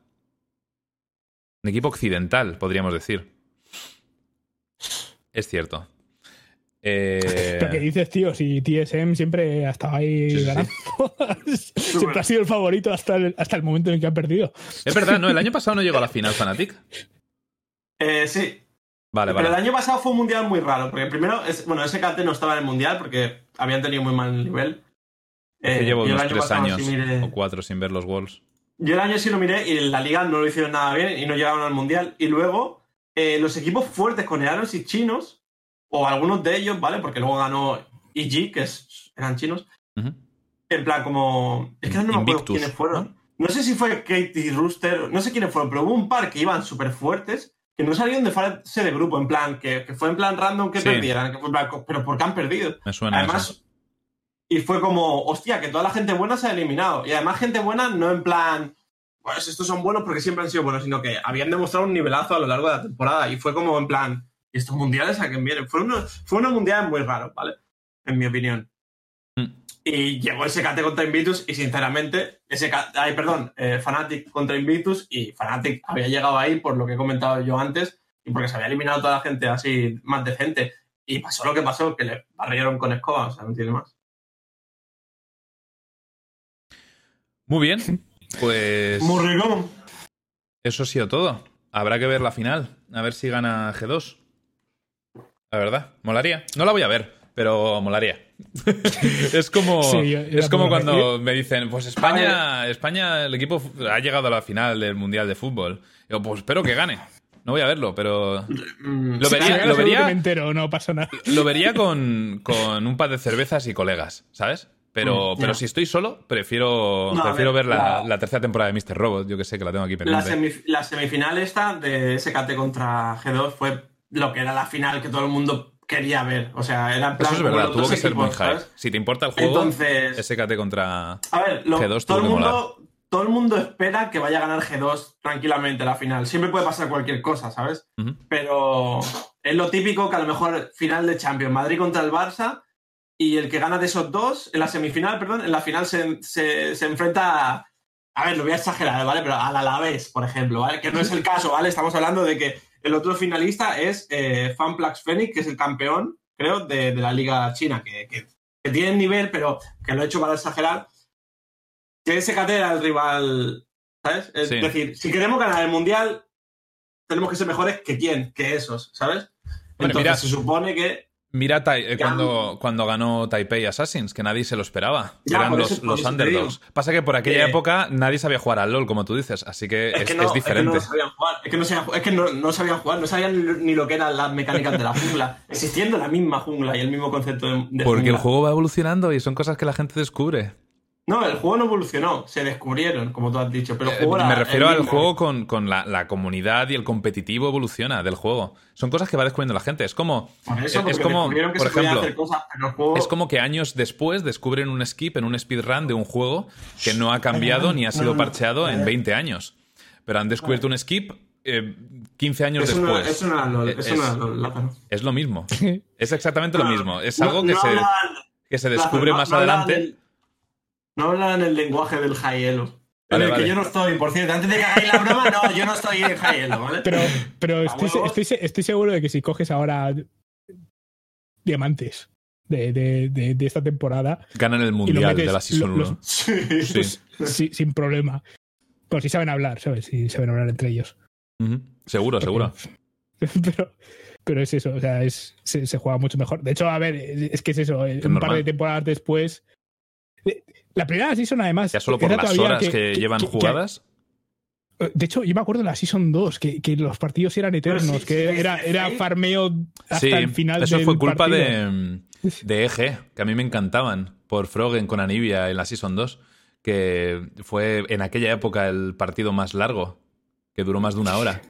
Un equipo occidental, podríamos decir. Es cierto. Eh, Lo que dices, tío, si TSM siempre ha estado ahí Sí, sí, sí. ganando. siempre ha sido el favorito hasta el, hasta el momento en el que ha perdido. es verdad, no, el año pasado no llegó a la final Fnatic. Eh, sí, Vale, Pero el vale. año pasado fue un mundial muy raro, porque primero, es, bueno, SKT no estaba en el mundial porque habían tenido muy mal nivel. Eh, Que llevo yo el unos año tres años sí miré- o cuatro sin ver los Worlds. Yo el año sí lo miré y en la liga no lo hicieron nada bien y no llegaron al mundial. Y luego, eh, los equipos fuertes coreanos y chinos, o algunos de ellos, ¿vale? Porque luego ganó EG, que es- eran chinos. En plan, como. Es que no me acuerdo quiénes fueron. ¿no? sé si fue Katie Rooster, no sé quiénes fueron, pero hubo un par que iban súper fuertes que no salieron de fase de grupo, en plan, que, que fue en plan random que Sí. perdieran, que fue en plan, pero ¿por qué han perdido? Me suena Además. Y fue como, hostia, que toda la gente buena se ha eliminado. Y además gente buena no en plan, pues estos son buenos porque siempre han sido buenos, sino que habían demostrado un nivelazo a lo largo de la temporada. Y fue como en plan, ¿y estos mundiales a quién vienen? Fue unos, fue unos mundiales muy raros, ¿vale? En mi opinión. Mm. Y llegó ese SKT contra Invictus y sinceramente, ese ay, perdón, eh, Fnatic contra Invictus y Fnatic había llegado ahí por lo que he comentado yo antes y porque se había eliminado toda la gente así más decente. Y pasó lo que pasó, que le barrieron con escoba, o sea, no tiene más. Muy bien, pues rico. eso ha sido todo. Habrá que ver la final, a ver si gana G2. La verdad, molaría. No la voy a ver, pero molaría. es como, Sí, yo- yo es como cuando me dicen, pues España, España, el equipo ha llegado a la final del Mundial de Fútbol. Pues espero que gane. No voy a verlo, pero Mm, Lo vería- lo vería- grupo entero, no pasa nada. lo vería con, con un par de cervezas y colegas, ¿sabes? Pero, Mm, pero si estoy solo, prefiero, No, prefiero ver, ver, la, la- la tercera temporada de Mr. Robot. Yo que sé que la tengo aquí La, pendiente. semif- la semifinal esta de SKT contra G2 fue lo que era la final que todo el mundo quería ver. O sea, era en plan Eso es verdad, tuvo que ser muy equipos, hype. ¿sabes? Si te importa el juego, Entonces- SKT contra... A ver, lo- G2 todo, el mundo, todo el mundo espera que vaya a ganar G2 tranquilamente la final. Siempre puede pasar cualquier cosa, ¿sabes? Pero es lo típico que a lo mejor final de Champions, Madrid contra el Barça, y el que gana de esos dos, en la semifinal, perdón, en la final se, se- se enfrenta a... A ver, lo voy a exagerar, ¿vale? Pero al Alavés, por ejemplo, ¿vale? Que no es el caso, ¿vale? Estamos hablando de que el otro finalista es eh, Fanplax Phoenix, que es el campeón, creo, de, de la liga china, que, que, que tiene nivel, pero que lo he hecho para exagerar. Que SKT era el rival, ¿sabes? Es Sí. decir, si queremos ganar el Mundial, tenemos que ser mejores que quién, que esos, ¿sabes? Bueno, Entonces mira- se supone que Mira Tai- eh, cuando, cuando ganó Taipei Assassins, que nadie se lo esperaba. Ya, Eran los, underdogs. Pasa que por aquella Que- época nadie sabía jugar al LOL, como tú dices, así que es, es, que no, es diferente. Es que no sabían jugar. Es que, no sabían, que no, sabían jugar, no sabían ni, lo que eran las mecánicas de la jungla. Existiendo la misma jungla y el mismo concepto de, de Porque el juego va evolucionando y son cosas que la gente descubre. No, el juego no evolucionó, se descubrieron, como tú has dicho, pero Eh, Me refiero al juego con, con la, la comunidad y el competitivo evoluciona del juego. Son cosas que va descubriendo la gente. Es como, Por eso, es como que por ejemplo, hacer cosas, pero el juego... es como que años después descubren un skip en un speedrun de un juego que no ha cambiado ni ha sido parcheado en 20 años. Pero han descubierto un skip eh, 15 años después. LOL, es, LOL, lo mismo. Es exactamente lo mismo. Es algo que, no se, que se descubre no- más adelante. No hablan el lenguaje del high elo. En Vale, el vale. que yo no estoy, por cierto. Antes de que hagáis la broma, no, yo no estoy en high elo, ¿vale? Pero, pero estoy, seguro de que si coges ahora diamantes de, de, de, de esta temporada, Ganan el mundial de la Season lo- los- 1. Sí. Sí. pues, sí, sin problema. Pues si saben hablar, ¿sabes? Si saben hablar entre ellos. Seguro, seguro. Pero, pero es eso, o sea, es, se, se juega mucho mejor. De hecho, a ver, es que es eso, eh, un par de temporadas después. Eh, La primera season, además. Ya solo por las horas que, llevan que- jugadas. de hecho, yo me acuerdo de la Season 2, que, que los partidos eran eternos, sí, que sí, era, era farmeo hasta Sí, el final eso del fue culpa partido. de, de EG, que a mí me encantaban, por Frogen con Anivia en la Season 2, que fue en aquella época el partido más largo, que duró más de una hora.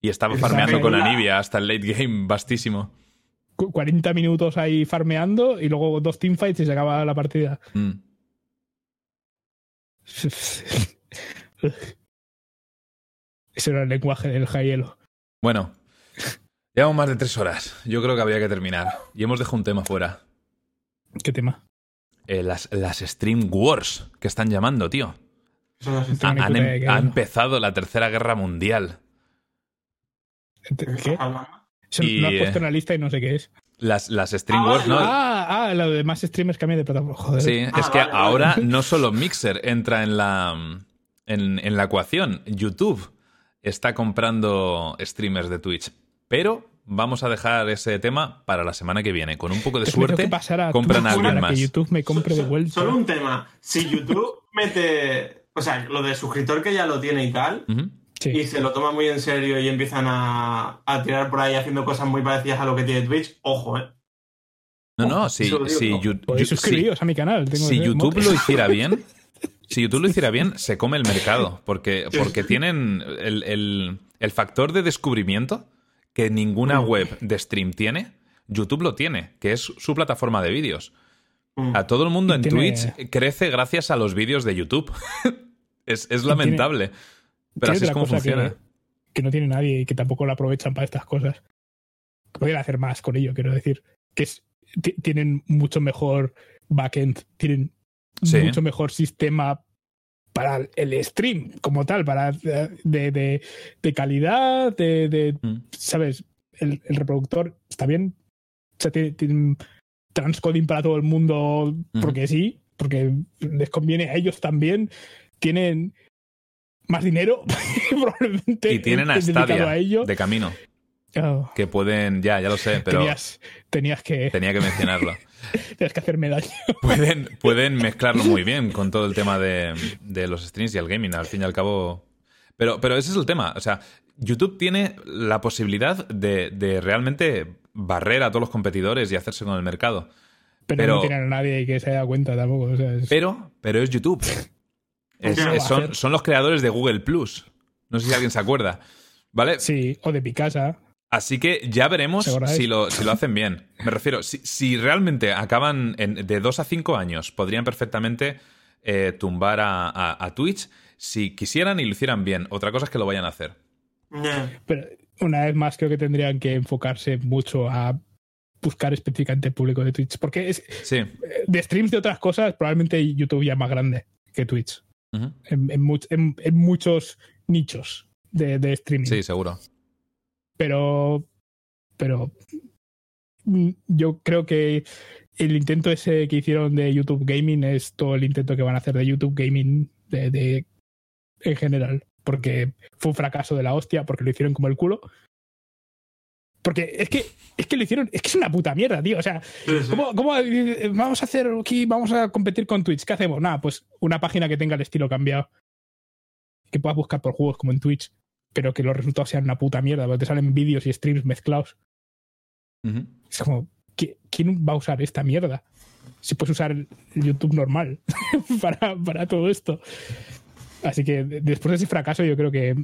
Y estaba farmeando con Anivia hasta el late game, vastísimo. Cu- 40 minutos ahí farmeando y luego dos teamfights y se acaba la partida. Mm. Ese era el lenguaje del hielo. Bueno, llevamos más de tres horas. Yo creo que habría que terminar. Y hemos dejado un tema fuera. ¿Qué tema? Eh, las, las Stream Wars, que están llamando, tío. Ha, han em- ha empezado la Tercera Guerra Mundial. ¿Qué? Eso Y, lo has puesto eh, en la lista y no sé qué es. Las, las Stream Ah, Wars, ¿no? Ah, ah, lo de más streamers cambian de plataforma. Joder. Sí, Ah, es que vale, vale. ahora no solo Mixer entra en la, en, en la ecuación, YouTube está comprando streamers de Twitch. Pero vamos a dejar ese tema para la semana que viene. Con un poco de suerte, pasará compran a alguien más. que YouTube me compre de vuelta. Solo un tema. Si YouTube mete. O sea, lo de suscriptor que ya lo tiene y tal, Ujú. Sí. y se lo toma muy en serio y empiezan a, a tirar por ahí haciendo cosas muy parecidas a lo que tiene Twitch, ojo, eh. No, no, si, digo, si no. Yu- si- suscribiros a mi canal. Tengo si YouTube lo hiciera bien, si YouTube lo hiciera bien, se come el mercado. Porque, porque tienen el, el- el factor de descubrimiento que ninguna web de stream tiene. YouTube lo tiene, que es su plataforma de vídeos. Mm. A todo el mundo Y en tiene- Twitch crece gracias a los vídeos de YouTube. es, es lamentable. Pero así es como cosa funciona. Que, que no tiene nadie y que tampoco lo aprovechan para estas cosas. Podrían hacer más con ello, quiero decir. Que es, ti- tienen mucho mejor backend, tienen Sí. mucho mejor sistema para el stream como tal, para de, de, de calidad, de, de Mm. ¿sabes? El, el reproductor está bien. O sea, tiene, tiene transcoding para todo el mundo porque sí, porque les conviene a ellos también. Tienen más dinero, probablemente. Y tienen a Stadia a ello. de camino. Oh, Que pueden, ya, ya lo sé, pero tenías, tenías, que, tenía que mencionarlo. tenías que hacerme daño. pueden, pueden mezclarlo muy bien con todo el tema de, de los streams y el gaming, al fin y al cabo. Pero, pero ese es el tema. O sea, YouTube tiene la posibilidad de, de realmente barrer a todos los competidores y hacerse con el mercado. Pero, Pero- no tienen a nadie que se haya cuenta tampoco. o sea, es- Pero, pero es YouTube. Es- es- son, son los creadores de Google Plus. No sé si alguien se acuerda. ¿Vale? sí, o de Picasa. Así que ya veremos si lo, si lo hacen bien. Me refiero, si, si realmente acaban en- de 2 a 5 años, podrían perfectamente eh, tumbar a, a- a Twitch si quisieran y lo hicieran bien. Otra cosa es que lo vayan a hacer. Pero una vez más creo que tendrían que enfocarse mucho a buscar específicamente el público de Twitch. Porque es, Sí. eh, de streams de otras cosas, probablemente YouTube ya es más grande que Twitch. En, en much- en- en muchos nichos de, de streaming. Sí, seguro. Pero. Pero. mm, Yo creo que el intento ese que hicieron de YouTube Gaming es todo el intento que van a hacer de YouTube Gaming de, de- en general. Porque fue un fracaso de la hostia, porque lo hicieron como el culo. Porque es que, es que lo hicieron, es que es una puta mierda, tío. O sea. ¿cómo, cómo, eh, vamos a hacer aquí, vamos a competir con Twitch? ¿Qué hacemos? Nada, pues una página que tenga el estilo cambiado. Que puedas buscar por juegos como en Twitch, pero que los resultados sean una puta mierda, porque te salen vídeos y streams mezclados. Es como, ¿qui- ¿quién va a usar esta mierda? Si puedes usar el YouTube normal para, para todo esto. Así que de- después de ese fracaso, yo creo que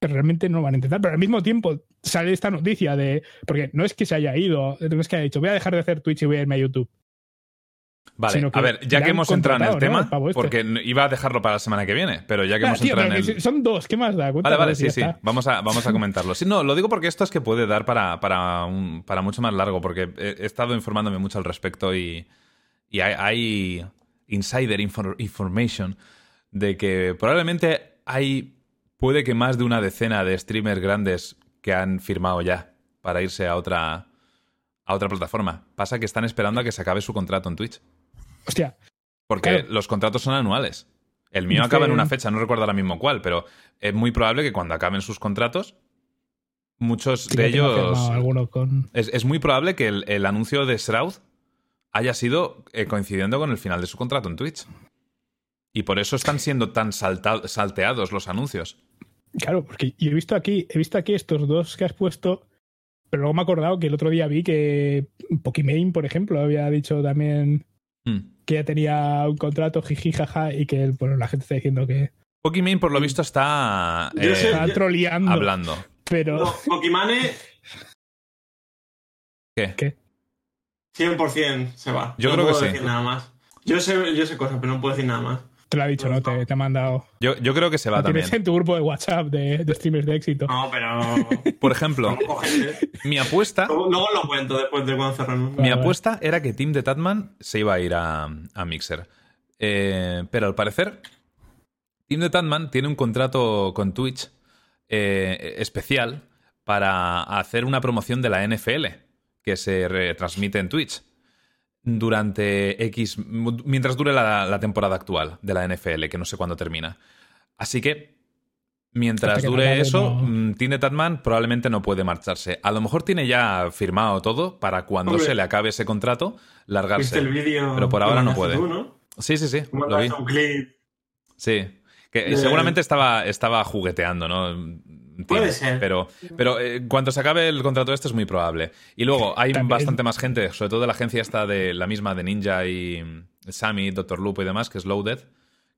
realmente no lo van a intentar. Pero al mismo tiempo sale esta noticia de. Porque no es que se haya ido, no es que haya dicho, voy a dejar de hacer Twitch y voy a irme a YouTube. Vale, a ver, ya que hemos entrado en el tema, El este. porque iba a dejarlo para la semana que viene, pero ya que Ah, hemos tío, entrado pero en el... Son dos, ¿qué más da? Vale, vale, sí, sí. está. Vamos a, vamos a comentarlo. Sí, no, lo digo porque esto es que puede dar para, para, un- para mucho más largo, porque he, he estado informándome mucho al respecto y, y hay, hay insider infor- information de que probablemente hay, puede que más de una decena de streamers grandes que han firmado ya para irse a otra, a otra plataforma. Pasa que están esperando a que se acabe su contrato en Twitch. Hostia, Porque Claro. los contratos son anuales. El mío Dice- acaba en una fecha, no recuerdo ahora mismo cuál, pero es muy probable que cuando acaben sus contratos, muchos sí de ellos. con. Es, es muy probable que el, el anuncio de Shroud haya sido eh, coincidiendo con el final de su contrato en Twitch. Y por eso están siendo tan salta- salteados los anuncios. Claro, porque yo he visto aquí, he visto aquí estos dos que has puesto, pero luego me he acordado que el otro día vi que Pokimane, por ejemplo, había dicho también Hmm. que ya tenía un contrato jiji jaja y que bueno, la gente está diciendo que Pokimane, por lo visto, está eh, sé- está troleando, hablando. pero No, Pokimane ¿Qué? ¿qué? 100% se va. Yo no creo que puedo sí. decir nada más. Yo sé, yo sé cosas, pero no puedo decir nada más. Te lo ha dicho, ¿no? Te, te ha mandado. Yo, yo creo que se va también. en tu grupo de WhatsApp de, de streamers de éxito. No, pero. Por ejemplo, gente. mi apuesta. Luego, luego lo cuento después de cuando cerramos. Mi apuesta era que Tim de Tatman se iba a ir a, a Mixer. Eh, pero al parecer, Tim de Tatman tiene un contrato con Twitch eh, especial para hacer una promoción de la NFL que se retransmite en Twitch durante X. mientras dure la, la temporada actual de la NFL, que no sé cuándo termina. Así que. Mientras que dure eso, no. mm, Tim de Tatman probablemente no puede marcharse. A lo mejor tiene ya firmado todo para cuando Hombre. se le acabe ese contrato, ¿Viste largarse. el vídeo? Pero por ahora no puede. tú, ¿no? Sí, sí, sí, Tú lo vi. mandaste un clip. Sí. Que seguramente estaba, estaba jugueteando, ¿no? Puede ser. Pero, pero eh, cuando se acabe el contrato este es muy probable. Y luego hay También. bastante más gente, sobre todo de la agencia esta de la misma de Ninja y mm, Sammy, Dr. Lupo y demás, que es Loaded,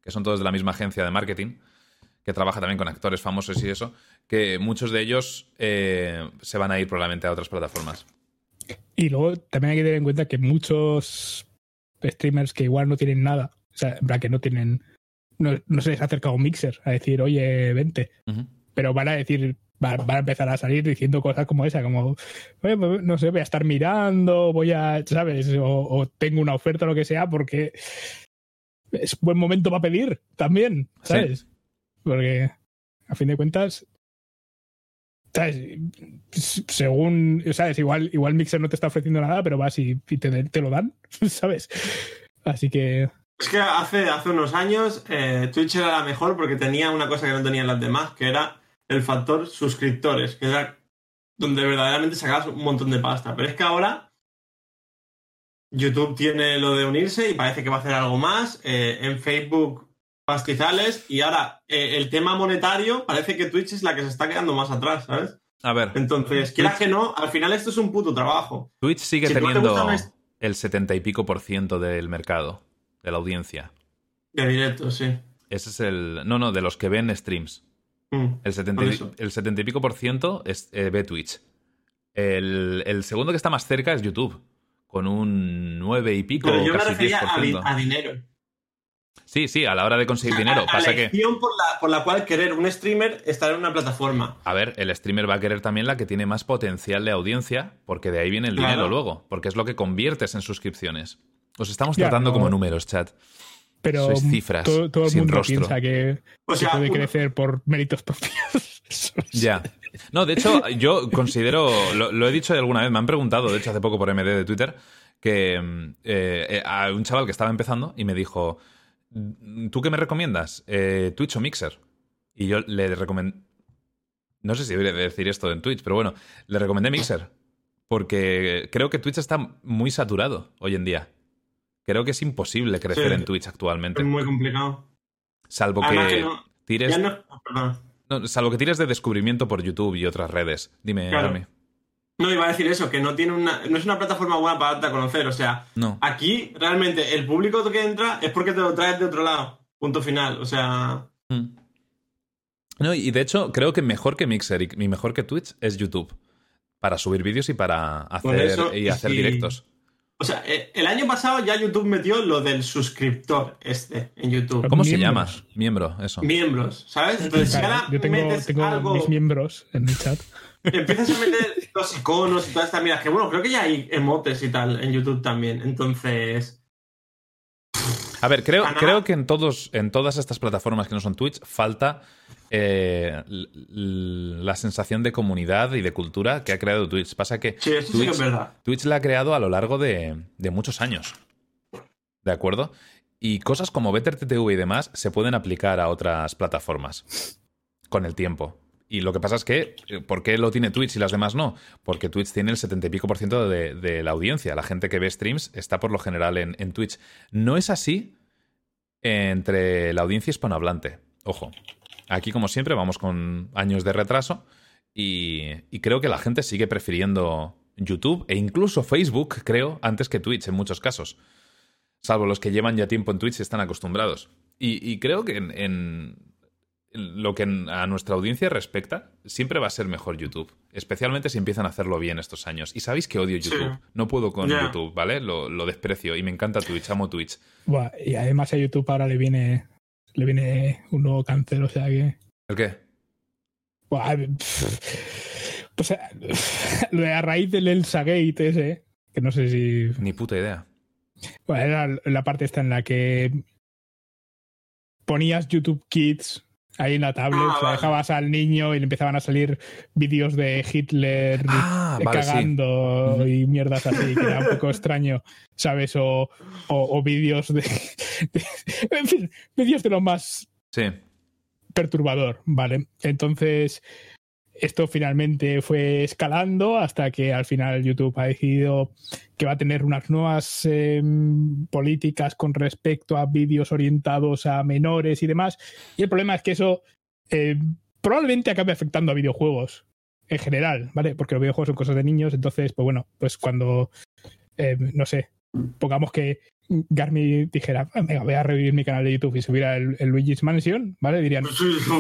que son todos de la misma agencia de marketing, que trabaja también con actores famosos y eso, que muchos de ellos eh, se van a ir probablemente a otras plataformas. Y luego también hay que tener en cuenta que muchos streamers que igual no tienen nada, o sea, en plan que no tienen, no, no se les ha acercado un mixer a decir, oye, vente, Ujú. Pero van a decir, va- van a empezar a salir diciendo cosas como esa, como, "Oye, pues, no sé, voy a estar mirando, voy a, ¿sabes? O, o tengo una oferta o lo que sea, porque es buen momento para pedir también, Sí. ¿sabes? Porque a fin de cuentas, ¿sabes? Según, ¿sabes? Igual, igual Mixer no te está ofreciendo nada, pero vas y, y te, te lo dan, ¿sabes? Así que, Es que hace, hace unos años eh, Twitch era la mejor porque tenía una cosa que no tenían las demás, que era el factor suscriptores, que era donde verdaderamente sacabas un montón de pasta. Pero es que ahora YouTube tiene lo de unirse y parece que va a hacer algo más. eh, en Facebook pastizales y ahora eh, el tema monetario parece que Twitch es la que se está quedando más atrás, ¿sabes? A ver, Entonces, quieras que no, al final esto es un puto trabajo. Twitch sigue Si no te teniendo el 70 y pico por ciento del mercado, de la audiencia. De directo, sí. Ese es el... No, no, de los que ven streams. Mm. El 70, Por y- eso. el 70 y pico por ciento es, eh, ve Twitch. El, el segundo que está más cerca es YouTube, con un 9 y pico, Pero yo me casi refería a, di- 10%. a dinero. Sí, sí, a la hora de conseguir dinero. A, a Pasa la que, por la, por la cual querer un streamer estar en una plataforma. a ver, el streamer va a querer también la que tiene más potencial de audiencia, porque de ahí viene el Claro. dinero luego, porque es lo que conviertes en suscripciones. Os estamos Ya, tratando no- como números, chat. Pero Sois cifras, todo, todo el sin mundo rostro. piensa que, O que puede una- crecer por méritos propios. Ya. No, de hecho, yo considero, lo, lo he dicho alguna vez, me han preguntado, de hecho, hace poco por MD de Twitter, que mm, eh, eh, a un chaval que estaba empezando y me dijo, ¿tú qué me recomiendas? Eh, ¿Twitch o Mixer? Y yo le recomendé, no sé si debería decir esto en Twitch, pero bueno, le recomendé Mixer, porque creo que Twitch está muy saturado hoy en día. Creo que es imposible crecer Sí. en Twitch actualmente, Es muy complicado. salvo Además que, no- tires... No. No, salvo que tires de descubrimiento por YouTube y otras redes. Dime, Claro. Armi. No, iba a decir eso, que no tiene una, no es una plataforma buena para darte a conocer. O sea, aquí realmente el público que entra es porque te lo traes de otro lado. Punto final. O sea, Mm. No, y de hecho, creo que mejor que Mixer y mejor que Twitch es YouTube. Para subir vídeos y para hacer, eso, y hacer directos. O sea, eh, el año pasado ya YouTube metió lo del suscriptor este en YouTube. ¿Cómo se llama? Miembros. Miembro, eso. Miembros, ¿sabes? Entonces, si Claro, ahora yo tengo, metes tengo algo, mis miembros en el chat. empiezas a meter los iconos y todas estas miras, que bueno, creo que ya hay emotes y tal en YouTube también. Entonces, A ver, creo, creo que en, todos, en todas estas plataformas que no son Twitch falta eh, la sensación de comunidad y de cultura que ha creado Twitch. Pasa que sí, eso sí que es verdad. Twitch la ha creado a lo largo de, de muchos años. ¿De acuerdo? Y cosas como BetterTTV y demás se pueden aplicar a otras plataformas con el tiempo. Y lo que pasa es que, eh, ¿por qué lo tiene Twitch y las demás no? Porque Twitch tiene el 70 y pico por ciento de, de la audiencia. La gente que ve streams está por lo general en, en Twitch. No es así entre la audiencia hispanohablante. Ojo, aquí como siempre vamos con años de retraso y, y creo que la gente sigue prefiriendo YouTube e incluso Facebook, creo, antes que Twitch en muchos casos. Salvo los que llevan ya tiempo en Twitch y están acostumbrados. Y, y creo que en, lo que a nuestra audiencia respecta, siempre va a ser mejor YouTube. Especialmente si empiezan a hacerlo bien estos años. Y sabéis que odio Sí. YouTube. No puedo con. YouTube, ¿vale? Lo, lo desprecio y me encanta Twitch, amo Twitch. Buah, y además a YouTube ahora le viene, le viene un nuevo cáncer, o sea que. ¿El qué? Sea, lo de a raíz del Elsa Gate ese, que no sé si. Ni puta idea. Bueno, era la parte esta en la que ponías YouTube Kids ahí en la tablet, Ah, o sea, vale. dejabas al niño y le empezaban a salir vídeos de Hitler Ah, vale, cagando y mierdas así, que era un poco extraño, ¿sabes? O, o, o vídeos de, de- En fin, vídeos de lo más Sí. perturbador, ¿vale? Entonces, esto finalmente fue escalando hasta que al final YouTube ha decidido que va a tener unas nuevas eh, políticas con respecto a vídeos orientados a menores y demás. Y el problema es que eso eh, probablemente acabe afectando a videojuegos en general, ¿vale? Porque los videojuegos son cosas de niños, entonces, pues bueno, pues cuando, eh, no sé, pongamos que Garmi dijera, "Ah, venga, voy a revivir mi canal de YouTube y subiera el, el Luigi's Mansion, ¿vale? Dirían,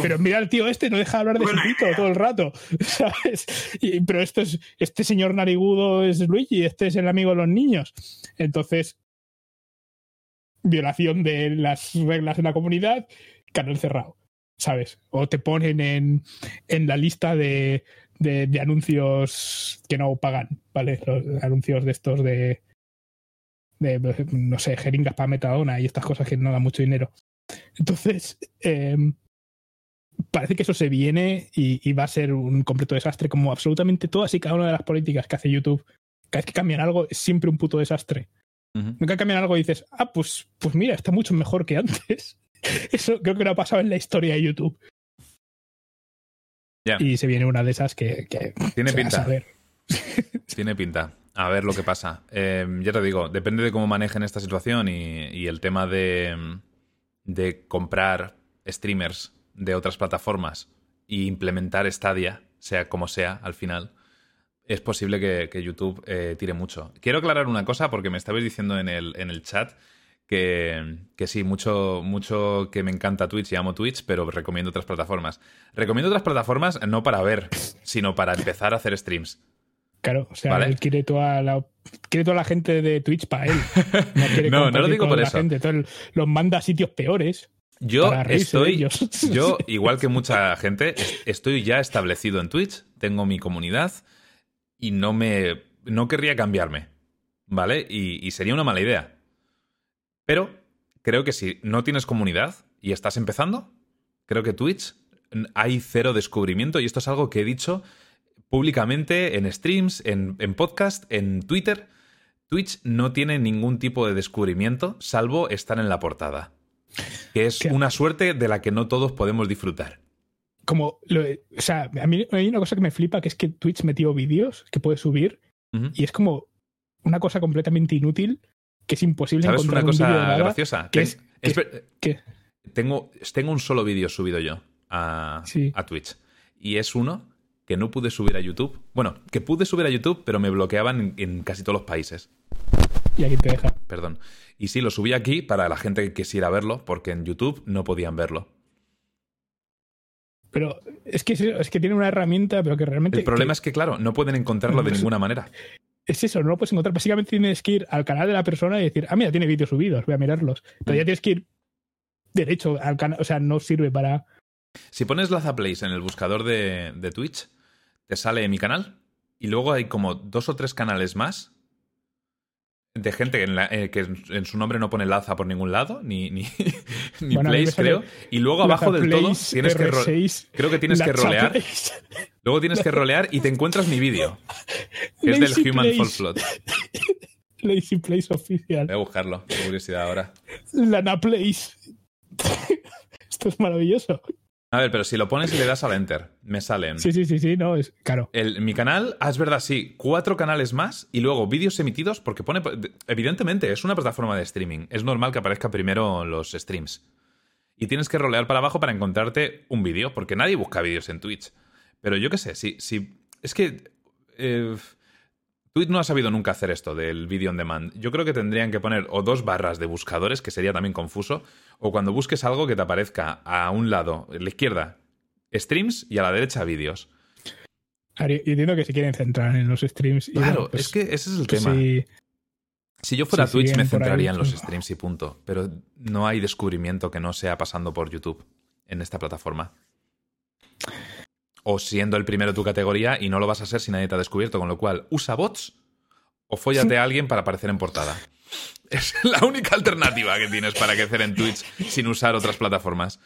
pero mira el tío este, no deja de hablar de su pito idea. todo el rato, ¿sabes? Y- pero esto es, este señor narigudo es Luigi, este es el amigo de los niños. Entonces, violación de las reglas de la comunidad, canal cerrado, ¿sabes? O te ponen en, en la lista de, de, de anuncios que no pagan, ¿vale? Los anuncios de estos de, de no sé, jeringas para metadona y estas cosas que no dan mucho dinero. Entonces, eh, parece que eso se viene y, y, va a ser un completo desastre, como absolutamente todas y cada una de las políticas que hace YouTube. Cada vez que cambian algo es siempre un puto desastre. Uh -huh. Nunca cambian algo y dices, ah, pues, pues mira, está mucho mejor que antes. Eso creo que no ha pasado en la historia de YouTube. Yeah. Y se viene una de esas que. que Tiene pinta. Tiene pinta. A ver lo que pasa. Eh, ya te digo, depende de cómo manejen esta situación y, el tema de, de, comprar streamers de otras plataformas e implementar Stadia, sea como sea, al final, es posible que, que YouTube eh, tire mucho. Quiero aclarar una cosa porque me estabais diciendo en el, en el chat que, que, sí, mucho, mucho que me encanta Twitch y amo Twitch, pero recomiendo otras plataformas. Recomiendo otras plataformas no para ver, sino para empezar a hacer streams. Claro, o sea, ¿Vale? él quiere toda la quiere toda la gente de Twitch para él. No, quiere no, no lo digo por eso. Gente. Entonces, los manda a sitios peores. Yo estoy, yo igual que mucha gente, estoy ya establecido en Twitch, tengo mi comunidad y no me, no querría cambiarme, ¿vale? Y, y sería una mala idea. Pero creo que si no tienes comunidad y estás empezando, creo que Twitch hay cero descubrimiento y esto es algo que he dicho públicamente en streams, en, en, podcast, en Twitter. Twitch no tiene ningún tipo de descubrimiento salvo estar en la portada. Que es ¿Qué? una suerte de la que no todos podemos disfrutar. Como, lo, o sea, a mí hay una cosa que me flipa que es que Twitch metió vídeos que puedes subir uh -huh. y es como una cosa completamente inútil que es imposible ¿Sabes encontrar una cosa un graciosa? Que Ten, es, que, tengo, tengo un solo vídeo subido yo a, sí. a Twitch y es uno que no pude subir a YouTube. Bueno, que pude subir a YouTube, pero me bloqueaban en, en casi todos los países. ¿Y aquí te deja? Perdón. Y sí, lo subí aquí para la gente que quisiera verlo, porque en YouTube no podían verlo. Pero es que, es que tiene una herramienta, pero que realmente. El problema que... es que, claro, no pueden encontrarlo de ninguna manera. Es eso, no lo puedes encontrar. Básicamente tienes que ir al canal de la persona y decir, ah, mira, tiene vídeos subidos, voy a mirarlos. Pero mm. ya tienes que ir derecho al canal, o sea, no sirve para. Si pones Laza Place en el buscador de, de Twitch, te sale mi canal y luego hay como dos o tres canales más de gente en la, eh, que en su nombre no pone Laza por ningún lado, ni, ni, ni bueno, Place, creo. Y luego abajo del todo tienes que creo que tienes que rolear. Place. Luego tienes que rolear y te encuentras mi vídeo. Que es del Human Fall Flood. Lazy Place oficial. Voy a buscarlo, qué curiosidad ahora. Lana Place. Esto es maravilloso. A ver, pero si lo pones y le das al enter, me salen. Sí, sí, sí, sí, no, es claro. El, mi canal, ah, es verdad, sí, cuatro canales más y luego vídeos emitidos, porque pone. Evidentemente, es una plataforma de streaming. Es normal que aparezca primero los streams. Y tienes que rolear para abajo para encontrarte un vídeo, porque nadie busca vídeos en Twitch. Pero yo qué sé, si. si es que. Eh, Twitch no ha sabido nunca hacer esto del video on demand. Yo creo que tendrían que poner o dos barras de buscadores, que sería también confuso, o cuando busques algo que te aparezca a un lado, a la izquierda, streams y a la derecha vídeos. Entiendo que se quieren centrar en los streams. Y claro, bueno, pues, es que ese es el tema. Si, si yo fuera si Twitch me centraría ahí, en los streams y punto. Pero no hay descubrimiento que no sea pasando por YouTube en esta plataforma o siendo el primero de tu categoría y no lo vas a ser si nadie te ha descubierto, con lo cual usa bots o fóllate a alguien para aparecer en portada. Es la única alternativa que tienes para crecer en Twitch sin usar otras plataformas.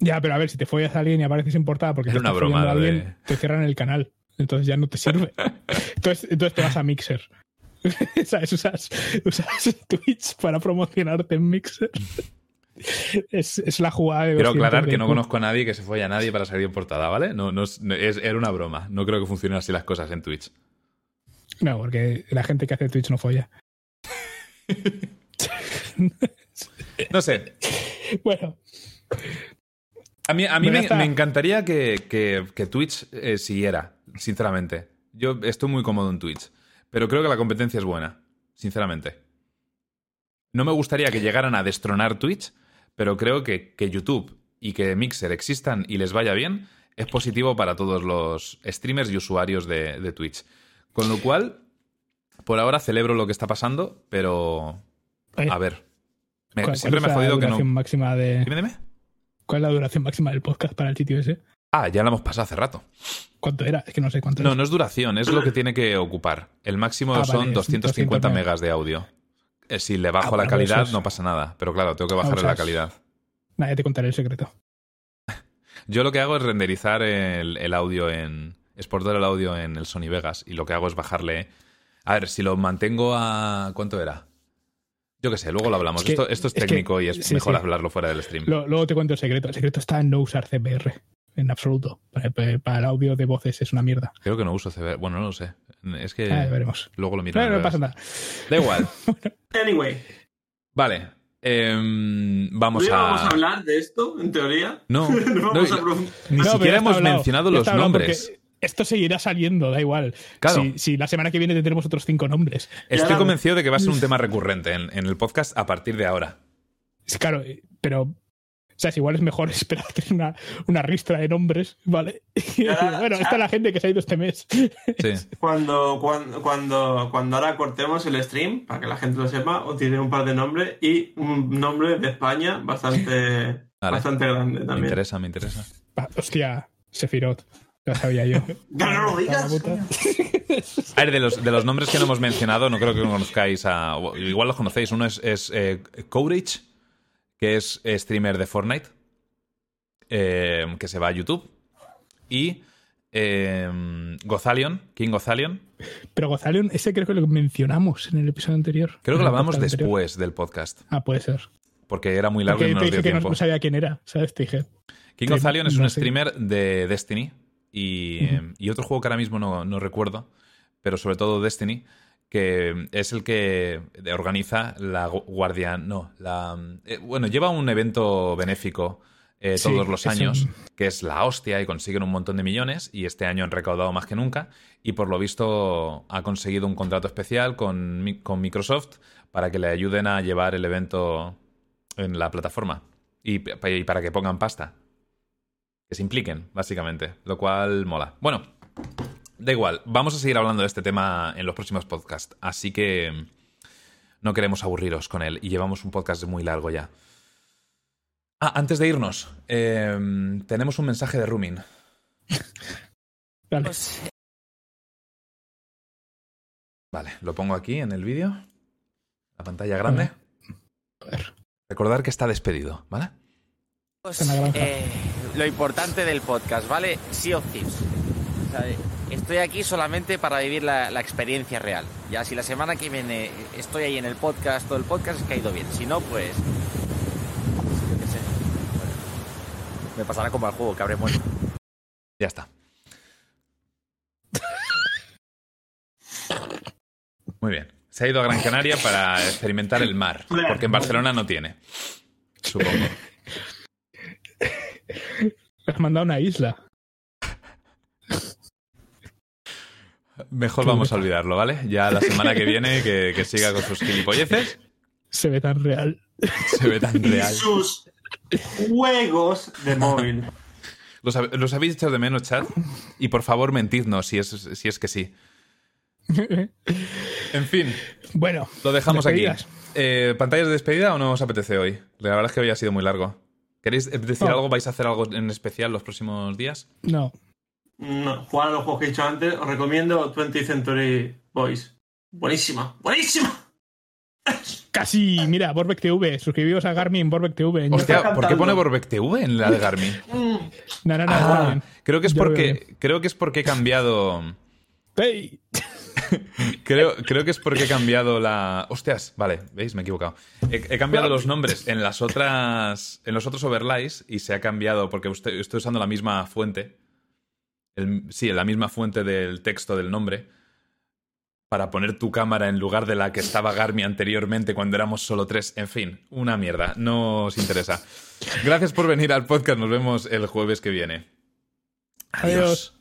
Ya, pero a ver, si te follas a alguien y apareces en portada porque es una broma, a alguien, de... te cierran el canal. Entonces ya no te sirve. entonces, entonces te vas a Mixer. ¿Sabes? Usas, usas Twitch para promocionarte en Mixer. Es, es, la jugada de Quiero aclarar que no conozco a nadie que se folle a nadie para salir en portada, ¿vale? No, no es, es, era una broma. No creo que funcionen así las cosas en Twitch. No, porque la gente que hace Twitch no folla. no sé. Bueno. A mí, a mí me, me, encantaría que, que, que Twitch eh, siguiera, sinceramente. Yo estoy muy cómodo en Twitch. Pero creo que la competencia es buena, sinceramente. No me gustaría que llegaran a destronar Twitch, pero creo que, que YouTube y que Mixer existan y les vaya bien es positivo para todos los streamers y usuarios de, de Twitch. Con lo cual, por ahora celebro lo que está pasando, pero a ver. Me- ¿Cuál- siempre me ha es la jodido que no. duración máxima de, Dime, dime. ¿Cuál es la duración máxima del podcast para el sitio ese? Ah, ya la hemos pasado hace rato. ¿Cuánto era? Es que no sé cuánto No, era. no es duración, es lo que tiene que ocupar. El máximo Ah, vale, son es 250 200 megas de audio. Eh, Si le bajo Ah, la calidad, es- no pasa nada. Pero claro, tengo que Ah, bajarle sea, la calidad. Nada, ya te contaré el secreto. Yo lo que hago es renderizar el, el audio en. exportar el audio en el Sony Vegas. Y lo que hago es bajarle. A ver, si lo mantengo a. ¿Cuánto era? Yo qué sé, luego lo hablamos. Es que- esto, esto es es que- técnico y es sí, mejor sí. hablarlo fuera del stream. Lo- luego te cuento el secreto. El secreto está en no usar CBR. En absoluto. Para, para el audio de voces es una mierda. Creo que no uso CB. Bueno, no lo sé. Es que Ah, veremos. luego lo miro. No, no pasa nada. Da igual. Anyway, Vale. em, vamos ¿no íbamos a. a hablar de esto, en teoría? No, no vamos no, a pregun- Ni siquiera hemos hablado. mencionado los nombres. Esto seguirá saliendo, da igual. Claro. Si, si la semana que viene tendremos otros cinco nombres. Estoy convencido de que va a ser un tema recurrente en, en el podcast a partir de ahora. Sí, Claro, eh, pero. O sea, es igual es mejor esperar tener una, una ristra de nombres, ¿vale? Bueno, esta es la gente que se ha ido este mes. Sí. Cuando, cuando, cuando, cuando ahora cortemos el stream, para que la gente lo sepa, os diré un par de nombres y un nombre de España bastante, bastante grande Me también. interesa, me interesa. Va, hostia, Sefirot. Ya sabía yo. Ya no lo digas. A ver, de los, de los nombres que no hemos mencionado, no creo que conozcáis a. Igual los conocéis. Uno es, es eh, Courage, que es streamer de Fortnite, eh, que se va a YouTube. Y eh, Gozalion, King Gozalion. Pero Gozalion, ese creo que lo mencionamos en el episodio anterior. Creo que lo hablamos anterior. después del podcast, Ah, puede ser. porque era muy largo Porque y no te nos dio que no, tiempo. no sabía quién era, ¿sabes? Te dije. King que of Zalion es no un sé. streamer de Destiny y, y otro juego que ahora mismo no, no recuerdo, pero sobre todo Destiny, que es el que organiza la gu- guardia, no, la eh, bueno, lleva un evento benéfico eh, Sí, todos los es años, un- que es la hostia y consiguen un montón de millones y este año han recaudado más que nunca y por lo visto ha conseguido un contrato especial con, con Microsoft para que le ayuden a llevar el evento en la plataforma y para que pongan pasta. Que se impliquen, básicamente, lo cual mola. Bueno, da igual, vamos a seguir hablando de este tema en los próximos podcasts, así que no queremos aburriros con él y llevamos un podcast muy largo ya. Ah, antes de irnos, eh, tenemos un mensaje de Rumin. Vale. Vale, lo pongo aquí en el vídeo. La pantalla grande. A ver. Recordar que está despedido, ¿vale? Pues, eh, lo importante del podcast, ¿vale? Sea of Thieves. O sea, estoy aquí solamente para vivir la, la experiencia real. Ya si la semana que viene estoy ahí en el podcast, todo el podcast es que ha ido bien. Si no, pues... yo qué sé. Bueno, me pasará como al juego, que habré muerto. Ya está. Muy bien. Se ha ido a Gran Canaria para experimentar el mar, porque en Barcelona no tiene. Supongo. Me has mandado a una isla. Mejor vamos a olvidarlo, ¿vale? Ya la semana que viene que, que siga con sus gilipolleces. Se ve tan real. Se ve tan Y real. sus juegos de móvil. ¿Los, hab- los habéis echado de menos, chat? Y por favor, mentidnos si es, si es que sí. En fin, bueno, lo dejamos aquí. Eh, ¿Pantallas de despedida o no os apetece hoy? La verdad es que hoy ha sido muy largo. ¿Queréis decir No. algo? ¿Vais a hacer algo en especial los próximos días? No. No, jugar a los juegos que he dicho antes, os recomiendo 20th Century Boys. Buenísima, buenísima. Casi, mira, Borbeck TV. Suscribíos a Garmin Borbeck TV. Hostia, ¿por qué pone. Borbeck TV en la de Garmin? Mm, No, no, no, Ah, creo que es porque creo que es porque he cambiado creo, creo que es porque he cambiado la hostias vale veis me he equivocado he, he cambiado los nombres en las otras en los otros overlays y se ha cambiado porque usted- estoy usando la misma fuente el- sí la misma fuente del texto del nombre para poner tu cámara en lugar de la que estaba Garmi anteriormente cuando éramos solo tres. En fin, una mierda. No os interesa. Gracias por venir al podcast. Nos vemos el jueves que viene. Adiós. Adiós.